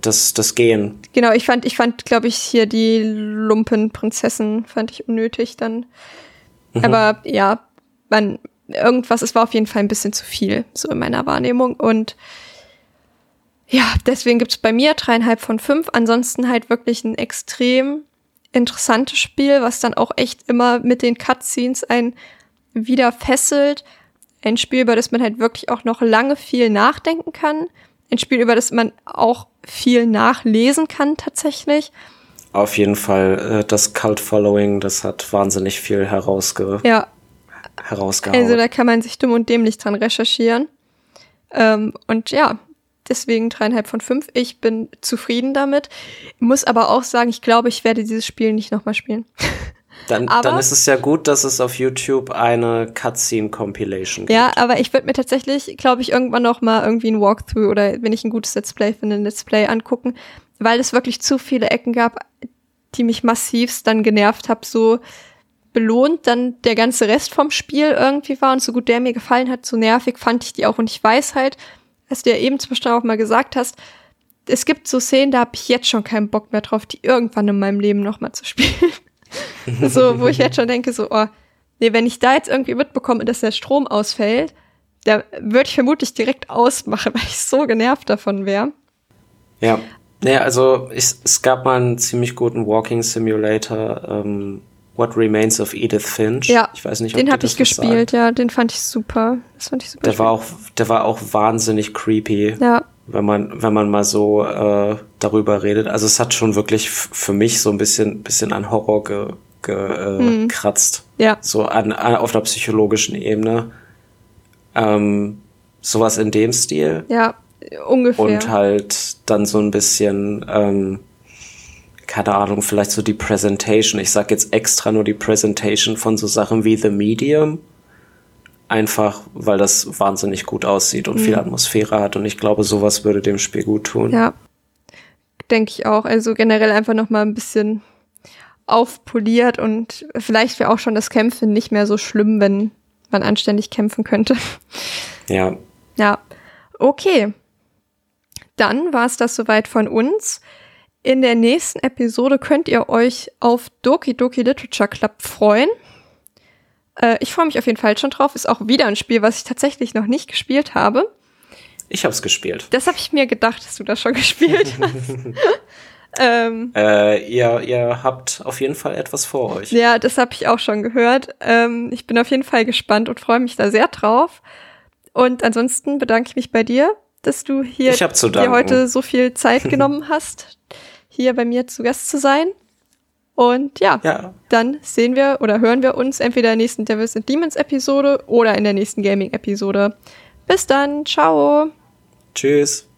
Das, das Gehen. genau, ich fand, ich fand, glaube ich, hier die Lumpenprinzessin fand ich unnötig dann. Aber ja, man, irgendwas, es war auf jeden Fall ein bisschen zu viel, so in meiner Wahrnehmung. Und ja, deswegen gibt's bei mir dreieinhalb von fünf. Ansonsten halt wirklich ein extrem interessantes Spiel, was dann auch echt immer mit den Cutscenes ein wieder fesselt. Ein Spiel, über das man halt wirklich auch noch lange viel nachdenken kann. Ein Spiel, über das man auch viel nachlesen kann tatsächlich. Auf jeden Fall, äh, das Cult Following, das hat wahnsinnig viel herausge Ja, herausgehauen. also da kann man sich dumm und dämlich dran recherchieren. Ähm, und ja, deswegen dreieinhalb von fünf. Ich bin zufrieden damit. Muss aber auch sagen, ich glaube, ich werde dieses Spiel nicht nochmal spielen. dann, aber- dann ist es ja gut, dass es auf YouTube eine Cutscene-Compilation gibt. Ja, aber ich würde mir tatsächlich, glaube ich, irgendwann noch mal irgendwie ein Walkthrough oder wenn ich ein gutes Let's Play finde, ein Let's Play angucken, weil es wirklich zu viele Ecken gab, die mich massivst dann genervt habe, so belohnt dann der ganze Rest vom Spiel irgendwie war und so gut der mir gefallen hat, so nervig fand ich die auch und ich weiß halt, als du ja eben zum Beispiel auch mal gesagt hast, es gibt so Szenen, da habe ich jetzt schon keinen Bock mehr drauf, die irgendwann in meinem Leben nochmal zu spielen. so, wo ich jetzt schon denke, so, oh, nee, wenn ich da jetzt irgendwie mitbekomme, dass der Strom ausfällt, da würde ich vermutlich direkt ausmachen, weil ich so genervt davon wäre. Ja. Naja, also ich, es gab mal einen ziemlich guten Walking Simulator, ähm, What Remains of Edith Finch. Ja, ich weiß nicht, ob den habe ich gespielt, sagt. ja, den fand ich super. Das fand ich super. Der war auch, der war auch wahnsinnig creepy. Ja. Wenn man, wenn man mal so äh, darüber redet. Also es hat schon wirklich für mich so ein bisschen, bisschen an Horror ge, gekratzt. Äh, mhm. Ja. So an, an, auf einer psychologischen Ebene. Ähm, sowas in dem Stil. Ja, ungefähr. Und halt dann so ein bisschen, ähm, keine Ahnung, vielleicht so die Presentation. Ich sag jetzt extra nur die Presentation von so Sachen wie The Medium. Einfach, weil das wahnsinnig gut aussieht und mhm. viel Atmosphäre hat. Und ich glaube, sowas würde dem Spiel gut tun. Ja, denke ich auch. Also generell einfach noch mal ein bisschen aufpoliert und vielleicht wäre auch schon das Kämpfen nicht mehr so schlimm, wenn man anständig kämpfen könnte. Ja. Ja. Okay. Dann war es das soweit von uns. In der nächsten Episode könnt ihr euch auf Doki Doki Literature Club freuen. Äh, ich freue mich auf jeden Fall schon drauf. Ist auch wieder ein Spiel, was ich tatsächlich noch nicht gespielt habe. Ich habe es gespielt. Das habe ich mir gedacht, dass du das schon gespielt hast. Ähm, äh, ihr, ihr habt auf jeden Fall etwas vor euch. Ja, das habe ich auch schon gehört. Ähm, ich bin auf jeden Fall gespannt und freue mich da sehr drauf. Und ansonsten bedanke ich mich bei dir, dass du hier dir heute so viel Zeit genommen hast, hier bei mir zu Gast zu sein. Und ja, ja, dann sehen wir oder hören wir uns entweder in der nächsten Devils and Demons Episode oder in der nächsten Gaming Episode. Bis dann, ciao. Tschüss.